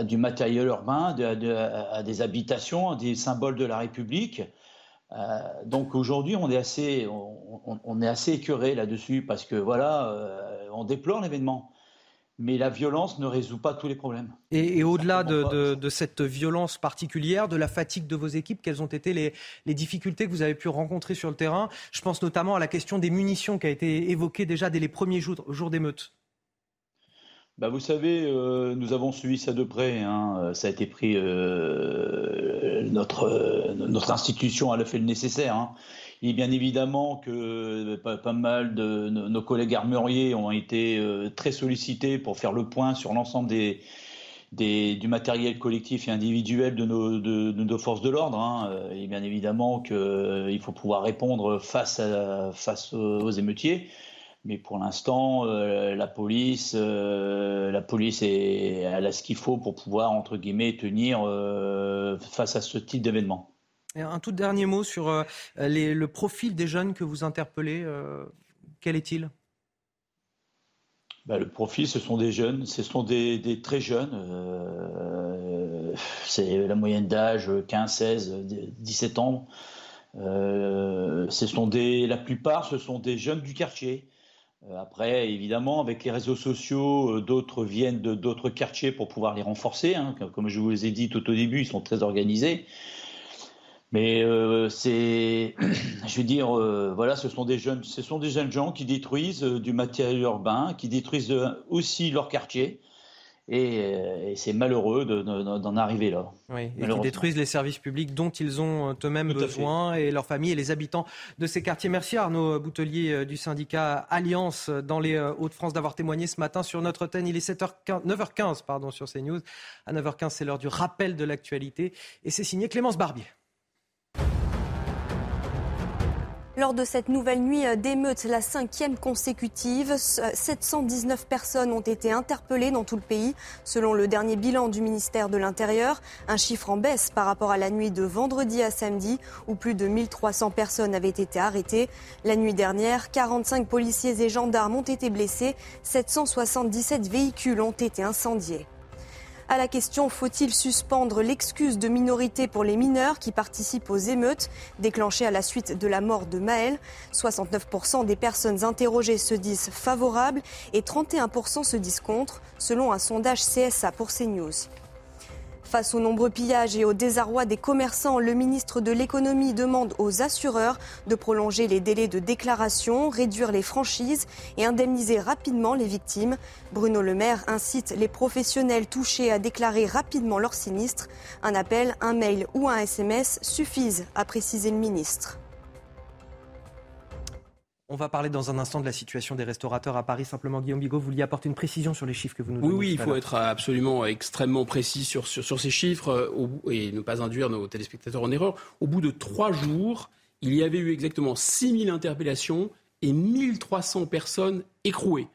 du matériel urbain, à des habitations, à des symboles de la République. Euh, donc aujourd'hui, on est assez, on, assez écœuré là-dessus parce que voilà, euh, on déplore l'événement. Mais la violence ne résout pas tous les problèmes. Et, au-delà de, cette violence particulière, de la fatigue de vos équipes, quelles ont été les, les, difficultés que vous avez pu rencontrer sur le terrain? Je pense notamment à la question des munitions qui a été évoquée déjà dès les premiers jours, jours d'émeute. Bah, vous savez, euh, nous avons suivi ça de près. Hein. Ça a été pris. Euh, notre, notre institution a fait le nécessaire. Hein. Et bien évidemment que pas, mal de nos collègues armuriers ont été euh, très sollicités pour faire le point sur l'ensemble des, du matériel collectif et individuel de nos, de, forces de l'ordre. Hein. Et bien évidemment qu'il faut pouvoir répondre face, face aux émeutiers. Mais pour l'instant, euh, la police, euh, la police a ce qu'il faut pour pouvoir entre guillemets tenir euh, face à ce type d'événement. Un tout dernier mot sur le profil des jeunes que vous interpellez. quel est-il? Bah, le profil, ce sont des jeunes, ce sont des, très jeunes. c'est la moyenne d'âge 15, 16, 17 ans. ce sont la plupart, ce sont des jeunes du quartier euh, après, évidemment, avec les réseaux sociaux, euh, d'autres viennent de d'autres quartiers pour pouvoir les renforcer. Hein. Comme je vous ai dit tout au début, ils sont très organisés. Mais euh, c'est, je veux dire, voilà, ce sont des jeunes, ce sont des jeunes gens qui détruisent du matériel urbain, qui détruisent aussi leur quartier. Et, c'est malheureux d'en arriver là. Oui, et qui détruisent les services publics dont ils ont eux-mêmes besoin et leurs familles et les habitants de ces quartiers. Merci Arnaud Boutelier euh, du syndicat Alliance dans les euh, Hauts-de-France d'avoir témoigné ce matin sur notre thème. Il est 7h15, 9h15 pardon, sur CNews. À 9h15, c'est l'heure du rappel de l'actualité et c'est signé Clémence Barbier. Lors de cette nouvelle nuit d'émeutes, la cinquième consécutive, 719 euh, personnes ont été interpellées dans tout le pays, selon le dernier bilan du ministère de l'Intérieur. Un chiffre en baisse par rapport à la nuit de vendredi à samedi, où plus de 1300 personnes avaient été arrêtées. La nuit dernière, 45 policiers et gendarmes ont été blessés, 777 véhicules ont été incendiés. À la question faut-il suspendre l'excuse de minorité pour les mineurs qui participent aux émeutes déclenchées à la suite de la mort de Maël? 69% des personnes interrogées se disent favorables et 31% se disent contre, selon un sondage CSA pour CNews. Face aux nombreux pillages et au désarroi des commerçants, le ministre de l'économie demande aux assureurs de prolonger les délais de déclaration, réduire les franchises et indemniser rapidement les victimes. Bruno Le Maire incite les professionnels touchés à déclarer rapidement leur sinistre. Un appel, un mail ou un SMS suffisent, a précisé le ministre. On va parler dans un instant de la situation des restaurateurs à Paris. Simplement, Guillaume Bigot, vous vouliez apporter une précision sur les chiffres que vous nous donnez. Oui, oui, il faut être absolument extrêmement précis sur, sur, ces chiffres euh, et ne pas induire nos téléspectateurs en erreur. Au bout de trois jours, il y avait eu exactement 6000 interpellations et 1300 personnes écrouées.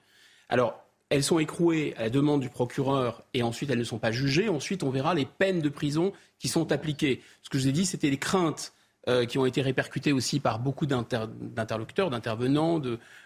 Alors, elles sont écrouées à la demande du procureur et ensuite elles ne sont pas jugées. Ensuite, on verra les peines de prison qui sont appliquées. Ce que je vous ai dit, c'était les craintes euh, qui ont été répercutés aussi par beaucoup d'interlocuteurs, d'intervenants,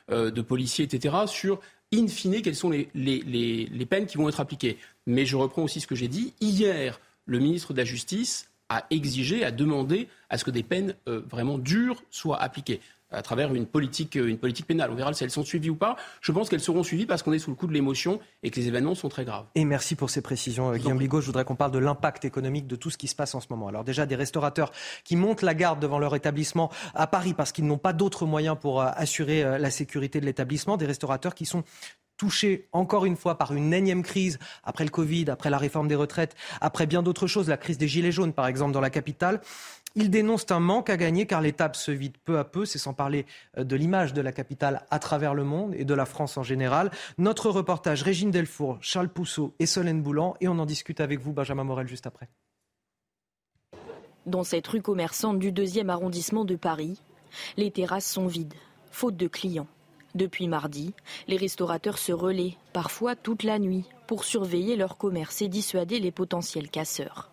euh, de, policiers, etc., sur, in fine, quelles sont les, peines qui vont être appliquées. Mais je reprends aussi ce que j'ai dit. Hier, le ministre de la Justice a exigé, a demandé à ce que des peines euh, vraiment dures soient appliquées à travers une politique, euh, une politique pénale. On verra si elles sont suivies ou pas. Je pense qu'elles seront suivies parce qu'on est sous le coup de l'émotion et que les événements sont très graves. Et merci pour ces précisions, euh, Guillaume Bigot. Je voudrais qu'on parle de l'impact économique de tout ce qui se passe en ce moment. Alors déjà, des restaurateurs qui montent la garde devant leur établissement à Paris parce qu'ils n'ont pas d'autres moyens pour euh, assurer la sécurité de l'établissement. Des restaurateurs qui sont touchés encore une fois par une énième crise après le Covid, après la réforme des retraites, après bien d'autres choses, la crise des Gilets jaunes par exemple dans la capitale. Ils dénoncent un manque à gagner car l'étape se vide peu à peu, c'est sans parler euh, de l'image de la capitale à travers le monde et de la France en général. Notre reportage, Régine Delfour, Charles Pousseau et Solène Boulan, et on en discute avec vous, Benjamin Morel, juste après. Dans cette rue commerçante du deuxième arrondissement de Paris, les terrasses sont vides, faute de clients. Depuis mardi, les restaurateurs se relaient, parfois toute la nuit, pour surveiller leur commerce et dissuader les potentiels casseurs.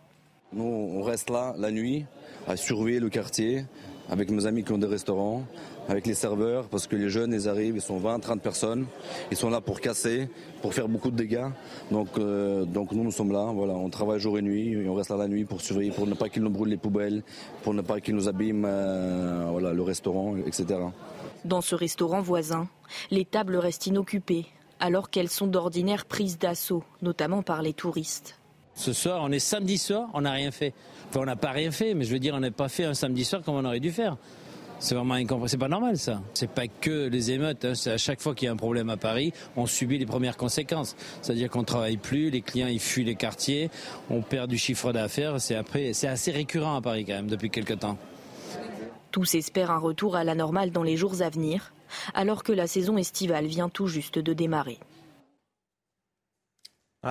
Nous, on reste là la nuit à surveiller le quartier avec mes amis qui ont des restaurants, avec les serveurs, parce que les jeunes, ils arrivent, ils sont 20, 30 personnes, ils sont là pour casser, pour faire beaucoup de dégâts. Donc, euh, donc nous, nous sommes là, voilà, on travaille jour et nuit, et on reste là la nuit pour surveiller, pour ne pas qu'ils nous brûlent les poubelles, pour ne pas qu'ils nous abîment euh, voilà, le restaurant, etc. Dans ce restaurant voisin, les tables restent inoccupées, alors qu'elles sont d'ordinaire prises d'assaut, notamment par les touristes. Ce soir, on est samedi soir, on n'a rien fait. On n'a pas rien fait, mais je veux dire, on n'a pas fait un samedi soir comme on aurait dû faire. C'est vraiment incompréhensible. C'est pas normal, ça. C'est pas que les émeutes. Hein. À chaque fois qu'il y a un problème à Paris, on subit les premières conséquences. C'est-à-dire qu'on travaille plus, les clients ils fuient les quartiers, on perd du chiffre d'affaires. C'est c'est assez récurrent à Paris quand même depuis quelques temps. Tous espèrent un retour à la normale dans les jours à venir, alors que la saison estivale vient tout juste de démarrer.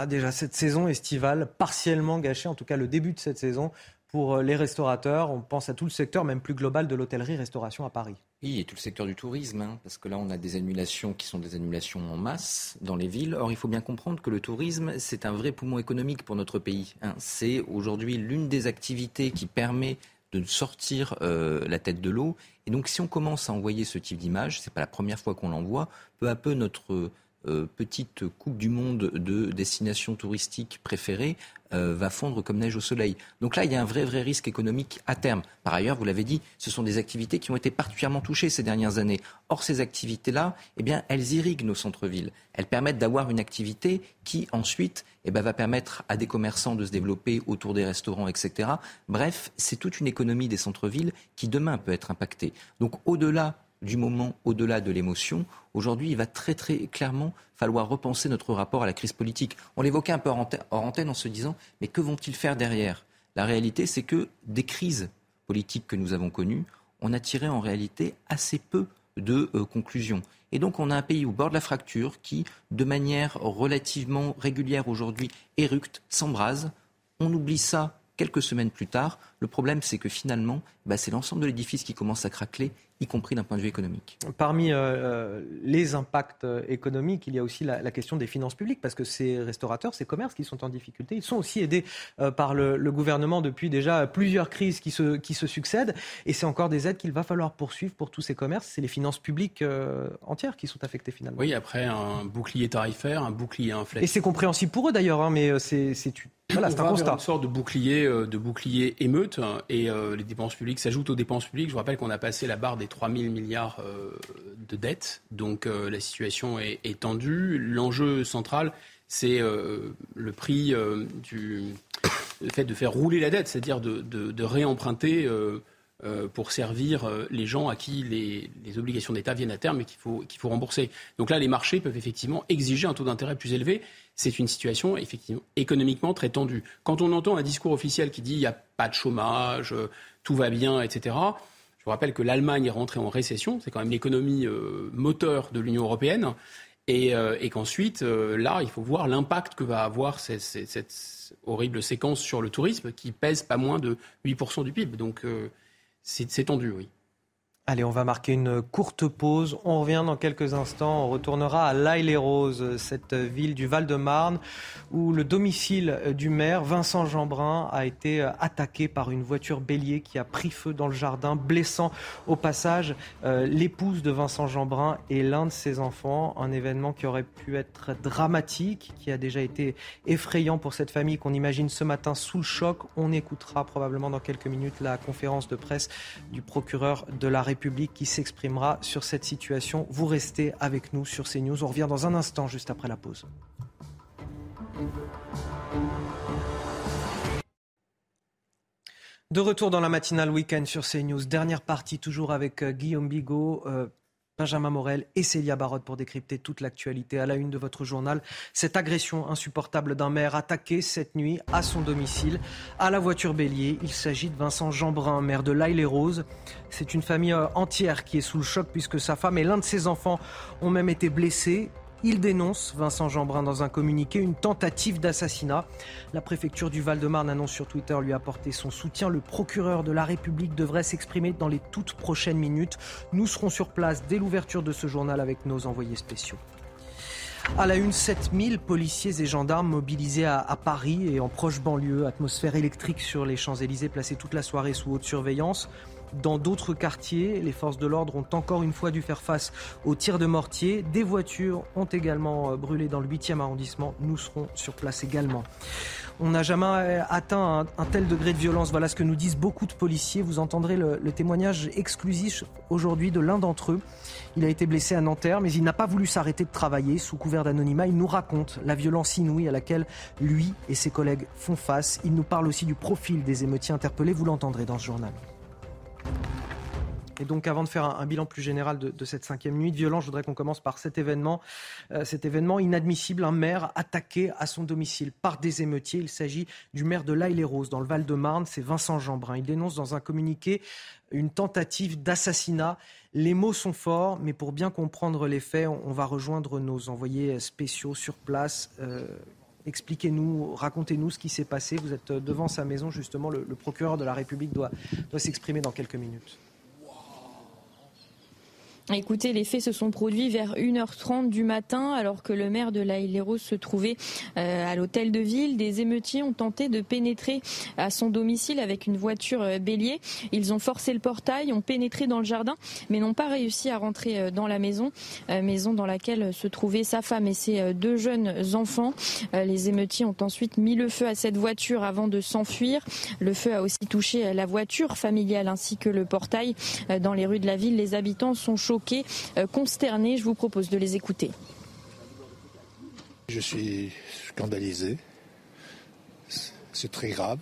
Déjà cette saison estivale partiellement gâchée, en tout cas le début de cette saison pour euh, les restaurateurs. On pense à tout le secteur, même plus global, de l'hôtellerie-restauration à Paris. Oui, et tout le secteur du tourisme, hein, parce que là, on a des annulations qui sont des annulations en masse dans les villes. Or, il faut bien comprendre que le tourisme, c'est un vrai poumon économique pour notre pays. Hein. C'est aujourd'hui l'une des activités qui permet de sortir euh, la tête de l'eau. Et donc, si on commence à envoyer ce type d'image, c'est pas la première fois qu'on l'envoie, peu à peu, notre euh, petite coupe du monde de destinations touristiques préférées euh, va fondre comme neige au soleil. Donc là, il y a un vrai, vrai risque économique à terme. Par ailleurs, vous l'avez dit, ce sont des activités qui ont été particulièrement touchées ces dernières années. Or, ces activités-là, eh bien, elles irriguent nos centres-villes. Elles permettent d'avoir une activité qui, ensuite, eh ben, va permettre à des commerçants de se développer autour des restaurants, etc. Bref, c'est toute une économie des centres-villes qui, demain, peut être impactée. Donc, au-delà du moment au-delà de l'émotion. Aujourd'hui, il va très très clairement falloir repenser notre rapport à la crise politique. On l'évoquait un peu hors antenne en se disant mais que vont-ils faire derrière? La réalité, c'est que des crises politiques que nous avons connues, on a tiré en réalité assez peu de euh, conclusions. Et donc on a un pays au bord de la fracture qui, de manière relativement régulière aujourd'hui, éructe, s'embrase. On oublie ça quelques semaines plus tard. Le problème, c'est que finalement, bah, c'est l'ensemble de l'édifice qui commence à craqueler y compris d'un point de vue économique. Parmi euh, euh, les impacts euh, économiques, il y a aussi la, question des finances publiques, parce que ces restaurateurs, ces commerces qui sont en difficulté, ils sont aussi aidés par le, gouvernement depuis déjà plusieurs crises qui se, qui se succèdent, et c'est encore des aides qu'il va falloir poursuivre pour tous ces commerces. C'est les finances publiques entières qui sont affectées finalement. Oui, après un bouclier tarifaire, un bouclier inflation. Et c'est compréhensible pour eux d'ailleurs, hein, mais c'est voilà, c'est un constat. Une sorte de bouclier, de bouclier émeute, et les dépenses publiques s'ajoutent aux dépenses publiques. Je vous rappelle qu'on a passé la barre des 3 000 milliards euh, de dettes. Donc euh, la situation est, tendue. L'enjeu central, c'est euh, le prix du fait de faire rouler la dette, c'est-à-dire de, réemprunter pour servir les gens à qui les, obligations d'État viennent à terme et qu'il faut, faut rembourser. Donc là, les marchés peuvent effectivement exiger un taux d'intérêt plus élevé. C'est une situation effectivement économiquement très tendue. Quand on entend un discours officiel qui dit il n'y a pas de chômage, tout va bien, etc., je vous rappelle que l'Allemagne est rentrée en récession, c'est quand même l'économie euh, moteur de l'Union européenne, et, euh, qu'ensuite, euh, là, il faut voir l'impact que va avoir cette, horrible séquence sur le tourisme qui pèse pas moins de 8% du PIB. Donc c'est tendu, oui. Allez, on va marquer une courte pause. On revient dans quelques instants. On retournera à l'Aille-les-Roses, cette ville du Val-de-Marne, où le domicile du maire, Vincent Jeanbrun, a été attaqué par une voiture bélier qui a pris feu dans le jardin, blessant au passage euh, l'épouse de Vincent Jeanbrun et l'un de ses enfants. Un événement qui aurait pu être dramatique, qui a déjà été effrayant pour cette famille qu'on imagine ce matin sous le choc. On écoutera probablement dans quelques minutes la conférence de presse du procureur de la République République qui s'exprimera sur cette situation. Vous restez avec nous sur CNews. On revient dans un instant, juste après la pause. De retour dans la matinale week-end sur CNews. Dernière partie, toujours avec euh, Guillaume Bigot. Euh, Benjamin Morel et Célia Barotte pour décrypter toute l'actualité à la une de votre journal. Cette agression insupportable d'un maire attaqué cette nuit à son domicile, à la voiture bélier. Il s'agit de Vincent Jeanbrun, maire de l'Aille-les-Roses. C'est une famille euh, entière qui est sous le choc puisque sa femme et l'un de ses enfants ont même été blessés. Il dénonce, Vincent Jeanbrun, dans un communiqué, une tentative d'assassinat. La préfecture du Val-de-Marne annonce sur Twitter lui apporter son soutien. Le procureur de la République devrait s'exprimer dans les toutes prochaines minutes. Nous serons sur place dès l'ouverture de ce journal avec nos envoyés spéciaux. À la une, 7000 policiers et gendarmes mobilisés à, à, Paris et en proche banlieue. Atmosphère électrique sur les Champs-Élysées, placés toute la soirée sous haute surveillance. Dans d'autres quartiers. Les forces de l'ordre ont encore une fois dû faire face aux tirs de mortier. Des voitures ont également brûlé dans le 8e arrondissement. Nous serons sur place également. On n'a jamais atteint un, tel degré de violence. Voilà ce que nous disent beaucoup de policiers. Vous entendrez le, témoignage exclusif aujourd'hui de l'un d'entre eux. Il a été blessé à Nanterre, mais il n'a pas voulu s'arrêter de travailler. Sous couvert d'anonymat, il nous raconte la violence inouïe à laquelle lui et ses collègues font face. Il nous parle aussi du profil des émeutiers interpellés. Vous l'entendrez dans ce journal. Et donc, avant de faire un, bilan plus général de, cette cinquième nuit de violence, je voudrais qu'on commence par cet événement, euh, cet événement inadmissible, un maire attaqué à son domicile par des émeutiers. Il s'agit du maire de l'Aille-les-Roses, dans le Val-de-Marne. C'est Vincent Jeanbrun. Il dénonce dans un communiqué une tentative d'assassinat. Les mots sont forts, mais pour bien comprendre les faits, on, va rejoindre nos envoyés spéciaux sur place. Euh, expliquez-nous, racontez-nous ce qui s'est passé. Vous êtes devant sa maison, justement. Le, procureur de la République doit s'exprimer dans quelques minutes. Écoutez, les faits se sont produits vers 1h30 du matin alors que le maire de la se trouvait euh, à l'hôtel de ville. Des émeutiers ont tenté de pénétrer à son domicile avec une voiture euh, bélier. Ils ont forcé le portail, ont pénétré dans le jardin mais n'ont pas réussi à rentrer euh, dans la maison, maison dans laquelle se trouvaient sa femme et ses deux jeunes enfants. Les émeutiers ont ensuite mis le feu à cette voiture avant de s'enfuir. Le feu a aussi touché la voiture familiale ainsi que le portail. Dans les rues de la ville, les habitants sont chauds choqués, euh, consternés. Je vous propose de les écouter. Je suis scandalisé. C'est très grave.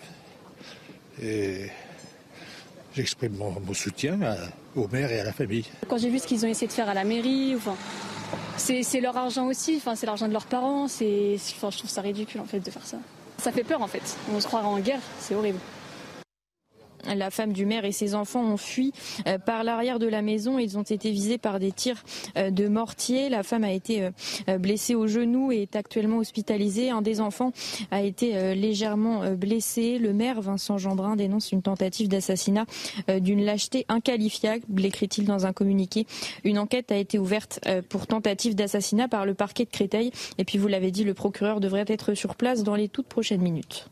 Et j'exprime mon, soutien au maire et à la famille. Quand j'ai vu ce qu'ils ont essayé de faire à la mairie, enfin, c'est leur argent aussi, enfin, c'est l'argent de leurs parents. Enfin, je trouve ça ridicule en fait de faire ça. Ça fait peur en fait. On se croira en guerre, c'est horrible. La femme du maire et ses enfants ont fui euh, par l'arrière de la maison. Ils ont été visés par des tirs euh, de mortier. La femme a été euh, blessée au genou et est actuellement hospitalisée. Un des enfants a été légèrement blessé. Le maire, Vincent Jeanbrun, dénonce une tentative d'assassinat d'une lâcheté inqualifiable, écrit-il dans un communiqué. Une enquête a été ouverte pour tentative d'assassinat par le parquet de Créteil. Et puis, vous l'avez dit, le procureur devrait être sur place dans les toutes prochaines minutes.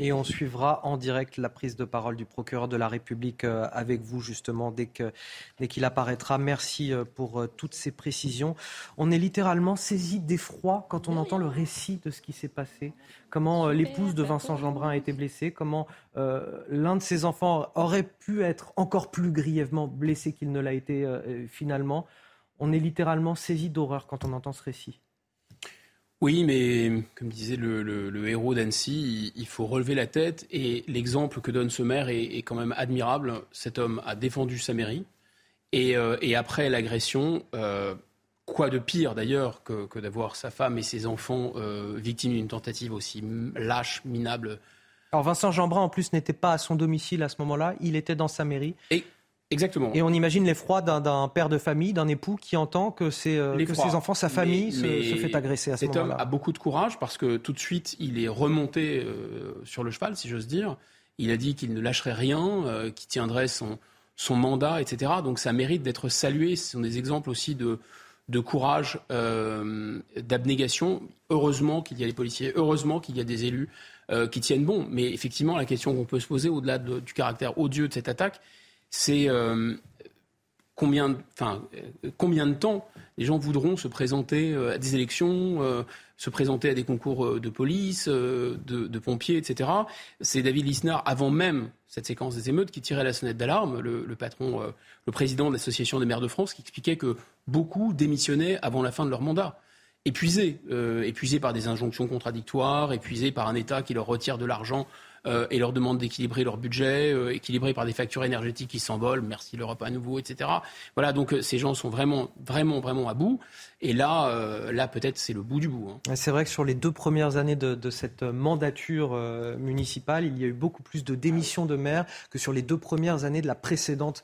Et on suivra en direct la prise de parole du procureur de la République euh, avec vous justement dès qu'il dès apparaîtra. Merci euh, pour euh, toutes ces précisions. On est littéralement saisi d'effroi quand on entend le récit de ce qui s'est passé. Comment l'épouse de Vincent Jeanbrun a été blessée, comment l'un de ses enfants aurait pu être encore plus grièvement blessé qu'il ne l'a été finalement. On est littéralement saisi d'horreur quand on entend ce récit. Oui, mais comme disait le, héros d'Annecy, il, faut relever la tête et l'exemple que donne ce maire est, quand même admirable. Cet homme a défendu sa mairie et, euh, après l'agression, euh, quoi de pire d'ailleurs que, d'avoir sa femme et ses enfants euh, victimes d'une tentative aussi lâche, minable? Alors Vincent Jeanbrun en plus n'était pas à son domicile à ce moment-là, il était dans sa mairie. Et Exactement. Et on imagine l'effroi d'un père de famille, d'un époux qui entend que, ses, euh, que ses enfants, sa famille se, fait agresser à ce moment-là. Cet homme a beaucoup de courage parce que tout de suite, il est remonté euh, sur le cheval, si j'ose dire. Il a dit qu'il ne lâcherait rien, euh, qu'il tiendrait son, son mandat, etc. Donc ça mérite d'être salué. Ce sont des exemples aussi de, de courage, d'abnégation. Heureusement qu'il y a les policiers, heureusement qu'il y a des élus qui tiennent bon. Mais effectivement, la question qu'on peut se poser au-delà du caractère odieux de cette attaque, c'est euh, combien, enfin, euh, combien de temps les gens voudront se présenter euh, à des élections, se présenter à des concours de police, de, pompiers, etc. C'est David Lisnard, avant même cette séquence des émeutes, qui tirait la sonnette d'alarme, le, patron, le président de l'Association des maires de France, qui expliquait que beaucoup démissionnaient avant la fin de leur mandat épuisés, épuisés par des injonctions contradictoires, épuisés par un État qui leur retire de l'argent et leur demande d'équilibrer leur budget, euh, équilibré par des factures énergétiques qui s'envolent, merci l'Europe à nouveau, etc. Voilà, donc euh, ces gens sont vraiment, vraiment, vraiment à bout. Et là, là peut-être c'est le bout du bout. Hein. C'est vrai que sur les deux premières années de, cette mandature municipale, il y a eu beaucoup plus de démissions de maires que sur les deux premières années de la précédente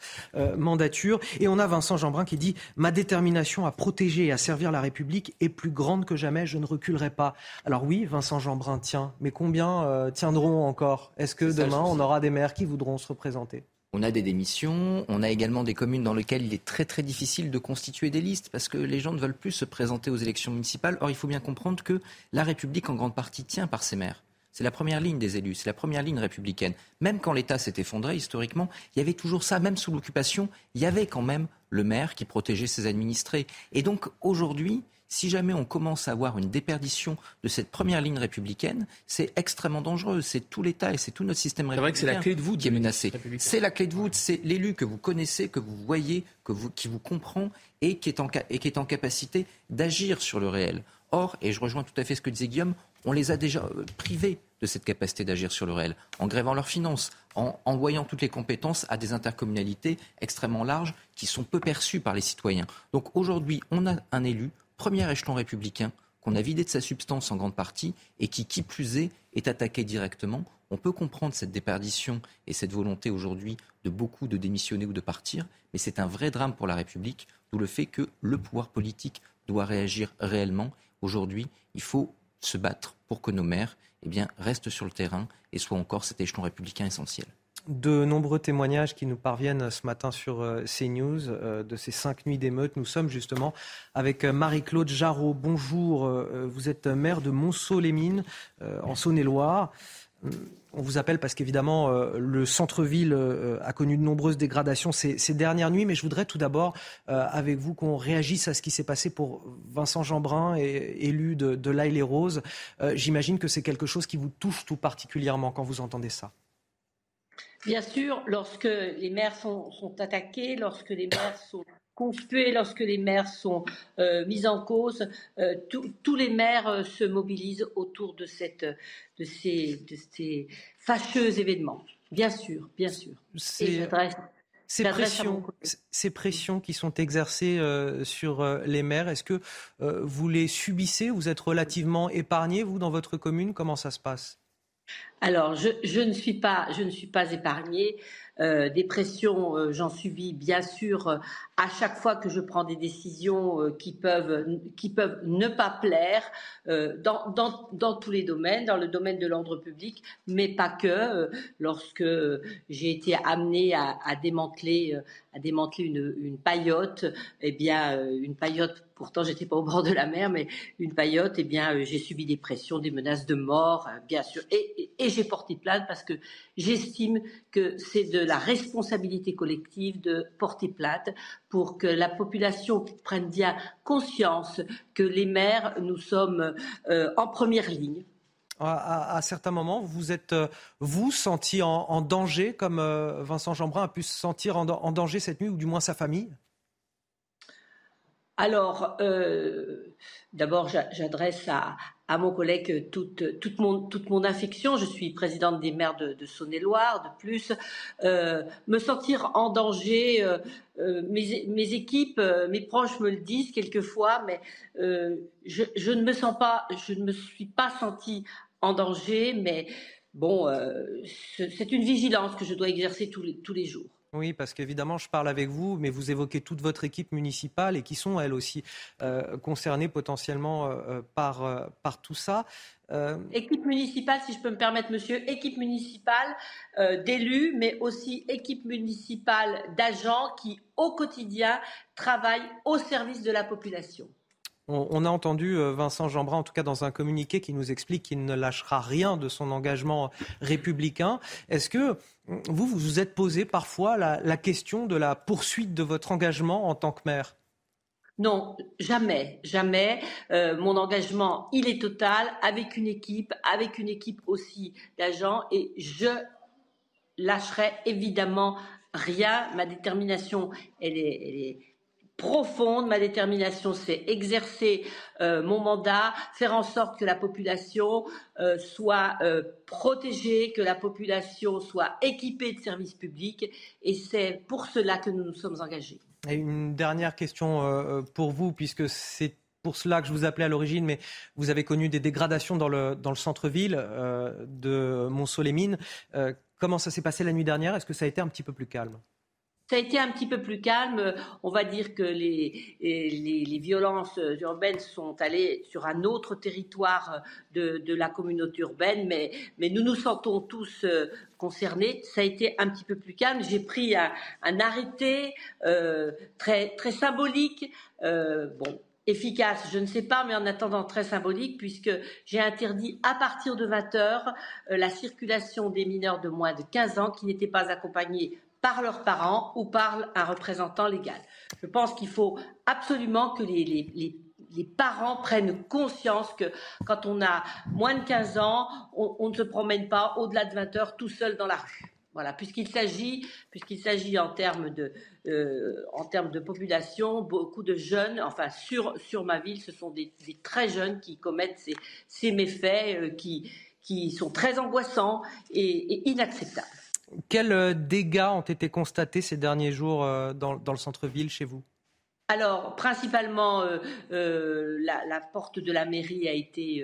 mandature. Et on a Vincent Jeanbrun qui dit Ma détermination à protéger et à servir la République est plus grande que jamais, je ne reculerai pas. Alors oui, Vincent Jeanbrun tient, mais combien tiendront encore? Est-ce que demain, on aura des maires qui voudront se représenter? On a des démissions, on a également des communes dans lesquelles il est très très difficile de constituer des listes parce que les gens ne veulent plus se présenter aux élections municipales. Or, il faut bien comprendre que la République en grande partie tient par ses maires. C'est la première ligne des élus, c'est la première ligne républicaine. Même quand l'État s'est effondré, historiquement, il y avait toujours ça, même sous l'occupation, il y avait quand même le maire qui protégeait ses administrés. Et donc aujourd'hui, si jamais on commence à avoir une déperdition de cette première ligne républicaine, c'est extrêmement dangereux. C'est tout l'État et c'est tout notre système républicain c'est la clé de voûte qui est menacé. C'est la clé de voûte, c'est l'élu que vous connaissez, que vous voyez, que vous, qui vous comprend et qui est en, et qui est en capacité d'agir sur le réel. Or, et je rejoins tout à fait ce que disait Guillaume, on les a déjà euh, privés de cette capacité d'agir sur le réel, en grévant leurs finances, en envoyant toutes les compétences à des intercommunalités extrêmement larges qui sont peu perçues par les citoyens. Donc aujourd'hui, on a un élu, premier échelon républicain qu'on a vidé de sa substance en grande partie et qui, qui plus est, est attaqué directement. On peut comprendre cette déperdition et cette volonté aujourd'hui de beaucoup de démissionner ou de partir, mais c'est un vrai drame pour la République, d'où le fait que le pouvoir politique doit réagir réellement. Aujourd'hui, il faut se battre pour que nos maires eh restent sur le terrain et soient encore cet échelon républicain essentiel de nombreux témoignages qui nous parviennent ce matin sur euh, CNews euh, de ces cinq nuits d'émeute. Nous sommes justement avec euh, Marie-Claude Jarreau. Bonjour, vous êtes maire de Monceau-les-Mines en Saône-et-Loire. On vous appelle parce qu'évidemment, le centre-ville a connu de nombreuses dégradations ces, dernières nuits, mais je voudrais tout d'abord, avec vous, qu'on réagisse à ce qui s'est passé pour Vincent Jeanbrun, élu de, de l'Aille les Roses. J'imagine que c'est quelque chose qui vous touche tout particulièrement quand vous entendez ça. Bien sûr, lorsque les maires sont, attaqués, lorsque les maires sont conspués, lorsque les maires sont euh, mis en cause, euh, tous les maires euh, se mobilisent autour de, cette, de, ces, de ces fâcheux événements. Bien sûr, bien sûr. ces pressions, ces pressions qui sont exercées sur les maires, est-ce que vous les subissez? Vous êtes relativement épargné, vous, dans votre commune? Comment ça se passe? Alors, je, ne suis pas, je ne suis pas épargnée. Euh, euh, j'en subis bien sûr euh, à chaque fois que je prends des décisions qui peuvent qui peuvent ne pas plaire dans, dans, dans, tous les domaines, dans le domaine de l'ordre public, mais pas que. lorsque j'ai été amenée à, à démanteler à démanteler une, une paillote, eh bien une paillote pourtant j'étais pas au bord de la mer, mais une paillote, eh bien, j'ai subi des pressions, des menaces de mort, bien sûr, et, et j'ai porté plainte parce que j'estime que c'est de la responsabilité collective de porter plainte pour que la population prenne bien conscience que les maires, nous sommes euh, en première ligne. À, certains moments, vous êtes, euh, vous, senti en, danger, comme euh, Vincent Jeanbrun a pu se sentir en, danger cette nuit, ou du moins sa famille? Alors, d'abord, j'adresse à, à mon collègue toute, toute, mon, toute mon affection. Je suis présidente des maires de, Saône-et-Loire, de plus. Euh, me sentir en danger, euh, euh mes, équipes, euh, mes proches me le disent quelquefois, mais euh, je, ne me sens pas, je ne me suis pas sentie en danger, mais bon, c'est une vigilance que je dois exercer tous les jours. Oui, parce qu'évidemment, je parle avec vous, mais vous évoquez toute votre équipe municipale et qui sont, elles aussi, euh, concernées potentiellement euh, euh, par, par tout ça. Équipe municipale, si je peux me permettre, monsieur, équipe municipale d'élus, mais aussi équipe municipale d'agents qui, au quotidien, travaillent au service de la population. On, a entendu Vincent Jeanbrun, en tout cas dans un communiqué, qui nous explique qu'il ne lâchera rien de son engagement républicain. Est-ce que vous, vous vous êtes posé parfois la, question de la poursuite de votre engagement en tant que maire? Non, jamais, jamais. Euh, mon engagement, il est total, avec une équipe, avec une équipe aussi d'agents, et je lâcherai évidemment rien. Ma détermination, elle est profonde. Ma détermination, c'est exercer euh, mon mandat, faire en sorte que la population euh, soit euh, protégée, que la population soit équipée de services publics. Et c'est pour cela que nous nous sommes engagés. Une dernière question pour vous, puisque c'est pour cela que je vous appelais à l'origine, mais vous avez connu des dégradations dans le, centre-ville de Mont-Solémine. comment ça s'est passé la nuit dernière? Est-ce que ça a été un petit peu plus calme? Ça a été un petit peu plus calme. On va dire que les, les, violences urbaines sont allées sur un autre territoire de, de, la communauté urbaine, mais, mais nous nous sentons tous euh, concernés. Ça a été un petit peu plus calme. J'ai pris un, arrêté euh, très, très symbolique. Euh, bon, efficace, je ne sais pas, mais en attendant très symbolique, puisque j'ai interdit à partir de 20 heures euh, la circulation des mineurs de moins de 15 ans qui n'étaient pas accompagnés par leurs parents ou par un représentant légal. Je pense qu'il faut absolument que les, parents prennent conscience que quand on a moins de 15 ans, on, ne se promène pas au-delà de 20 heures tout seul dans la rue. Voilà, puisqu'il s'agit, puisqu'il s'agit en termes de, euh, en termes de population, beaucoup de jeunes, enfin sur sur ma ville, ce sont des, très jeunes qui commettent ces, méfaits euh, qui qui sont très angoissants et, inacceptables. Quels euh, dégâts ont été constatés ces derniers jours dans, dans le centre-ville chez vous? Alors, principalement, la, la, porte de la mairie a été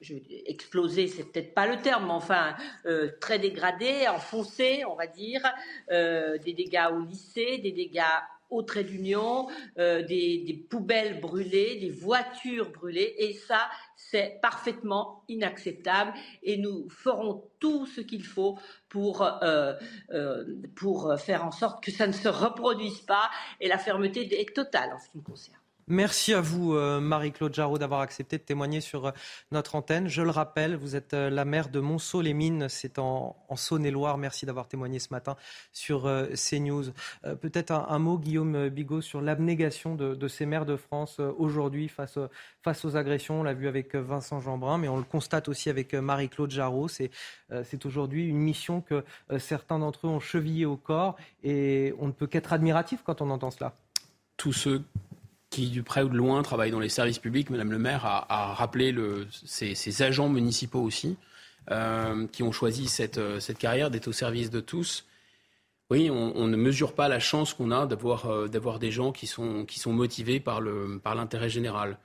je, exploser, c'est peut-être pas le terme, mais enfin euh, très dégradé, enfoncé, on va dire, euh, des dégâts au lycée, des dégâts au trait d'union, euh, des, poubelles brûlées, des voitures brûlées, et ça, c'est parfaitement inacceptable. Et nous ferons tout ce qu'il faut pour, pour faire en sorte que ça ne se reproduise pas, et la fermeté est totale en ce qui me concerne. Merci à vous, euh, Marie-Claude Jarraud, d'avoir accepté de témoigner sur euh, notre antenne. Je le rappelle, vous êtes euh, la maire de Monceau-les-Mines, c'est en, Saône-et-Loire. Merci d'avoir témoigné ce matin sur CNews. Peut-être un, mot, Guillaume Bigot, sur l'abnégation de, ces maires de France aujourd'hui face, aux agressions. On l'a vu avec Vincent Jeanbrun, mais on le constate aussi avec Marie-Claude Jarraud. C'est aujourd'hui une mission que certains d'entre eux ont chevillée au corps et on ne peut qu'être admiratif quand on entend cela. Tous ceux qui, du près ou de loin, travaillent dans les services publics. Madame le maire a, rappelé le, ses, agents municipaux aussi, euh, qui ont choisi cette, euh, cette carrière d'être au service de tous. Oui, on, ne mesure pas la chance qu'on a d'avoir euh, des gens qui sont, motivés par l'intérêt général.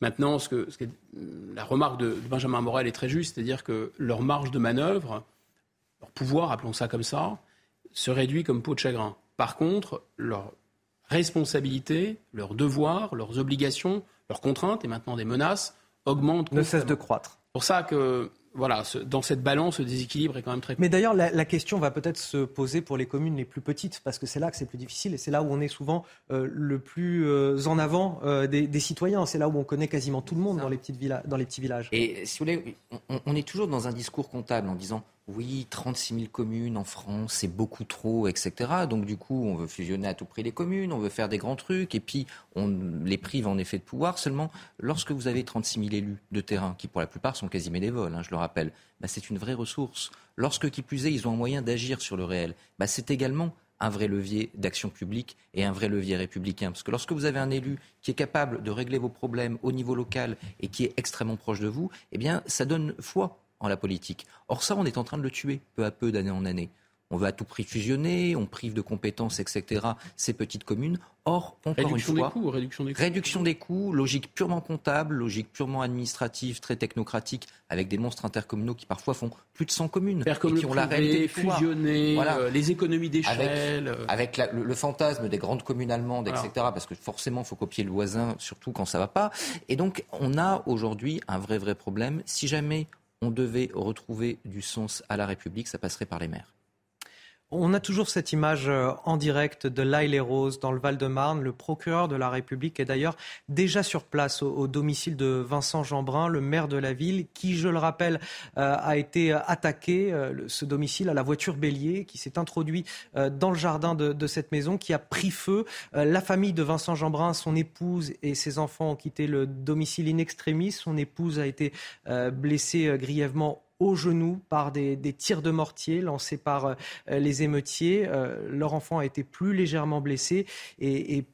Maintenant, ce que, la remarque de, Benjamin Morel est très juste, c'est-à-dire que leur marge de manœuvre, leur pouvoir, appelons ça comme ça, se réduit comme peau de chagrin. Par contre, leur responsabilités, leurs devoirs, leurs obligations, leurs contraintes et maintenant des menaces augmentent. Ne cessent de croître. C'est pour ça que voilà, dans cette balance, le déséquilibre est quand même très. Mais d'ailleurs, la, question va peut-être se poser pour les communes les plus petites, parce que c'est là que c'est plus difficile et c'est là où on est souvent euh, le plus euh, en avant euh, des, citoyens. C'est là où on connaît quasiment tout le monde dans les, petites dans les petits villages. Et si vous voulez, on, est toujours dans un discours comptable en disant oui, 36 000 communes en France, c'est beaucoup trop, etc. Donc du coup, on veut fusionner à tout prix les communes, on veut faire des grands trucs, et puis on les prive en effet de pouvoir. Seulement, lorsque vous avez 36 000 élus de terrain, qui pour la plupart sont quasi bénévoles, hein, je le rappelle, bah, c'est une vraie ressource. Lorsque, qui plus est, ils ont un moyen d'agir sur le réel, bah, c'est également un vrai levier d'action publique et un vrai levier républicain. Parce que lorsque vous avez un élu qui est capable de régler vos problèmes au niveau local et qui est extrêmement proche de vous, eh bien, ça donne foi en la politique. Or ça, on est en train de le tuer peu à peu d'année en année. On veut à tout prix fusionner, on prive de compétences, etc. ces petites communes. Or, encore réduction une fois, des coûts, réduction des coûts. réduction des coûts, logique purement comptable, logique purement administrative, très technocratique, avec des monstres intercommunaux qui parfois font plus de 100 communes et qui ont la réalité fusionner, euh, les économies d'échelle, avec, euh. le, fantasme des grandes communes allemandes, etc. Parce que forcément, il faut copier le voisin, surtout quand ça va pas. Et donc, on a aujourd'hui un vrai vrai problème. Si jamais on devait retrouver du sens à la République, ça passerait par les maires. On a toujours cette image euh, en direct de l'Aille-les-Roses dans le Val-de-Marne. Le procureur de la République est d'ailleurs déjà sur place au, domicile de Vincent Jeanbrun, le maire de la ville, qui, je le rappelle, euh, a été attaqué, euh, ce domicile, à la voiture bélier, qui s'est introduit dans le jardin de, cette maison, qui a pris feu. La famille de Vincent Jeanbrun, son épouse et ses enfants ont quitté le domicile in extremis. Son épouse a été blessée grièvement au genou par des, tirs de mortier lancés par euh, les émeutiers. Euh, leur enfant a été plus légèrement blessé et,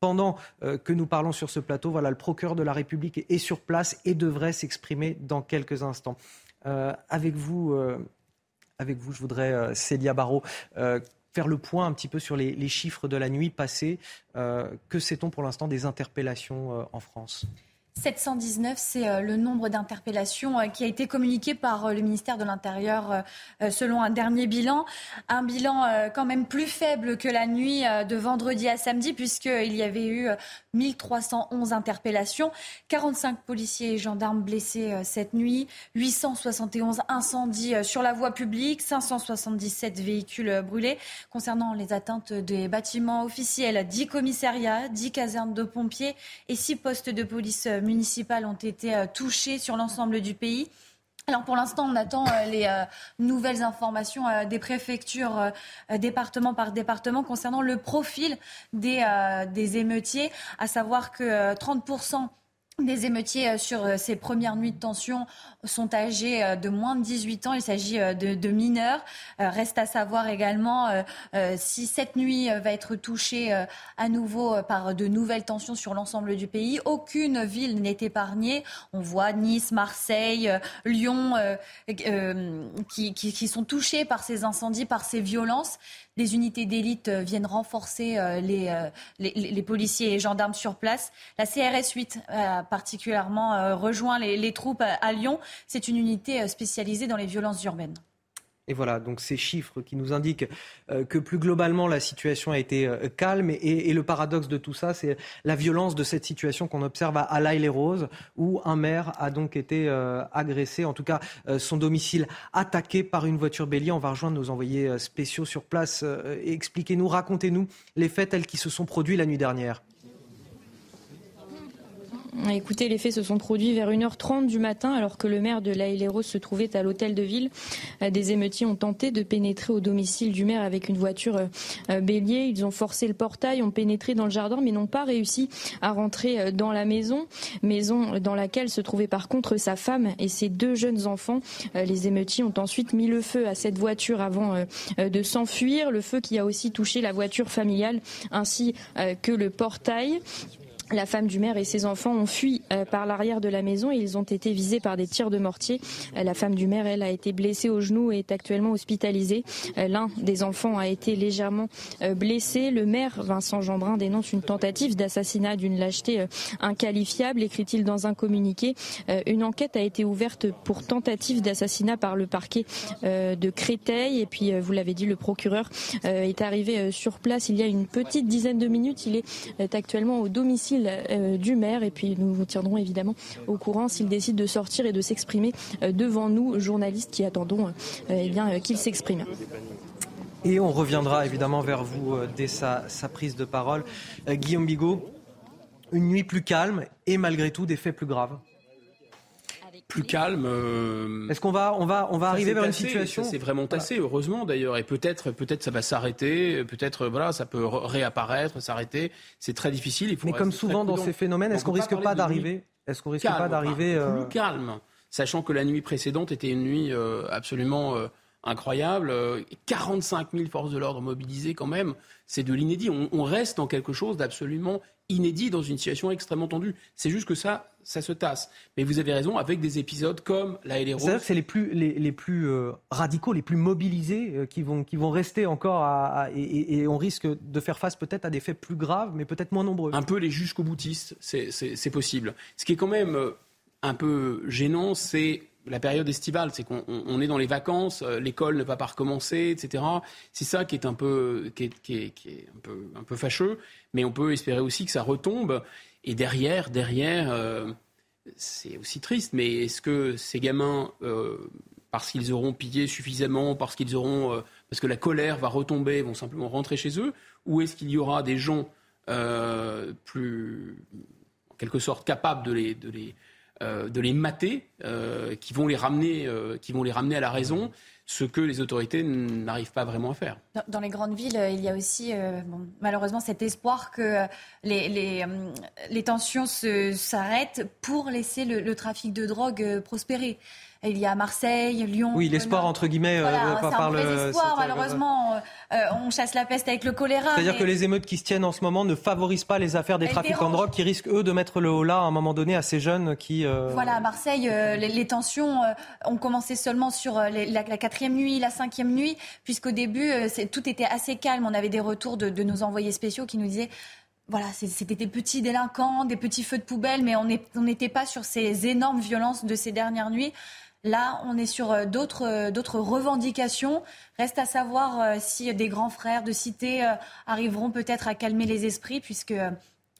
pendant euh, que nous parlons sur ce plateau, voilà, le procureur de la République est sur place et devrait s'exprimer dans quelques instants. avec vous, avec vous, je voudrais, Célia Barrault, faire le point un petit peu sur les, chiffres de la nuit passée. que sait-on pour l'instant des interpellations en France? 719, c'est euh, le nombre d'interpellations euh, qui a été communiqué par euh, le ministère de l'Intérieur selon un dernier bilan. Un bilan quand même plus faible que la nuit de vendredi à samedi puisqu'il y avait eu 1311 interpellations, 45 policiers et gendarmes blessés cette nuit, 871 incendies sur la voie publique, 577 véhicules brûlés. Concernant les atteintes des bâtiments officiels, 10 commissariats, 10 casernes de pompiers et 6 postes de police municipales ont été euh, touchées sur l'ensemble du pays. Alors pour l'instant, on attend euh, les euh, nouvelles informations des préfectures, département par département, concernant le profil des, des émeutiers, à savoir que 30 des émeutiers sur ces premières nuits de tension sont âgés euh, de moins de 18 ans. Il s'agit euh, de, mineurs. Euh, reste à savoir également si cette nuit va être touchée à nouveau par de nouvelles tensions sur l'ensemble du pays. Aucune ville n'est épargnée. On voit Nice, Marseille, Lyon qui, qui, sont touchés par ces incendies, par ces violences. Des unités d'élite viennent renforcer les, les, les, policiers et gendarmes sur place. La CRS 8 a particulièrement rejoint les, les troupes à Lyon. C'est une unité euh, spécialisée dans les violences urbaines. Et voilà, donc ces chiffres qui nous indiquent euh, que plus globalement la situation a été euh, calme. Et, le paradoxe de tout ça, c'est la violence de cette situation qu'on observe à l'Aïle les roses où un maire a donc été agressé, en tout cas son domicile attaqué par une voiture bélier. On va rejoindre nos envoyés spéciaux sur place. Expliquez-nous, racontez-nous les faits tels qui se sont produits la nuit dernière. Écoutez, les faits se sont produits vers 1h30 du matin alors que le maire de La se trouvait à l'hôtel de ville. Euh, des émeutiers ont tenté de pénétrer au domicile du maire avec une voiture euh, euh, bélier. Ils ont forcé le portail, ont pénétré dans le jardin mais n'ont pas réussi à rentrer dans la maison. Maison dans laquelle se trouvaient par contre sa femme et ses deux jeunes enfants. Les émeutiers ont ensuite mis le feu à cette voiture avant de s'enfuir. Le feu qui a aussi touché la voiture familiale ainsi que le portail. La femme du maire et ses enfants ont fui euh, par l'arrière de la maison et ils ont été visés par des tirs de mortier. Euh, la femme du maire, elle, a été blessée au genou et est actuellement hospitalisée. Euh, l'un des enfants a été légèrement blessé. Le maire, Vincent Jeanbrun, dénonce une tentative d'assassinat d'une lâcheté inqualifiable, écrit-il dans un communiqué. Une enquête a été ouverte pour tentative d'assassinat par le parquet de Créteil. Et puis, vous l'avez dit, le procureur est arrivé sur place il y a une petite dizaine de minutes. Il est actuellement au domicile euh, du maire et puis nous vous tiendrons évidemment au courant s'il décide de sortir et de s'exprimer euh, devant nous, journalistes qui attendons euh, eh bien qu'il s'exprime. Et on reviendra évidemment vers vous dès sa, prise de parole. Guillaume Bigot, une nuit plus calme et malgré tout des faits plus graves plus calme. Est-ce qu'on va, on va, on va arriver vers une situation C'est vraiment tassé, heureusement d'ailleurs, et peut-être, peut-être ça va s'arrêter, peut-être voilà, ça peut réapparaître, s'arrêter. C'est très difficile. Il faut Mais comme souvent dans ces phénomènes, est-ce qu'on risque pas d'arriver Est-ce qu'on risque pas d'arriver plus calme, sachant que la nuit précédente était une nuit euh, absolument euh, incroyable. 45 000 forces de l'ordre mobilisées quand même, c'est de l'inédit. On, reste dans quelque chose d'absolument inédit dans une situation extrêmement tendue. C'est juste que ça, ça se tasse. Mais vous avez raison, avec des épisodes comme la LRO. C'est-à-dire que c'est les plus, les, plus euh, radicaux, les plus mobilisés euh, qui, vont, qui vont rester encore à, et, on risque de faire face peut-être à des faits plus graves, mais peut-être moins nombreux. Un peu les jusqu'au boutistes, c'est possible. Ce qui est quand même euh, un peu gênant, c'est la période estivale, c'est qu'on est dans les vacances, euh, l'école ne va pas recommencer, etc. C'est ça qui est un peu, qui est, un peu, un peu fâcheux, mais on peut espérer aussi que ça retombe. Et derrière, derrière, euh, c'est aussi triste. Mais est-ce que ces gamins, euh, parce qu'ils auront pillé suffisamment, parce qu'ils auront, parce que la colère va retomber, vont simplement rentrer chez eux, ou est-ce qu'il y aura des gens plus, en quelque sorte, capables de les, de les de les mater, euh, qui, vont les ramener, euh, qui vont les ramener à la raison, ce que les autorités n'arrivent pas vraiment à faire. Dans, les grandes villes, il y a aussi malheureusement cet espoir que les, les, les tensions s'arrêtent pour laisser le, trafic de drogue prospérer. Il y a Marseille, Lyon. Oui, l'espoir entre guillemets euh, par, le. Espoir, malheureusement, euh, on chasse la peste avec le choléra. C'est-à-dire que les émeutes qui se tiennent en ce moment ne favorisent pas les affaires des trafiquants de drogue qui risquent eux de mettre le haut là à un moment donné à ces jeunes qui. Euh, voilà, à Marseille, les, tensions ont commencé seulement sur la, quatrième nuit, la cinquième nuit, puisqu'au début tout était assez calme. On avait des retours de, de nos envoyés spéciaux qui nous disaient voilà, c'était des petits délinquants, des petits feux de poubelle, mais on n'était pas sur ces énormes violences de ces dernières nuits. Là, on est sur euh, euh, d'autres revendications. Reste à savoir si des grands frères de cité arriveront peut-être à calmer les esprits, puisque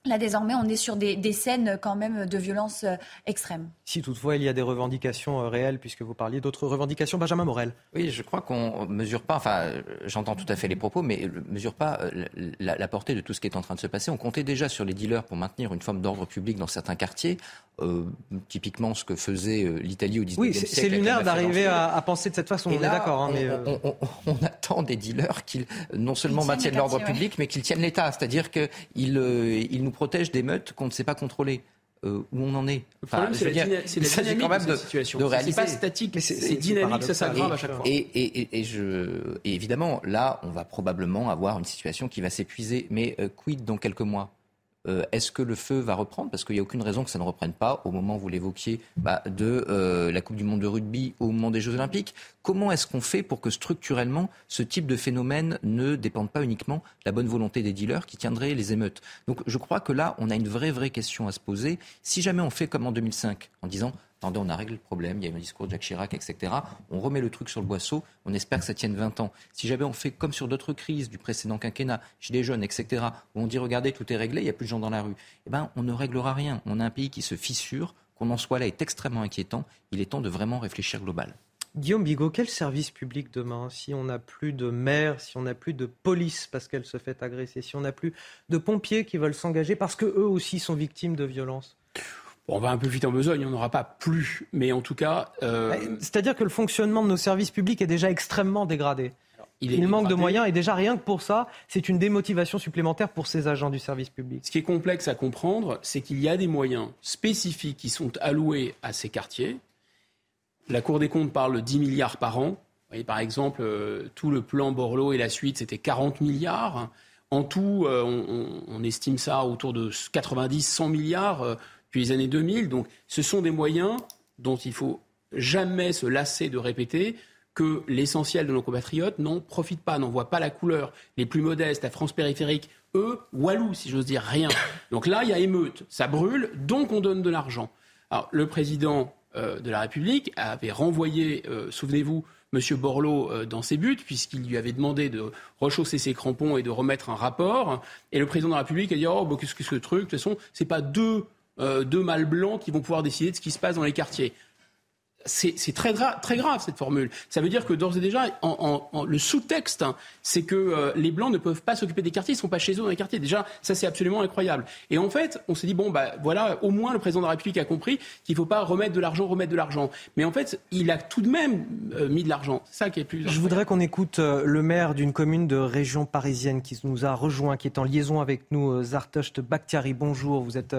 Là, désormais, on est sur des, scènes quand même de violence euh, extrême. Si toutefois il y a des revendications euh, réelles, puisque vous parliez d'autres revendications, Benjamin Morel. Oui, je crois qu'on ne mesure pas, enfin, j'entends tout à fait les propos, mais ne mesure pas euh, la, portée de tout ce qui est en train de se passer. On comptait déjà sur les dealers pour maintenir une forme d'ordre public dans certains quartiers, typiquement ce que faisait l'Italie au 19e oui, siècle. Oui, c'est lunaire d'arriver à, penser de cette façon, on est d'accord. Hein, on, on, attend des dealers qu'ils non seulement maintiennent l'ordre public, mais qu'ils tiennent l'État, c'est-à-dire qu'ils ils nous protège des meutes qu'on ne sait pas contrôler. Euh, où on en est. Le problème, c'est la, dynamique quand même de, situation. De. C'est pas statique, c'est dynamique, ça s'aggrave à chaque fois. Et, et, et, je, et, évidemment, là, on va probablement avoir une situation qui va s'épuiser. Mais euh, quid dans quelques mois? Euh, est-ce que le feu va reprendre? Parce qu'il n'y a aucune raison que ça ne reprenne pas au moment, vous l'évoquiez, bah, de euh, la Coupe du Monde de rugby au moment des Jeux Olympiques. Comment est-ce qu'on fait pour que structurellement, ce type de phénomène ne dépende pas uniquement de la bonne volonté des dealers qui tiendraient les émeutes? Donc je crois que là, on a une vraie, vraie question à se poser. Si jamais on fait comme en 2005, en disant attendez, on a réglé le problème, il y a eu un discours de Jacques Chirac, etc. On remet le truc sur le boisseau, on espère que ça tienne 20 ans. Si jamais on fait comme sur d'autres crises du précédent quinquennat, chez les jeunes, etc., où on dit regardez, tout est réglé, il n'y a plus de gens dans la rue, eh ben, on ne réglera rien. On a un pays qui se fissure, qu'on en soit là est extrêmement inquiétant. Il est temps de vraiment réfléchir global. Guillaume Bigot, quel service public demain? Si on n'a plus de maire, si on n'a plus de police parce qu'elle se fait agresser, si on n'a plus de pompiers qui veulent s'engager parce qu'eux aussi sont victimes de violences? On va un peu vite en besogne, on n'aura pas plus. Mais en tout cas. Euh, c'est-à-dire que le fonctionnement de nos services publics est déjà extrêmement dégradé. il, manque de moyens et déjà rien que pour ça, c'est une démotivation supplémentaire pour ces agents du service public. Ce qui est complexe à comprendre, c'est qu'il y a des moyens spécifiques qui sont alloués à ces quartiers. La Cour des comptes parle de 10 milliards par an. Vous voyez, par exemple, euh, tout le plan Borloo et la suite, c'était 40 milliards. En tout, euh, on, on, estime ça autour de 90-100 milliards depuis les années 2000. Donc ce sont des moyens dont il faut jamais se lasser de répéter que l'essentiel de nos compatriotes n'en profitent pas, n'en voient pas la couleur. Les plus modestes, la France périphérique, eux, Walou, si j'ose dire, rien. Donc là, il y a émeute, ça brûle, donc on donne de l'argent. Alors le président euh, de la République avait renvoyé, euh, souvenez-vous, M. Borloo euh, dans ses buts, puisqu'il lui avait demandé de rechausser ses crampons et de remettre un rapport. Et le président de la République a dit Oh, bah, qu'est-ce que ce truc De toute façon, c'est pas deux euh, deux mâles blancs qui vont pouvoir décider de ce qui se passe dans les quartiers c'est très, très grave cette formule. Ça veut dire que d'ores et déjà, en, le sous-texte, hein, c'est que euh, les blancs ne peuvent pas s'occuper des quartiers, ils ne sont pas chez eux dans les quartiers. Déjà, ça c'est absolument incroyable. Et en fait, on s'est dit bon bah voilà, au moins le président de la République a compris qu'il ne faut pas remettre de l'argent, remettre de l'argent. Mais en fait, il a tout de même euh, mis de l'argent. C'est ça qui est plus. Je voudrais qu'on écoute euh, le maire d'une commune de région parisienne qui nous a rejoint, qui est en liaison avec nous, Zartocht Bakhtiari. Bonjour, vous êtes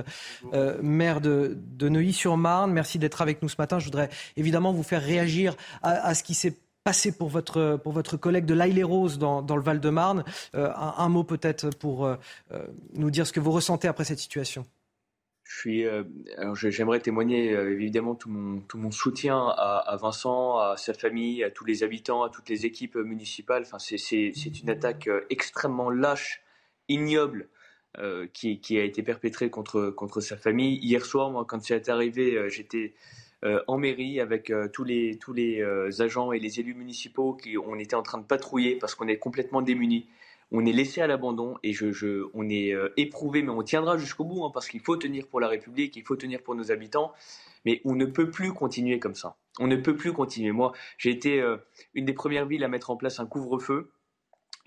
maire de, de Neuilly-sur-Marne. Merci d'être avec nous ce matin. Je voudrais évidemment vous faire réagir à, ce qui s'est passé pour votre, pour votre collègue de l'Aïle-et-Rose dans, dans, le Val-de-Marne. Euh, un, mot peut-être pour euh, euh, nous dire ce que vous ressentez après cette situation. j'aimerais témoigner évidemment tout mon, tout mon soutien à, Vincent, à sa famille, à tous les habitants, à toutes les équipes municipales. Enfin, c'est une attaque extrêmement lâche, ignoble. qui, a été perpétrée contre, contre sa famille. Hier soir, moi, quand c'est arrivé, j'étais en mairie avec euh, tous les, tous les euh, agents et les élus municipaux qui on était en train de patrouiller parce qu'on est complètement démunis. On est laissé à l'abandon et je, je, on est éprouvé, mais on tiendra jusqu'au bout hein, parce qu'il faut tenir pour la République, il faut tenir pour nos habitants. Mais on ne peut plus continuer comme ça. On ne peut plus continuer. Moi, j'ai été une des premières villes à mettre en place un couvre-feu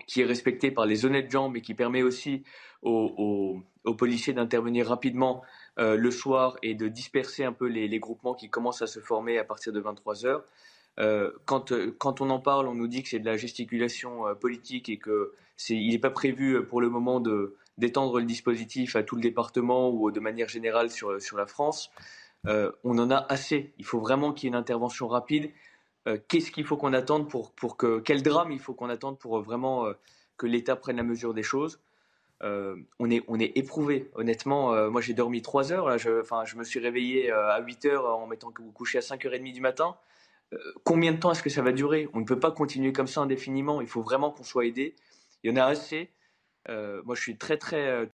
qui est respecté par les honnêtes gens, mais qui permet aussi aux, aux policiers d'intervenir rapidement euh, le soir et de disperser un peu les, groupements qui commencent à se former à partir de 23 heures. Euh, quand, quand, on en parle, on nous dit que c'est de la gesticulation euh, politique et que n'est pas prévu pour le moment d'étendre le dispositif à tout le département ou de manière générale sur, sur la France. on en a assez. Il faut vraiment qu'il y ait une intervention rapide. Qu'est-ce qu'il faut qu'on attende pour, pour que quel drame il faut qu'on attende pour vraiment que l'État prenne la mesure des choses? Euh, on est on est éprouvé. Honnêtement, euh, moi j'ai dormi 3 heures. Je me suis réveillé euh, à 8 heures en mettant que vous couchez à 5h30 du matin. combien de temps est-ce que ça va durer? On ne peut pas continuer comme ça indéfiniment. Il faut vraiment qu'on soit aidé. Il y en a assez. moi, je suis très très